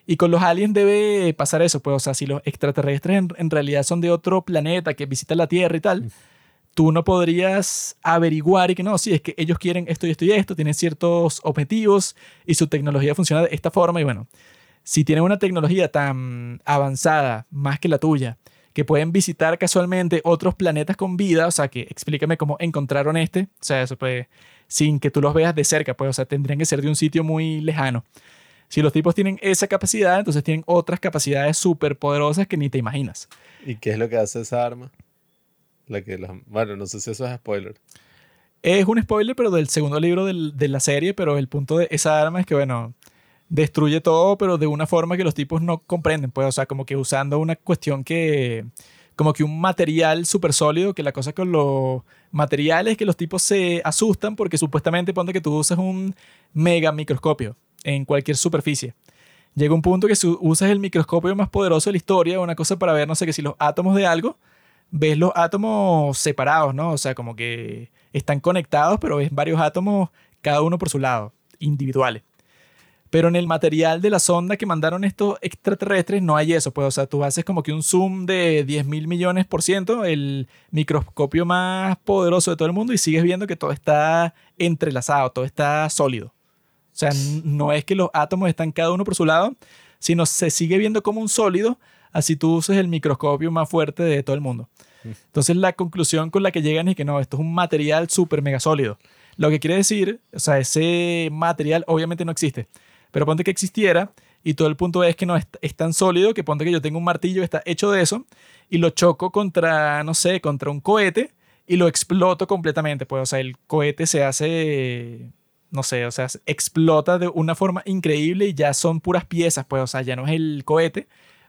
Y con los aliens debe pasar eso, pues, o sea, si los extraterrestres en, en realidad son de otro planeta que visitan la Tierra y tal, tú no podrías averiguar y que no, sí, es que ellos quieren esto y esto y esto, tienen ciertos objetivos y su tecnología funciona de esta forma y bueno, si tienen una tecnología tan avanzada, más que la tuya, que pueden visitar casualmente otros planetas con vida, o sea, que explícame cómo encontraron este, o sea, eso pues, sin que tú los veas de cerca, pues, o sea, tendrían que ser de un sitio muy lejano. Si los tipos tienen esa capacidad, entonces tienen otras capacidades súper poderosas que ni te imaginas. ¿Y qué es lo que hace esa arma? La que Bueno, no sé si eso es spoiler. Es un spoiler, pero del segundo libro del- de la serie, pero el punto de esa arma es que, bueno, destruye todo, pero de una forma que los tipos no comprenden, pues, o sea, como que usando una cuestión que, como que un material súper sólido, que la cosa con los materiales que los tipos se asustan porque supuestamente ponte que tú usas un mega microscopio en cualquier superficie. llega un punto que si usas el microscopio más poderoso de la historia, una cosa para ver, no sé, que si los átomos de algo, ves los átomos separados, ¿no? O sea, como que están conectados, pero ves varios átomos, cada uno por su lado, individuales. Pero en el material de la sonda que mandaron estos extraterrestres no hay eso. Pues, o sea, tú haces como que un zoom de 10 mil millones por ciento, el microscopio más poderoso de todo el mundo, y sigues viendo que todo está entrelazado, todo está sólido. O sea, no es que los átomos están cada uno por su lado, sino se sigue viendo como un sólido, así tú uses el microscopio más fuerte de todo el mundo. Entonces la conclusión con la que llegan es que no, esto es un material súper mega sólido. Lo que quiere decir, o sea, ese material obviamente no existe pero ponte que existiera y todo el punto es que no es, tan sólido que ponte que yo tengo un martillo que está hecho de eso y lo choco contra, no sé, contra un cohete y lo exploto completamente. Pues, o sea, el cohete se hace, no sé, o sea, explota de una forma increíble y ya son puras piezas, pues, o sea, ya no es el cohete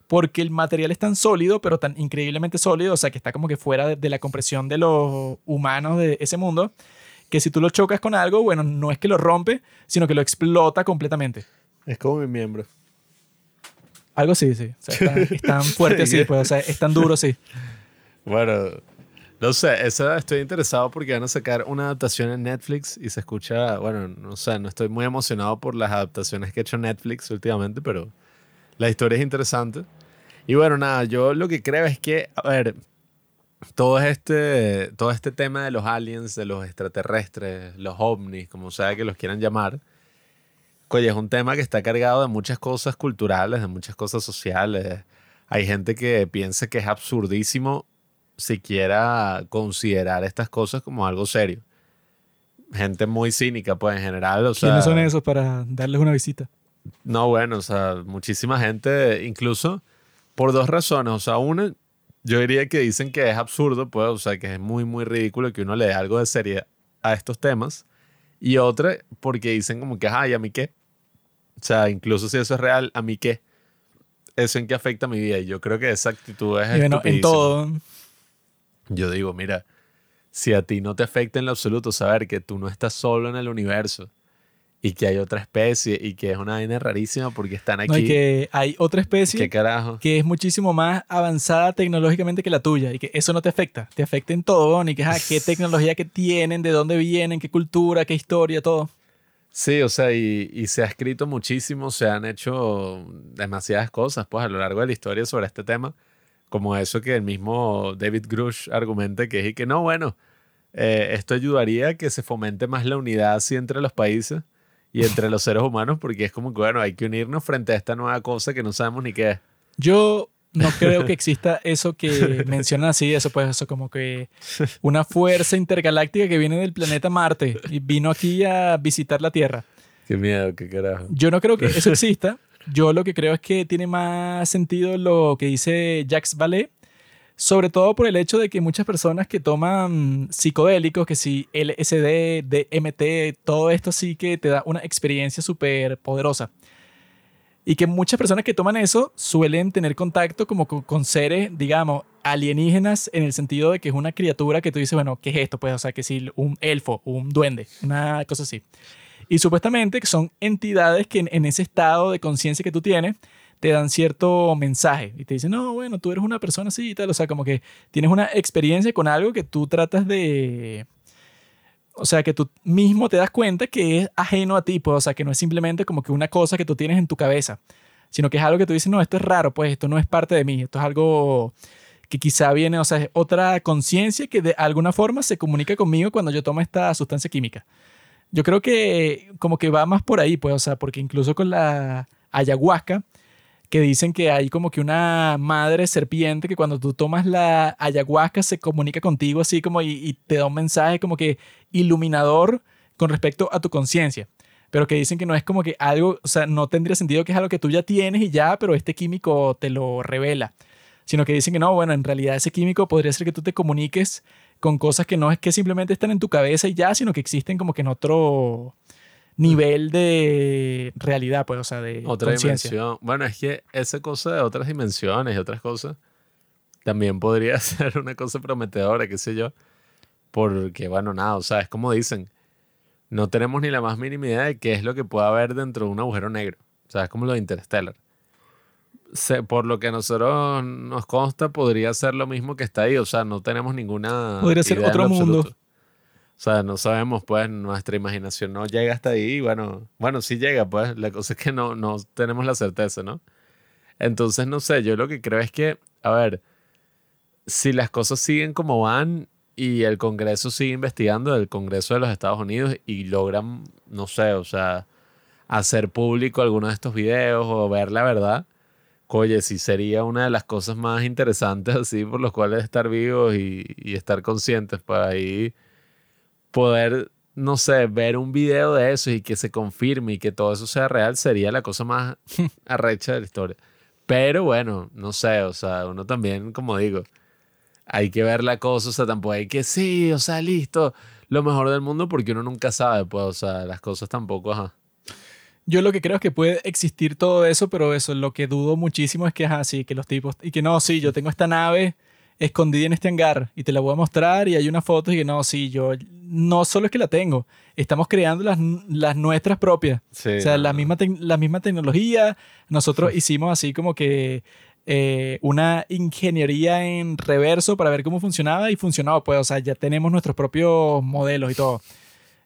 porque el material es tan sólido, pero tan increíblemente sólido, o sea, que está como que fuera de, de la compresión de los humanos de ese mundo, que si tú lo chocas con algo, bueno, no es que lo rompe, sino que lo explota completamente. Es como mi miembro. Algo sí, sí. O sea, es tan, fuerte así, pues, o sea, es tan duro, sí. Bueno, no sé, esa estoy interesado porque van a sacar una adaptación en Netflix y se escucha, bueno, no sé, no estoy muy emocionado por las adaptaciones que ha hecho Netflix últimamente, pero la historia es interesante. Y bueno, nada, yo lo que creo es que, a ver, todo este, todo este tema de los aliens, de los extraterrestres, los ovnis, como sea que los quieran llamar, oye, es un tema que está cargado de muchas cosas culturales, de muchas cosas sociales. Hay gente que piensa que es absurdísimo siquiera considerar estas cosas como algo serio. Gente muy cínica, pues en general. O ¿Quiénes son esos para darles una visita? No, bueno, o sea, muchísima gente, incluso por dos razones. O sea, una, yo diría que dicen que es absurdo, pues, o sea, que es muy, muy ridículo que uno le dé algo de seriedad a estos temas. Y otra, porque dicen como que, ay, ¿a mí qué? O sea, incluso si eso es real, ¿a mí qué? ¿Eso en qué afecta a mi vida? Y yo creo que esa actitud es bueno, en todo. Yo digo, mira, si a ti no te afecta en lo absoluto saber que tú no estás solo en el universo, y que hay otra especie y que es una vaina rarísima porque están aquí. No, y que hay otra especie ¿Qué carajo? que es muchísimo más avanzada tecnológicamente que la tuya y que eso no te afecta, te afecta en todo, ni que ah, qué tecnología que tienen, de dónde vienen, qué cultura, qué historia, todo. Sí, o sea, y, y, se ha escrito muchísimo, se han hecho demasiadas cosas pues a lo largo de la historia sobre este tema, como eso que el mismo David Grush argumenta que es y que no, bueno, eh, esto ayudaría a que se fomente más la unidad así entre los países y entre los seres humanos, porque es como que, bueno, hay que unirnos frente a esta nueva cosa que no sabemos ni qué es. Yo no creo que exista eso que mencionan así, eso pues eso como que una fuerza intergaláctica que viene del planeta Marte y vino aquí a visitar la Tierra. Qué miedo, qué carajo. Yo no creo que eso exista. Yo lo que creo es que tiene más sentido lo que dice Jacques Vallée, sobre todo por el hecho de que muchas personas que toman psicodélicos, que si LSD, DMT, todo esto sí que te da una experiencia súper poderosa. Y que muchas personas que toman eso suelen tener contacto como con, seres, digamos, alienígenas en el sentido de que es una criatura que tú dices, bueno, ¿qué es esto? Pues, o sea, que si un elfo, un duende, una cosa así. Y supuestamente son entidades que en ese estado de conciencia que tú tienes, te dan cierto mensaje y te dicen, no, bueno, tú eres una persona así y tal, o sea, como que tienes una experiencia con algo que tú tratas de... O sea, que tú mismo te das cuenta que es ajeno a ti, pues, o sea, que no es simplemente como que una cosa que tú tienes en tu cabeza, sino que es algo que tú dices, no, esto es raro, pues, esto no es parte de mí, esto es algo que quizá viene, o sea, es otra conciencia que de alguna forma se comunica conmigo cuando yo tomo esta sustancia química. Yo creo que como que va más por ahí, pues, o sea, porque incluso con la ayahuasca, que dicen que hay como que una madre serpiente que cuando tú tomas la ayahuasca se comunica contigo así como y, te da un mensaje como que iluminador con respecto a tu conciencia. Pero que dicen que no es como que algo, o sea, no tendría sentido que es algo que tú ya tienes y ya, pero este químico te lo revela. Sino que dicen que no, bueno, en realidad ese químico podría ser que tú te comuniques con cosas que no es que simplemente están en tu cabeza y ya, sino que existen como que en otro, nivel de realidad, pues, o sea, de otra dimensión. Bueno, es que esa cosa de otras dimensiones y otras cosas también podría ser una cosa prometedora, qué sé yo. Porque, bueno, nada, o sea, es como dicen, no tenemos ni la más mínima idea de qué es lo que puede haber dentro de un agujero negro. O sea, es como lo de Interstellar. Se- por lo que a nosotros nos consta, podría ser lo mismo que está ahí. O sea, no tenemos ninguna. Podría ser idea otro mundo. absoluto. O sea, no sabemos, pues, nuestra imaginación no llega hasta ahí. Bueno, bueno, sí llega, pues. La cosa es que no, no tenemos la certeza, ¿no? Entonces, no sé, yo lo que creo es que, a ver, si las cosas siguen como van y el Congreso sigue investigando, el Congreso de los Estados Unidos, y logran, no sé, o sea, hacer público alguno de estos videos o ver la verdad, oye, sí sería una de las cosas más interesantes así por los cuales estar vivos y, y estar conscientes para ahí poder, no sé, ver un video de eso y que se confirme y que todo eso sea real sería la cosa más arrecha de la historia. Pero bueno, no sé, o sea, uno también, como digo, hay que ver la cosa, o sea, tampoco hay que, sí, o sea, listo, lo mejor del mundo porque uno nunca sabe, pues, o sea, las cosas tampoco, ajá. Yo lo que creo es que puede existir todo eso, pero eso, lo que dudo muchísimo es que, ajá, sí, que los tipos, y que no, sí, yo tengo esta nave escondida en este hangar y te la voy a mostrar y hay una foto y que no, sí, yo no solo es que la tengo, estamos creando las, las nuestras propias. Sí, O sea, no, la misma, la misma tecnología, nosotros hicimos así como que eh, una ingeniería en reverso para ver cómo funcionaba y funcionaba, pues, o sea, ya tenemos nuestros propios modelos y todo.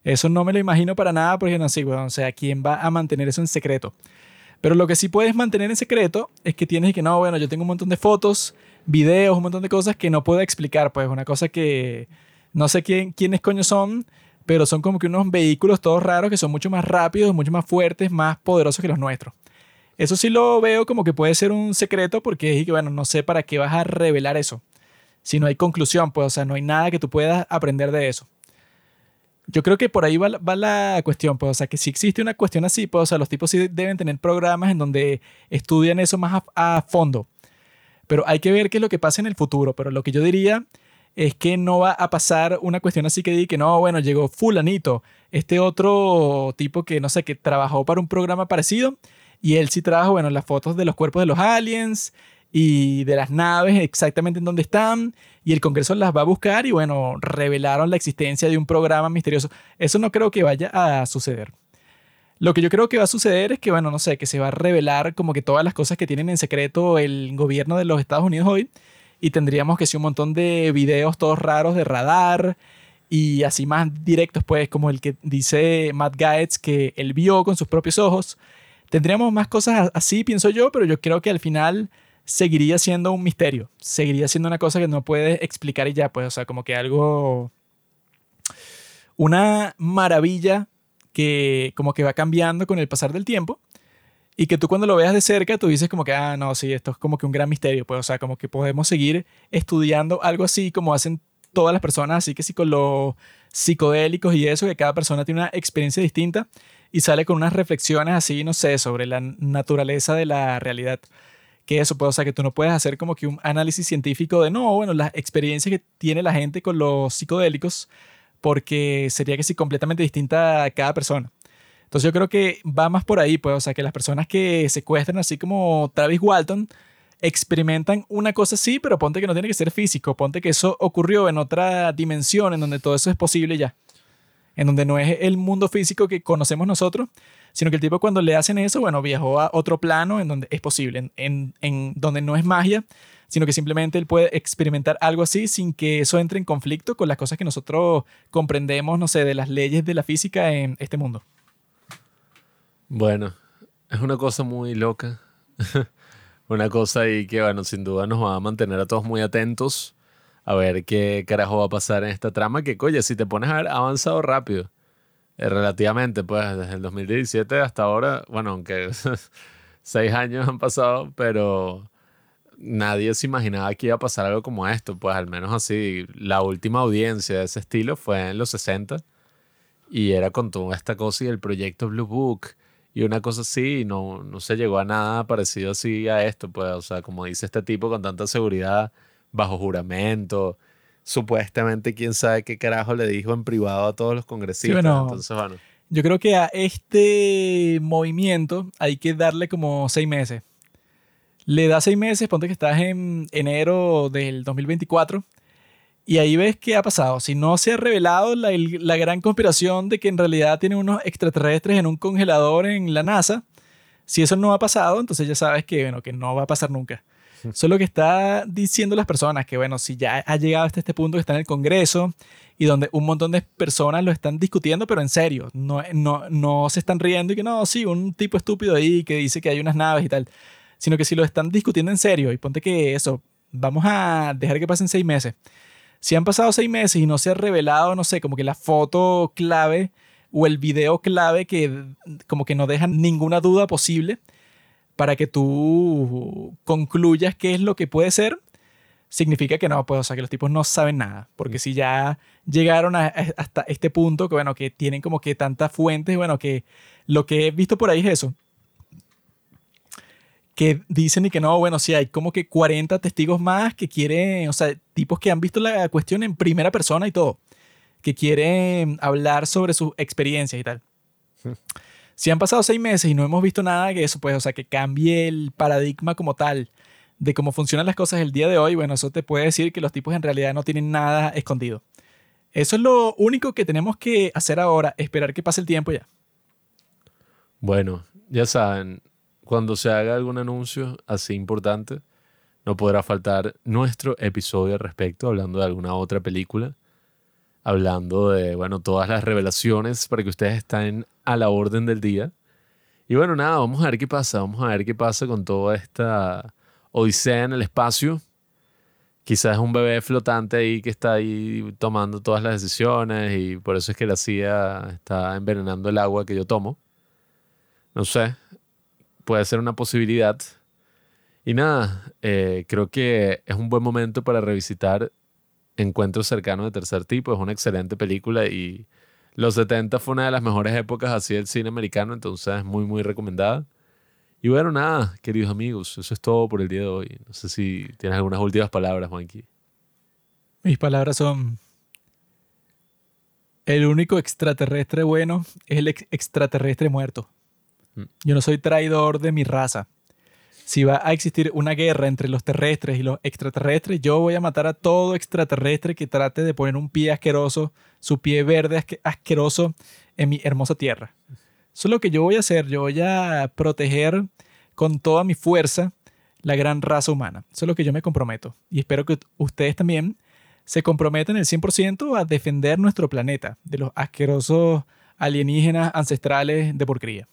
Eso no me lo imagino para nada porque no sé, weón, o sea, ¿quién va a mantener eso en secreto? Pero lo que sí puedes mantener en secreto es que tienes que, no, bueno, yo tengo un montón de fotos, videos, un montón de cosas que no puedo explicar, pues una cosa que no sé quién, quiénes coño son, pero son como que unos vehículos todos raros que son mucho más rápidos, mucho más fuertes, más poderosos que los nuestros. Eso sí lo veo como que puede ser un secreto porque es que, bueno, no sé para qué vas a revelar eso. Si no hay conclusión, pues, o sea, no hay nada que tú puedas aprender de eso. Yo creo que por ahí va, va la cuestión, pues, o sea, que si existe una cuestión así, pues, o sea, los tipos sí deben tener programas en donde estudian eso más a fondo. Pero hay que ver qué es lo que pasa en el futuro. Pero lo que yo diría es que no va a pasar una cuestión así que diga que no, bueno, llegó fulanito, este otro tipo que, no sé, que trabajó para un programa parecido y él sí trabaja, bueno, las fotos de los cuerpos de los aliens y de las naves exactamente en dónde están y el Congreso las va a buscar y bueno, revelaron la existencia de un programa misterioso. Eso no creo que vaya a suceder. Lo que yo creo que va a suceder es que, bueno, no sé, que se va a revelar como que todas las cosas que tienen en secreto el gobierno de los Estados Unidos hoy y tendríamos que ser un montón de videos todos raros de radar y así más directos, pues, como el que dice Matt Gaetz que él vio con sus propios ojos. Tendríamos más cosas así, pienso yo, pero yo creo que al final seguiría siendo un misterio, seguiría siendo una cosa que no puedes explicar y ya, pues, o sea, como que algo, una maravilla que como que va cambiando con el pasar del tiempo y que tú cuando lo veas de cerca tú dices como que, ah, no, sí, esto es como que un gran misterio, pues, o sea, como que podemos seguir estudiando algo así como hacen todas las personas, así que sí con los psicodélicos y eso, que cada persona tiene una experiencia distinta y sale con unas reflexiones así, no sé, sobre la naturaleza de la realidad. Que eso, pues, o sea, que tú no puedes hacer como que un análisis científico de, no, bueno, las experiencias que tiene la gente con los psicodélicos, porque sería que sí completamente distinta a cada persona. Entonces yo creo que va más por ahí, pues, o sea, que las personas que secuestran, así como Travis Walton, experimentan una cosa así, pero ponte que no tiene que ser físico, ponte que eso ocurrió en otra dimensión en donde todo eso es posible ya, en donde no es el mundo físico que conocemos nosotros, sino que el tipo cuando le hacen eso, bueno, viajó a otro plano en donde es posible, en, en, en donde no es magia, sino que simplemente él puede experimentar algo así sin que eso entre en conflicto con las cosas que nosotros comprendemos, no sé, de las leyes de la física en este mundo. Bueno, es una cosa muy loca. una cosa ahí que, bueno, sin duda nos va a mantener a todos muy atentos a ver qué carajo va a pasar en esta trama. Que, oye, si te pones a ver, ha avanzado rápido. Eh, relativamente, pues, desde el 2017 hasta ahora, bueno, aunque seis años han pasado, pero nadie se imaginaba que iba a pasar algo como esto. Pues, al menos así, la última audiencia de ese estilo fue en los 60 y era con toda esta cosa y el proyecto Blue Book y una cosa así, y no, no se llegó a nada parecido así a esto, pues, o sea, como dice este tipo con tanta seguridad, bajo juramento, supuestamente quién sabe qué carajo le dijo en privado a todos los congresistas, bueno. entonces, bueno, Yo creo que a este movimiento hay que darle como seis meses. Le da seis meses, ponte que estás en enero del 2024 y ahí ves qué ha pasado. Si no se ha revelado la, la gran conspiración de que en realidad tienen unos extraterrestres en un congelador en la NASA, Si eso no ha pasado, entonces ya sabes que, bueno, que no va a pasar nunca. Eso es lo que está diciendo las personas, que bueno, si ya ha llegado hasta este punto que está en el Congreso y donde un montón de personas lo están discutiendo, pero en serio, no, no, no se están riendo y que no, sí, un tipo estúpido ahí que dice que hay unas naves y tal, sino que si lo están discutiendo en serio y ponte que eso, vamos a dejar que pasen seis meses. Si han pasado seis meses y no se ha revelado, no sé, como que la foto clave o el video clave que como que no dejan ninguna duda posible, para que tú concluyas qué es lo que puede ser, significa que no, pues, o sea, que los tipos no saben nada. Porque si ya llegaron hasta este punto, que bueno, que tienen como que tantas fuentes, bueno, que lo que he visto por ahí es eso. Que dicen y que no, bueno, sí, hay como que 40 testigos más que quieren, o sea, tipos que han visto la cuestión en primera persona y todo, que quieren hablar sobre sus experiencias y tal. Si han pasado seis meses y no hemos visto nada que eso, pues, o sea, que cambie el paradigma como tal de cómo funcionan las cosas el día de hoy, bueno, eso te puede decir que los tipos en realidad no tienen nada escondido. Eso es lo único que tenemos que hacer ahora, esperar que pase el tiempo ya. Bueno, ya saben, cuando se haga algún anuncio así importante, no podrá faltar nuestro episodio al respecto, hablando de alguna otra película hablando de, bueno, todas las revelaciones para que ustedes estén a la orden del día. Y bueno, nada, vamos a ver qué pasa, vamos a ver qué pasa con toda esta odisea en el espacio. Quizás es un bebé flotante ahí que está ahí tomando todas las decisiones y por eso es que la CIA está envenenando el agua que yo tomo. No sé, puede ser una posibilidad. Y nada, eh, creo que es un buen momento para revisitar Encuentros cercanos de tercer tipo. Es una excelente película y los 70 fue una de las mejores épocas así del cine americano, entonces es muy, muy recomendada. Y bueno, nada, queridos amigos, eso es todo por el día de hoy. No sé si tienes algunas últimas palabras, Juanqui. Mis palabras son, el único extraterrestre bueno es el extraterrestre muerto. Yo no soy traidor de mi raza si va a existir una guerra entre los terrestres y los extraterrestres, yo voy a matar a todo extraterrestre que trate de poner un pie asqueroso, su pie verde asqueroso en mi hermosa tierra. Eso es lo que yo voy a hacer. Yo voy a proteger con toda mi fuerza la gran raza humana. Eso es lo que yo me comprometo. Y espero que ustedes también se comprometan el 100% a defender nuestro planeta de los asquerosos alienígenas ancestrales de porquería.